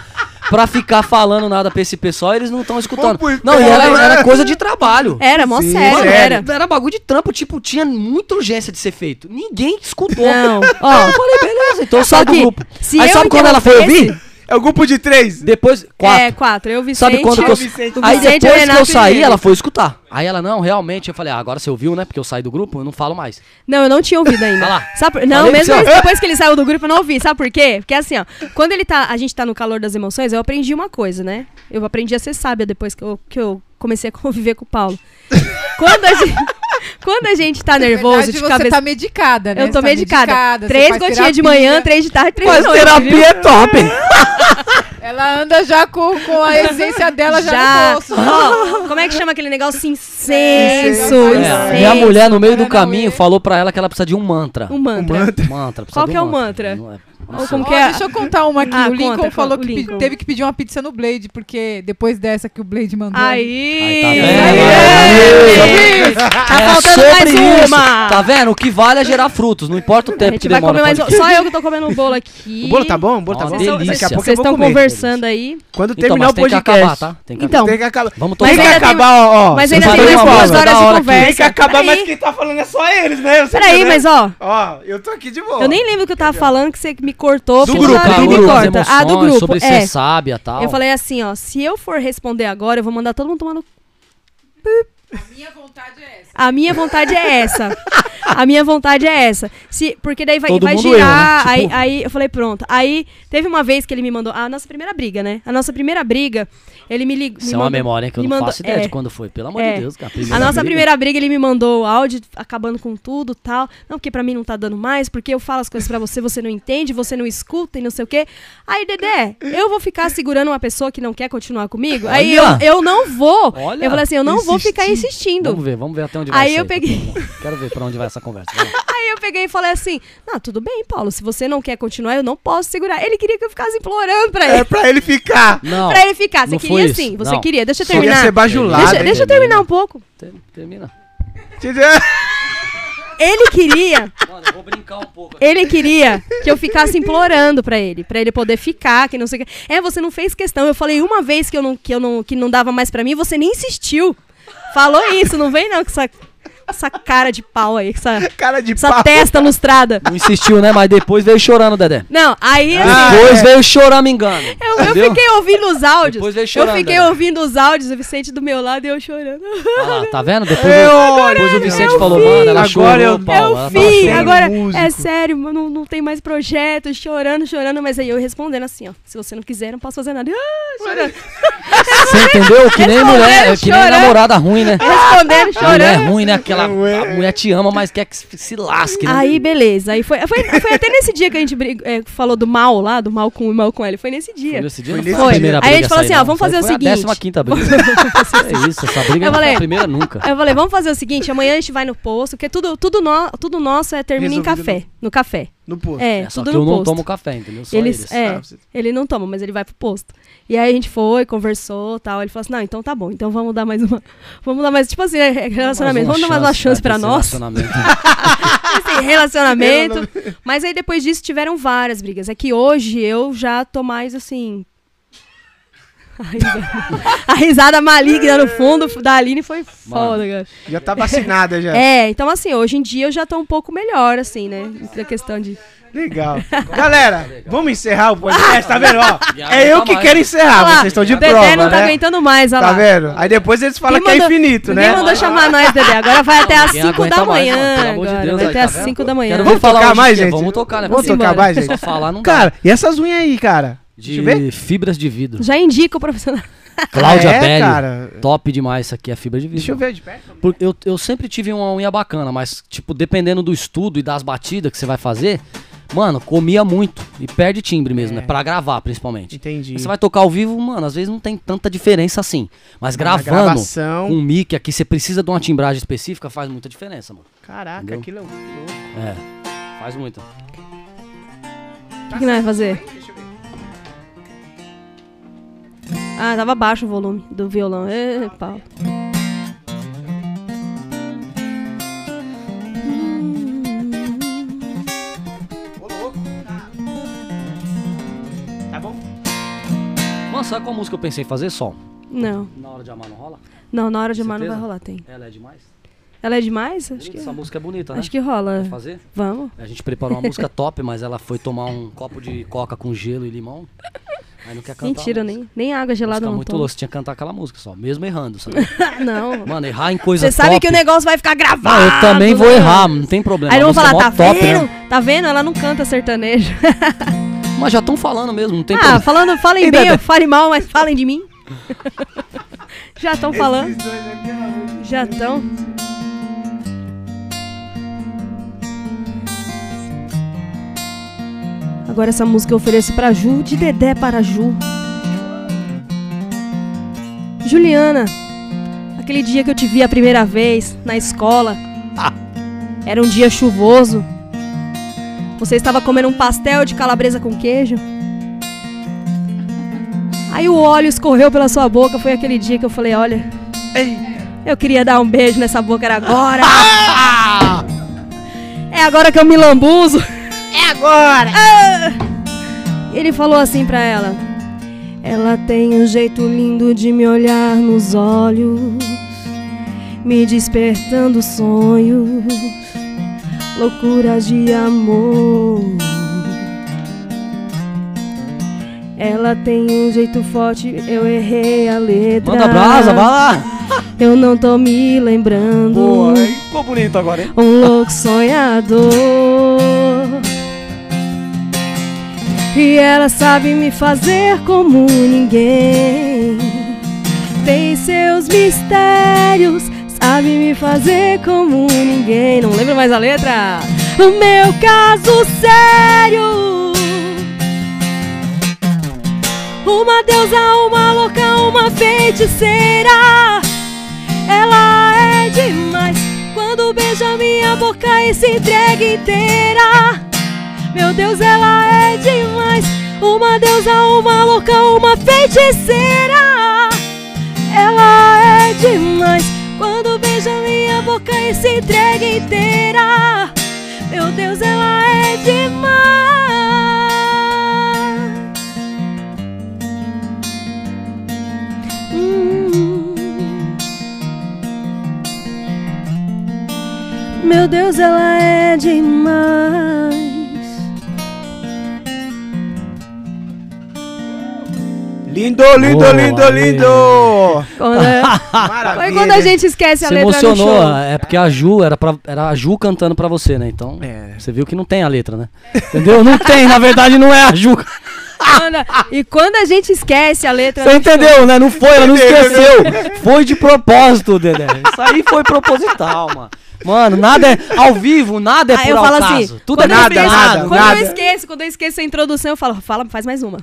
pra ficar falando nada pra esse pessoal. Eles não estão escutando. Não, e era, era coisa de trabalho. Era, mó Sim, sério, sério. era. Era bagulho de trampo, tipo, tinha muita urgência de ser feito. Ninguém escutou. Não, Eu ó. falei, beleza, então eu Só saio do grupo. Aí eu sabe quando ela foi ouvir? É o grupo de três. Depois, quatro. É, quatro. Eu, Vicente. Sabe quando que eu... Vicente. Aí Vicente, depois que Renato eu e saí, ela foi escutar. Aí ela, não, realmente, eu falei, ah, agora você ouviu, né? Porque eu saí do grupo, eu não falo mais. Não, eu não tinha ouvido ainda. Olha lá. Sabe Não, Falei mesmo depois que ele saiu do grupo, eu não ouvi. Sabe por quê? Porque assim, ó, quando ele tá, a gente tá no calor das emoções, eu aprendi uma coisa, né? Eu aprendi a ser sábia depois que eu, que eu comecei a conviver com o Paulo. quando a gente, quando a gente tá nervoso, verdade, de você cabeça... tá medicada, né? eu tô tá medicada. você Três gotinhas de terapia. manhã, três de tarde, três Mas de noite. terapia viu? é top. Ela anda já com, com a essência dela já, Já. no bolso. Ó, como é que chama aquele negócio? Incenso. É, incenso. minha mulher, no meio do caminho, falou pra ela que ela precisa de um mantra. Um mantra. Mantra, precisa Qual que um é o mantra? Não é- Ou como que é? deixa eu contar uma aqui. Ah, o Lincoln conta, falou que Lincoln. teve que pedir uma pizza no Blade, porque depois dessa que o Blade mandou. Aí. Aí, tá vendo? Aí. Aí, Tá é faltando mais isso. uma. Tá vendo? O que vale é gerar frutos, não importa o A tempo que demora. mais. Só eu que tô comendo um bolo aqui. O bolo tá bom? O bolo tá bom? delícia. Daqui a pouco eu Vocês estão conversando aí. Quando Então, terminar mas o tem que podcast. acabar, tá? Tem que Então, Tem que acabar. Vamos tocar. tem que acabar, ó. Mas ainda tem mais duas horas da de conversa. Tem que acabar, mas quem tá falando é só eles, né? Peraí, mas ó, Ó, eu tô aqui de boa. eu nem lembro o que eu tava falando que você me cortou. Do grupo, do me corta. Ah, do emoções, grupo. Sobre é. ser sábia e tal. Eu falei assim, ó, se eu for responder agora, eu vou mandar todo mundo tomar no Minha vontade é essa. A minha vontade é essa. A minha vontade é essa. Se, porque daí vai, vai girar. eu, né? aí, Tipo- aí eu falei, pronto. Aí teve uma vez que ele me mandou. A nossa primeira briga, né? A nossa primeira briga, ele me ligou. Isso é uma memória hein, que eu me não mandou- faço ideia é. de quando foi. Pelo amor É. de Deus, cara. A nossa briga. primeira briga, ele me mandou o áudio acabando com tudo tal. Não, porque pra mim não tá dando mais, porque eu falo as coisas pra você, você não entende, você não escuta e não sei o quê. Aí, Dedé, eu vou ficar segurando uma pessoa que não quer continuar comigo? Aí eu, Olha! eu não vou. Olha! eu falei assim, eu não vou ficar insistindo. Vamos ver, vamos ver até onde vai Aí eu peguei. Quero ver pra onde vai essa conversa. Aí eu peguei e falei assim: Não, tudo bem, Paulo. Se você não quer continuar, eu não posso segurar. Ele queria que eu ficasse implorando pra ele. É pra ele ficar. Não, Pra ele ficar. Você não queria foi isso, sim, você não. queria. Deixa eu Só quer terminar. ser bajulado. Deixa, hein? deixa eu terminar um pouco. ter- termina. Ele queria, Mano, eu vou brincar um pouco. ele queria que eu ficasse implorando pra ele, pra ele poder ficar, que não sei o que. É, você não fez questão. Eu falei uma vez que eu não que eu não que não dava mais pra mim, você nem insistiu. Falou isso, não vem não com essa, essa cara de pau aí, essa, Cara de essa pau. testa lustrada. Não insistiu, né? Mas depois veio chorando, Dedé. Não, aí assim, Ah, Depois é. veio chorando, me engano. Eu, eu fiquei ouvindo os áudios. Depois veio eu chorando, fiquei né? ouvindo os áudios, o Vicente do meu lado e eu chorando. Ah lá, tá vendo? Depois, Eu, o- depois o Vicente eu falou, vi. mano, ela Agora chorou, eu- Paulo. eu vi, chorando. agora músico. é sério, não, não tem mais projeto, chorando, chorando, mas aí eu respondendo assim, ó, se você não quiser, não posso fazer nada. Ah, chorando, Você entendeu? Que nem mulher, que nem namorada ruim, né? respondendo, Mulher chorando. ruim, né? Aquela Não é. a mulher te ama, mas quer que se lasque, né? Aí, beleza. Aí foi, foi, foi até nesse dia que a gente brig- é, falou do mal lá, do mal com o mal com ele. Foi nesse dia. Foi nesse dia, Foi não nesse foi dia. Aí a gente falou assim, ó, não. vamos Foi- fazer o seguinte. a décima quinta briga. é isso, essa briga Eu não foi falei- a primeira nunca. Eu falei, vamos fazer o seguinte, amanhã a gente vai no posto, porque tudo, tudo, no, tudo nosso é termina em café. No café. No posto. É, É, só tudo que eu no não posto. tomo café, entendeu? Só Eles, eles. é, Ah, você- ele não toma, mas ele vai pro posto. E aí a gente foi, conversou tal. Ele falou assim: não, então tá bom, então vamos dar mais uma. Vamos dar mais, tipo assim, é, relacionamento. Vamos dar mais uma chance pra esse nós. relacionamento. Assim, relacionamento. Mas aí depois disso tiveram várias brigas. É que hoje eu já tô mais assim. A risada, a risada maligna no fundo da Aline foi foda, cara. Já tá vacinada já. É, então assim, hoje em dia eu já tô um pouco melhor, assim, né? A questão de. Legal. Galera, vamos encerrar o podcast, tá vendo? Ó, é eu aguenta que mais. quero encerrar, lá, vocês estão de o Dedé prova, não tá né? aguentando mais, olha Tá lá. vendo? Aí depois eles falam Ninguém que é mandou- infinito, né? mandou chamar nós, Dedé. Agora vai até às Ninguém 5 aguenta da mais, manhã. não, pelo amor de. Deus, vai aí, até tá às vendo? 5 da manhã. Quero Vamos tocar mais, gente? Vamos tocar, né? Vamos tocar mais, gente? Só falar não dá. Cara, e essas unhas aí, cara? Deixa eu ver. de fibras de vidro. Já indica o profissional. Cláudia é, Belli. cara? Top demais, isso aqui é fibra de vidro. Deixa eu ver de perto. Eu, eu sempre tive uma unha bacana, mas, tipo, dependendo do estudo e das batidas que você vai fazer, mano, comia muito. E perde timbre mesmo, É. né? Pra gravar, principalmente. Entendi. Você vai tocar ao vivo, mano, às vezes não tem tanta diferença assim. Mas Na gravando gravação. com um mic aqui, você precisa de uma timbragem específica, faz muita diferença, mano. Caraca, Entendeu? que louco. É, faz muita. O que, que nós vai fazer? Ah, tava baixo o volume do violão. Ê, pau. Ô, louco. Tá bom? Mano, sabe qual música eu pensei em fazer? Som. Não. Na hora de amar não rola? Não, na hora de amar não vai rolar, tem. Ela é demais? Ela é demais? Acho que, Essa música é bonita, né? acho que rola. Quer fazer? Vamos. A gente preparou uma música top, mas ela foi tomar um copo de coca com gelo e limão. Aí não quer cantar. Mentira, nem, nem água gelada Música não muito tomo. louco, você tinha que cantar aquela música só, mesmo errando, sabe? não. Mano, errar em coisa Você sabe que o negócio vai ficar gravado. Não, eu também vou né? errar, não tem problema. Aí vão música falar, é tá top, vendo? né? Tá vendo? Ela não canta sertanejo. Mas já estão falando mesmo, não tem ah, problema. falando, falem bem, ou falem mal, mas falem de mim. Já estão falando. Já estão. Agora essa música eu ofereço pra Ju, de Dedé para Ju. Juliana, aquele dia que eu te vi a primeira vez na escola, era um dia chuvoso. Você estava comendo um pastel de calabresa com queijo. Aí o óleo escorreu pela sua boca. Foi aquele dia que eu falei: Olha, eu queria dar um beijo nessa boca, era agora. é agora que eu me lambuzo. É agora! Ele falou assim pra ela: Ela tem um jeito lindo de me olhar nos olhos, me despertando sonhos, loucuras de amor. Ela tem um jeito forte, eu errei a letra. Manda brasa, vai lá. Eu não tô me lembrando. Boa, hein? ficou bonito agora, hein? um louco sonhador. E ela sabe me fazer como ninguém. Tem seus mistérios, sabe me fazer como ninguém. Não lembro mais a letra? O meu caso sério. Uma deusa, uma louca, uma feiticeira. Ela é demais quando beija minha boca e se entrega inteira. Meu Deus, ela é demais. Uma deusa, uma louca, uma feiticeira. Ela é demais quando beija minha boca e se entrega inteira. Meu Deus, ela é demais. Hum. Meu Deus, ela é demais. Lindo, lindo, Boa, lindo, lindo! Quando é- Maravilha! Foi quando a gente esquece a Se letra no emocionou, show. é porque a Ju era, pra, era a Ju cantando pra você, né? Então, É. você viu que não tem a letra, né? Entendeu? Não tem, na verdade não é a Ju. Quando- E quando a gente esquece a letra Você no show. entendeu, né? Não foi, ela não Entendeu? esqueceu. Foi de propósito, Dedé. Isso aí foi proposital, mano. Mano, nada é ao vivo, nada é Aí por eu falo acaso. assim, Tudo é nada, nada, Quando nada. eu esqueço, quando eu esqueço a introdução, eu falo, fala, faz mais uma.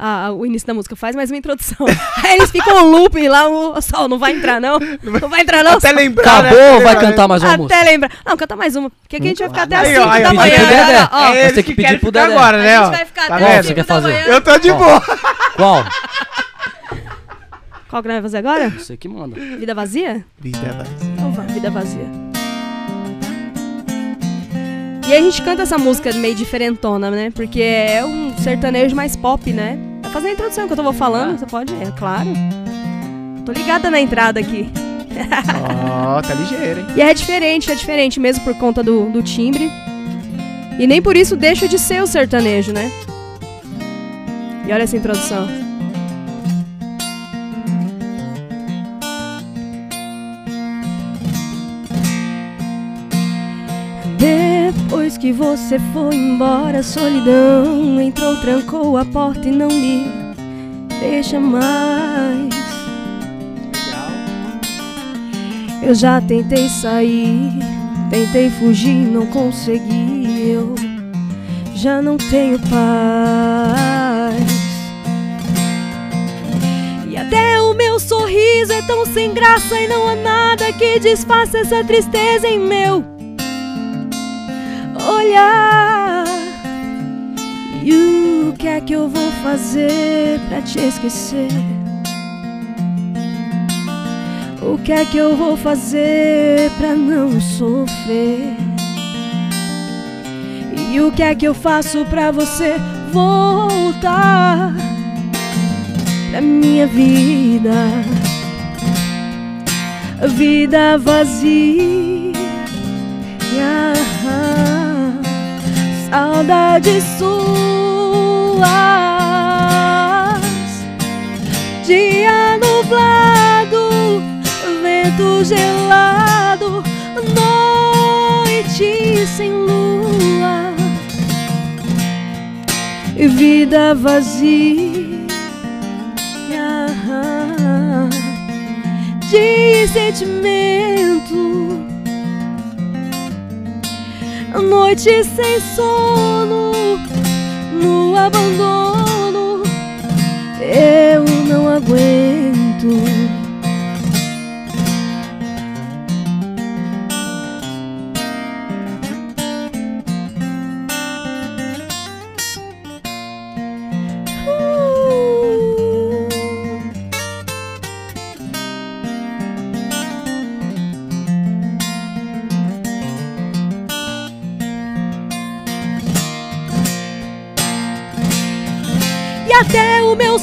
Ah, o início da música, faz mais uma introdução. Aí eles ficam looping lá, o sol, não vai entrar não? Não vai entrar não? Até Sol? lembrar, né? Acabou, Até vai lembrar, né? cantar mais uma música. Até lembra. Não, canta mais uma. Porque aqui a gente vai ficar até Aí, 5 ó, aí, da manhã. Dedé. olha, ó. É Você tem que pedir pro Dedé. agora, A né? gente ó. vai ficar Tá até você 5 quer da fazer? manhã. Eu tô de boa. Qual? Qual que nós vai fazer agora? Você que manda. Vida vazia? Vida vazia. Então vamos, vida vazia. E a gente canta essa música meio diferentona, né? Porque é um sertanejo mais pop, né? Vai fazer a introdução que eu tava falando, você pode? É claro. Tô ligada na entrada aqui. Ó, tá ligeiro, hein? E é diferente, é diferente mesmo por conta do, do timbre. E nem por isso deixa de ser o sertanejo, né? E olha essa introdução. Depois que você foi embora, a solidão entrou, trancou a porta e não me deixa mais. Eu já tentei sair, tentei fugir, não consegui. Eu já não tenho paz. E até o meu sorriso é tão sem graça e não há nada que disfarce essa tristeza em meu olhar. E o que é que eu vou fazer pra te esquecer? O que é que eu vou fazer pra não sofrer? E o que é que eu faço pra você voltar pra minha vida? Vida vazia, saudades suas, dia nublado vento gelado, noite sem lua, vida vazia de sentimento, noite sem sono, no abandono, eu não aguento.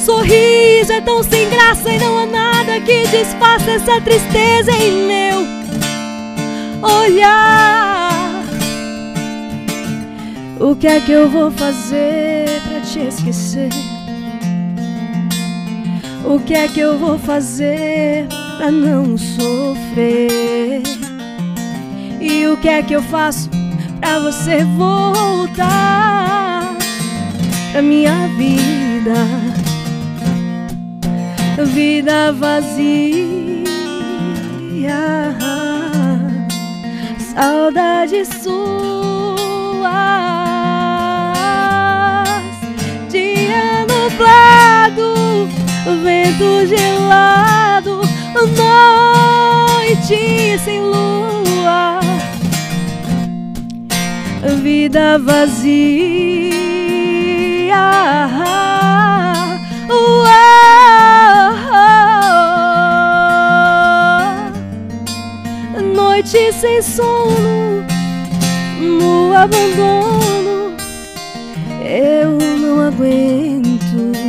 Sorriso é tão sem graça e não há nada que disfaça essa tristeza em meu olhar. O que é que eu vou fazer pra te esquecer? O que é que eu vou fazer pra não sofrer? E o que é que eu faço pra você voltar pra minha vida? Vida vazia, saudades suas, dia nublado, vento gelado, noite sem lua, vida vazia. Uau, noite sem sono, no abandono, eu não aguento.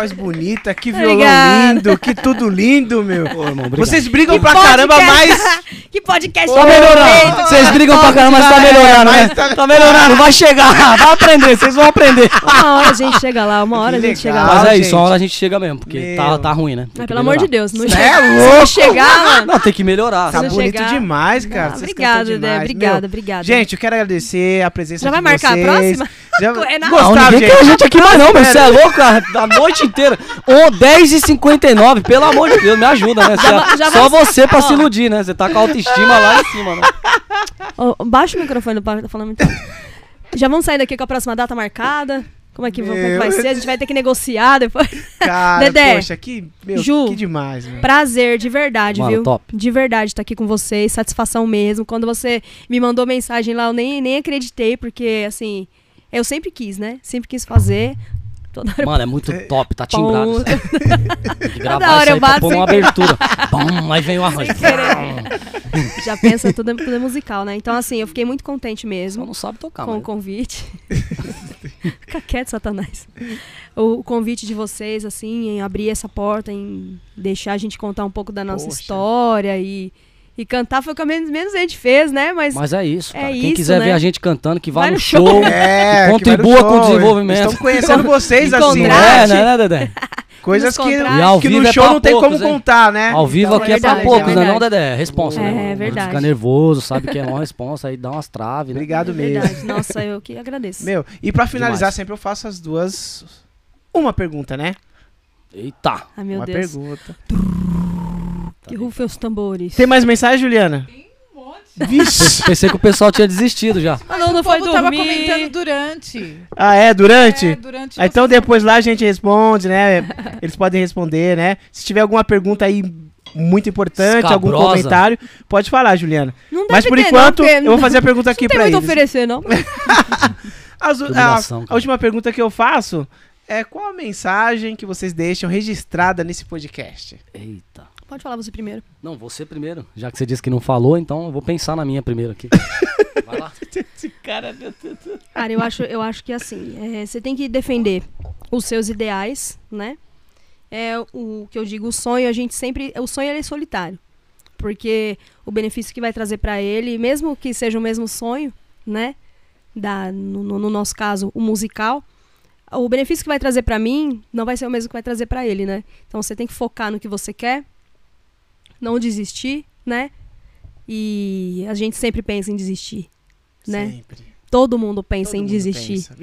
Voz bonita, que violão Obrigada. lindo, que tudo lindo, meu. Pô, irmão. Vocês brigam Que pra caramba, podcast- mas. que podcast Tá melhorando. Vocês brigam pra caramba, mas tá É, melhorando, né? tá- melhorando, vai chegar, vai aprender, vocês vão aprender. Uma hora a gente chega lá, uma hora a gente chega lá. Mas é isso, uma hora a gente chega mesmo, porque tá, tá ruim, né? Mas pelo amor de. Deus, não É chega. louco. Se chegar, mano. Não, tem que melhorar. Tá bonito demais, cara. Vocês obrigada, Dé, demais, obrigada, obrigada. Gente, eu quero agradecer a presença Já de vai marcar a vocês. próxima? Já... Renato. Não, Gustavo, ninguém quer a gente aqui mais não, meu. Você é louco, cara? A noite inteira. Ô, 10h59, pelo amor de Deus, me ajuda, né? Já só vai- você pra se iludir, né? Você tá com a autoestima lá em cima, né? Ó, baixa o microfone do Paulo, tá falando muito. Já vamos sair daqui com a próxima data marcada. Como é que, como é que vai Meu. ser? A gente vai ter que negociar depois. Cara, Dedé, poxa, que, meu, Ju, que demais, meu. Prazer, de verdade, Mano, viu? top. De verdade estar aqui com vocês, satisfação mesmo. Quando você me mandou mensagem lá, eu nem, nem acreditei, porque, assim, eu sempre quis, né? Sempre quis fazer. Toda hora Mano, é muito top, tá timbrado. Toda gravar hora isso aí pra bato pôr uma abertura. Bom, aí vem o arranjo. já pensa, tudo é, tudo é musical, né? Então, assim, eu fiquei muito contente Só mesmo. não sabe tocar, com o convite. Fica quieto, Satanás. O, o convite de vocês, assim, em abrir essa porta, em deixar a gente contar um pouco da nossa Poxa. história e, e cantar foi o que menos, menos a gente fez, né? Mas, Mas é isso, É cara. Quem isso, quiser né? ver a gente cantando, que vá Vai no show. É, que vai no Contribua com o desenvolvimento. Estão conhecendo vocês assim, né? É, né, né, Dedé? Coisas que, que no é show pra não tem poucos, como hein? contar, né? Ao vivo Então, aqui é, verdade, pra poucos, é né? Não. Dedé? Responsa, É, né? é verdade. Fica nervoso, sabe que é uma responsa, aí dá umas traves, né? Obrigado mesmo. Verdade. Nossa, eu que agradeço. Meu, e pra finalizar, Demais. sempre eu faço as duas. Uma pergunta, né? Eita! Ai, meu Uma Deus. pergunta. Que rufem os tambores. Tem mais mensagem, Juliana? Vixe! Pensei que o pessoal tinha desistido já. Ah, não, não o foi povo tava dormir. comentando durante. Ah, é? Durante? É, durante Ah, então depois lá a gente responde, né? Eles podem responder, né? Se tiver alguma pergunta aí muito importante, algum Escabrosa. comentário, pode falar, Juliana. Não Mas deve por ter, enquanto, não, eu vou fazer a pergunta aqui Não tem pra muito a eles. oferecer, não. As- a, a última pergunta que eu faço é qual a mensagem que vocês deixam registrada nesse podcast? Eita. Pode falar você primeiro. Não, você primeiro. Já que você disse que não falou, então eu vou pensar na minha primeiro aqui. Vai lá. Esse cara, meu Deus. Cara, eu acho, eu acho que assim, é, você tem que defender os seus ideais, né? É o que eu digo, o sonho, a gente sempre. O sonho ele é solitário. Porque o benefício que vai trazer pra ele, mesmo que seja o mesmo sonho, né? Da, no, no- no nosso caso, o musical, o benefício que vai trazer pra mim não vai ser o mesmo que vai trazer pra ele, né? Então você tem que focar no que você quer, não desistir, né? E a gente sempre pensa em desistir, né? Sempre. Todo mundo pensa Todo em mundo desistir. pensa.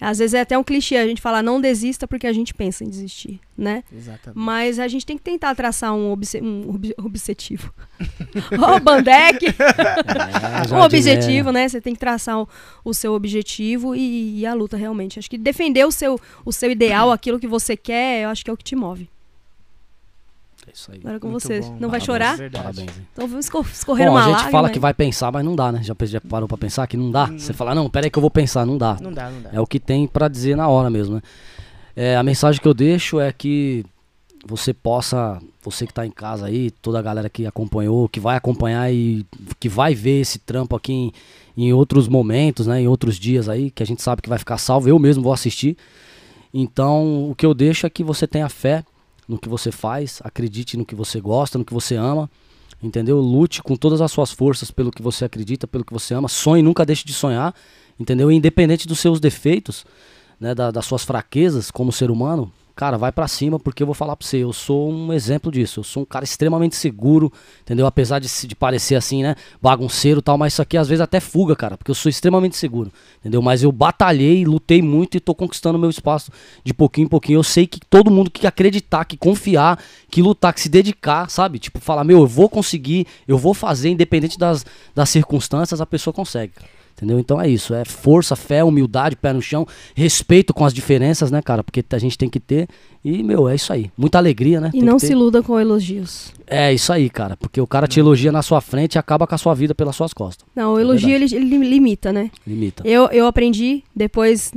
Às vezes é até um clichê a gente falar não desista porque a gente pensa em desistir, né? exatamente. Mas a gente tem que tentar traçar um, obse um ob objetivo. Ó, Bandeck! É, um objetivo, né? Você tem que traçar o, o seu objetivo e, e a luta realmente. Acho que defender o seu, o seu ideal, aquilo que você quer, eu acho que é o que te move. É isso aí. Agora com Muito você. bom, Não vai parabéns, chorar? verdade. Parabéns, hein? Então vamos escor escorrer Bom, uma a gente lágrima, fala que vai pensar, mas não dá, né? Já, já parou pra pensar que não dá? Você fala, não, pera aí que eu vou pensar, não dá. Não dá, não dá. É o que tem pra dizer na hora mesmo, né? É, a mensagem que eu deixo é que você possa, você que tá em casa aí, toda a galera que acompanhou, que vai acompanhar e que vai ver esse trampo aqui em, em outros momentos, né? Em outros dias aí, que a gente sabe que vai ficar salvo, eu mesmo vou assistir. Então, o que eu deixo é que você tenha fé no que você faz, acredite no que você gosta, no que você ama, entendeu? Lute com todas as suas forças pelo que você acredita, pelo que você ama. Sonhe, nunca deixe de sonhar, entendeu? Independente dos seus defeitos, né, da- das suas fraquezas como ser humano, cara, vai pra cima porque eu vou falar pra você, eu sou um exemplo disso. Eu sou um cara extremamente seguro, entendeu? Apesar de, de parecer assim, né, bagunceiro e tal, mas isso aqui às vezes até fuga, cara, porque eu sou extremamente seguro, entendeu? Mas eu batalhei, lutei muito e tô conquistando meu espaço de pouquinho em pouquinho. Eu sei que todo mundo que acreditar, que confiar, que lutar, que se dedicar, sabe? Tipo, falar, meu, eu vou conseguir, eu vou fazer, independente das, das circunstâncias, a pessoa consegue, cara. Entendeu? Então é isso, é força, fé, humildade, pé no chão, respeito com as diferenças, né, cara? Porque a gente tem que ter. E, meu, é isso aí. Muita alegria, né? E Tem não se iluda com elogios. É isso aí, cara. Porque o cara te elogia na sua frente e acaba com a sua vida pelas suas costas. Não, o É elogio ele, ele limita, né? Limita. Eu, eu aprendi depois.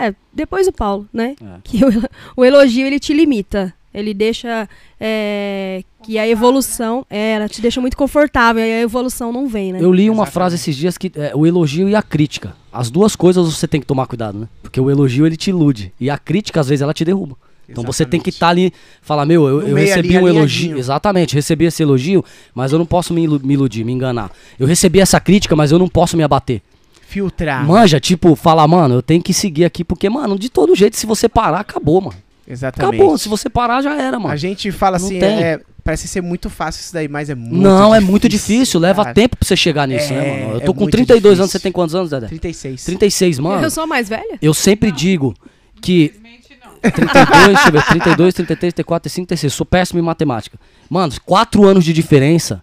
É, depois do Paulo, né? É. Que o, o elogio ele te limita. Ele deixa é, que a evolução. É, ela te deixa muito confortável. E a evolução não vem, né? Eu li uma Exatamente. frase esses dias que é, o elogio e a crítica. As duas coisas você tem que tomar cuidado, né? Porque o elogio ele te ilude. E a crítica, às vezes, ela te derruba. Então você tem que estar ali, falar, meu, eu, eu recebi ali, um alinhadinho. elogio. Exatamente, recebi esse elogio, mas eu não posso me ilu- me iludir, me enganar. Eu recebi essa crítica, mas eu não posso me abater. Filtrar. Manja, tipo, falar, mano, eu tenho que seguir aqui, porque, mano, de todo jeito, se você parar, acabou, mano. Exatamente. Acabou. Se você parar, já era, mano. A gente fala Não assim, tem. é, parece ser muito fácil isso daí, mas é muito não, é muito difícil, leva cara. tempo pra você chegar nisso, É, né, mano? Eu é tô com muito 32 anos, difícil. você tem quantos anos, Dedé? 36. 36, mano. Eu sou a mais velha? Eu sempre digo que Infelizmente, não. 32, deixa eu ver, 32, 33, 34, 35, 36. Sou péssimo em matemática. Mano, 4 anos de diferença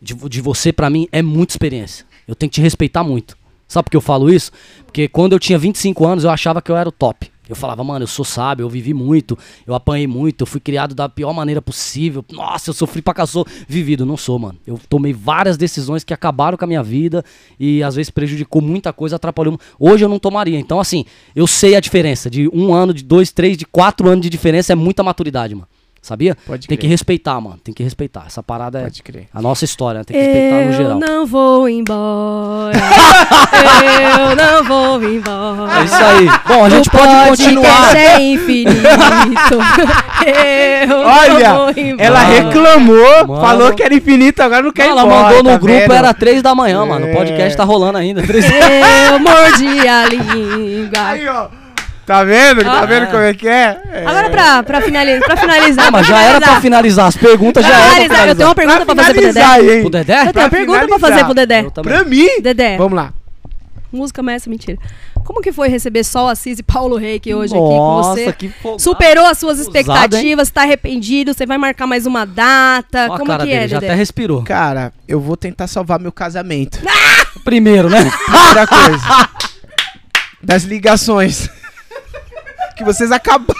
de, de você pra mim é muita experiência. Eu tenho que te respeitar muito. Sabe por que eu falo isso? Porque quando eu tinha 25 anos eu achava que eu era o top. Eu falava, mano, eu sou sábio, eu vivi muito, eu apanhei muito, eu fui criado da pior maneira possível. Nossa, eu sofri pra caçou vivido. Não sou, mano. Eu tomei várias decisões que acabaram com a minha vida e às vezes prejudicou muita coisa, atrapalhou. Hoje eu não tomaria. Então, assim, eu sei a diferença. De um ano, de dois, três, de quatro anos de diferença é muita maturidade, mano. Sabia? Pode Tem crer. que respeitar, mano. Tem que respeitar. Essa parada é Pode crer. a nossa história, né? tem que respeitar no Eu geral. não vou embora. eu não vou embora. É isso aí. Bom, a gente O pode continuar. é infinito. eu Olha, não vou embora. Ela reclamou, Mano. falou que era infinito, agora não quer ir Ela embora, mandou no tá grupo, vendo? era três da manhã, mano. O É. podcast tá rolando ainda. Eu mordi a língua. Aí, ó. Tá vendo? Tá Ah. vendo como é que é? É. Agora pra, pra, finali pra finalizar. Ah, mas pra já era pra finalizar. As perguntas já Pra eram pra finalizar, Eu tenho uma pergunta pra, fazer pro Dedé. hein? O Dedé? Eu tenho pra uma pergunta pra fazer pro Dedé. Pra mim? Dedé, Vamos lá. música mestra, mentira. Como que foi receber Sol Assis e Paulo Reiki hoje aqui com Nossa, você? que folgado. Superou as suas expectativas, tá arrependido, você vai marcar mais uma data, Ó como cara que dele, é, já Dedé? até respirou. Cara, eu vou tentar salvar meu casamento. Primeiro, né? Primeira coisa. Das ligações. Que vocês acabaram.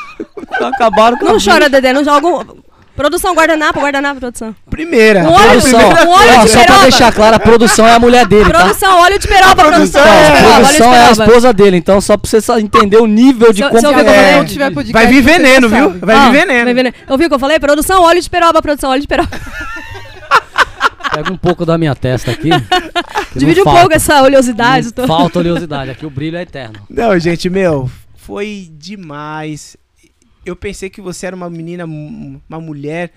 Acabaram com Não chora, Dedé, não joga... Produção, guardanapo, guardanapo, produção. Primeira. Um olho de Produção, peroba, um olho ó, de só pra deixar claro, a produção é a mulher dele, tá? Produção, óleo de peroba, produção. óleo é- A óleo produção é a esposa dele, então só pra você só entender o nível de Se como é. Vai vir veneno, viu? Vai Ó, vir veneno. vai veneno. Ouviu o que eu falei? Produção, óleo de peroba, produção, óleo de peroba. Pega um pouco da minha testa aqui. Divide um falta. pouco essa oleosidade. Não tô- Falta oleosidade, aqui o brilho é eterno. Não, gente, meu, foi demais. Eu pensei que você era uma menina, uma mulher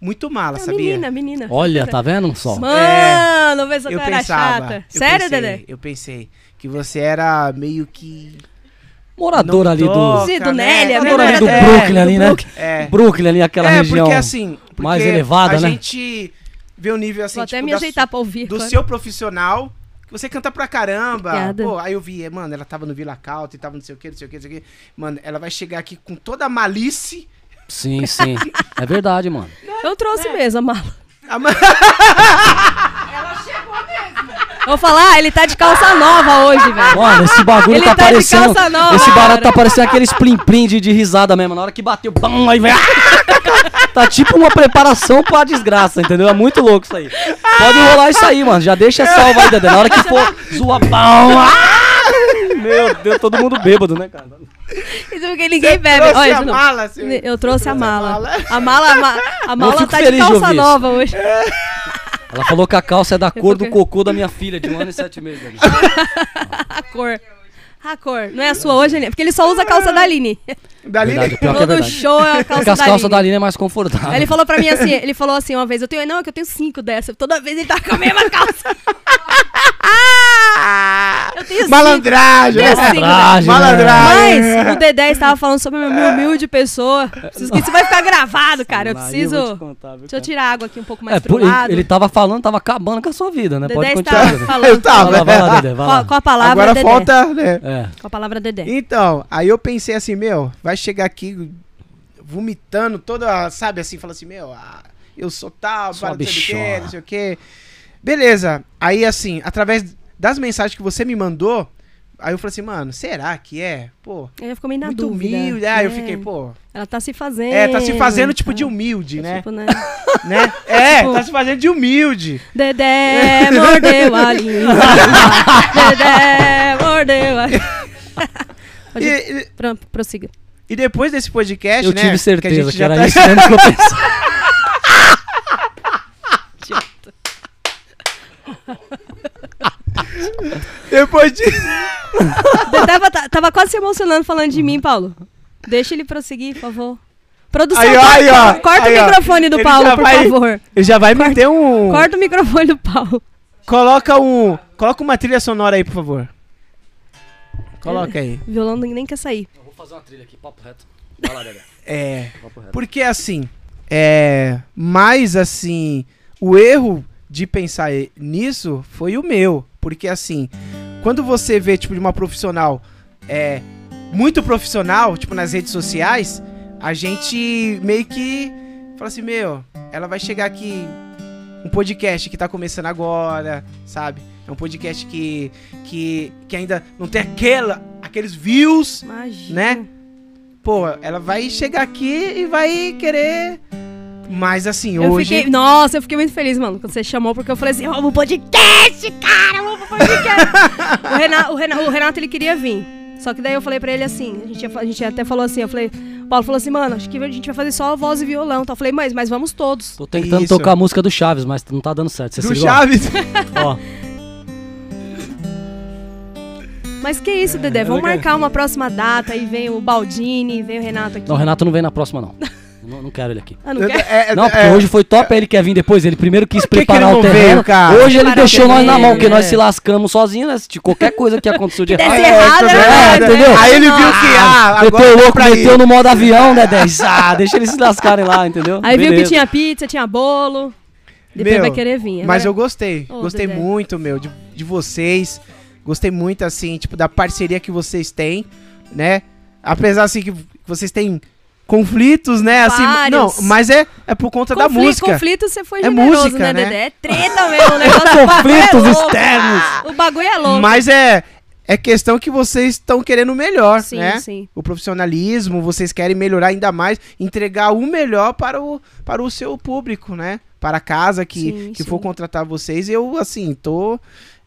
muito mala, Ah, sabia? menina, menina. Olha, tá vendo só? Mano, vê se eu pensava. chata. eu Sério, pensei, Dedé? Eu pensei que você era meio que. Morador Não ali do. Sim, do né? Nélia, Morador né? ali do É, Brooklyn ali, do né? Brooklyn. É. Brooklyn ali, aquela é, região. porque assim. Porque mais elevada, a né? gente vê o nível assim. Vou até tipo, me da ajeitar pra ouvir. do claro. seu profissional, você canta pra caramba. Obrigada. Pô, aí eu vi, mano, ela tava no Vila Calta e tava não sei o que, não sei o que, não sei o que. Mano, ela vai chegar aqui com toda a malícia. Sim, sim. É verdade, mano. Eu trouxe mesmo a mala. A ma- Eu vou falar, ele tá de calça nova hoje, velho. Mano, esse bagulho Ele tá, tá de parecendo. calça nova, esse barato cara. tá parecendo aqueles plim-plim de, de risada mesmo. Na hora que bateu, bam, aí vem. tá tipo uma preparação pra desgraça, entendeu? É muito louco isso aí. Pode rolar isso aí, mano. Já deixa salvo aí, Dedé. Na hora que for zoa, bam. ah! Meu Deus, todo mundo bêbado, né, cara? Isso porque ninguém bebe. trouxe Olha, a mala, seu- Eu trouxe a trouxe a mala. A mala, a ma- a mala tá de calça nova hoje. Ela falou que a calça é da cor do cocô da minha filha, de um ano e sete meses. Dedé. A cor. A cor. Não é a sua hoje, né? Porque ele só usa a calça da Aline. Dali, Verdade, pior que é Todo verdade. show é a calça Porque as da calças da Aline é mais confortável. Aí ele falou pra mim assim, ele falou assim uma vez, eu tenho, não, é que eu tenho cinco dessa. Toda vez ele tá com a mesma calça. eu tenho cinco. Malandragem. Tenho né? cinco. Malandragem, Malandragem. Mas o Dedé estava falando sobre a minha humilde pessoa. Preciso que isso vai ficar gravado, cara. Eu Aí preciso. vou te contar, viu, Deixa eu cara? tirar a água aqui um pouco mais É, pro por, ele, lado. ele tava falando, tava acabando com a sua vida, né? Dedé Pode estava continuar. Dedé. falando. Eu tava. Vai lá, vai lá, Dedé, vai Com a, lá. com a palavra Agora Dedé. falta, né? É. Com a palavra Dedé. Então, aí eu pensei assim, meu, vai chegar aqui vomitando toda, sabe, assim, fala assim, meu, ah, eu sou tal, Sua para não sei o que, não sei o que. Beleza. Aí, assim, através das mensagens que você me mandou, aí eu falei assim, mano, será que é? Pô, Ele ficou meio na muito dúvida. humilde. Ah, eu É. fiquei, pô. Ela tá se fazendo. É, tá se fazendo tipo de tá. humilde, né? Tipo, né? né? É, Tipo- tá se fazendo de humilde. Dedé mordeu a língua. Dedé mordeu a Pode- E, e- Pro- Prossiga. E depois desse podcast, Eu né? tive certeza gente que, já era tá- isso mesmo que eu pensava. Depois de. Dedé tava, tava quase se emocionando falando de mim, Paulo. Deixa ele prosseguir, por favor. Produção, Aí, ó, corta, aí, ó. corta Aí, o microfone do Paulo, por vai- favor. Ele já vai meter um. Corta o microfone do Paulo. Coloca um. Coloca uma trilha sonora aí, por favor. Coloca aí. O violão nem quer sair. Eu vou fazer uma trilha aqui, papo reto. Vai lá, Dedé. É. Papo reto. Porque assim. É. Mais assim. O erro de pensar nisso foi o meu. Porque assim. Quando você vê, tipo, de uma profissional. É. Muito profissional, tipo, nas redes sociais. A gente meio que. Fala assim, meu. Ela vai chegar aqui. Um podcast que tá começando agora, sabe? É um podcast que, que, que ainda não tem aquela, aqueles views, Imagina. né? Pô, ela vai chegar aqui e vai querer. Mas assim, Eu hoje. fiquei, nossa, eu fiquei muito feliz, mano, quando você chamou, porque eu falei assim, vamos pro podcast, cara, vamos pro podcast. o, Renato, o, Renato, o Renato, ele queria vir. Só que daí eu falei pra ele assim, a gente, a gente até falou assim, eu falei, o Paulo falou assim, mano, acho que a gente vai fazer só voz e violão. Então eu falei, mas, mas vamos todos. Tô tentando Isso. tocar a música do Chaves, mas não tá dando certo. Você do? Chaves. Ó, Mas que isso, Dedé, vamos eu quero- marcar uma próxima data, aí vem o Baldini, vem o Renato aqui. não, o Renato não vem na próxima, não. Não, não quero ele aqui. Ah, não quer? É, é, Não, porque é, hoje foi top, ele quer vir depois. Ele primeiro quis que que preparar ele o não terreno. veio, cara? Hoje ele deixou nós na mão, terreno, porque nós é. se lascamos sozinhos, né? Se qualquer coisa que aconteceu de Que errado. É, errado, tudo é bem. verdade, entendeu? né? Aí ele viu que, ah, Meteu agora o louco, pra ir. meteu no modo avião, né, 10? Ah, deixa eles se lascarem lá, entendeu? Aí viu que Beleza. tinha pizza, tinha bolo. Depois Meu, vai querer vir. Mas eu gostei. Ô, gostei Dedé. muito, meu, de, de vocês. Gostei muito, assim, tipo, da parceria que vocês têm, né? Apesar, assim, que vocês têm conflitos, né? Assim, não, mas é, é por conta da Conflito- música. Conflito, você foi É generoso, música, né, né? Dedé? É treta mesmo, o negócio o bagulho Conflitos é externos. O bagulho é louco. Mas é, é questão que vocês estão querendo melhor, sim, né? sim. O profissionalismo, vocês querem melhorar ainda mais, entregar o melhor para o, para o seu público, né? Para a casa que, Sim, que sim. for contratar vocês. Eu, assim, tô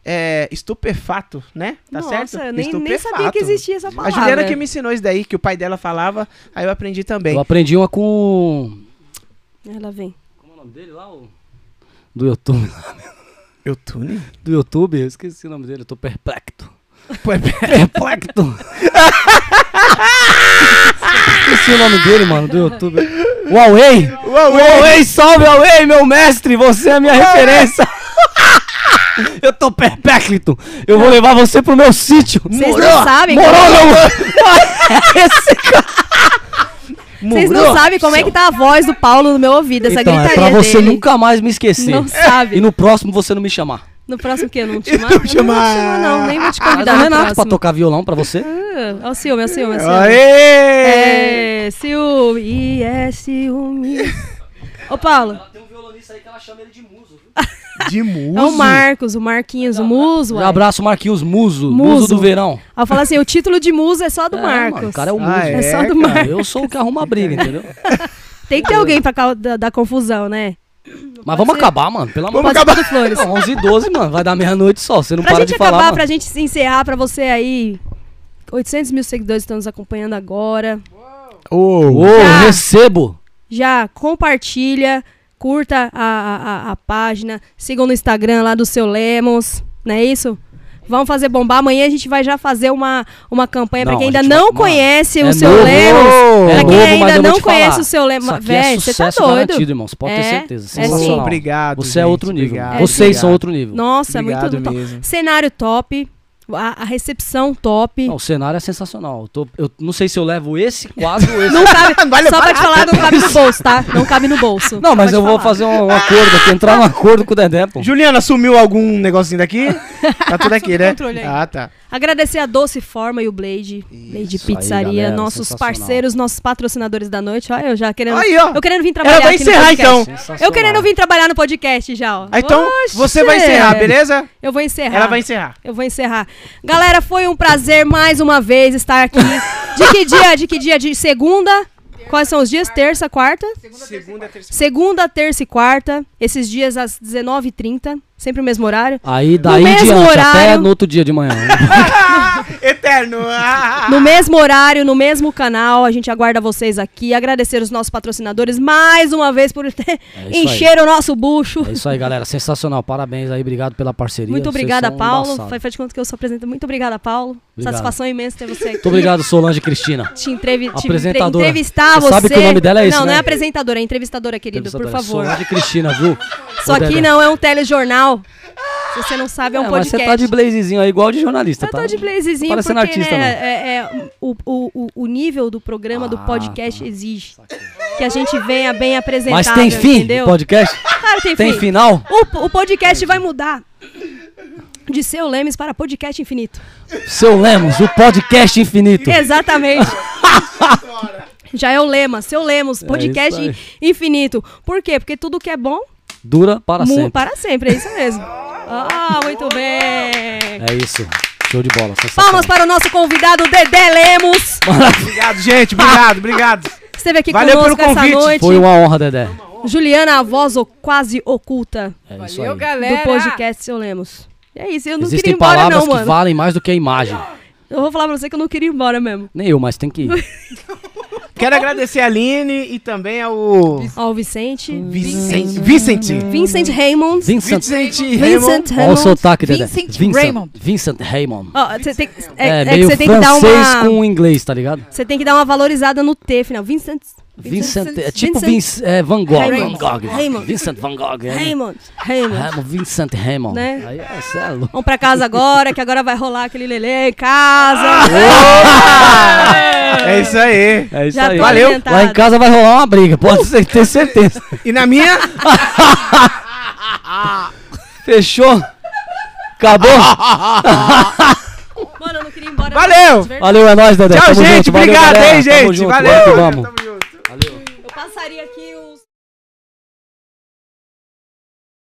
é, estupefato, né? Tá Nossa, certo? eu nem, nem sabia que existia essa A palavra. Juliana que me ensinou isso daí, que o pai dela falava, aí eu aprendi também. Eu aprendi uma com. Ela vem. Como é o nome dele lá? O... Do YouTube. Eu tune? Do YouTube, eu esqueci o nome dele, eu tô perplexo. É- Perplexo. esqueci o nome dele, mano, do YouTube. Huawei! Huawei, salve Huawei, meu mestre! Você é a minha referência! Eu tô perplexo! Eu vou levar você pro meu sítio! Vocês não sabem Morou, como- não! Esse cara! Vocês não sabem como é que tá a voz do Paulo no meu ouvido, essa Então, é gritaria pra você dele. nunca mais me esquecer. Não sabe. E no próximo você não me chamar. No próximo que eu não te chamar? Não não vou te chamar. não. Nem vou te convidar o no Renato pra próximo. tocar violão pra você. Ah, Ó o ciúme, ó o ciúme, ó o ciúme. Aê! É, ciúme, e é ciúme. Ô, Paulo, Tem um violonista aí que ela chama ele de muso. De muso. é o Marcos, o Marquinhos, o Muso. Um abraço, Marquinhos Muso. Muso. Muso do verão. Ela fala assim, o título de Muso é só do É, Marcos. mano, o cara é o muso. Ah, É só é, do cara. Marcos. Eu sou o que arruma a briga, entendeu? Tem que ter alguém pra da, da confusão, né? Mas vamos ser. acabar, mano. Pelo amor Vamos de acabar. do Flores. Deus. Não, 11 e 12, mano. Vai dar meia-noite só. Você não Pra para gente de falar, acabar, mano. pra gente se encerrar, pra você aí... 800 mil seguidores estão nos acompanhando agora. Ô, Ô, Já. recebo. Já compartilha, curta a, a, a- página, sigam no Instagram lá do seu Lemos, não é isso? Vamos fazer bombar. Amanhã a gente vai já fazer uma, uma campanha pra Não, quem ainda não conhece é o seu novo. Lemos. É pra quem novo, ainda não conhece falar. o seu Lemos. Véi, é você tá sucesso doido. garantido, irmãos. Pode ter É, certeza. é Sensacional. sim. Obrigado. Você é gente, outro nível. obrigado, Vocês obrigado. são outro nível. Nossa, Obrigado muito top. Cenário top. A, a recepção top. Não, o cenário é sensacional. Eu, tô- eu não sei se eu levo esse quadro ou esse. Não cabe, Vai só pra te falar, não cabe no bolso, tá? Não cabe no bolso. Não, mas eu pra vou falar. fazer um, um acordo aqui, entrar num acordo com o Dedé, pô. Juliana, sumiu algum negocinho daqui? Tá tudo aqui, né? controle aí. Ah, tá. Agradecer a Doce Forma e o Blade, Blade Isso aí, Pizzaria, galera, nossos parceiros, nossos patrocinadores da noite. Olha, eu já querendo. Aí, ó. Eu querendo vir trabalhar Ela vai aqui no encerrar, podcast. então. Eu querendo vir trabalhar no podcast já, ó. Ah, então, Oxe! você vai encerrar, beleza? Eu vou encerrar. Ela vai encerrar. Eu vou encerrar. Galera, foi um prazer mais uma vez estar aqui. De que dia? De que dia? De segunda? Quais são os dias? Terça, quarta? Segunda, terça. Segunda, terça e quarta. Esses dias às 19h30. Sempre o mesmo horário. Aí daí em mesmo diante, até horário. no outro dia de manhã. Eterno. No mesmo horário, no mesmo canal, a gente aguarda vocês aqui. Agradecer os nossos patrocinadores mais uma vez por ter É isso aí. encher o nosso bucho. É isso aí, galera. Sensacional. Parabéns aí. Obrigado pela parceria. Muito obrigada, Paulo. Foi faz de conta que eu sou apresentador. Muito obrigada, Paulo. Obrigado. Satisfação imensa ter você aqui. Muito obrigado, Solange Cristina. Te, entrevi te Apresentadora. entrevistar Você você. sabe que o nome dela é esse, Não, não né? é apresentadora, é entrevistadora, querido, por favor. Solange Cristina, viu? Isso aqui não é um telejornal. Se você não sabe, é um É, mas podcast. você tá de blazezinho aí, igual de jornalista, Eu tá? tô de blazezinho Parecendo porque artista, né, não. é, é, o, o, o- nível do programa, do Ah, podcast tá. exige que a gente venha bem apresentado, Mas tem fim entendeu? o podcast? Claro, tem, Tem fim. final? O, o podcast vai mudar de seu Lemes para podcast infinito. Seu Lemos, o podcast infinito. Exatamente. Já é o lema, seu Lemos, podcast isso infinito. Por quê? Porque tudo que é bom, Dura para mu- sempre. para sempre, é isso mesmo. Ah, muito bem. É isso. Show de bola. Palmas para o nosso convidado Dedé Lemos. Obrigado, gente. Obrigado, obrigado. Esteve aqui Valeu conosco pelo essa convite. noite. Foi uma honra, Dedé. Juliana, a voz quase oculta É isso Valeu, aí. galera. do podcast Seu Lemos. É isso, eu não Existem queria ir embora palavras não, que mano. valem mais do que a imagem. Eu vou falar pra você que eu não queria ir embora mesmo. Nem eu, mas tem que ir. Quero agradecer a Aline e também ao Ó, o Vicente. Vicente. Vicente. Vincent Raymond. Vincent. Vicente Vincent Raymond. Olha o sotaque, Dedé. Vincent Raymond. Vincent Raymond. Ó, você tem, é, É, é que meio você tem que dar francês uma. com inglês, tá ligado? Você tem que dar uma valorizada no T final. Vincent. Vincent, é tipo Vincent- Vince, é, Van Gogh. Raymond. Van Gogh. Raymond. Vincent Van Gogh. é. Raymond. Raymond. Raymond, Vincent Raymond. Né? Aí é, é. Vamos pra casa agora, que agora vai rolar aquele lelê em casa. É isso aí. É isso Já aí. Valeu. alimentada. Lá em casa vai rolar uma briga, pode ter certeza. E na minha? Fechou? Acabou? Mano, eu não queria ir embora. Valeu. Valeu, é nóis, Dedé. Tchau, Tamo gente. junto. Obrigado, hein, Tamo gente. junto. Valeu. Vamos que vamos. Tamo